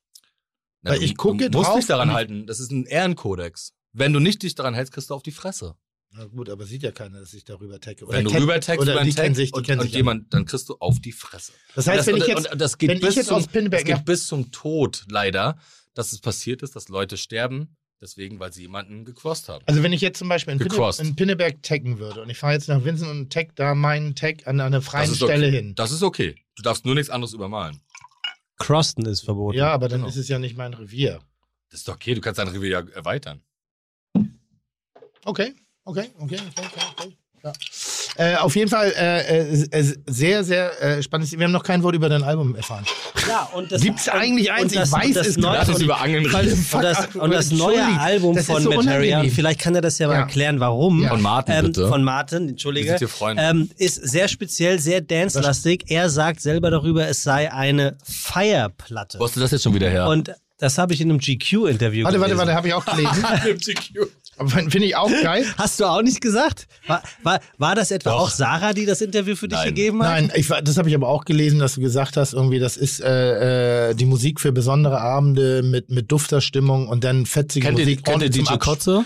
Na, Weil du, ich gucke du musst drauf dich daran halten. Das ist ein Ehrenkodex. Wenn du nicht dich daran hältst, kriegst du auf die Fresse. Na gut, aber sieht ja keiner, dass ich darüber tagge. Wenn du kennt- rübertext oder die kennen sich, die und, kennen und sich jemand, dann kriegst du auf die Fresse. Das heißt, das, wenn ich jetzt, und das geht, wenn ich bis, jetzt zum, aus Pinneberg das geht bis zum Tod leider, dass es passiert ist, dass Leute sterben, deswegen, weil sie jemanden gecrossed haben. also wenn ich jetzt zum Beispiel in, Pinne, in Pinneberg taggen würde und ich fahre jetzt nach Vincent und tag da meinen Tag an einer freien ist Stelle okay. hin. Das ist okay. Du darfst nur nichts anderes übermalen. Croston ist verboten. Ja, aber dann Genau. ist es ja nicht mein Revier. Das ist doch okay, du kannst dein Revier ja erweitern. Okay, okay, okay, okay, okay. okay. Ja. Äh, auf jeden Fall äh, äh, äh, sehr, sehr äh, spannend. Wir haben noch kein Wort über dein Album erfahren. Ja, und das, Gibt's eigentlich und eins? Ich das- weiß das es neue- Lass uns über Angeln reden. Und das, und das neue Album das von so Materia, vielleicht kann er das ja mal Ja. erklären, warum. Ja. Von Martin, ähm, bitte. Von Martin, Wir entschuldige. sind hier Freunde. Ähm, ist sehr speziell, sehr dance-lastig. Er sagt selber darüber, es sei eine Feierplatte. Wo hast du das jetzt schon wieder her? Und das habe ich in einem GQ-Interview Warte, warte, gelesen. warte, habe ich auch gelesen. Aber Finde ich auch geil. Hast du auch nicht gesagt? War, war, war das etwa Doch. auch Sarah, die das Interview für dich Nein. gegeben hat? Nein, ich, das habe ich aber auch gelesen, dass du gesagt hast, irgendwie, das ist äh, äh, die Musik für besondere Abende mit, mit dufter Stimmung und dann fetzige kennt ihr, Musik. kennt ihr DJ zum Kotze?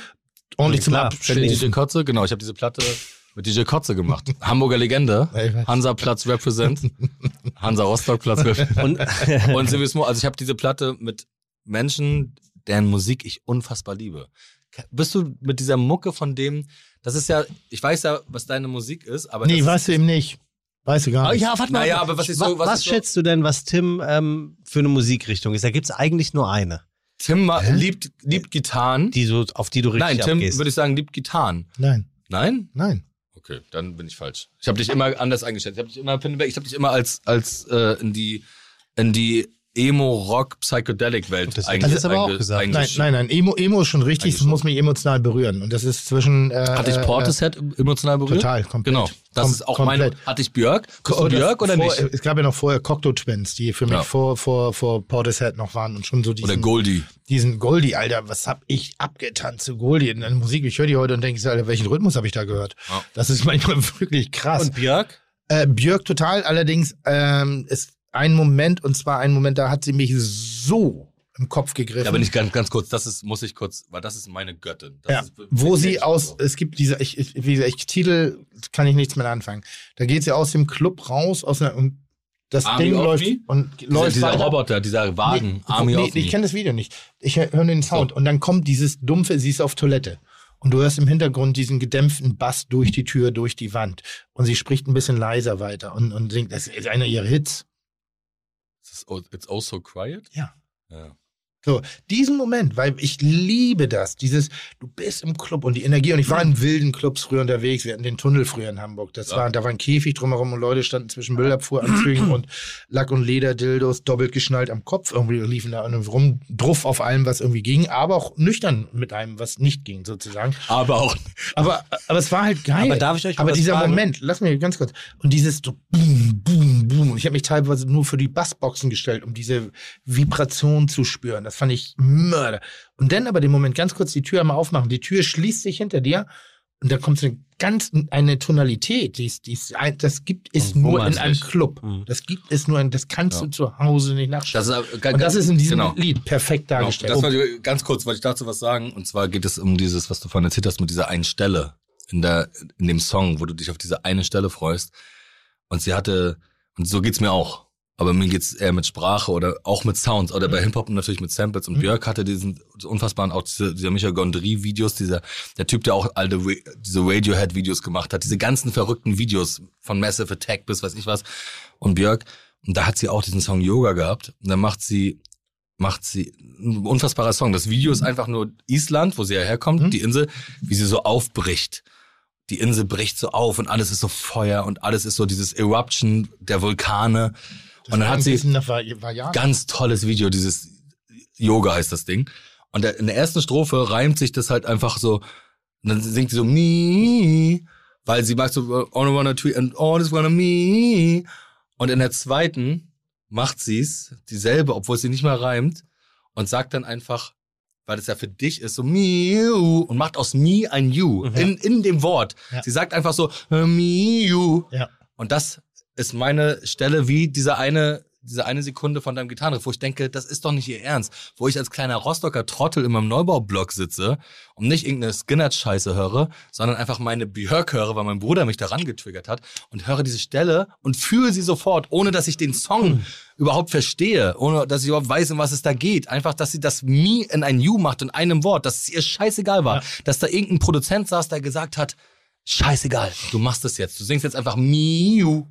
Ordentlich zum Kennt ihr Abschließen. DJ Kotze? Genau, ich habe diese Platte mit DJ Kotze gemacht. Hamburger Legende. Ja, ich weiß. Hansaplatz Represent. Hansa Rostockplatz Represent. Und, Und Silvius Mo, also ich habe diese Platte mit Menschen, deren Musik ich unfassbar liebe. Bist du mit dieser Mucke von dem, das ist ja, ich weiß ja, was deine Musik ist, aber Nee, weißt du eben nicht. Weißt du gar nicht. ja, warte mal. Naja, aber was ist so- was, was ist so- schätzt du denn, was Tim ähm, für eine Musikrichtung ist? Da gibt es eigentlich nur eine, Tim Hä? liebt, liebt Gitarren. die so, auf die du richtig Nein, Tim abgehst. würde ich sagen, liebt Gitarren. Nein, Nein? nein. Okay, dann bin ich falsch. Ich habe dich immer anders eingeschätzt. Ich habe dich immer, ich habe dich immer als als äh, in die in die Emo Rock Psychedelic Welt Das einge- hat jetzt aber auch gesagt. Nein, nein, nein. Emo, Emo ist schon richtig, es muss mich emotional berühren. Und das ist zwischen. Äh, Hat dich äh, Portishead emotional berührt? Total, komplett. Genau. Das Kom- ist auch komplett. meine. Hat dich Björk? Oder Björk oder vor, nicht? Es gab ja noch vorher Cocteau Twins, die für mich Ja. vor, vor, vor Portishead noch waren und schon so diesen, Oder Goldie? diesen Goldie, Alter, was hab ich abgetanzt zu Goldie in der Musik. Ich höre die heute und denke, so, Alter, welchen Rhythmus habe ich da gehört? Ja. Das ist manchmal wirklich krass. Und Björk? Äh, Björk total, allerdings ähm, ist ein Moment, und zwar ein Moment, da hat sie mich so im Kopf gegriffen. Da bin ich ganz, ganz kurz, das ist, muss ich kurz, weil das ist meine Göttin. Das ja, ist, wo sie aus, so. es gibt diese, ich, ich, wie gesagt, ich, Titel kann ich nichts mehr anfangen. Da geht sie aus dem Club raus, aus einer, und das Army Ding läuft Me? und Dieser, läuft dieser weiter. Roboter, dieser Wagen, Nee, Army nee. Ich kenne das Video nicht. Ich höre den Sound und dann kommt dieses dumpfe, sie ist auf Toilette. Und du hörst im Hintergrund diesen gedämpften Bass durch die Tür, durch die Wand. Und sie spricht ein bisschen leiser weiter und, und singt, das ist einer ihrer Hits. It's oh- It's also quiet? Ja. ja. So, diesen Moment, weil ich liebe das, dieses, du bist im Club und die Energie, und ich war in wilden Clubs früher unterwegs, wir hatten den Tunnel früher in Hamburg, das Ja. war, da war ein Käfig drumherum und Leute standen zwischen Müllabfuhranzügen und Lack- und Lederdildos, doppelt geschnallt am Kopf, irgendwie liefen da irgendwie rum, druff auf allem, was irgendwie ging, aber auch nüchtern mit einem, was nicht ging, sozusagen. Aber auch, Aber, aber es war halt geil. Aber darf ich euch Aber was dieser fragen? Moment, lass mich ganz kurz. Und dieses so boom, boom, boom. Und ich habe mich teilweise nur für die Bassboxen gestellt, um diese Vibration zu spüren. Das fand ich Mörder. Und dann aber den Moment ganz kurz die Tür einmal aufmachen. Die Tür schließt sich hinter dir und da kommt so eine ganz eine Tonalität, die ist, die ist, das gibt es Und nur in einem romantisch. Club. Mhm. Das gibt es nur in, das kannst Ja. du zu Hause nicht nachschauen. das ist, und das ist in diesem genau. Lied perfekt Genau. dargestellt. Das war die- ganz kurz, weil ich dazu was sagen. Und zwar geht es um dieses, was du vorhin erzählt hast, mit dieser einen Stelle in der, in dem Song, wo du dich auf diese eine Stelle freust. Und sie hatte, und so geht's mir auch. Aber mir geht's eher mit Sprache oder auch mit Sounds oder bei Hip-Hop natürlich mit Samples. Und Mhm. Björk hatte diesen unfassbaren, auch diese, dieser Micha Gondry-Videos, dieser, der Typ, der auch alte, diese Radiohead-Videos gemacht hat, diese ganzen verrückten Videos von Massive Attack bis weiß ich was. Und Björk, und da hat sie auch diesen Song Yoga gehabt. Und dann macht sie, macht sie, ein unfassbarer Song. Das Video ist einfach nur Island, wo sie ja herkommt, Mhm. die Insel, wie sie so aufbricht. Die Insel bricht so auf und alles ist so Feuer und alles ist so dieses Eruption der Vulkane. Und dann hat sie, war, war ganz tolles Video, dieses Yoga heißt das Ding. Und in der ersten Strophe reimt sich das halt einfach so, und dann singt sie so me, weil sie mag so all I wanna tree and all is wanna me. Und in der zweiten macht sie's dieselbe, obwohl sie nicht mal reimt und sagt dann einfach, weil das ja für dich ist, so me und macht aus me ein you Mhm. in, in dem Wort. Ja. Sie sagt einfach so me you. Ja. Und das ist meine Stelle, wie dieser eine diese eine Sekunde von deinem Gitarrenriff, wo ich denke, das ist doch nicht ihr Ernst. Wo ich als kleiner Rostocker Trottel in meinem Neubaublock sitze und nicht irgendeine Skinner-Scheiße höre, sondern einfach meine Björk höre, weil mein Bruder mich daran getriggert hat und höre diese Stelle und fühle sie sofort, ohne dass ich den Song hm. überhaupt verstehe, ohne dass ich überhaupt weiß, um was es da geht. Einfach, dass sie das Me in ein You macht in einem Wort, dass es ihr scheißegal war, ja. dass da irgendein Produzent saß, der gesagt hat, scheißegal, du machst es jetzt. Du singst jetzt einfach Miu.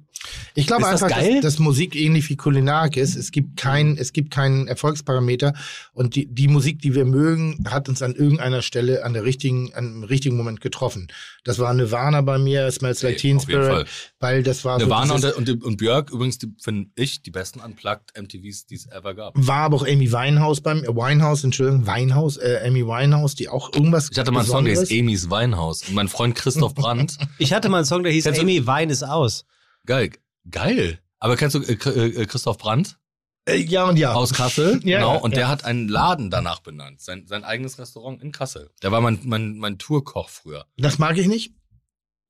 Ich glaube einfach, das dass, dass, Musik ähnlich wie Kulinarik ist. Es gibt keinen, es gibt keinen Erfolgsparameter und die, die Musik, die wir mögen, hat uns an irgendeiner Stelle an der richtigen, an dem richtigen Moment getroffen. Das war Nirvana bei mir, Smells Like Teen Spirit, weil das war Nirvana so und, und, und Björk übrigens, finde ich, die besten Unplugged MTVs, die es ever gab. War aber auch Amy Winehouse beim äh, Winehouse, Entschuldigung, Winehouse, äh, Amy Winehouse, die auch irgendwas. Ich hatte mal einen Song, der hieß Amy's Winehouse und mein Freund Christoph Brandt. ich hatte mal einen Song, der hieß Amy Wein ist aus. Geil. Geil. Aber kennst du äh, äh, Christoph Brandt? Äh, ja und ja. Aus Kassel, ja, genau. Und ja. der hat einen Laden danach benannt. Sein, sein eigenes Restaurant in Kassel. Der war mein, mein, mein Tourkoch früher. Das mag ich nicht.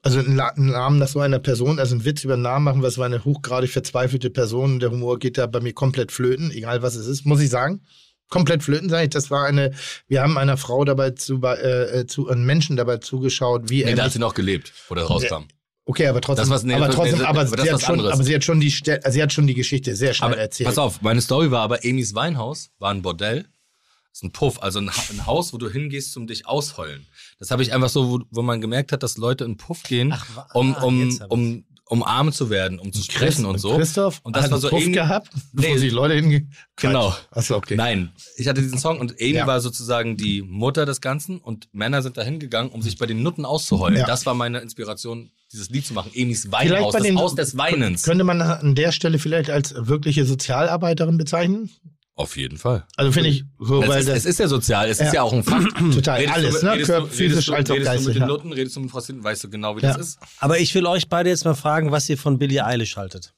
Also ein Namen nach so einer Person, also ein Witz über einen Namen machen, was war eine hochgradig verzweifelte Person. Der Humor geht da bei mir komplett flöten, egal was es ist, muss ich sagen. Komplett flöten, sage ich. Das war eine, wir haben einer Frau dabei zu, äh, zu einen Menschen dabei zugeschaut, wie nee, er. Da hat sie noch gelebt, wo der rauskam. Okay, aber trotzdem, das, nee, aber trotzdem, nee, aber, aber sie hat schon, aber sie hat schon die, also sie hat schon die Geschichte sehr schnell aber, erzählt. Pass auf, meine Story war aber Amy's Weinhaus war ein Bordell, das ist ein Puff, also ein, ein Haus, wo du hingehst zum dich ausheulen. Das habe ich einfach so, wo, wo man gemerkt hat, dass Leute in Puff gehen, Ach, um ah, um um umarmt zu werden, um zu sprechen und so. Christoph, und das war so Puff Amy, gehabt, nee, wo sich Leute hingehen. Genau. Achso, okay. Nein, ich hatte diesen Song und Amy ja. war sozusagen die Mutter des Ganzen und Männer sind da hingegangen, um sich bei den Nutten auszuheulen. Ja. Das war meine Inspiration, dieses Lied zu machen. Amy's Weinhaus, das Haus des Weinens. Könnte man an der Stelle vielleicht als wirkliche Sozialarbeiterin bezeichnen? Auf jeden Fall. Also finde ich, so, weil es, ist, es ist ja sozial, es ja. ist ja auch ein Fakt. Total, redest alles, du, ne? Körper, physisch als auch geistig. Redest du mit den Nutten, redest du mit Frostin, weißt du genau, wie ja. das ist. Aber ich will euch beide jetzt mal fragen, was ihr von Billie Eilish haltet.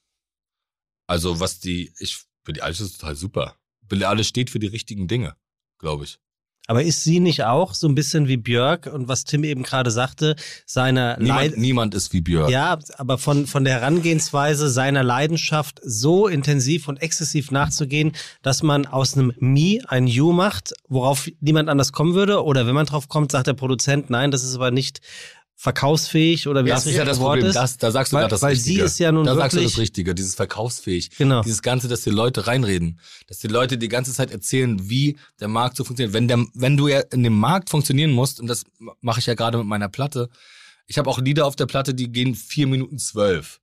Also was die, ich, Billie Eilish ist total super. Billie Eilish steht für die richtigen Dinge, glaube ich. Aber ist sie nicht auch so ein bisschen wie Björk und was Tim eben gerade sagte, seiner niemand, niemand ist wie Björk. Ja, aber von, von der Herangehensweise seiner Leidenschaft so intensiv und exzessiv nachzugehen, dass man aus einem Me ein You macht, worauf niemand anders kommen würde. Oder wenn man drauf kommt, sagt der Produzent, nein, das ist aber nicht verkaufsfähig oder wie das ist ja das Wort Problem. Ist. Das, da sagst du gerade das weil Richtige. sie ist ja nun da wirklich, sagst du das Richtige, dieses verkaufsfähig. Genau. Dieses Ganze, dass die Leute reinreden, dass die Leute die ganze Zeit erzählen, wie der Markt so funktioniert. Wenn der, wenn du ja in dem Markt funktionieren musst, und das mache ich ja gerade mit meiner Platte, ich habe auch Lieder auf der Platte, die gehen vier Minuten zwölf.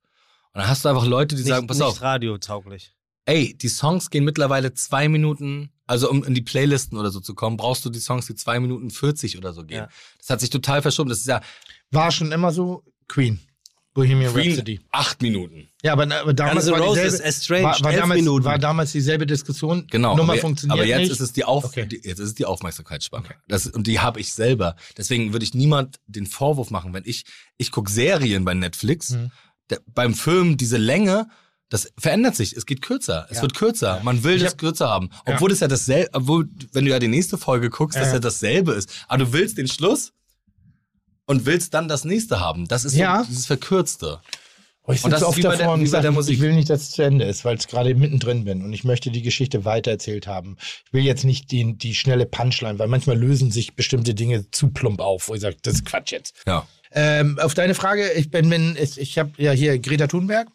Und dann hast du einfach Leute, die nicht, sagen, pass nicht auf. radiotauglich. Ey, die Songs gehen mittlerweile zwei Minuten also um in die Playlisten oder so zu kommen, brauchst du die Songs, die zwei Minuten 40 oder so gehen. Ja. Das hat sich total verschoben. Das ist ja war schon immer so Queen. Bohemian Queen, Rhapsody. Acht Minuten. Ja, aber, aber damals war Roses, dieselbe, Strange, war, war, damals, Minuten. war damals dieselbe Diskussion. Genau. Nummer aber, funktioniert aber jetzt nicht. ist es die Auf, okay. die, jetzt ist es die Aufmerksamkeitsspanne. Okay. Das, und die habe ich selber. Deswegen würde ich niemand den Vorwurf machen, wenn ich ich gucke Serien bei Netflix. Mhm. Der, beim Film diese Länge das verändert sich. Es geht kürzer. Es ja. wird kürzer. Man will ich das hab, kürzer haben. Obwohl ja. es ja dasselbe, obwohl, wenn du ja die nächste Folge guckst, ja. das ja dasselbe ist. Aber du willst den Schluss und willst dann das nächste haben. Das ist ja. so dieses Verkürzte. Oh, ich sitze oft davor und sage, ich will nicht, dass es zu Ende ist, weil ich gerade mittendrin bin und ich möchte die Geschichte weitererzählt haben. Ich will jetzt nicht die, die schnelle Punchline, weil manchmal lösen sich bestimmte Dinge zu plump auf, wo ich sage, das ist Quatsch jetzt. Ja. Ähm, auf deine Frage, ich bin, bin ich, ich habe ja hier Greta Thunberg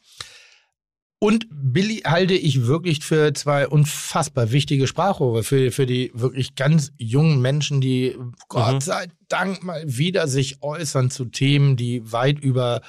und Billy halte ich wirklich für zwei unfassbar wichtige Sprachrohre für, für die wirklich ganz jungen Menschen, die Gott mhm. sei Dank mal wieder sich äußern zu Themen, die weit über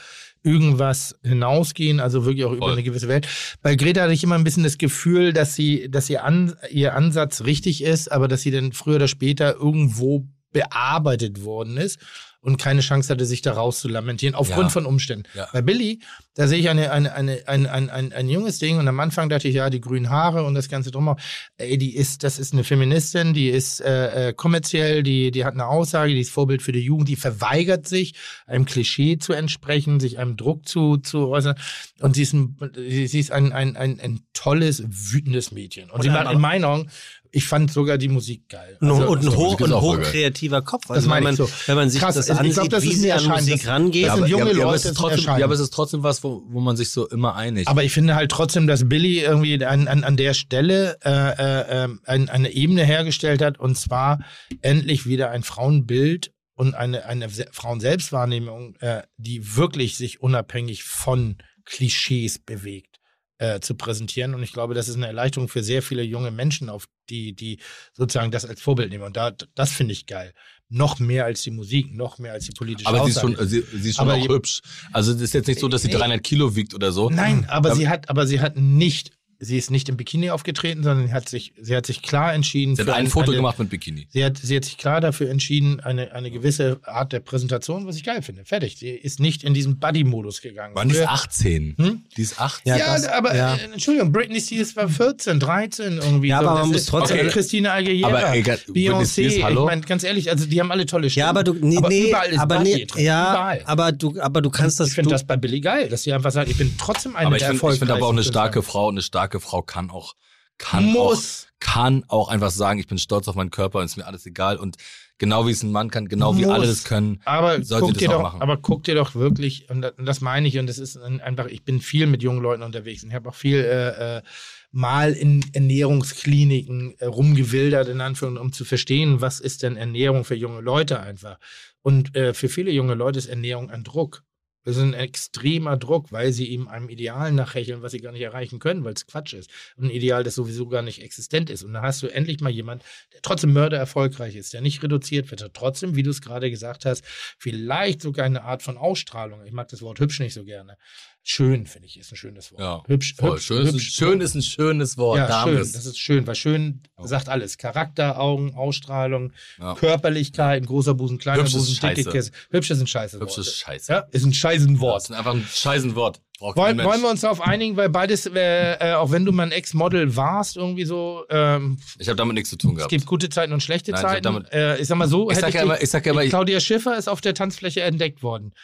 irgendwas hinausgehen, also wirklich auch Voll. über eine gewisse Welt. Bei Greta hatte ich immer ein bisschen das Gefühl, dass sie, dass ihr, An, ihr Ansatz richtig ist, aber dass sie dann früher oder später irgendwo bearbeitet worden ist und keine Chance hatte, sich da raus zu lamentieren, aufgrund ja. von Umständen. Ja. Bei Billy, da sehe ich eine, eine, eine, ein, ein, ein, ein junges Ding und am Anfang dachte ich, ja, die grünen Haare und das Ganze drumherum. Ey, die ist, das ist eine Feministin, die ist äh, äh, kommerziell, die, die hat eine Aussage, die ist Vorbild für die Jugend, die verweigert sich, einem Klischee zu entsprechen, sich einem Druck zu, zu äußern. Und sie ist ein, sie ist ein, ein, ein, ein tolles, wütendes Mädchen. Und, Und sie war in meinen Augen, ich fand sogar die Musik geil. Und, Also, und ein, hoch, ein hochkreativer Kopf. Das Also meine wenn, ich man, so. wenn man sich Krass, das ich ansieht, glaub, das wie sie an Musik das- rangeht. das sind junge aber, ja, aber Leute, es ist das trotzdem, ja, aber es ist trotzdem was, wo, wo man sich so immer einigt. Aber ich finde halt trotzdem, dass Billy irgendwie an, an, an der Stelle äh, äh, äh, ein, eine Ebene hergestellt hat und zwar endlich wieder ein Frauenbild und eine, eine Se- Frauenselbstwahrnehmung, äh, die wirklich sich unabhängig von Klischees bewegt, äh, zu präsentieren. Und ich glaube, das ist eine Erleichterung für sehr viele junge Menschen, auf die, die sozusagen das als Vorbild nehmen. Und da, das finde ich geil. Noch mehr als die Musik, noch mehr als die politische aber sie ist Aussage. schon, sie, sie ist schon Aber auch hübsch. Also das ist jetzt nicht so, dass sie Nee. 300 Kilo wiegt oder so. Nein, aber Aber- sie hat, aber sie hat nicht, sie ist nicht im Bikini aufgetreten, sondern sie hat sich, sie hat sich klar entschieden. Sie hat für ein eine- Foto eine, gemacht mit Bikini. Sie hat, sie hat sich klar dafür entschieden, eine, eine gewisse Art der Präsentation, was ich geil finde. Fertig. Sie ist nicht in diesen Buddy-Modus gegangen. Wann die ist Früher- 18? Hm? Die ist 18. Ja, Ja, das- aber ja. Äh, Entschuldigung, Britney Spears war 14, 13 irgendwie. Ja, aber Das man muss ist- trotzdem- Okay, Christina Aguilera, Aber Britney Beyoncé, Spears, ich hallo? meine, ganz ehrlich, also die haben alle tolle Stimmen. Ja, aber du, nee, aber nee, überall ist aber Buddy nee, drin. ja, überall. aber du, aber du kannst das, ich finde das bei Billy geil, dass sie einfach sagt, ich bin trotzdem eine aber ich der finde ich find aber auch eine starke. Frau. Eine starke Frau kann auch, kann Muss. auch, kann auch einfach sagen, ich bin stolz auf meinen Körper und ist mir alles egal. Und genau wie es ein Mann kann, genau wie Muss. alle das können, Aber sollte guck das dir auch doch, machen. aber guck dir doch wirklich, und das, meine ich, und das ist ein- einfach, ich bin viel mit jungen Leuten unterwegs und ich habe auch viel äh, äh, mal in Ernährungskliniken äh, rumgewildert, in Anführungszeichen, um zu verstehen, was ist denn Ernährung für junge Leute einfach. Und äh, für viele junge Leute ist Ernährung ein Druck. Das ist ein extremer Druck, weil sie ihm einem Ideal nachhecheln, was sie gar nicht erreichen können, weil es Quatsch ist. Ein Ideal, das sowieso gar nicht existent ist. Und da hast du endlich mal jemand, der trotzdem Mörder erfolgreich ist, der nicht reduziert wird, der trotzdem, wie du es gerade gesagt hast, vielleicht sogar eine Art von Ausstrahlung. Ich mag das Wort hübsch nicht so gerne. Schön, finde ich, ist ein schönes Wort. ja, hübsch, voll. hübsch, schön, ist ein, hübsch. schön ist ein schönes Wort. ja, schön, das ist schön, weil schön Ja. sagt alles. Charakter, Augen, Ausstrahlung, Ja. Körperlichkeit, großer Busen, kleiner Hübsch ist Busen, dicke. Käse. Hübsch ist ein scheiße Hübsch Wort. ist scheiße. Ja, ist ein scheißen Das Wort. ist einfach ein scheißen Wort. Wollen, wollen wir uns darauf einigen, weil beides, äh, äh, auch wenn du mal ein Ex-Model warst, irgendwie so, ähm, Ich habe damit nichts zu tun es gehabt. gibt gute Zeiten und schlechte Nein, ich Zeiten. damit- äh, ich sag mal so, Ich sag ja dich- immer, ich sag ja immer, ich, Claudia Schiffer ist auf der Tanzfläche entdeckt worden.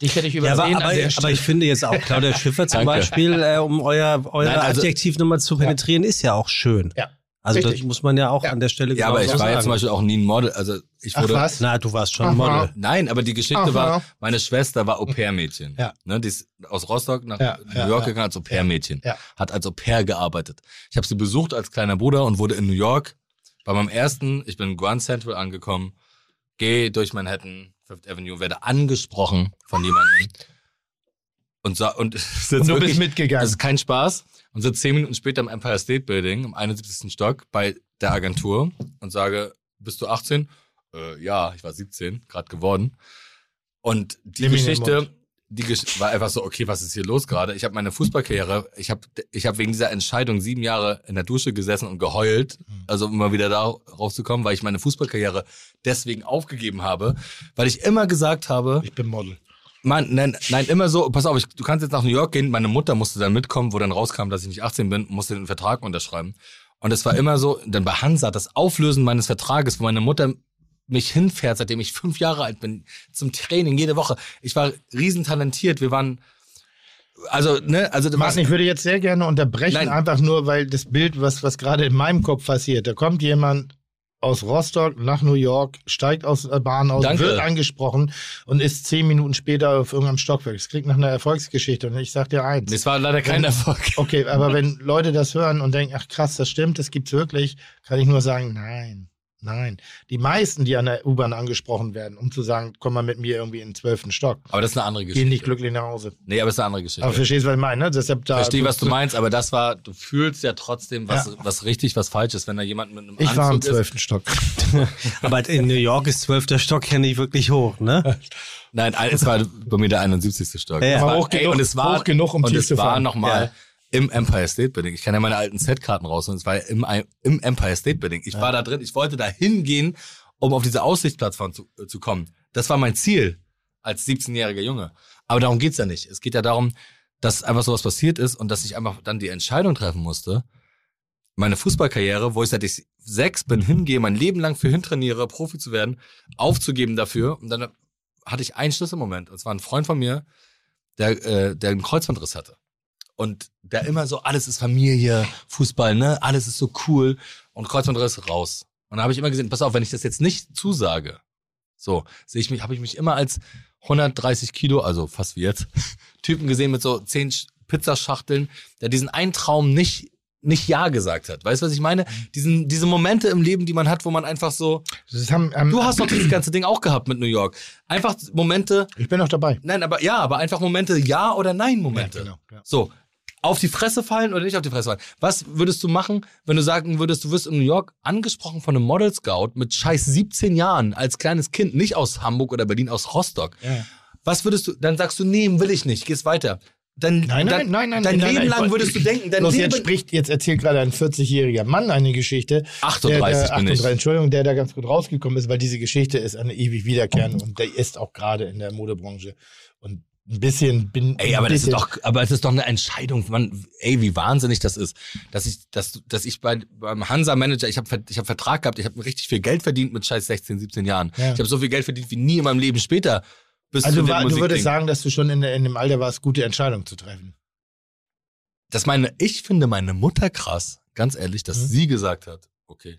Dich hätte ich ja, übersehen aber, an aber, aber Stelle. ich finde jetzt auch Claudia Schiffer zum. Beispiel, äh, um euer, eure Nein, also- Adjektivnummer zu penetrieren, ist ja auch schön. Ja, Also richtig. das muss man ja auch Ja. an der Stelle ja, aber ich war ja zum Beispiel auch nie ein Model. Also ich Ach wurde. was? Na, du warst schon Aha. ein Model. Nein, aber die Geschichte Aha. war, meine Schwester war Au-pair-Mädchen. Ja. Ne, die ist aus Rostock nach Ja, New ja, York ja. gegangen als Au-pair-Mädchen. Ja. Hat als Au-pair gearbeitet. Ich habe sie besucht als kleiner Bruder und wurde in New York bei meinem ersten, ich bin in Grand Central angekommen, gehe durch Manhattan, Fifth Avenue, werde angesprochen von jemandem und, sa und, Und du wirklich- bist mitgegangen. Das ist kein Spaß. Und sitze zehn Minuten später im Empire State Building, im 71. Stock, bei der Agentur und sage, bist du 18? Äh, ja, ich war 17, gerade geworden. Und die Geschichte. Die Gesch war einfach so, okay, was ist hier los gerade? Ich habe meine Fußballkarriere, ich habe ich hab wegen dieser Entscheidung sieben Jahre in der Dusche gesessen und geheult, Mhm. also um mal wieder da rauszukommen, weil ich meine Fußballkarriere deswegen aufgegeben habe, weil ich immer gesagt habe, ich bin Model. Mann, nein, nein, immer so, pass auf, ich, du kannst jetzt nach New York gehen, meine Mutter musste dann mitkommen, wo dann rauskam, dass ich nicht 18 bin, musste den Vertrag unterschreiben. Und es war immer so, dann bei Hansa, das Auflösen meines Vertrages, wo meine Mutter mich hinfährt, seitdem ich fünf Jahre alt bin, zum Training jede Woche. Ich war riesentalentiert, wir waren, also, ne, also, Martin, ich würde jetzt sehr gerne unterbrechen, Nein. einfach nur, weil das Bild, was, was gerade in meinem Kopf passiert, da kommt jemand aus Rostock nach New York, steigt aus der Bahn aus, Danke. wird angesprochen und ist zehn Minuten später auf irgendeinem Stockwerk. Das klingt nach einer Erfolgsgeschichte und ich sag dir eins. es war leider kein Erfolg. Okay, aber wenn Leute das hören und denken, ach krass, das stimmt, das gibt's wirklich, kann ich nur sagen, nein, nein. Die meisten, die an der U-Bahn angesprochen werden, um zu sagen, komm mal mit mir irgendwie in den zwölften Stock, Aber das ist eine andere gehen Geschichte. nicht glücklich nach Hause. Nee, aber es ist eine andere Geschichte. Aber verstehst, was ich meine, ne? Deshalb da. Verstehe, was du meinst, aber das war, du fühlst ja trotzdem, was, Ja. was richtig, was falsch ist, wenn da jemand mit einem Ich war im Anzug zwölften Stock. Aber in New York ist zwölfter Stock ja nicht wirklich hoch, ne? Nein, ein- es war bei mir der 71. Stock. Ja, ja. Es Aber war, hoch ey, genug- und es war, hoch genug, um und tief es zu war fahren. nochmal Ja. Im Empire State Building. Ich kann ja meine alten Set-Karten raus und es war ja im, im Empire State Building. Ich war da drin, ich wollte da hingehen, um auf diese Aussichtsplattform zu, äh, zu kommen. Das war mein Ziel als 17-jähriger Junge. Aber darum geht's ja nicht. Es geht ja darum, dass einfach sowas passiert ist und dass ich einfach dann die Entscheidung treffen musste, meine Fußballkarriere, wo ich seit ich sechs bin, hingehe, mein Leben lang für hintrainiere, Profi zu werden, aufzugeben dafür. Und dann hatte ich einen Schlüsselmoment. Und zwar ein Freund von mir, der, äh, der einen Kreuzbandriss hatte. Und der immer so, alles ist Familie, Fußball, ne, alles ist so cool und Kreuzbandriss raus. Und da habe ich immer gesehen, pass auf, wenn ich das jetzt nicht zusage, so, sehe ich mich, habe ich mich immer als 130 Kilo, also fast wie jetzt, Typen gesehen mit so 10 Pizzaschachteln, der diesen einen Traum nicht nicht Ja gesagt hat. Weißt du, was ich meine? Diesen, diese Momente im Leben, die man hat, wo man einfach so. Haben, ähm, Du hast doch dieses ganze Ding auch gehabt mit New York. Einfach Momente, Ich bin auch dabei. nein, aber ja, aber einfach Momente, Ja oder Nein Momente. Ja, genau, ja. So. Auf die Fresse fallen oder nicht auf die Fresse fallen? Was würdest du machen, wenn du sagen würdest, du wirst in New York angesprochen von einem Model Scout mit scheiß 17 Jahren als kleines Kind, nicht aus Hamburg oder Berlin, aus Rostock. Ja. Was würdest du, dann sagst du, nee, will ich nicht, gehst weiter. Dann, Nein, nein, nein, nein. Dein nein, Leben nein, lang würdest du denken, dein Leben, jetzt spricht, jetzt erzählt gerade ein 40-jähriger Mann eine Geschichte. 38 der, bin ich. 38, Entschuldigung, der da ganz gut rausgekommen ist, weil diese Geschichte ist eine ewig wiederkehrende und der ist auch gerade in der Modebranche. Ein bisschen bin. Ey, aber das ist doch, aber es ist doch eine Entscheidung. Man, ey, wie wahnsinnig das ist, dass ich, dass, dass ich bei beim Hansa Manager, ich habe, ich habe Vertrag gehabt, ich habe richtig viel Geld verdient mit scheiß 16, 17 Jahren. Ja. Ich habe so viel Geld verdient wie nie in meinem Leben später. Bis Also du, war, du würdest sagen, dass du schon in, in dem Alter warst, gute Entscheidungen zu treffen. dass meine, ich finde meine Mutter krass, ganz ehrlich, dass Mhm. sie gesagt hat, okay,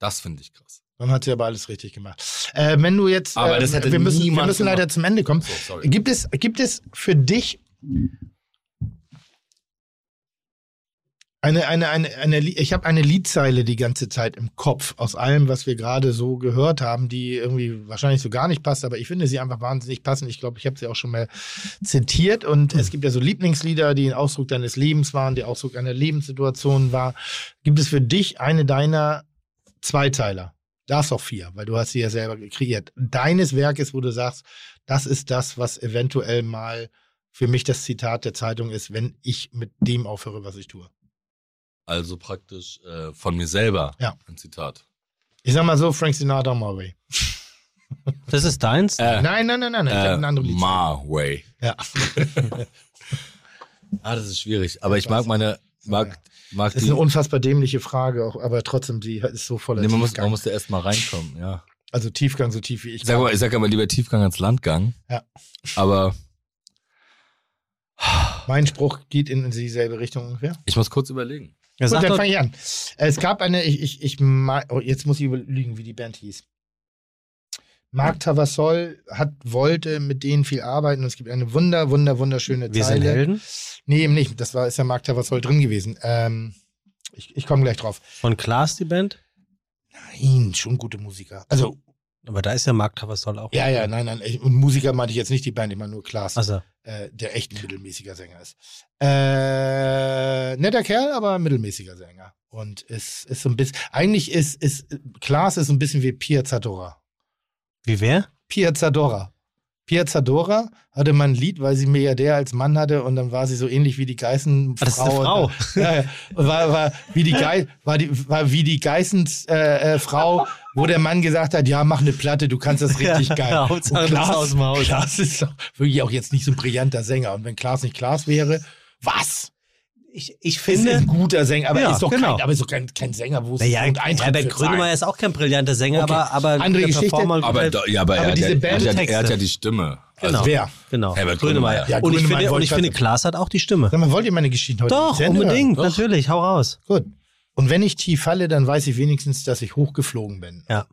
das finde ich krass. Dann hat sie aber alles richtig gemacht. Äh, wenn du jetzt, Aber äh, das hätte wir müssen, wir müssen leider gemacht. zum Ende kommen. So. Gibt es, gibt es für dich eine, eine, eine, eine, ich habe eine Liedzeile die ganze Zeit im Kopf aus allem, was wir gerade so gehört haben, die irgendwie wahrscheinlich so gar nicht passt, aber ich finde sie einfach wahnsinnig passend. Ich glaube, ich habe sie auch schon mal zitiert und es gibt ja so Lieblingslieder, die ein Ausdruck deines Lebens waren, die Ausdruck einer Lebenssituation war. Gibt es für dich eine deiner Zweiteiler? Darfst auch vier, weil du hast sie ja selber kreiert. Deines Werkes, wo du sagst, das ist das, was eventuell mal für mich das Zitat der Zeitung ist, wenn ich mit dem aufhöre, was ich tue. Also praktisch äh, von mir selber Ja. ein Zitat. Ich sag mal so, Frank Sinatra, My Way. Das ist deins? Äh, Nein, nein, nein, nein, ich äh, Lied. My way. Ja. Ah, das ist schwierig. Aber ich mag meine, mag, mag Das ist eine unfassbar dämliche Frage, auch, aber trotzdem, die ist so voller Nee, man, muss, Tiefgang. man muss da erst mal reinkommen, ja. also Tiefgang, so tief wie ich. Ich sag mal, ich sag aber lieber Tiefgang als Landgang. Ja. Aber mein Spruch geht in dieselbe Richtung ungefähr. ich muss kurz überlegen. Ja, Gut, dann fange ich an. Es gab eine, ich, ich, ich, oh, jetzt muss ich überlegen, wie die Band hieß. Marc Tavassol hat, wollte mit denen viel arbeiten und es gibt eine wunder, wunder, wunderschöne wir sind Zeile. Helden Nee, eben nicht. Das war, ist ja Marc Tavassol drin gewesen. Ähm, ich ich komme gleich drauf. von Klaas, die Band. Nein, schon gute Musiker. Also, Aber da ist ja Mark Tavassol auch. ja, ja, nein, nein. Und Musiker meinte ich jetzt nicht die Band, ich meine nur Klaas, Also, äh, der echt ein mittelmäßiger Sänger ist. Äh, netter Kerl, aber mittelmäßiger Sänger. Und ist, ist so ein bisschen, eigentlich ist, ist, Klaas ist so ein bisschen wie Pia Zadora. Wie wer? Pia Zadora. Pia Zadora hatte mal ein Lied, weil sie Milliardär als Mann hatte und dann war sie so ähnlich wie die Geißenfrau. Ah, das ist eine Frau. Ja, ja. War, war wie die Gei war die war wie die Geißens äh, äh, Frau, wo der Mann gesagt hat, ja, mach eine Platte, du kannst das richtig Ja, geil. Hauptsache, Und bist aus dem Haus. Klaas ist doch wirklich auch jetzt nicht so ein brillanter Sänger und wenn Klaas nicht Klaas wäre, was? Ich, ich Ist finde. ein guter Sänger, aber Ja, ist doch genau. kein, aber ist doch kein, kein Sänger, wo es Naja, und Eintritt Herbert Grönemeyer ist auch kein brillanter Sänger, Okay. aber, aber Andere der Geschichte. Performer Aber, do, ja, aber, Aber er, hat diese Band- er, hat, er hat ja die Stimme. Genau. Also, Wer? Genau. Herbert Grönemeyer. Ja, und ich finde, und ich finde Klaas hat auch die Stimme. Sag mal, wollt ihr meine Geschichten heute Doch, hören? unbedingt, Doch. natürlich, hau raus. Gut. Und wenn ich tief falle, dann weiß ich wenigstens, dass ich hochgeflogen bin. Ja.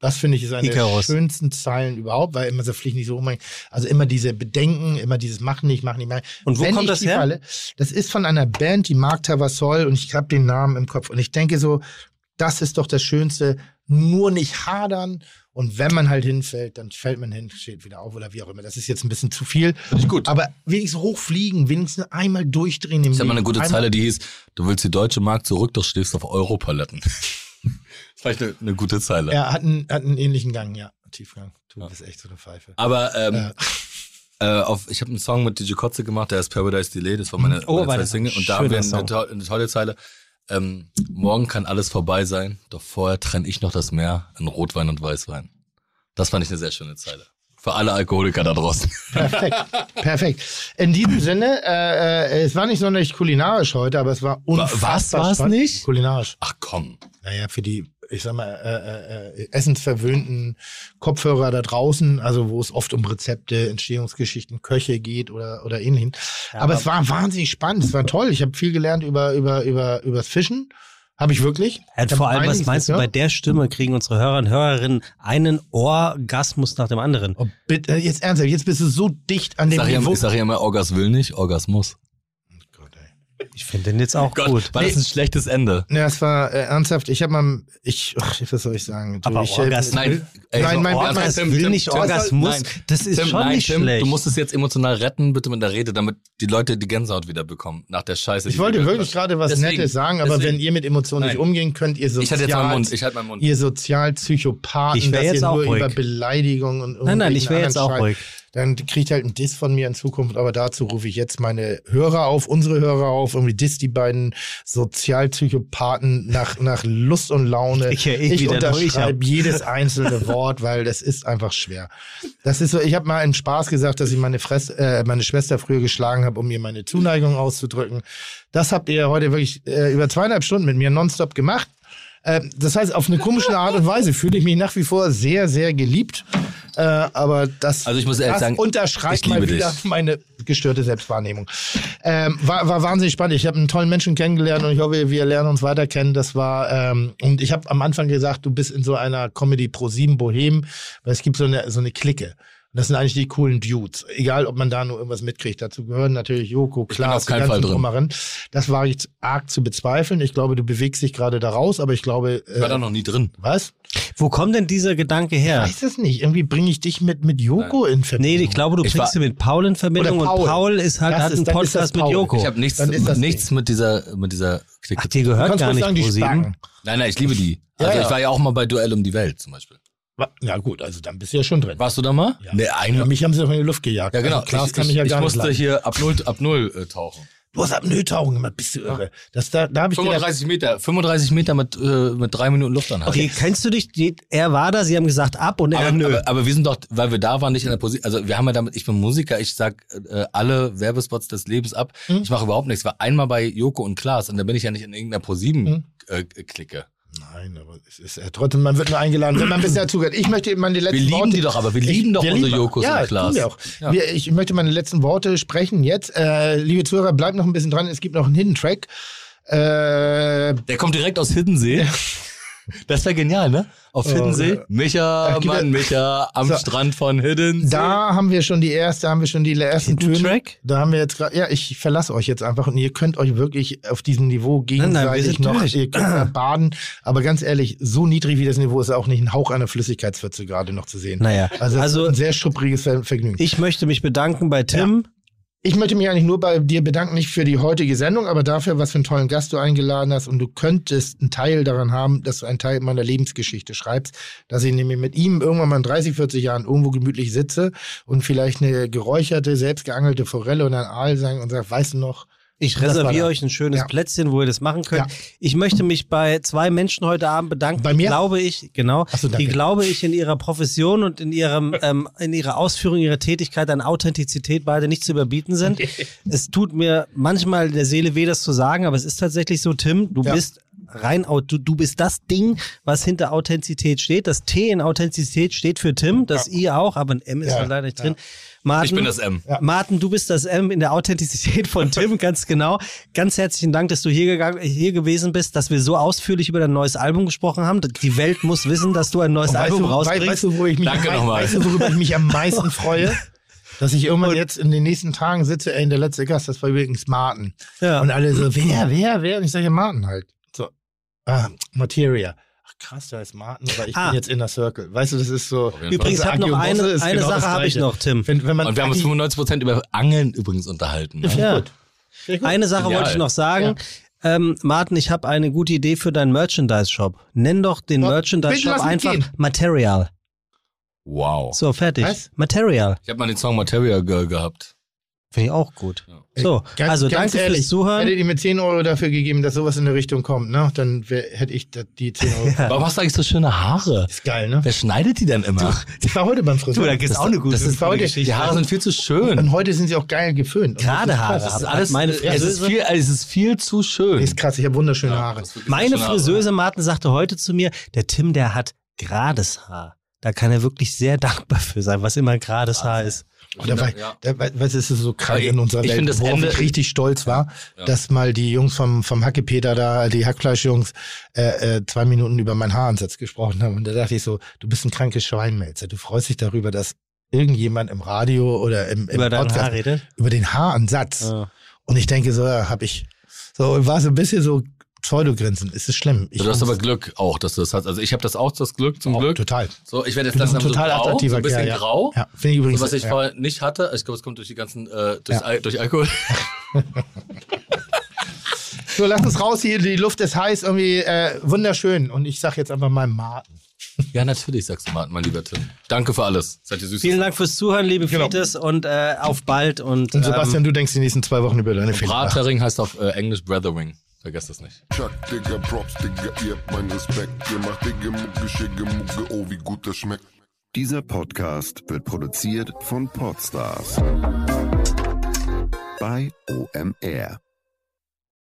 Das finde ich ist eine Icarus. der schönsten Zeilen überhaupt, weil immer so fliegt nicht so rum. Also immer diese Bedenken, immer dieses Machen nicht, Machen nicht, machen. Und wo wenn kommt das her? Falle, das ist von einer Band, die Mark Tavassol und ich habe den Namen im Kopf. Und ich denke so, das ist doch das Schönste. Nur nicht hadern. Und wenn man halt hinfällt, dann fällt man hin, steht wieder auf oder wie auch immer. Das ist jetzt ein bisschen zu viel. Finde ich gut. Aber wenigstens hochfliegen, wenigstens einmal durchdrehen im Ich habe mal eine gute einmal, Zeile, die hieß, du willst die deutsche Mark zurück, doch stehst auf Europaletten. Das war eine, eine gute Zeile. Ja, hat einen, hat einen ähnlichen Gang, ja. Tiefgang. Du Ja. bist echt so eine Pfeife. Aber ähm, Ja. äh, auf, ich habe einen Song mit DJ Kotze gemacht, der ist Paradise Delay, das war meine, Oh, meine war zweite Single. Und da haben wir eine, Song. to eine tolle Zeile. Ähm, morgen kann alles vorbei sein, doch vorher trenne ich noch das Meer in Rotwein und Weißwein. Das fand ich eine sehr schöne Zeile. Für alle Alkoholiker da draußen. Perfekt. Perfekt. In diesem Sinne, äh, äh, es war nicht sonderlich kulinarisch heute, aber es war unfassbar was war's spannend. nicht? Kulinarisch. Ach komm. Naja, für die ich sag mal, äh, äh, essensverwöhnten Kopfhörer da draußen, also wo es oft um Rezepte, Entstehungsgeschichten, Köche geht oder, oder ähnlichen. Ja, aber, aber- es war wahnsinnig spannend, es war toll. Ich habe viel gelernt über, über, über, übers Fischen. Habe ich wirklich. Ja, Ich vor allem, was meinst du, bei der Stimme kriegen unsere Hörer und Hörerinnen einen Orgasmus nach dem anderen. Oh, bitte, jetzt ernsthaft, jetzt bist du so dicht an Ich dem sag, Niveau. ich sag ja immer, Orgas will nicht, Orgas muss. Gott, ey. Ich finde den jetzt auch gut. war das ein schlechtes Ende? Ja, es war äh, ernsthaft. Ich habe mal, ich, ach, was soll ich sagen? Du, Aber ich, Orgas- Nein, ey, Nein, mein- Orgas mein- Tim, will Tim, nicht Tim, Orgasmus. nein. Das ist Tim, schon nein, nicht Tim, schlecht. Du musst es jetzt emotional retten, bitte mit der Rede, damit die Leute die Gänsehaut wieder bekommen nach der Scheiße. Ich wollte wirklich gerade was Deswegen, Nettes sagen, aber deswegen. wenn ihr mit Emotionen nicht Nein. umgehen könnt, ihr Sozial, Ich halte jetzt meinen Mund, ich halte meinen Mund. ihr Sozialpsychopathen, Ich dass jetzt ihr auch nur ruhig. über Beleidigung und Nein, nein, ich wäre jetzt auch ruhig. Dann kriegt halt ein Diss von mir in Zukunft, aber dazu rufe ich jetzt meine Hörer auf, unsere Hörer auf, irgendwie Diss die beiden Sozialpsychopathen nach, nach Lust und Laune. Ich ja eh ich unterschreibe jedes einzelne Wort, weil das ist einfach schwer. Das ist so, ich habe mal im Spaß gesagt, dass ich meine, Fress, äh, meine Schwester früher geschlagen habe, um mir meine Zuneigung auszudrücken. Das habt ihr heute wirklich äh, über zweieinhalb Stunden mit mir nonstop gemacht. Äh, das heißt, auf eine komische Art und Weise fühle ich mich nach wie vor sehr, sehr geliebt. Äh, aber das, Also ich muss ehrlich das sagen, unterschreibt mal wieder dich. meine gestörte Selbstwahrnehmung. Ähm, war, war wahnsinnig spannend. Ich habe einen tollen Menschen kennengelernt und ich hoffe, wir lernen uns weiter kennen. Das war ähm, und ich habe am Anfang gesagt, du bist in so einer Comedy Pro 7 Bohem, weil es gibt so eine so eine Clique. Und das sind eigentlich die coolen Dudes. Egal, ob man da nur irgendwas mitkriegt. Dazu gehören natürlich Joko, Klaas, die ganzen. Drumherin. Das war jetzt arg zu bezweifeln. Ich glaube, du bewegst dich gerade da raus, aber ich glaube, Ich war da äh, noch nie drin. was? Wo kommt denn dieser Gedanke her? Ich weiß es nicht. Irgendwie bringe ich dich mit, mit Joko in Verbindung. Nee, ich glaube, du Ich bringst ihn mit Paul in Verbindung Paul. und Paul ist halt, Das hat ist- einen Podcast mit. Joko. Ich habe nichts, Dann ist das nichts mit dieser, mit dieser Clique. Ach, dir gehört Kannst gar nicht sagen, die. Nein, nein, ich liebe die. Also Ja, ja. ich war ja auch mal bei Duell um die Welt zum Beispiel. Ja gut, also dann bist du ja schon drin. Warst du da mal? Ja. Nee, Ja, einmal. mich haben sie doch in die Luft gejagt. Ja, genau. Also Klaas ich, kann ich, mich ja ich gar musste nicht leiden. hier ab null, ab null äh, tauchen. Du hast Apnoe-Tauchen gemacht, bist du irre. Das, da da habe ich gedacht, 35 Meter, 35 Meter mit, äh, mit drei Minuten Luftanhalten. Okay, kennst du dich? Die, er war da, sie haben gesagt ab und er Aber, nö. aber, aber wir sind doch, weil wir da waren, nicht in der Position. Also wir haben ja damit, ich bin Musiker, ich sag äh, alle Werbespots des Lebens ab. Hm. Ich mache überhaupt nichts. Ich war einmal bei Joko und Klaas und da bin ich ja nicht in irgendeiner Hm. ProSieben-Clique. Nein, aber es ist ja trotzdem, man wird nur eingeladen, wenn man bisher zugehört. Ich möchte meine letzten Wir lieben Worte. die doch, aber wir lieben doch wir unsere lieben- Jokos ja, und Klaas. Wir auch. Ja. Wir, ich möchte meine letzten Worte sprechen jetzt. Äh, liebe Zuhörer, bleibt noch ein bisschen dran. Es gibt noch einen Hidden Track. Äh, Der kommt direkt aus Hiddensee. Das wäre genial, ne? Auf Oh, Hiddensee. ja. Micha, Äh, Mann, Micha, am So. Strand von Hiddensee. da haben wir schon die erste, haben wir schon die ersten Hidden Töne. Track? Da haben wir jetzt gerade, ja, ich verlasse euch jetzt einfach und ihr könnt euch wirklich auf diesem Niveau Nein, nein, gegenseitig sind noch, durch. ihr könnt baden. Aber ganz ehrlich, so niedrig wie das Niveau ist auch nicht ein Hauch einer Flüssigkeitswürze gerade noch zu sehen. Naja, Also, also ein sehr schuppriges Ver Vergnügen. ich möchte mich bedanken bei Tim. Ich möchte mich eigentlich nur bei dir bedanken, nicht für die heutige Sendung, aber dafür, was für einen tollen Gast du eingeladen hast. Und du könntest einen Teil daran haben, dass du einen Teil meiner Lebensgeschichte schreibst, dass ich nämlich mit ihm irgendwann mal in 30, 40 Jahren irgendwo gemütlich sitze und vielleicht eine geräucherte, selbstgeangelte Forelle und ein Aal sagen und sag, weißt du noch, Ich reserviere euch ein schönes Ja. Plätzchen, wo ihr das machen könnt. Ja. Ich möchte mich bei zwei Menschen heute Abend bedanken. Bei mir? Die glaube ich, genau, so, die glaube ich in ihrer Profession und in ihrem ähm, in ihrer Ausführung ihrer Tätigkeit an Authentizität beide nicht zu überbieten sind. es tut mir manchmal in der Seele weh, das zu sagen, aber es ist tatsächlich so, Tim, du Ja. bist rein, du, du bist das Ding, was hinter Authentizität steht. Das T in Authentizität steht für Tim, das I auch, aber ein M ist Ja. da leider nicht drin. Martin, Ich bin das M. Ja. Martin, du bist das M in der Authentizität von Tim, ganz genau. Ganz herzlichen Dank, dass du hier, gegangen, hier gewesen bist, dass wir so ausführlich über dein neues Album gesprochen haben. Die Welt muss wissen, dass du ein neues weißt Album du, rausbringst. weißt du, wo ich mich, Danke nochmal. weißt du, worüber ich mich am meisten freue? Dass ich irgendwann jetzt in den nächsten Tagen sitze, ey, der letzte Gast, das war übrigens Martin. Ja. Und alle so, wer, wer, wer? Und ich sage, ja, Martin halt. So, ah, Materia. Krass, da ist Martin, aber ich Ah. bin jetzt in der Circle. Weißt du, das ist so. Übrigens, habe noch eine, eine genau Sache habe ich noch, Tim. Wenn, wenn man Und wir haben uns Agi- 95% über Angeln übrigens unterhalten. Ne? Ja. Gut. Eine Sache Genial. wollte ich noch sagen. Ähm, Martin, ich habe eine gute Idee für deinen Merchandise-Shop. Nenn doch den Merchandise-Shop einfach gehen. Material. Wow. So, fertig. Was? Material. Ich habe mal den Song Material Girl gehabt. Finde ich auch gut. Ja. So, Ganz- also ganz danke ehrlich, fürs Zuhören. Hättet ihr mir 10 Euro dafür gegeben, dass sowas in der Richtung kommt, ne? Dann wär, hätte ich da- die 10 Euro. Warum hast du eigentlich so schöne Haare? Ist geil, ne? Wer schneidet die denn immer? Ich war heute beim Friseur. Du, da gibt's auch eine gute das ist heute, Die Haare sind viel zu schön. Und heute sind sie auch geil geföhnt. Gerade das ist Haare. Das ist alles, meine es, ist viel, es ist viel zu schön. Ist krass, ich habe wunderschöne Haare. ist wirklich Meine Haare. Friseuse Martin sagte heute zu mir, der Tim, der hat gerades Haar. Da kann er wirklich sehr dankbar für sein, was immer gerades Haar ist. Und dabei, Ja. da, weißt du, es ist so krank in unserer ich Welt, finde das worauf Ende- ich richtig stolz war, Ja. dass mal die Jungs vom, vom Hackepeter da, die Hackfleischjungs, äh, äh, zwei Minuten über meinen Haaransatz gesprochen haben. Und da dachte ich so, du bist ein krankes Schweinmelzer. Du freust dich darüber, dass irgendjemand im Radio oder im, im Über Podcast Haar redet. über den Haaransatz. Ja. Und ich denke so, ja, hab ich, so, war so ein bisschen so Pseudogrinsen. Ist es schlimm? Ich Du hast aber Glück auch, dass du das hast. Also ich habe das auch, das Glück, zum auch Glück. Total. So, ich werde jetzt langsam total so grau, so attraktiver ein bisschen Kerl, ja. grau. Ja, finde ich übrigens. So, was ich ja. vorher nicht hatte. Ich glaube, es kommt durch die ganzen, äh, durch, Ja. Al durch Alkohol. So, lass uns raus hier. Die Luft ist heiß, irgendwie äh, wunderschön. Und ich sag jetzt einfach mal Martin. ja, natürlich, sagst du, Martin, mein lieber Tim. Danke für alles. Seid ihr süß. Vielen Dank fürs Zuhören, liebe Genau. Fites, und äh, auf bald. Und, Und Sebastian, ähm, du denkst die nächsten zwei Wochen über deine Fehler. nach. Bratering heißt auf äh, Englisch Brethering. Vergesst das nicht. Chuck, Digga, Props, Digga, ihr habt meinen Respekt. Ihr macht Digga, Mucke, Schicke, Mucke, oh, wie gut das schmeckt. Dieser Podcast wird produziert von Podstars bei OMR.